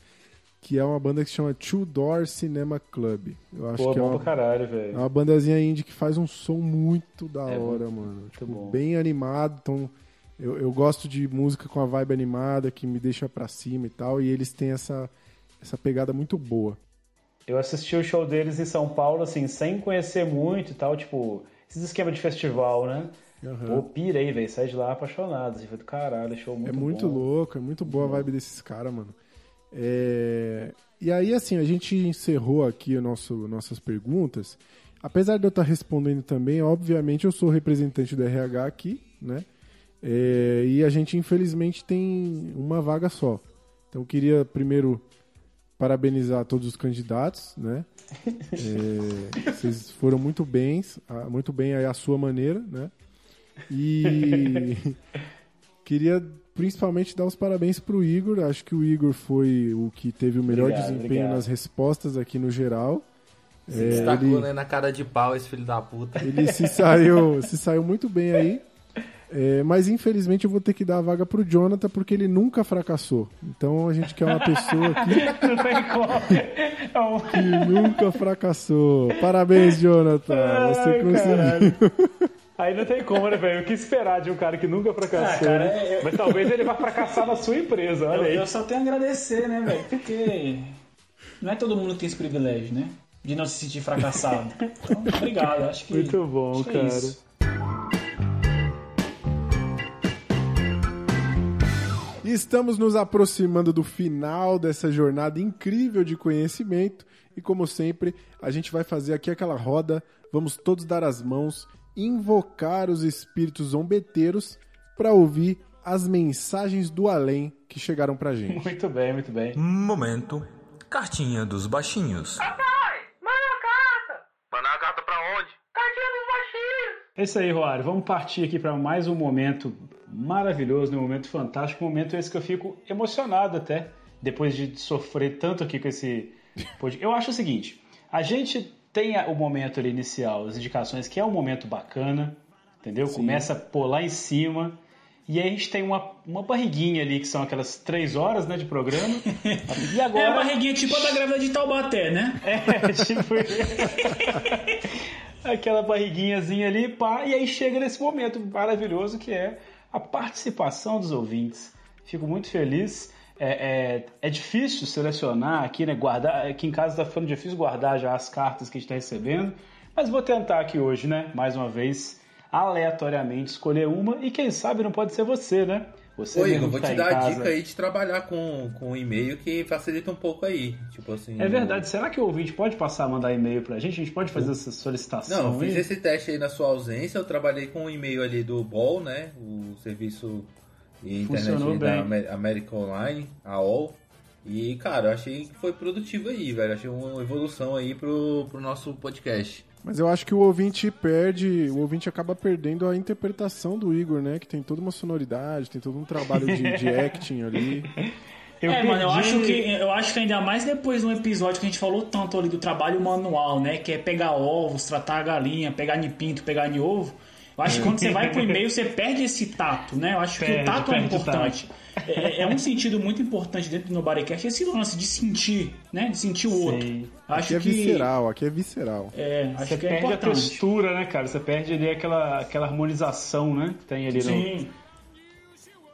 que é uma banda que se chama Two Door Cinema Club. Eu acho Pô, que é uma, caralho, é velho. uma bandazinha indie que faz um som muito da É hora, mano. Tipo, bom. bem animado, então eu, eu gosto de música com a vibe animada, que me deixa pra cima e tal, e eles têm essa, essa pegada muito boa. Eu assisti o show deles em São Paulo, assim, sem conhecer muito e tal, tipo, esses esquemas de festival, né? Pô, pira aí, velho, sai de lá apaixonado, assim, foi do caralho, show muito é muito bom. louco, é muito boa a vibe desses caras, mano. É, E aí, assim, a gente encerrou aqui o nosso, nossas perguntas. Apesar de eu estar respondendo também, obviamente eu sou representante do RH aqui, né? É, E a gente, infelizmente, tem uma vaga só. Então, eu queria primeiro parabenizar todos os candidatos, né? É, Vocês foram muito ah, muito bem aí à sua maneira, né? E queria principalmente dar os parabéns pro Igor. Acho que o Igor foi o que teve o melhor Obrigado, desempenho obrigado. nas respostas aqui no geral. Se É, destacou, ele- né, na cara de pau, esse filho da puta. ele se saiu, se saiu muito bem aí. É, mas infelizmente eu vou ter que dar a vaga pro Jonathan porque ele nunca fracassou. Então a gente quer uma pessoa aqui. É um- que nunca fracassou. Parabéns, Jonathan. Você Ai, conseguiu. Aí não tem como, né, velho? O que esperar de um cara que nunca fracassou? Ah, cara, né? eu- Mas talvez ele vá fracassar na sua empresa, olha Eu, aí. eu só tenho a agradecer, né, velho? Porque não é todo mundo que tem esse privilégio, né? De não se sentir fracassado. Então, obrigado. Acho que. Muito bom, acho que é cara. isso. E estamos nos aproximando do final dessa jornada incrível de conhecimento. E como sempre, a gente vai fazer aqui aquela roda. Vamos todos dar as mãos, invocar os espíritos zombeteiros para ouvir as mensagens do além que chegaram pra gente. Muito bem, muito bem. Momento. Cartinha dos baixinhos. É isso aí, Roário. Vamos partir aqui para mais um momento maravilhoso, um momento fantástico, um momento esse que eu fico emocionado até, depois de sofrer tanto aqui com esse. Eu acho o seguinte, a gente tem o momento ali inicial, as indicações, que é um momento bacana, entendeu? Começa a pôr lá em cima, e aí a gente tem uma, uma barriguinha ali, que são aquelas três horas né, de programa, e É agora... a barriguinha tipo a da grávida de Taubaté, né? É, tipo. aquela barriguinhazinha ali, pá, e aí chega nesse momento maravilhoso que é a participação dos ouvintes. Fico muito feliz. É, é, é difícil selecionar aqui, né? Guardar. Aqui em casa tá ficando difícil guardar já as cartas que a gente está recebendo. Mas vou tentar aqui hoje, né? Mais uma vez, aleatoriamente escolher uma. E quem sabe não pode ser você, né? Você Ô, Igor, vou tá te dar a dica aí de trabalhar com, com um e-mail que facilita um pouco aí. Tipo assim. É verdade. Será que o ouvinte pode passar a mandar e-mail pra gente? A gente pode fazer essa solicitação? Não, eu fiz esse teste aí na sua ausência. Eu trabalhei com o e-mail ali do BOL, né? O serviço internet Funcionou aí bem. da Amé- América Online, a OL. E, cara, eu achei que foi produtivo aí, velho. Achei uma evolução aí pro, pro nosso podcast. Mas eu acho que o ouvinte perde, o ouvinte acaba perdendo a interpretação do Igor, né? Que tem toda uma sonoridade, tem todo um trabalho de, de acting ali. Eu é, mano, eu perdi- acho, que, eu acho que ainda mais depois de um episódio que a gente falou tanto ali do trabalho manual, né? Que é pegar ovos, tratar a galinha, pegar de pinto, pegar de ovo. Eu acho que quando você vai pro e-mail, você perde esse tato, né? Eu acho que Perde, o tato é importante. É, é um sentido muito importante dentro do Nobodycast, esse lance de sentir, né? De sentir o outro. Sim. Acho Aqui é que. visceral, aqui é visceral. É, acho Você que é perde a importante. textura, né, cara? Você perde ali aquela, aquela harmonização, né? Que tem ali no. Sim.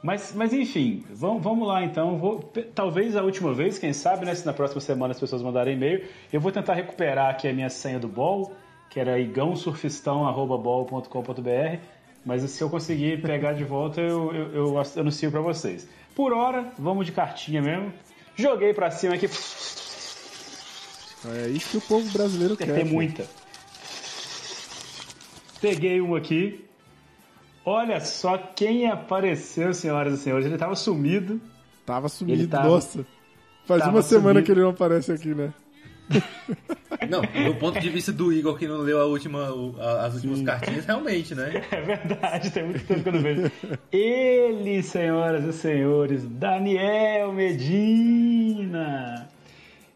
Mas, mas enfim, vamos, vamos lá então. Vou, talvez a última vez, quem sabe, né? Se na próxima semana as pessoas mandarem e-mail, eu vou tentar recuperar aqui a minha senha do bol, que era igãosurfistão.bol.com.br. Mas se eu conseguir pegar de volta, eu, eu, eu anuncio pra vocês. Por hora, vamos de cartinha mesmo. Joguei pra cima aqui. É isso que o povo brasileiro quer. Tem muita. Peguei uma aqui. Olha só quem apareceu, senhoras e senhores. Ele tava sumido. Tava sumido, tava- nossa. Faz tava uma semana sumido. que ele não aparece aqui, né? Não, do ponto de vista do Igor que não leu a última, a- as últimas cartinhas, realmente, né? É verdade, tem muito tempo que eu não vejo. Ele, senhoras e senhores, Daniel Medina.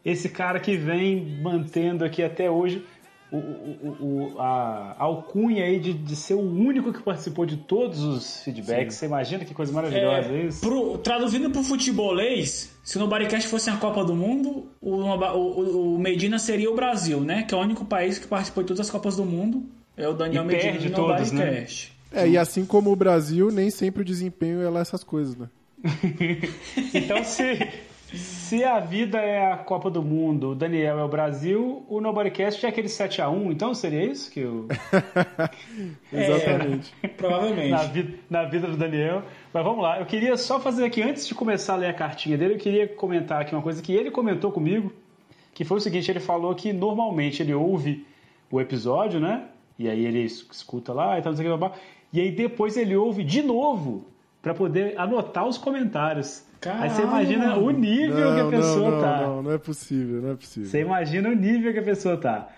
Esse cara que vem mantendo aqui até hoje o, o- o- a alcunha aí de, de ser o único que participou de todos os feedbacks. Você imagina que coisa maravilhosa É, isso? pro- traduzindo pro futebolês, se o Nobodycast fosse a Copa do Mundo, o, o, o Medina seria o Brasil, né? Que é o único país que participou de todas as Copas do Mundo. É o Daniel E Medina perde do todas, né? É, e assim como o Brasil, nem sempre o desempenho é lá essas coisas, né? Então, se, se a vida é a Copa do Mundo, o Daniel é o Brasil, o Nobodycast é aquele 7x1, então seria isso que o. Exatamente. Provavelmente. na, vida, na vida do Daniel. Mas vamos lá, eu queria só fazer aqui, antes de começar a ler a cartinha dele, eu queria comentar aqui uma coisa que ele comentou comigo, que foi o seguinte, ele falou que normalmente ele ouve o episódio, né? E aí ele es- escuta lá e tal, não sei o que, blá, blá. e aí depois ele ouve de novo para poder anotar os comentários. Aí você imagina o nível que a Não, pessoa não, não, tá. não, não é possível, não é possível. Você imagina o nível que a pessoa tá.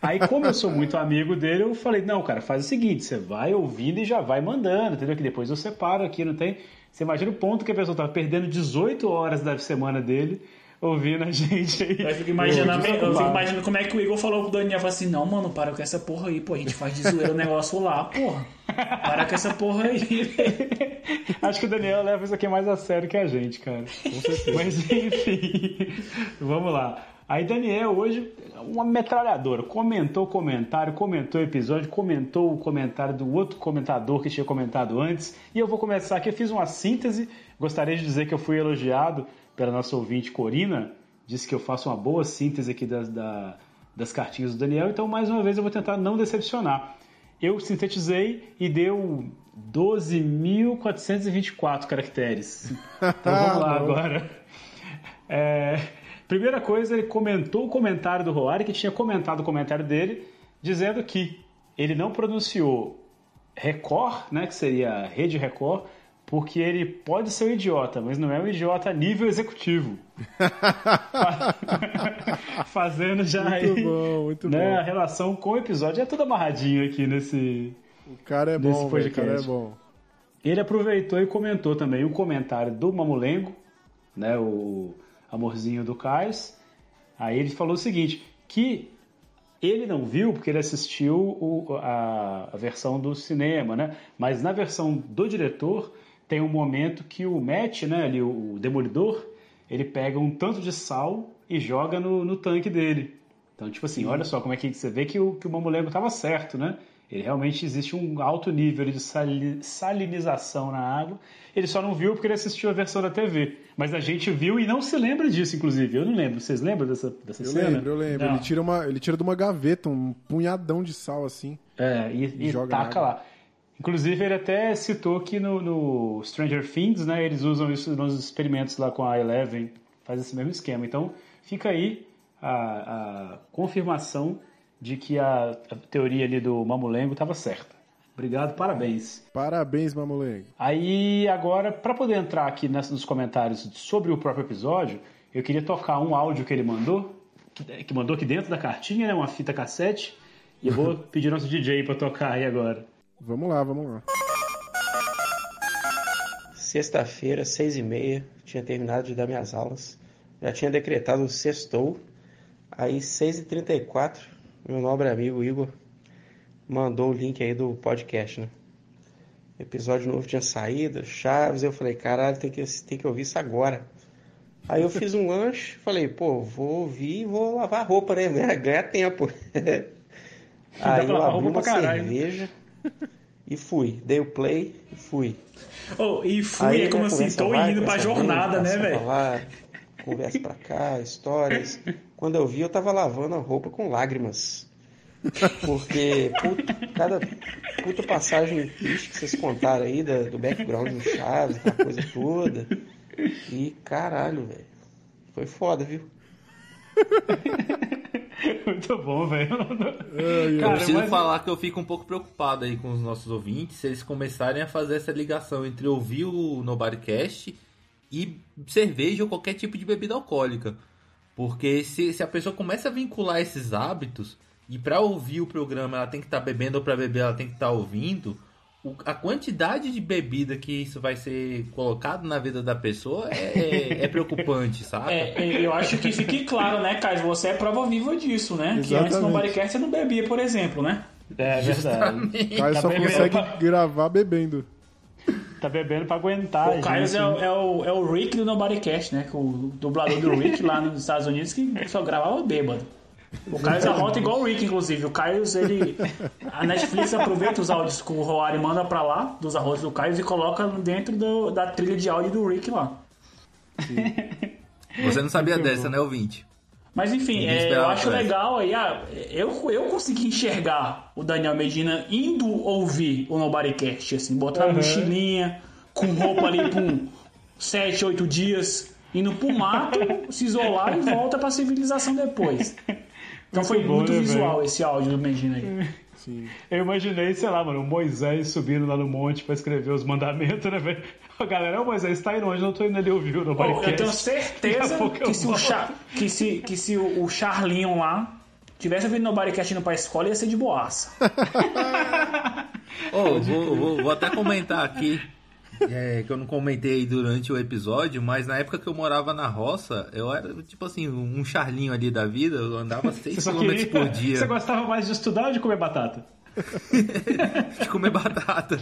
Aí, como eu sou muito amigo dele, eu falei, não, cara, faz o seguinte, você vai ouvindo e já vai mandando, entendeu? Que depois eu separo aqui, não tem... Você imagina o ponto que a pessoa tá perdendo 18 horas da semana dele ouvindo a gente aí. Eu fico imaginando, Pô, eu fico imaginando como é que o Igor falou pro Daniel, falou assim, não, mano, para com essa porra aí, pô, a gente faz de zoeira o negócio lá, porra. Para com essa porra aí. Acho que o Daniel leva isso aqui mais a sério que a gente, cara. Mas enfim, vamos lá. Aí Daniel hoje, uma metralhadora, comentou o comentário, comentou o episódio, comentou o comentário do outro comentador que tinha comentado antes. E eu vou começar aqui, eu fiz uma síntese. Gostaria de dizer que eu fui elogiado pela nossa ouvinte Corina, disse que eu faço uma boa síntese aqui das, da- das cartinhas do Daniel, então mais uma vez eu vou tentar não decepcionar. Eu sintetizei e deu 12.424 caracteres. Então vamos lá agora. É, primeira coisa, ele comentou o comentário do Roari, que tinha comentado o comentário dele, dizendo que ele não pronunciou Record, né, que seria Rede Record, porque ele pode ser um idiota, mas não é um idiota a nível executivo. Fazendo já Muito aí, bom, muito né, a bom. relação com o episódio. É tudo amarradinho aqui nesse, O cara é bom, velho, o cara é bom. ele aproveitou e comentou também o comentário do Mamulengo, né, o amorzinho do Cais. Aí ele falou o seguinte, que ele não viu porque ele assistiu o- a, a versão do cinema, né? Mas na versão do diretor tem um momento que o Matt, né, ali, o, Demolidor, ele pega um tanto de sal e joga no, no tanque dele. Então, tipo assim, olha só como é que você vê que o, que o Mamulengo estava certo, né? Ele realmente existe um alto nível de sali- salinização na água. Ele só não viu porque ele assistiu a versão da TV. Mas a gente viu e não se lembra disso, inclusive. Eu não lembro. Vocês lembram dessa, dessa Eu cena? lembro, eu lembro. Não. Ele tira, uma, ele tira de uma gaveta um punhadão de sal assim. É, e, e joga na taca lá. Inclusive, ele até citou que no, no Stranger Things, né, eles usam isso nos experimentos lá com a Eleven, faz esse mesmo esquema. Então, fica aí a, a confirmação de que a, a teoria ali do Mamulengo estava certa. Obrigado, parabéns. Parabéns, Mamulengo. Aí, agora, para poder entrar aqui nas- nos comentários sobre o próprio episódio, eu queria tocar um áudio que ele mandou, que, que mandou aqui dentro da cartinha, né, uma fita cassete, e eu vou pedir nosso DJ para tocar aí agora. Vamos lá, vamos lá. Sexta-feira, seis e meia, tinha terminado de dar minhas aulas. Já tinha decretado o sextou. Aí, seis e trinta e quatro, meu nobre amigo Igor mandou o link aí do podcast, né? Episódio novo tinha saído, Chaves. Eu falei, caralho, tem que, tem que ouvir isso agora. Aí eu fiz um lanche, falei, pô, vou ouvir e vou lavar a roupa, né? Ganhar tempo. Aí eu abri uma caralho. cerveja E fui. Dei o play e fui. Oh, e fui, Aí, é como assim, tô vai, indo pra jornada, né, velho? Conversa pra cá, histórias. Quando eu vi, eu tava lavando a roupa com lágrimas. Porque puta, cada puta passagem triste que vocês contaram aí da- do background do Chaves, aquela coisa toda. E caralho, velho. Foi foda, viu? Muito bom, velho. eu preciso mas- falar que eu fico um pouco preocupado aí com os nossos ouvintes se eles começarem a fazer essa ligação entre ouvir o Nobodycast e cerveja ou qualquer tipo de bebida alcoólica. Porque se, se a pessoa começa a vincular esses hábitos e pra ouvir o programa ela tem que estar bebendo ou pra beber ela tem que estar ouvindo, o- a quantidade de bebida que isso vai ser colocado na vida da pessoa é, é- é preocupante, sabe? É, é, eu acho que fique claro, né, Caio? Você é prova viva disso, né? Que Exatamente. antes no Bodycast você não bebia, por exemplo, né? É verdade. Caio Tá só bebendo consegue pra- gravar bebendo. Tá bebendo pra aguentar. O Caio é, o- é o, é o Rick do Nobodycast, né? Que O dublador do Rick lá nos Estados Unidos que só gravava bêbado. O Caio arrota igual o Rick, inclusive. O Caio, ele. A Netflix aproveita os áudios que o Roari manda pra lá, dos arrotos do Caio, e coloca dentro do- da trilha de áudio do Rick lá. Você não sabia dessa, né, ouvinte? Mas enfim, é, eu acho legal aí. ah, eu, eu consegui enxergar o Daniel Medina indo ouvir o Nobodycast, assim, botar na Uhum. mochilinha, com roupa ali por um 7, 8 dias, indo pro mato, se isolar e volta pra civilização depois. Então foi bom, muito né, visual velho? esse áudio do Medina aí. Sim. Eu imaginei, sei lá, mano, o Moisés subindo lá no monte pra escrever os mandamentos, né, velho? A galera, ô Moisés, tá indo onde? Não tô indo ali ouvir o Pô, Nobodycast. eu tenho certeza pouco eu que se, o. Char, que, se, que se o o Charlinho lá tivesse ouvido Nobodycast indo pra escola, ia ser de boaça. Ô, vou, vou- vou até comentar aqui, é, que eu não comentei durante o episódio, mas na época que eu morava na roça, eu era tipo assim, um charlinho ali da vida, eu andava 6 Você só km queria... por dia Você gostava mais de estudar ou de comer batata? de comer batata.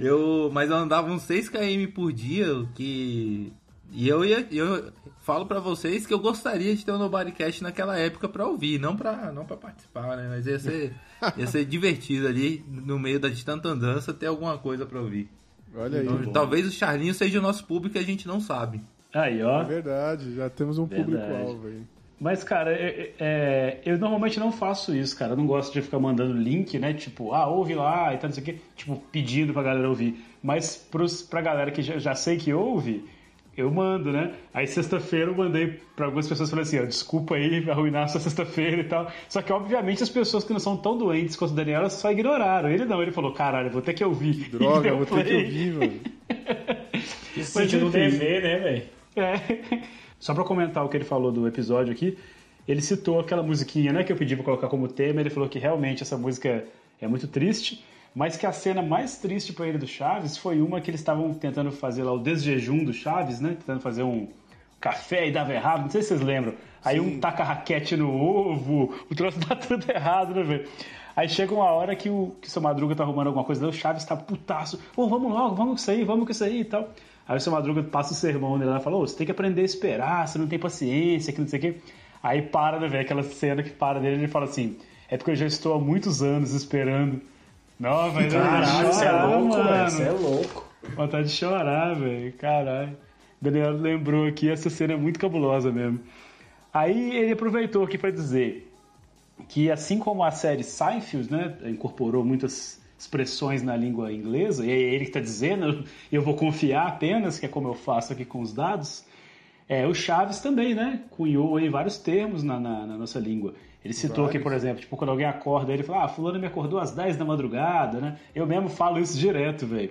Eu, mas eu andava uns 6 km por dia, o que. E eu ia. Eu falo pra vocês que eu gostaria de ter um Nobodycast naquela época pra ouvir, não pra, não pra participar, né? Mas ia ser, ia ser divertido ali, no meio da de tanta andança, ter alguma coisa pra ouvir. Olha aí. Então, talvez o Charlinho seja o nosso público e a gente não sabe. Aí, ó. É verdade, já temos um público-alvo aí. Mas, cara, é- é- eu normalmente não faço isso, cara. Eu não gosto de ficar mandando link, né? Tipo, ah, ouve lá e tal, não sei o quê. Tipo, pedindo pra galera ouvir. Mas pros, pra galera que já, já sei que ouve, eu mando, né? Aí sexta-feira eu mandei pra algumas pessoas falei assim, ó, desculpa aí arruinar sua sexta-feira e tal. Só que, obviamente, as pessoas que não são tão doentes quanto o Daniel, só ignoraram. Ele não, ele falou, caralho, eu vou ter que ouvir. Droga, E eu vou ter que ouvir, mano. Esse sentido do enfim. dever, né, velho? É. Só pra comentar o que ele falou do episódio aqui, ele citou aquela musiquinha, né, que eu pedi pra colocar como tema, ele falou que realmente essa música é muito triste, mas que a cena mais triste pra ele do Chaves foi uma que eles estavam tentando fazer lá o desjejum do Chaves, né, tentando fazer um café e dava errado, não sei se vocês lembram. Aí um taca raquete no ovo, o troço dá tudo errado, né, velho? Aí chega uma hora que o, que o seu Madruga tá arrumando alguma coisa, daí o Chaves tá putaço. Pô, vamos logo, vamos com isso aí, vamos com isso aí e tal. Aí o seu Madruga passa o sermão dele lá e fala, ô, você tem que aprender a esperar, você não tem paciência, que não sei o quê. Aí para, né, velho, aquela cena que para dele, ele fala assim, é porque eu já estou há muitos anos esperando. Não, velho, Caralho, você é louco, mano. velho. Você é louco. Vontade de chorar, velho. Caralho. Daniel lembrou aqui, essa cena é muito cabulosa mesmo. Aí ele aproveitou aqui para dizer que assim como a série Seinfeld, né, incorporou muitas expressões na língua inglesa, e é ele que está dizendo, eu vou confiar apenas, que é como eu faço aqui com os dados, é, o Chaves também, né, cunhou aí vários termos na, na- na nossa língua. Ele citou aqui, por exemplo, tipo, quando alguém acorda, ele fala, ah, fulano me acordou às 10 da madrugada, né? Eu mesmo falo isso direto, velho.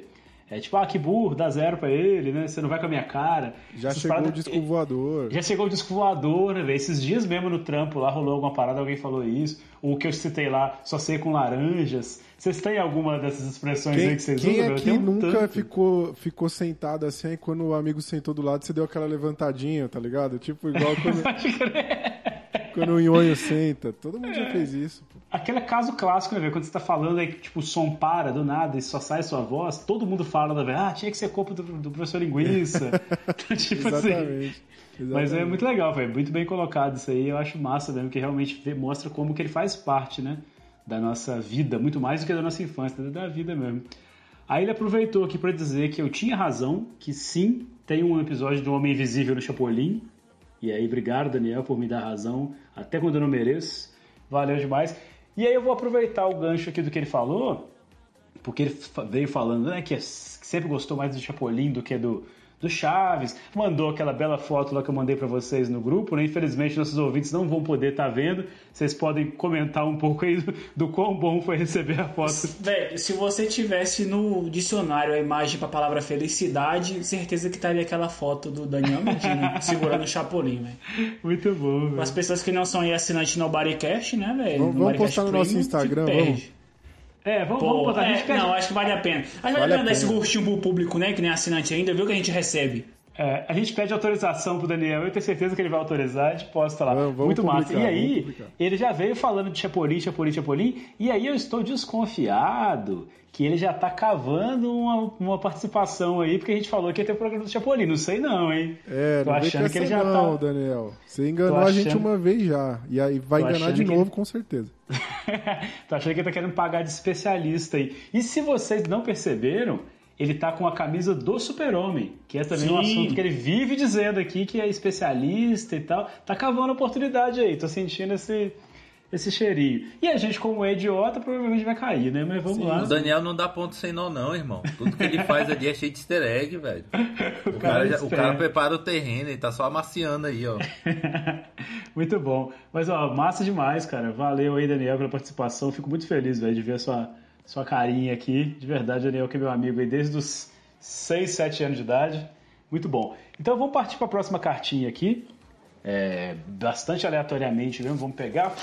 É tipo, ah, que burro, dá zero pra ele, né? Você não vai com a minha cara. Já Essas chegou o paradas- disco voador. já chegou o disco voador, né, velho? Esses dias mesmo no trampo lá rolou alguma parada, alguém falou isso. O que eu citei lá, só sei com laranjas. Vocês têm alguma dessas expressões aí Quem, que vocês quem usam? Eu aqui um nunca tanto. ficou, ficou sentado assim, aí quando o amigo sentou do lado, você deu aquela levantadinha, tá ligado? Tipo, igual quando, quando o nhonho senta. Todo mundo já fez isso. pô. Aquele caso clássico, né, velho? Quando você tá falando aí, que, tipo, o som para do nada e só sai sua voz, todo mundo fala, né, velho? Ah, tinha que ser culpa do, do professor linguiça. tipo assim. Exatamente. Mas é Exatamente. muito legal, velho. Muito bem colocado isso aí. Eu acho massa mesmo, que realmente mostra como que ele faz parte, né? da nossa vida, muito mais do que da nossa infância, da vida mesmo. Aí ele aproveitou aqui para dizer que eu tinha razão, que sim, tem um episódio do Homem Invisível no Chapolin. E aí, obrigado, Daniel, por me dar razão, até quando eu não mereço. Valeu demais. E aí eu vou aproveitar o gancho aqui do que ele falou, porque ele veio falando né, que sempre gostou mais do Chapolin do que do, do Chaves, mandou aquela bela foto lá que eu mandei para vocês no grupo, né? Infelizmente nossos ouvintes não vão poder estar tá vendo. Vocês podem comentar um pouco aí do, do quão bom foi receber a foto. Velho, se você tivesse no dicionário a imagem para a palavra felicidade, certeza que estaria aquela foto do Daniel Medina segurando o Chapolin, velho. Muito bom, velho. As pessoas que não são aí assinantes no Bodycast, né, velho? Vamos, vamos postar no nosso Instagram, vamos. É, vamos, Pô, vamos botar. É, a gente quer... Não, acho que vale a pena. Acho que vale, vale a pena dar esse gostinho pro público, né? Que nem assinante ainda, viu que a gente recebe. É, a gente pede autorização pro Daniel, eu tenho certeza que ele vai autorizar, a gente posta lá. Vamos, Muito massa. E aí, ele já veio falando de Chapolin, Chapolin, Chapolin, e aí eu estou desconfiado que ele já tá cavando uma, uma participação aí, porque a gente falou que ia ter o programa do Chapolin. Não sei não, hein? É, Tô não achando que ele já não, tá... Daniel. Você enganou achando... a gente uma vez já, e aí vai Tô enganar de novo, ele... com certeza. Tô achando que ele tá querendo pagar de especialista aí. E se vocês não perceberam, ele tá com a camisa do Super-Homem, que é também Sim. um assunto que ele vive dizendo aqui, que é especialista e tal. Tá cavando oportunidade aí, tô sentindo esse, esse cheirinho. E a gente, como é idiota, provavelmente vai cair, né? Mas vamos Sim, lá. O Daniel não dá ponto sem nó, não, irmão. Tudo que ele faz ali é cheio de easter egg, velho. o, o, cara, já, o cara prepara o terreno, ele tá só amaciando aí, ó. muito bom. Mas, ó, massa demais, cara. Valeu aí, Daniel, pela participação. Fico muito feliz, velho, de ver a sua sua carinha aqui. De verdade, Daniel, que é meu amigo aí desde os 6, 7 anos de idade. Muito bom. Então vamos partir para a próxima cartinha aqui. É, bastante aleatoriamente mesmo. Vamos pegar.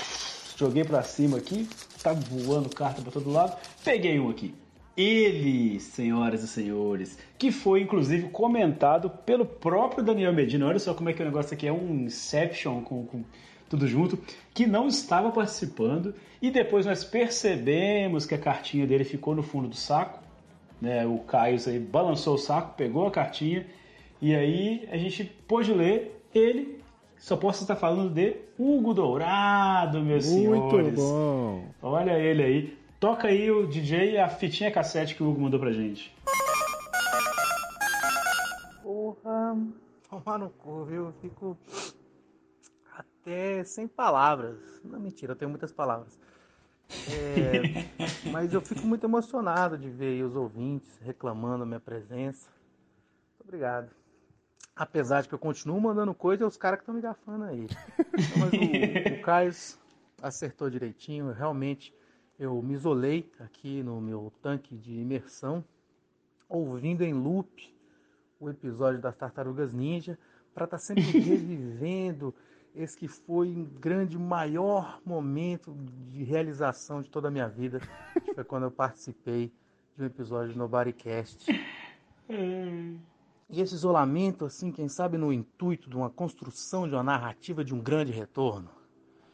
Joguei para cima aqui. Tá voando carta para todo lado. Peguei um aqui. Ele, senhoras e senhores, que foi inclusive comentado pelo próprio Daniel Medina. Olha só como é que o negócio aqui é um Inception com, com tudo junto, que não estava participando e depois nós percebemos que a cartinha dele ficou no fundo do saco, né? O Caio aí balançou o saco, pegou a cartinha e aí a gente pôde ler ele. Só posso estar falando de Hugo Dourado, meus Muito senhores. Muito bom. Olha ele aí. Toca aí o DJ a fitinha cassete que o Hugo mandou pra gente. Porra, tomar no cu, viu? Fico até sem palavras. Não, mentira, eu tenho muitas palavras. É, mas eu fico muito emocionado de ver os ouvintes reclamando a minha presença. Muito obrigado. Apesar de que eu continuo mandando coisa, é os caras que estão me gafando aí. Mas o, o Caio acertou direitinho. Realmente, eu me isolei aqui no meu tanque de imersão, ouvindo em loop o episódio das Tartarugas Ninja, para estar tá sempre revivendo esse que foi um grande, maior momento de realização de toda a minha vida. foi quando eu participei de um episódio do Nobodycast. E esse isolamento, assim, quem sabe no intuito de uma construção de uma narrativa de um grande retorno.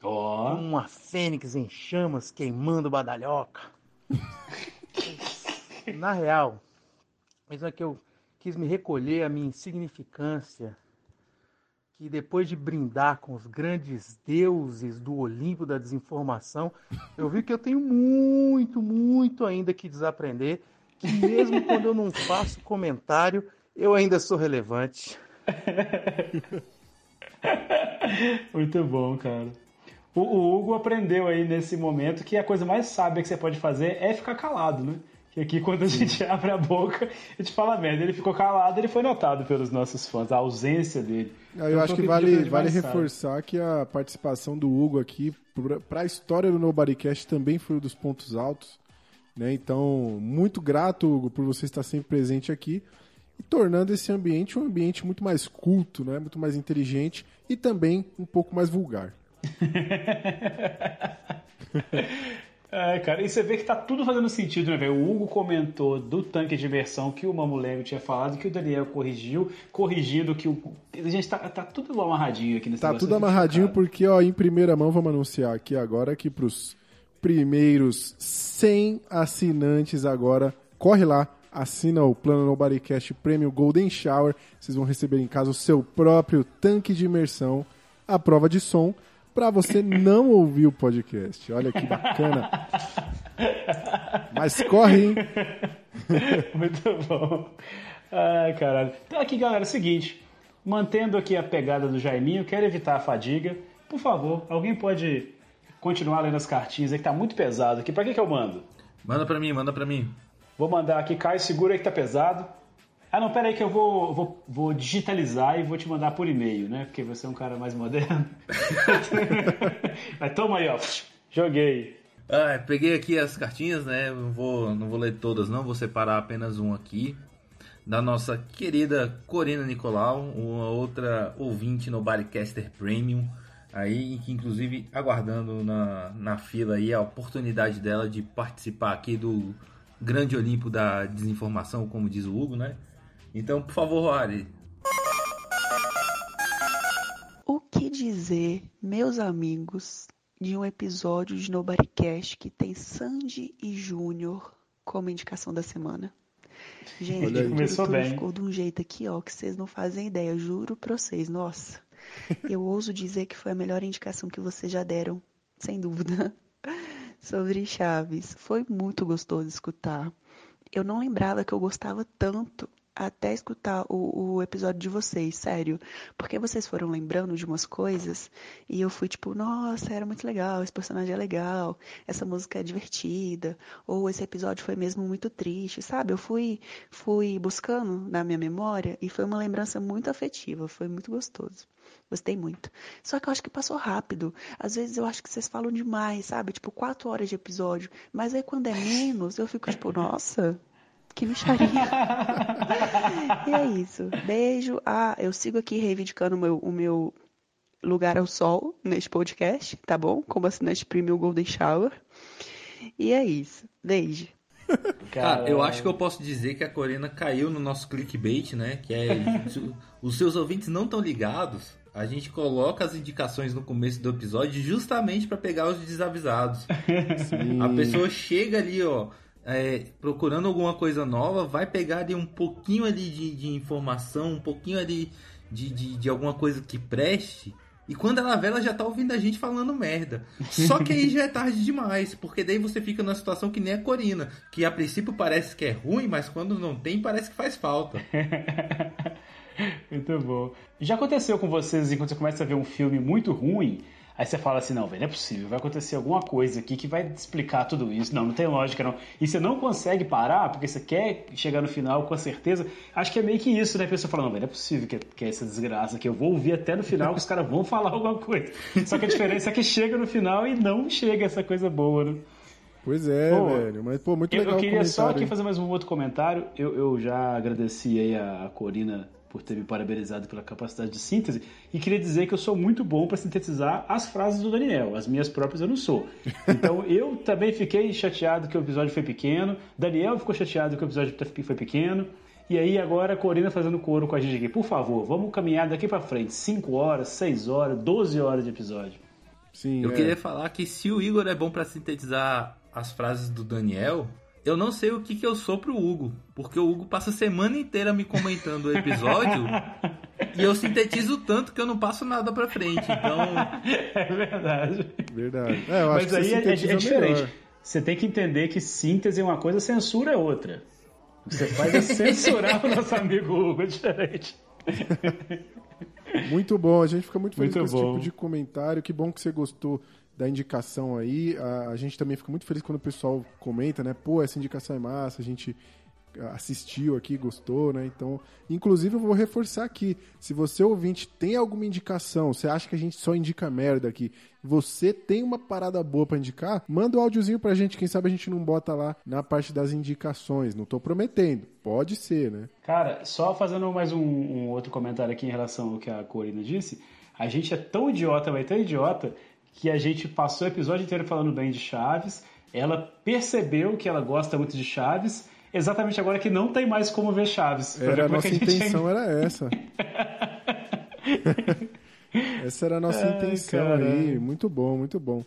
Oh. Uma fênix em chamas queimando badalhoca. Na real, mesmo é que eu quis me recolher à minha insignificância que depois de brindar com os grandes deuses do Olimpo da desinformação, eu vi que eu tenho muito, muito ainda que desaprender, que mesmo quando eu não faço comentário, eu ainda sou relevante. muito bom, cara. O, o Hugo aprendeu aí nesse momento que a coisa mais sábia que você pode fazer é ficar calado, né? Que aqui quando a gente abre a boca, a gente fala merda. Ele ficou calado, ele foi notado pelos nossos fãs, a ausência dele. Eu então, acho que vale, vale reforçar que a participação do Hugo aqui, para a história do Nobodycast, também foi um dos pontos altos. Né? Então, muito grato, Hugo, por você estar sempre presente aqui e tornando esse ambiente um ambiente muito mais culto, né? muito mais inteligente e também um pouco mais vulgar. É, cara, e você vê que tá tudo fazendo sentido, né, velho? O Hugo comentou do tanque de imersão que o Mamulengo tinha falado, que o Daniel corrigiu, corrigindo que o. A gente tá, tá tudo amarradinho aqui nesse Tá tudo amarradinho porque, ó, em primeira mão, vamos anunciar aqui agora que pros primeiros 100 assinantes agora, corre lá, assina o plano Nobodycast Premium Golden Shower, vocês vão receber em casa o seu próprio tanque de imersão, a prova de som pra você não ouvir o podcast. Olha que bacana. Mas corre, hein? Muito bom. Ai, caralho. Então aqui, galera, é o seguinte. Mantendo aqui a pegada do Jaiminho, quero evitar a fadiga. Por favor, alguém pode continuar lendo as cartinhas aí que tá muito pesado aqui. Pra que que eu mando? Manda pra mim, manda pra mim. Vou mandar aqui, Caio, segura aí que tá pesado. Ah, não, pera aí que eu vou, vou, vou digitalizar e vou te mandar por e-mail, né? Porque você é um cara mais moderno. Mas toma aí, ó. Joguei. Ah, peguei aqui as cartinhas, né? Não vou, não vou ler todas, não. Vou separar apenas um aqui. Da nossa querida Corina Nicolau, uma outra ouvinte no Bodycaster Premium. Aí, que inclusive aguardando na, na fila aí a oportunidade dela de participar aqui do grande Olimpo da desinformação, como diz o Hugo, né? Então, por favor, Ari, O que dizer, meus amigos, de um episódio de Nobodycast que tem Sandy e Júnior como indicação da semana? Gente, Olha Começou tudo bem. ficou de um jeito aqui, ó, que vocês não fazem ideia, juro pra vocês, nossa. Eu ouso dizer que foi a melhor indicação que vocês já deram, sem dúvida, sobre Chaves. Foi muito gostoso escutar. Eu não lembrava que eu gostava tanto até escutar o, o episódio de vocês, sério. Porque vocês foram lembrando de umas coisas e eu fui tipo, nossa, era muito legal, esse personagem é legal, essa música é divertida, ou esse episódio foi mesmo muito triste, sabe? Eu fui, fui buscando na minha memória e foi uma lembrança muito afetiva, foi muito gostoso. Gostei muito. Só que eu acho que passou rápido. Às vezes eu acho que vocês falam demais, sabe? Tipo, quatro horas de episódio. Mas aí quando é menos, eu fico tipo, nossa, que micharia. e é isso. Beijo. Ah, eu sigo aqui reivindicando o meu, o meu lugar ao sol neste podcast, tá bom? Como assinante premium Golden Shower. E é isso. Beijo. Cara, eu acho que eu posso dizer que a Corina caiu no nosso clickbait, né? Que é os seus ouvintes não estão ligados. A gente coloca as indicações no começo do episódio justamente para pegar os desavisados. A pessoa chega ali, ó, é, procurando alguma coisa nova, vai pegar ali um pouquinho ali de, de informação, um pouquinho ali de, de, de alguma coisa que preste. E quando ela vê, ela já tá ouvindo a gente falando merda. Só que aí já é tarde demais, porque daí você fica numa situação que nem a Corina, que a princípio parece que é ruim, mas quando não tem, parece que faz falta. Muito bom. Já aconteceu com vocês quando você começa a ver um filme muito ruim, aí você fala assim, não, velho, não é possível, vai acontecer alguma coisa aqui que vai explicar tudo isso. Não, não tem lógica não. E você não consegue parar, porque você quer chegar no final com certeza. Acho que é meio que isso, né? A pessoa fala, não, velho, não é possível que, que é essa desgraça aqui. Eu vou ouvir até no final que os caras vão falar alguma coisa. Só que a diferença é que chega no final e não chega essa coisa boa, né? Pois é, Pô, velho. Mas, pô, muito Eu, legal eu queria só aqui fazer mais um outro comentário. Eu, eu já agradeci aí a Corina por ter me parabenizado pela capacidade de síntese e queria dizer que eu sou muito bom para sintetizar as frases do Daniel. As minhas próprias eu não sou. Então eu também fiquei chateado que o episódio foi pequeno. Daniel ficou chateado que o episódio foi pequeno. E aí agora a Corina fazendo coro com a gente aqui. Por favor, vamos caminhar daqui para frente. 5 horas, 6 horas, 12 horas de episódio. Sim, Eu é. queria falar que se o Igor é bom pra sintetizar as frases do Daniel, eu não sei o que, que eu sou pro Hugo. Porque o Hugo passa a semana inteira me comentando o episódio e eu sintetizo tanto que eu não passo nada pra frente. Então, É verdade. Verdade. É, eu acho Mas que você aí é, é sintetiza diferente. melhor. Você tem que entender que síntese é uma coisa, censura é outra. O que você faz é censurar o nosso amigo Hugo, é diferente. Muito bom, a gente fica muito feliz Muito com esse bom. tipo de comentário. Que bom que você gostou da indicação aí. A, a gente também fica muito feliz quando o pessoal comenta, né? Pô, essa indicação é massa, a gente assistiu aqui, gostou, né? Então, inclusive eu vou reforçar aqui, se você ouvinte tem alguma indicação, você acha que a gente só indica merda aqui, você tem uma parada boa pra indicar, manda o um áudiozinho pra gente, quem sabe a gente não bota lá na parte das indicações, não tô prometendo, pode ser, né? Cara, só fazendo mais um, um outro comentário aqui em relação ao que a Corina disse, a gente é tão idiota, mas tão idiota, que a gente passou o episódio inteiro falando bem de Chaves, ela percebeu que ela gosta muito de Chaves, exatamente agora que não tem mais como ver Chaves. Era, a é nossa gente intenção era essa. essa era a nossa intenção caralho. aí. Muito bom, muito bom.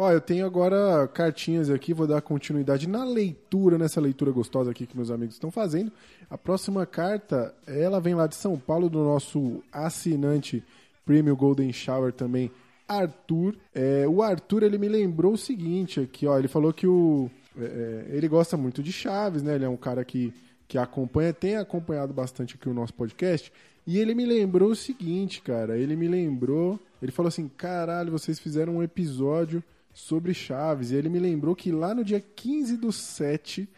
Ó, eu tenho agora cartinhas aqui, vou dar continuidade na leitura, nessa leitura gostosa aqui que meus amigos estão fazendo. A próxima carta, ela vem lá de São Paulo, do nosso assinante Premium Golden Shower também, Arthur. É, o Arthur, ele me lembrou o seguinte aqui, ó. Ele falou que o... é, é, ele gosta muito de Chaves, né? Ele é um cara que, que acompanha, tem acompanhado bastante aqui o nosso podcast. E ele me lembrou o seguinte, cara. Ele me lembrou... Ele falou assim, caralho, vocês fizeram um episódio sobre Chaves. E ele me lembrou que lá no dia 15 do 7,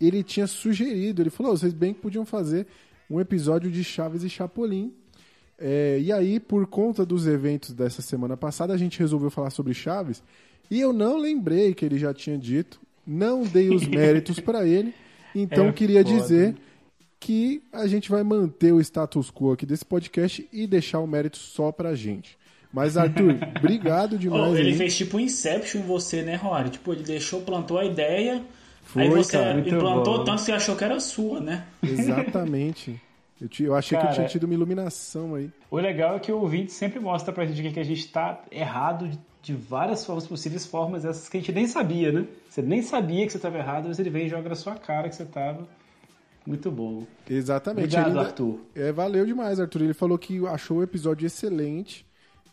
ele tinha sugerido, ele falou, "Ô, vocês bem que podiam fazer um episódio de Chaves e Chapolin. É, e aí, por conta dos eventos dessa semana passada, a gente resolveu falar sobre Chaves. E eu não lembrei que ele já tinha dito, não dei os méritos para ele. Então, É queria foda. dizer que a gente vai manter o status quo aqui desse podcast e deixar o mérito só pra gente. Mas, Arthur, obrigado demais. Oh, ele aí. fez tipo um Inception em você, né, Rory? Tipo, ele deixou, plantou a ideia, Foi, aí você cara. Implantou bom. tanto que você achou que era sua, né? Exatamente. Eu, ti- eu achei que eu Cara, tinha tido uma iluminação aí. O legal é que o ouvinte sempre mostra pra gente que a gente tá errado de- várias formas possíveis, formas essas que a gente nem sabia, né? Você nem sabia que você estava errado, mas ele vem e joga na sua cara que você tava. Muito bom. Exatamente. Obrigado, ainda- Arthur. É, valeu demais, Arthur. Ele falou que achou o episódio excelente.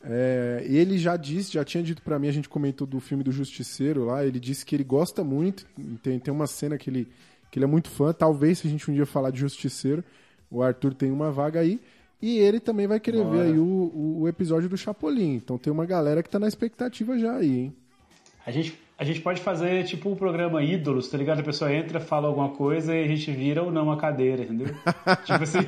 É, ele já disse, já tinha dito pra mim, a gente comentou do filme do Justiceiro lá, ele disse que ele gosta muito, tem, tem uma cena que ele, que ele é muito fã, talvez se a gente um dia falar de Justiceiro, o Arthur tem uma vaga aí, e ele também vai querer Bora. ver aí o, o, o episódio do Chapolin, então tem uma galera que tá na expectativa já aí, hein? A gente, a gente pode fazer tipo um programa ídolos, tá ligado? A pessoa entra, fala alguma coisa e a gente vira ou não a cadeira, entendeu? tipo assim.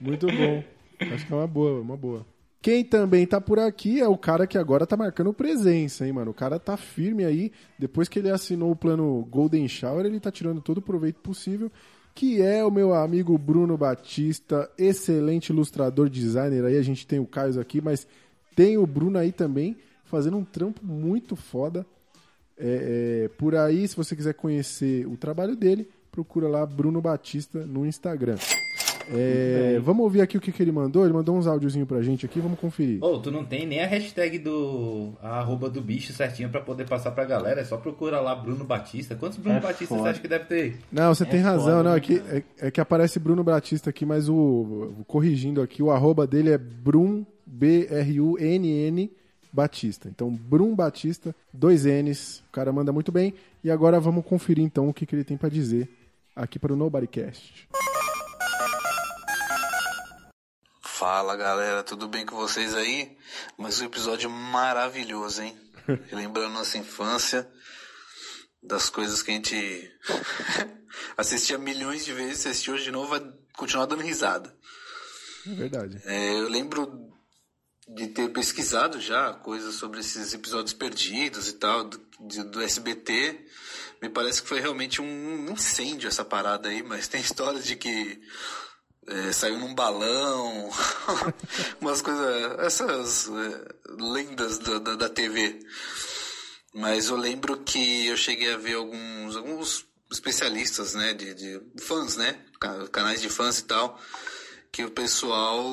Muito bom. Acho que é uma boa, uma boa. Quem também tá por aqui é o cara que agora tá marcando presença, hein, mano? O cara tá firme aí. Depois que ele assinou o plano Golden Shower, ele tá tirando todo o proveito possível. Que é o meu amigo Bruno Batista, excelente ilustrador, designer. Aí a gente tem o Caio aqui, mas tem o Bruno aí também, fazendo um trampo muito foda. É, é, por aí, se você quiser conhecer o trabalho dele, procura lá Bruno Batista no Instagram. É, vamos ouvir aqui o que, que ele mandou. Ele mandou uns áudiozinhos pra gente aqui, vamos conferir. Ô, tu não tem nem a hashtag do. a arroba do bicho certinho pra poder passar pra galera. É só procura lá Bruno Batista. Quantos Bruno É Batista foda. você acha que deve ter? Não, você É tem razão, foda, não. né, É que, é, é que aparece Bruno Batista aqui, mas o. Corrigindo aqui, o arroba dele é Brum, B-R-U-N-N Batista. Então, Brum Batista, dois N's. O cara manda muito bem. E agora vamos conferir então o que, que ele tem pra dizer aqui para o Nobodycast. Fala galera, tudo bem com vocês aí? Mas um episódio maravilhoso, hein? Lembrando nossa infância, das coisas que a gente assistia milhões de vezes, assistir hoje de novo, vai continuar dando risada. É verdade. É, eu lembro de ter pesquisado já coisas sobre esses episódios perdidos e tal, do, de- do SBT. Me parece que foi realmente um incêndio essa parada aí, mas tem histórias de que é, saiu num balão, umas coisas, essas é, lendas da, da, da TV. Mas eu lembro que eu cheguei a ver alguns, alguns especialistas, né, de, de fãs, né, ca- canais de fãs e tal, que o pessoal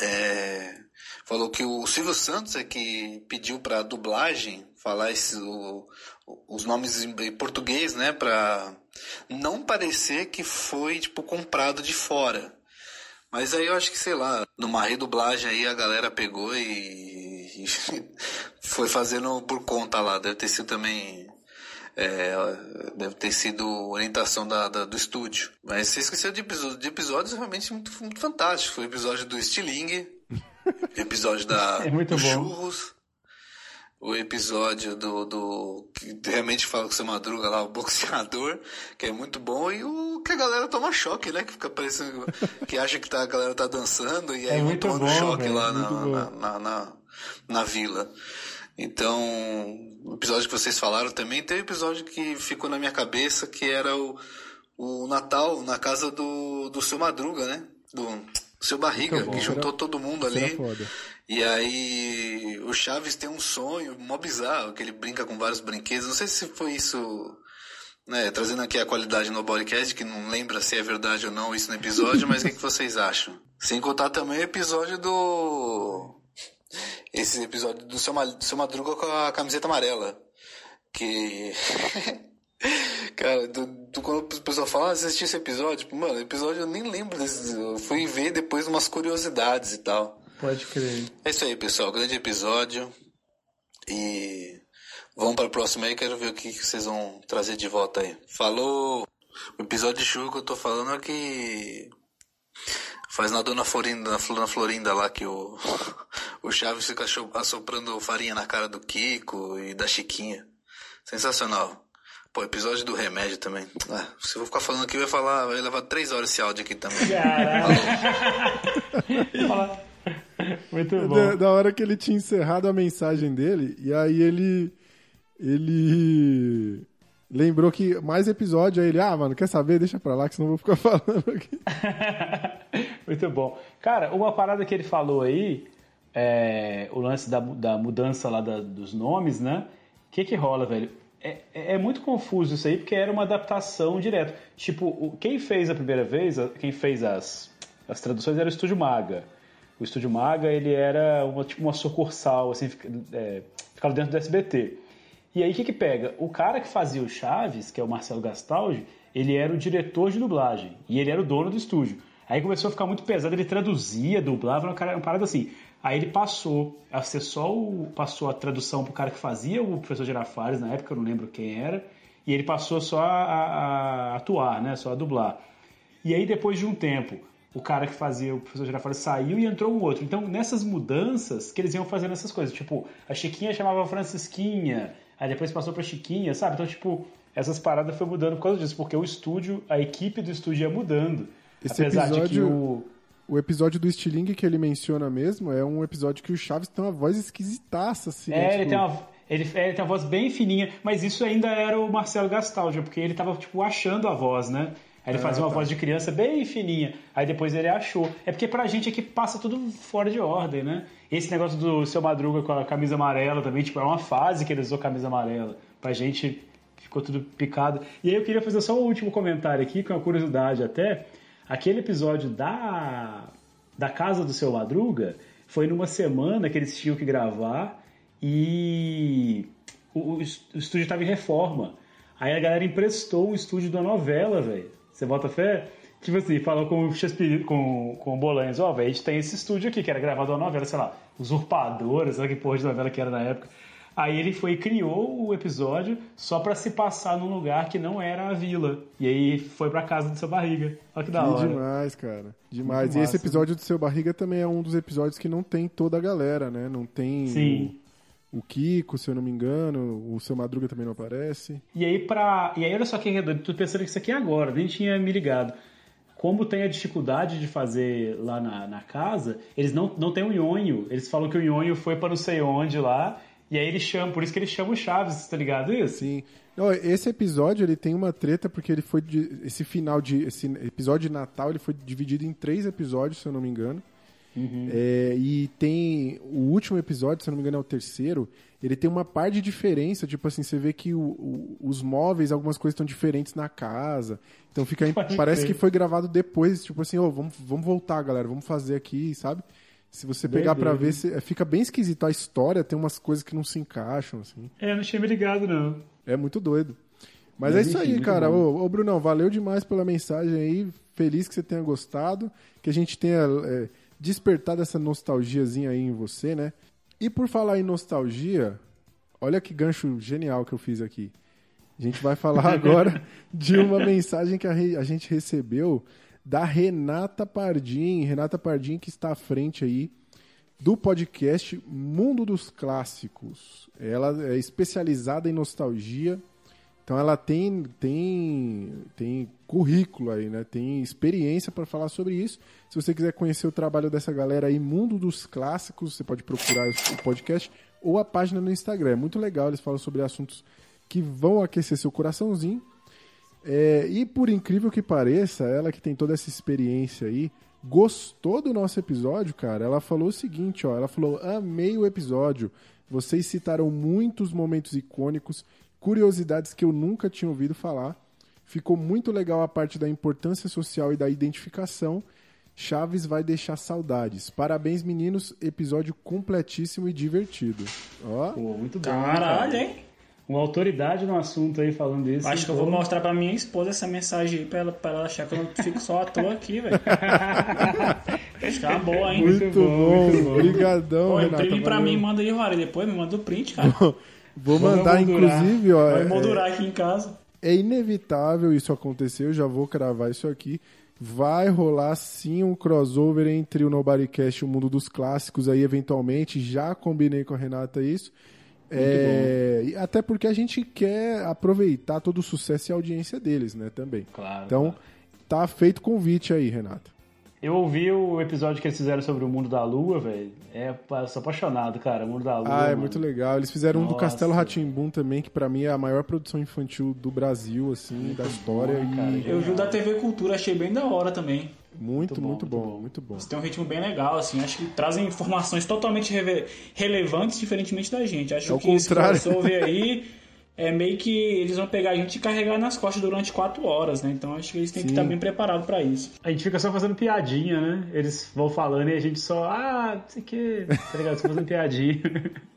é, falou que o Silvio Santos é que pediu para dublagem falar esse, o- os nomes em português, né, para não parecer que foi tipo comprado de fora. Mas aí eu acho que, sei lá, numa redublagem aí a galera pegou e, e foi fazendo por conta lá. Deve ter sido também. é, deve ter sido orientação da, da- do estúdio. Mas você esqueceu de, de episódios realmente muito, muito fantásticos. Foi o episódio do Stiling, episódio da, É muito bom. Churros, o episódio do, do. que realmente fala com o seu Madruga lá, o boxeador, que é muito bom, e o que a galera toma choque, né? Que fica parecendo. que acha que tá, a galera tá dançando e É aí vão muito tomando bom, choque velho, lá na, muito bom. na, na, na, na vila. Então, o episódio que vocês falaram também, tem um episódio que ficou na minha cabeça, que era o, o Natal na casa do, do seu Madruga, né? Do seu Barriga, bom. que juntou Era- todo mundo ali. E aí o Chaves tem um sonho mó bizarro, que ele brinca com vários brinquedos. Não sei se foi isso, né, trazendo aqui a qualidade no podcast, que não lembra se é verdade ou não isso no episódio, mas o que, que vocês acham? Sem contar também o episódio do... Esse episódio do seu, seu Madruga com a camiseta amarela. Que... Cara, do, do- quando o pessoal fala, ah, você assistiu esse episódio? Tipo, mano, episódio eu nem lembro desse. Eu fui ver depois umas curiosidades e tal. Pode crer. É isso aí, pessoal. Grande episódio. E vamos para o próximo aí. Quero ver o que vocês vão trazer de volta aí. Falou! O episódio de chuva que eu tô falando é que faz na Dona Florinda, na Florinda lá que o, o Chaves fica assoprando farinha na cara do Kiko e da Chiquinha. Sensacional. Pô, episódio do remédio também. Ah, se eu vou ficar falando aqui, vai falar, vai levar três horas esse áudio aqui também. Muito Da, bom. da hora que ele tinha encerrado a mensagem dele, e aí ele. Ele. Lembrou que mais episódio, aí ele, ah, mano, quer saber? Deixa pra lá, que senão eu vou ficar falando aqui. Muito bom. Cara, uma parada que ele falou aí, é, o lance da, da mudança lá da- dos nomes, né? O que que rola, velho? É, é- é muito confuso isso aí, porque era uma adaptação direta. Tipo, o- quem fez a primeira vez, quem fez as, as traduções era o Estúdio Maga. O Estúdio Maga, ele era uma, tipo uma sucursal, assim, é, ficava dentro do SBT. E aí o que que pega? O cara que fazia o Chaves, que é o Marcelo Gastaldi, ele era o diretor de dublagem e ele era o dono do estúdio. Aí começou a ficar muito pesado, ele traduzia, dublava, uma, cara- uma parada assim. Aí ele passou a ser só o. passou a tradução pro cara que fazia, o professor Girafales, na época, eu não lembro quem era, e ele passou só a, a- a atuar, né? Só a dublar. E aí, depois de um tempo, o cara que fazia o professor Girafales saiu e entrou um outro. Então, nessas mudanças, que eles iam fazendo essas coisas. Tipo, a Chiquinha chamava Francisquinha, aí depois passou pra Chiquinha, sabe? Então, tipo, essas paradas foi mudando por causa disso, porque o estúdio, a equipe do estúdio ia mudando. Esse apesar de que episódio, o. o... episódio do Stiling que ele menciona mesmo é um episódio que o Chaves tem uma voz esquisitaça, assim. É, né? ele Tipo, tem, uma, ele, é, ele tem uma voz bem fininha, mas isso ainda era o Marcelo Gastaldi, porque ele tava, tipo, achando a voz, né? Aí ele Ah, fazia uma tá. voz de criança bem fininha, aí depois ele achou. É porque pra gente aqui passa tudo fora de ordem, né? Esse negócio do Seu Madruga com a camisa amarela também, tipo, é uma fase que ele usou camisa amarela. Pra gente ficou tudo picado. E aí eu queria fazer só um último comentário aqui, com uma curiosidade até. Aquele episódio da, da Casa do Seu Madruga foi numa semana que eles tinham que gravar e o, o estúdio estava em reforma. Aí a galera emprestou o estúdio da novela, velho. Você bota fé? Tipo assim, falou com o Chespirito, com, com o Bolanhos, ó, velho, a gente tem esse estúdio aqui, que era gravado uma novela, sei lá, Usurpadora, sei lá que porra de novela que era na época. Aí ele foi e criou o episódio só pra se passar num lugar que não era a vila. E aí foi pra casa do seu barriga. Olha que da Que hora. demais, cara. Demais. Muito e esse episódio do Seu Barriga também é um dos episódios que não tem toda a galera, né? Não tem Sim. O, o Kiko, se eu não me engano, o Seu Madruga também não aparece. E aí, pra... e aí olha só que doido, tô pensando que isso aqui é agora, nem tinha me ligado. Como tem a dificuldade de fazer lá na, na casa, eles não, não tem o Nhonho. Eles falam que o Nhonho foi pra não sei onde lá, e aí eles chamam, por isso que eles chamam o Chaves, tá ligado isso? Sim. Esse episódio ele tem uma treta porque ele foi de- esse final de esse episódio de Natal ele foi dividido em três episódios, se eu não me engano. É, e tem o último episódio, se eu não me engano é o terceiro, ele tem uma par de diferença, tipo assim, você vê que o- o- os móveis, algumas coisas estão diferentes na casa. Então fica Pode parece crer. que foi gravado depois, tipo assim, ô, vamos, vamos voltar, galera, vamos fazer aqui, sabe? Se você pegar pra Doideira. ver, você- fica bem esquisito a história, tem umas coisas que não se encaixam assim. É, não tinha me ligado, não. É muito doido. Mas, Mas é isso aí, cara. bom. Ô, ô, Brunão, valeu demais pela mensagem aí. Feliz que você tenha gostado. Que a gente tenha é, despertado essa nostalgiazinha aí em você, né? E por falar em nostalgia, olha que gancho genial que eu fiz aqui. A gente vai falar agora de uma mensagem que a, re- a gente recebeu da Renata Pardim. Renata Pardim que está à frente aí do podcast Mundo dos Clássicos. Ela é especializada em nostalgia. Então ela tem tem tem currículo aí, né? Tem experiência para falar sobre isso. Se você quiser conhecer o trabalho dessa galera aí, Mundo dos Clássicos, você pode procurar o podcast ou a página no Instagram. É muito legal, eles falam sobre assuntos que vão aquecer seu coraçãozinho. É, e por incrível que pareça, ela que tem toda essa experiência aí, gostou do nosso episódio, cara. Ela falou o seguinte, ó, ela falou: "Amei o episódio. Vocês citaram muitos momentos icônicos, curiosidades que eu nunca tinha ouvido falar. Ficou muito legal a parte da importância social e da identificação. Chaves vai deixar saudades. Parabéns, meninos. Episódio completíssimo e divertido. Ó. Pô, muito bom. Caralho, cara. hein? uma autoridade no assunto aí falando isso. Acho que eu vou mostrar pra minha esposa essa mensagem aí pra ela, pra ela achar que eu não fico só à toa aqui, velho. Acho que é uma boa, hein? Muito, bom, obrigadão, Pô, Renata. imprime pra valeu. mim, manda aí, Rora, e depois me manda o print, cara. Vou mandar, moldurar. inclusive, ó. Vai é- moldurar aqui em casa. É inevitável isso acontecer, eu já vou cravar isso aqui. Vai rolar sim um crossover entre o Nobodycast e o mundo dos clássicos aí, eventualmente. Já combinei com a Renata isso. É, até porque a gente quer aproveitar todo o sucesso e a audiência deles, né, também. Claro. Então, tá feito convite aí, Renata. Eu ouvi o episódio que eles fizeram sobre o mundo da lua, velho. É, eu sou apaixonado, cara. O mundo da lua. Ah, é mano. muito legal. Eles fizeram um do Nossa. Castelo Ratimbum também, que pra mim é a maior produção infantil do Brasil, assim, da história. e... Eu vi o da TV Cultura, achei bem da hora também. Muito, muito, bom, muito bom. Eles têm um ritmo bem legal, assim. Acho que trazem informações totalmente relevantes, diferentemente da gente. Acho Ao que esse contrário. crossover aí é meio que eles vão pegar a gente e carregar nas costas durante quatro horas, né? Então acho que eles têm que Sim. estar bem preparados pra isso. A gente fica só fazendo piadinha, né? Eles vão falando e a gente só, ah, não sei o que, tá ligado? Só fazendo piadinha.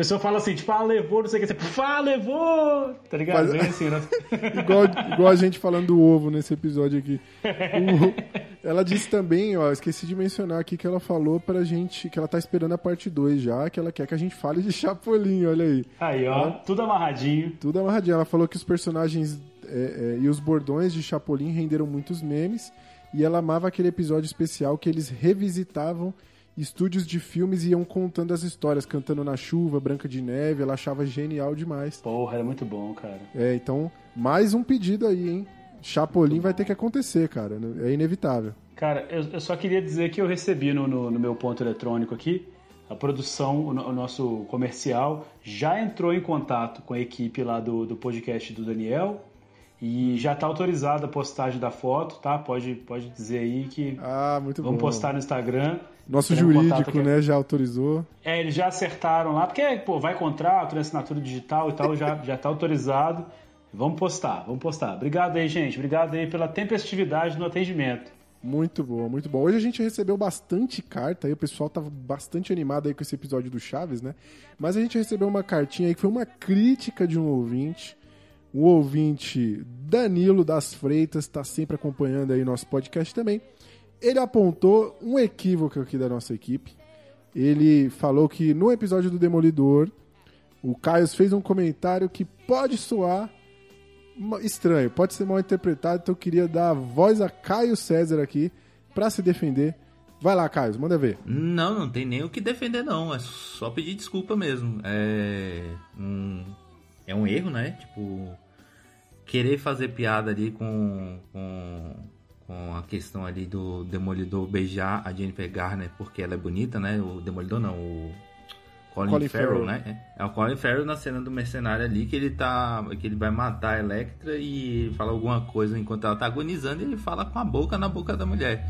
A pessoa fala assim, tipo, ah, levou, não sei o que, você, ah, levou, tá ligado? Mas- Bem assim, né? igual, igual a gente falando do ovo nesse episódio aqui. O- ela disse também, ó, esqueci de mencionar aqui que ela falou pra gente que ela tá esperando a parte 2 já, que ela quer que a gente fale de Chapolin, olha aí. Aí, ó, tudo amarradinho. Tudo amarradinho. Ela falou que os personagens é, é, e os bordões de Chapolin renderam muitos memes e ela amava aquele episódio especial que eles revisitavam estúdios de filmes iam contando as histórias, cantando na chuva, Branca de Neve, ela achava genial demais. Porra, era muito bom, cara. É, então, mais um pedido aí, hein? Chapolin vai ter que acontecer, cara. É inevitável. Cara, eu, eu só queria dizer que eu recebi no, no, no meu ponto eletrônico aqui, a produção, o, o nosso comercial, já entrou em contato com a equipe lá do, do podcast do Daniel e já tá autorizada a postagem da foto, tá? Pode, pode dizer aí que Ah, muito vamos bom. postar no Instagram. Nosso jurídico, né, já autorizou. É, eles já acertaram lá, porque, pô, vai contrato, né, assinatura digital e tal, já, já tá autorizado. Vamos postar, vamos postar. Obrigado aí, gente. Obrigado aí pela tempestividade no atendimento. Muito bom, muito bom. Hoje a gente recebeu bastante carta aí, o pessoal tava bastante animado aí com esse episódio do Chaves, né? Mas a gente recebeu uma cartinha aí que foi uma crítica de um ouvinte. O ouvinte Danilo das Freitas está sempre acompanhando aí nosso podcast também. Ele apontou um equívoco aqui da nossa equipe. Ele falou que no episódio do Demolidor, o Caio fez um comentário que pode soar estranho, pode ser mal interpretado, então eu queria dar a voz a Caio César aqui pra se defender. Vai lá, Caio, manda ver. Não, não tem nem o que defender, não. É só pedir desculpa mesmo. É um, é um erro, né? Tipo, querer fazer piada ali com, com, com a questão ali do Demolidor beijar a Jennifer Garner porque ela é bonita, né? O Demolidor não, o Colin, Colin Farrell, Farrell. né? É o Colin Farrell na cena do mercenário ali que ele tá. que ele vai matar a Electra e fala alguma coisa enquanto ela tá agonizando e ele fala com a boca na boca da mulher.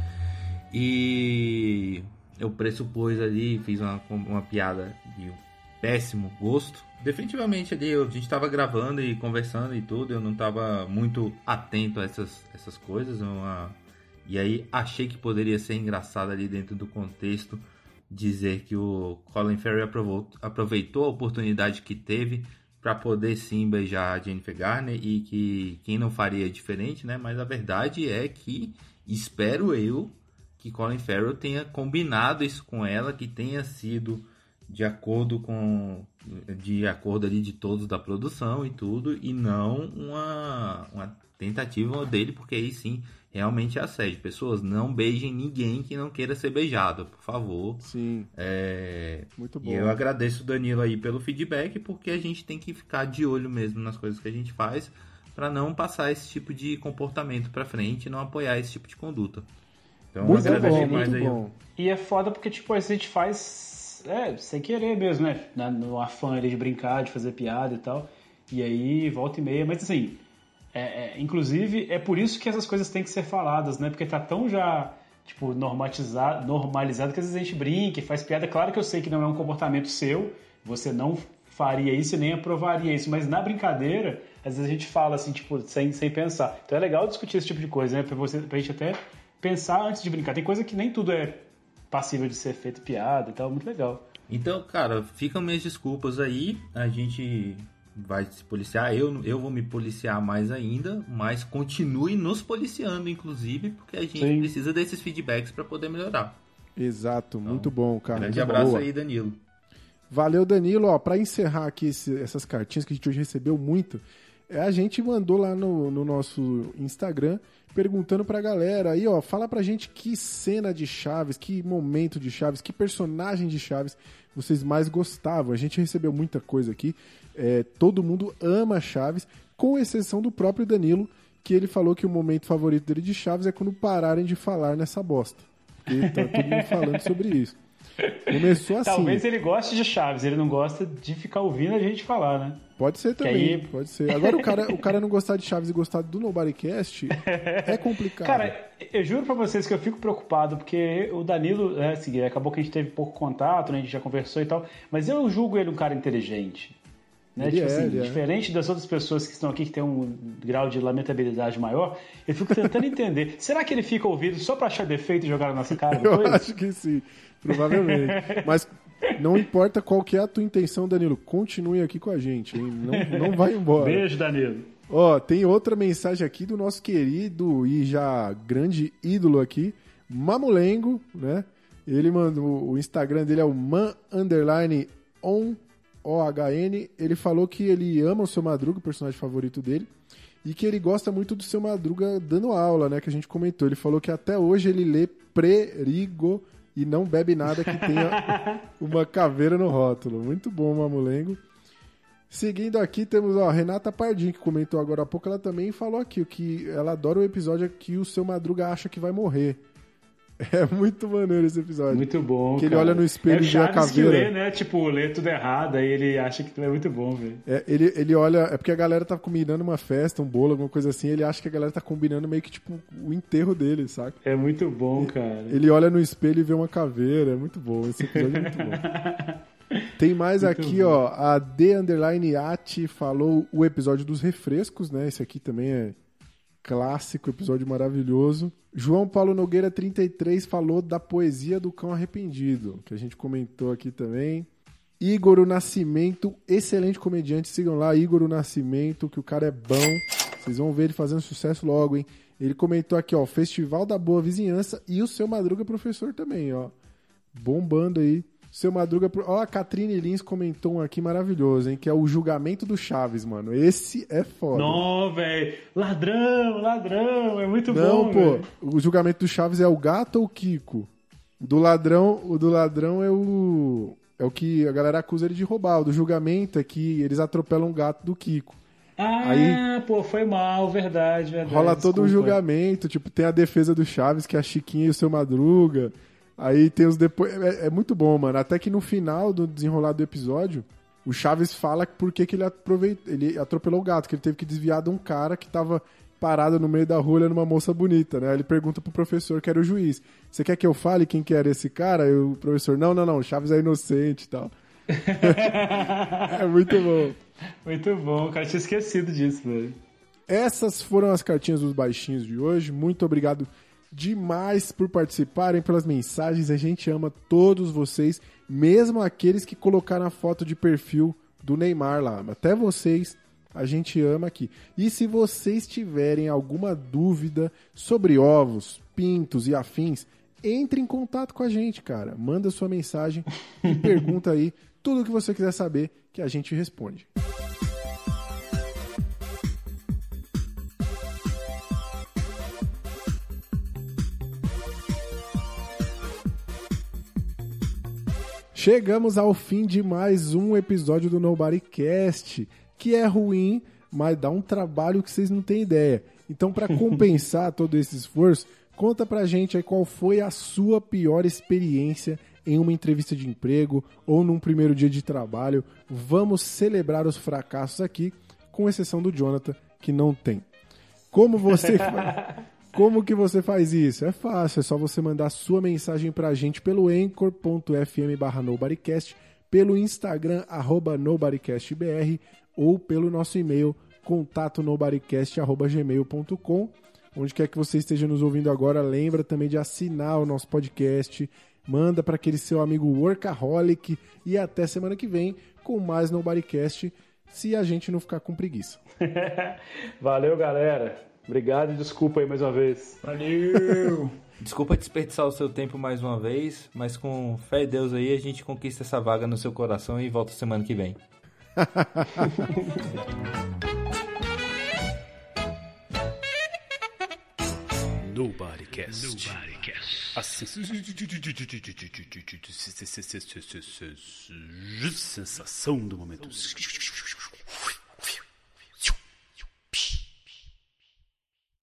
E eu pressupus ali, fiz uma, uma piada de péssimo gosto. Definitivamente ali, a gente tava gravando e conversando e tudo, eu não tava muito atento a essas, essas coisas. uma- E aí achei que poderia ser engraçado ali dentro do contexto dizer que o Colin Farrell aproveitou a oportunidade que teve para poder sim beijar a Jennifer Garner e que quem não faria diferente, né? Mas a verdade é que espero eu que Colin Farrell tenha combinado isso com ela, que tenha sido de acordo com de acordo ali de todos da produção e tudo e não uma, uma tentativa dele porque aí sim realmente é assédio. Pessoas não beijem ninguém que não queira ser beijado por favor. Sim. É muito bom e eu agradeço o Danilo aí pelo feedback porque a gente tem que ficar de olho mesmo nas coisas que a gente faz para não passar esse tipo de comportamento para frente e não apoiar esse tipo de conduta. Então Muito bom, muito aí. bom. E é foda porque, tipo, a gente faz é, sem querer mesmo, né? No afã ali de brincar, de fazer piada e tal. E aí, volta e meia. Mas assim, é, é, inclusive, é por isso que essas coisas têm que ser faladas, né? Porque tá tão já, tipo, normatizado, normalizado que às vezes a gente brinca faz piada. Claro que eu sei que não é um comportamento seu, você não faria isso e nem aprovaria isso, mas na brincadeira, às vezes a gente fala assim, tipo, sem, sem pensar. Então é legal discutir esse tipo de coisa, né? Pra, você, pra gente até pensar antes de brincar. Tem coisa que nem tudo é passível de ser feito piada e tal, muito legal. Então, cara, ficam minhas desculpas aí. A gente vai se policiar, eu, eu vou me policiar mais ainda, mas continue nos policiando, inclusive, porque a gente Sim. precisa desses feedbacks para poder melhorar. Exato, muito bom, cara. Grande muito abraço boa. aí, Danilo. Valeu, Danilo. Ó, pra encerrar aqui esse- essas cartinhas que a gente hoje recebeu muito, a gente mandou lá no, no nosso Instagram perguntando pra galera aí, ó, fala pra gente que cena de Chaves, que momento de Chaves, que personagem de Chaves vocês mais gostavam. A gente recebeu muita coisa aqui. É, todo mundo ama Chaves, com exceção do próprio Danilo, que ele falou que o momento favorito dele de Chaves é quando pararem de falar nessa bosta. Porque tá todo mundo falando sobre isso. Começou assim. Talvez ele goste de Chaves, ele não gosta de ficar ouvindo a gente falar, né? Pode ser também, aí- pode ser. Agora o cara, o cara não gostar de Chaves e gostar do Nobodycast é complicado. Cara, eu juro pra vocês que eu fico preocupado, porque o Danilo, é, assim, acabou que a gente teve pouco contato, né, a gente já conversou e tal, mas eu julgo ele um cara inteligente. Né? Ele tipo é, assim, é. diferente das outras pessoas que estão aqui que tem um grau de lamentabilidade maior, eu fico tentando entender. Será que ele fica ouvido só pra achar defeito e jogar na nossa cara Eu depois? acho que sim, provavelmente. Mas não importa qual que é a tua intenção, Danilo, continue aqui com a gente, hein? Não, não vai embora. Beijo, Danilo. Ó, tem outra mensagem aqui do nosso querido e já grande ídolo aqui, Mamulengo, né? Ele mandou, o Instagram dele é o man underline on O-H-N. Ele falou que ele ama o seu Madruga, o personagem favorito dele, e que ele gosta muito do seu Madruga dando aula, né? Que a gente comentou. Ele falou que até hoje ele lê Prerigo e não bebe nada que tenha uma caveira no rótulo. Muito bom, Mamulengo. Seguindo aqui, temos a Renata Pardim, que comentou agora há pouco. Ela também falou aqui que ela adora o episódio que o seu Madruga acha que vai morrer. É muito maneiro esse episódio. Muito bom. Que ele cara. olha no espelho é e vê a Chaves que caveira. lê, né? Tipo, lê tudo errado, aí ele acha que é muito bom, velho. É, ele, ele olha. É porque a galera tá combinando uma festa, um bolo, alguma coisa assim. Ele acha que a galera tá combinando meio que tipo o enterro dele, saca? É muito bom, cara. Ele olha no espelho e vê uma caveira. É muito bom. Esse episódio é muito bom. Tem mais Muito aqui, bom. ó. A D Underline Ati falou o episódio dos refrescos, né? Esse aqui também é clássico, episódio maravilhoso. João Paulo Nogueira 33 falou da poesia do cão arrependido, que a gente comentou aqui também. Igor o Nascimento, excelente comediante. Sigam lá, Igor o Nascimento, que o cara é bom. Vocês vão ver ele fazendo sucesso logo, hein? Ele comentou aqui, ó, Festival da Boa Vizinhança e o seu Madruga Professor também, ó. Bombando aí. Seu Madruga. Ó, a Catrine Lins comentou um aqui maravilhoso, hein? Que é o julgamento do Chaves, mano. Esse é foda. Não, velho. Ladrão, ladrão. É muito Não, bom, pô. velho. O julgamento do Chaves é o gato ou o Kiko? Do ladrão, o do ladrão é o. É o que a galera acusa ele de roubar. O do julgamento é que eles atropelam o gato do Kiko. Ah, Aí- pô, foi mal, verdade, verdade. Rola todo um desculpa. julgamento, tipo, tem a defesa do Chaves, que é a Chiquinha e o seu Madruga. Aí tem os depois. É, é muito bom, mano. Até que no final do desenrolar do episódio, o Chaves fala por que que ele, aproveit... ele atropelou o gato, que ele teve que desviar de um cara que tava parado no meio da rua olhando uma moça bonita, né? Aí Ele pergunta pro professor, que era o juiz: Você quer que eu fale quem que era esse cara? Aí o professor: Não, não, não, o Chaves é inocente e tal. é muito bom. Muito bom, cara. Tinha esquecido disso, velho. Essas foram as cartinhas dos baixinhos de hoje. Muito obrigado demais por participarem, pelas mensagens. A gente ama todos vocês, mesmo aqueles que colocaram a foto de perfil do Neymar lá. Até vocês, a gente ama aqui. E se vocês tiverem alguma dúvida sobre ovos, pintos e afins, entre em contato com a gente, cara. Manda sua mensagem e pergunta aí tudo o que você quiser saber que a gente responde. Chegamos ao fim de mais um episódio do Nobody Cast, que é ruim, mas dá um trabalho que vocês não têm ideia. Então, para compensar todo esse esforço, conta pra gente aí qual foi a sua pior experiência em uma entrevista de emprego ou num primeiro dia de trabalho. Vamos celebrar os fracassos aqui, com exceção do Jonathan, que não tem. Como você Como que você faz isso? É fácil, é só você mandar sua mensagem pra gente pelo anchor.fm barra nobodycast, pelo Instagram, arroba nobodycastbr, ou pelo nosso e-mail, contato nobodycast.gmail.com. Onde quer que você esteja nos ouvindo agora, lembra também de assinar o nosso podcast, manda para aquele seu amigo workaholic e até semana que vem com mais Nobodycast. se a gente não ficar com preguiça. Valeu, galera. Obrigado e desculpa aí mais uma vez. Valeu! Desculpa desperdiçar o seu tempo mais uma vez, mas com fé em Deus aí a gente conquista essa vaga no seu coração e volta semana que vem. Nobodycast. A sensação do momento.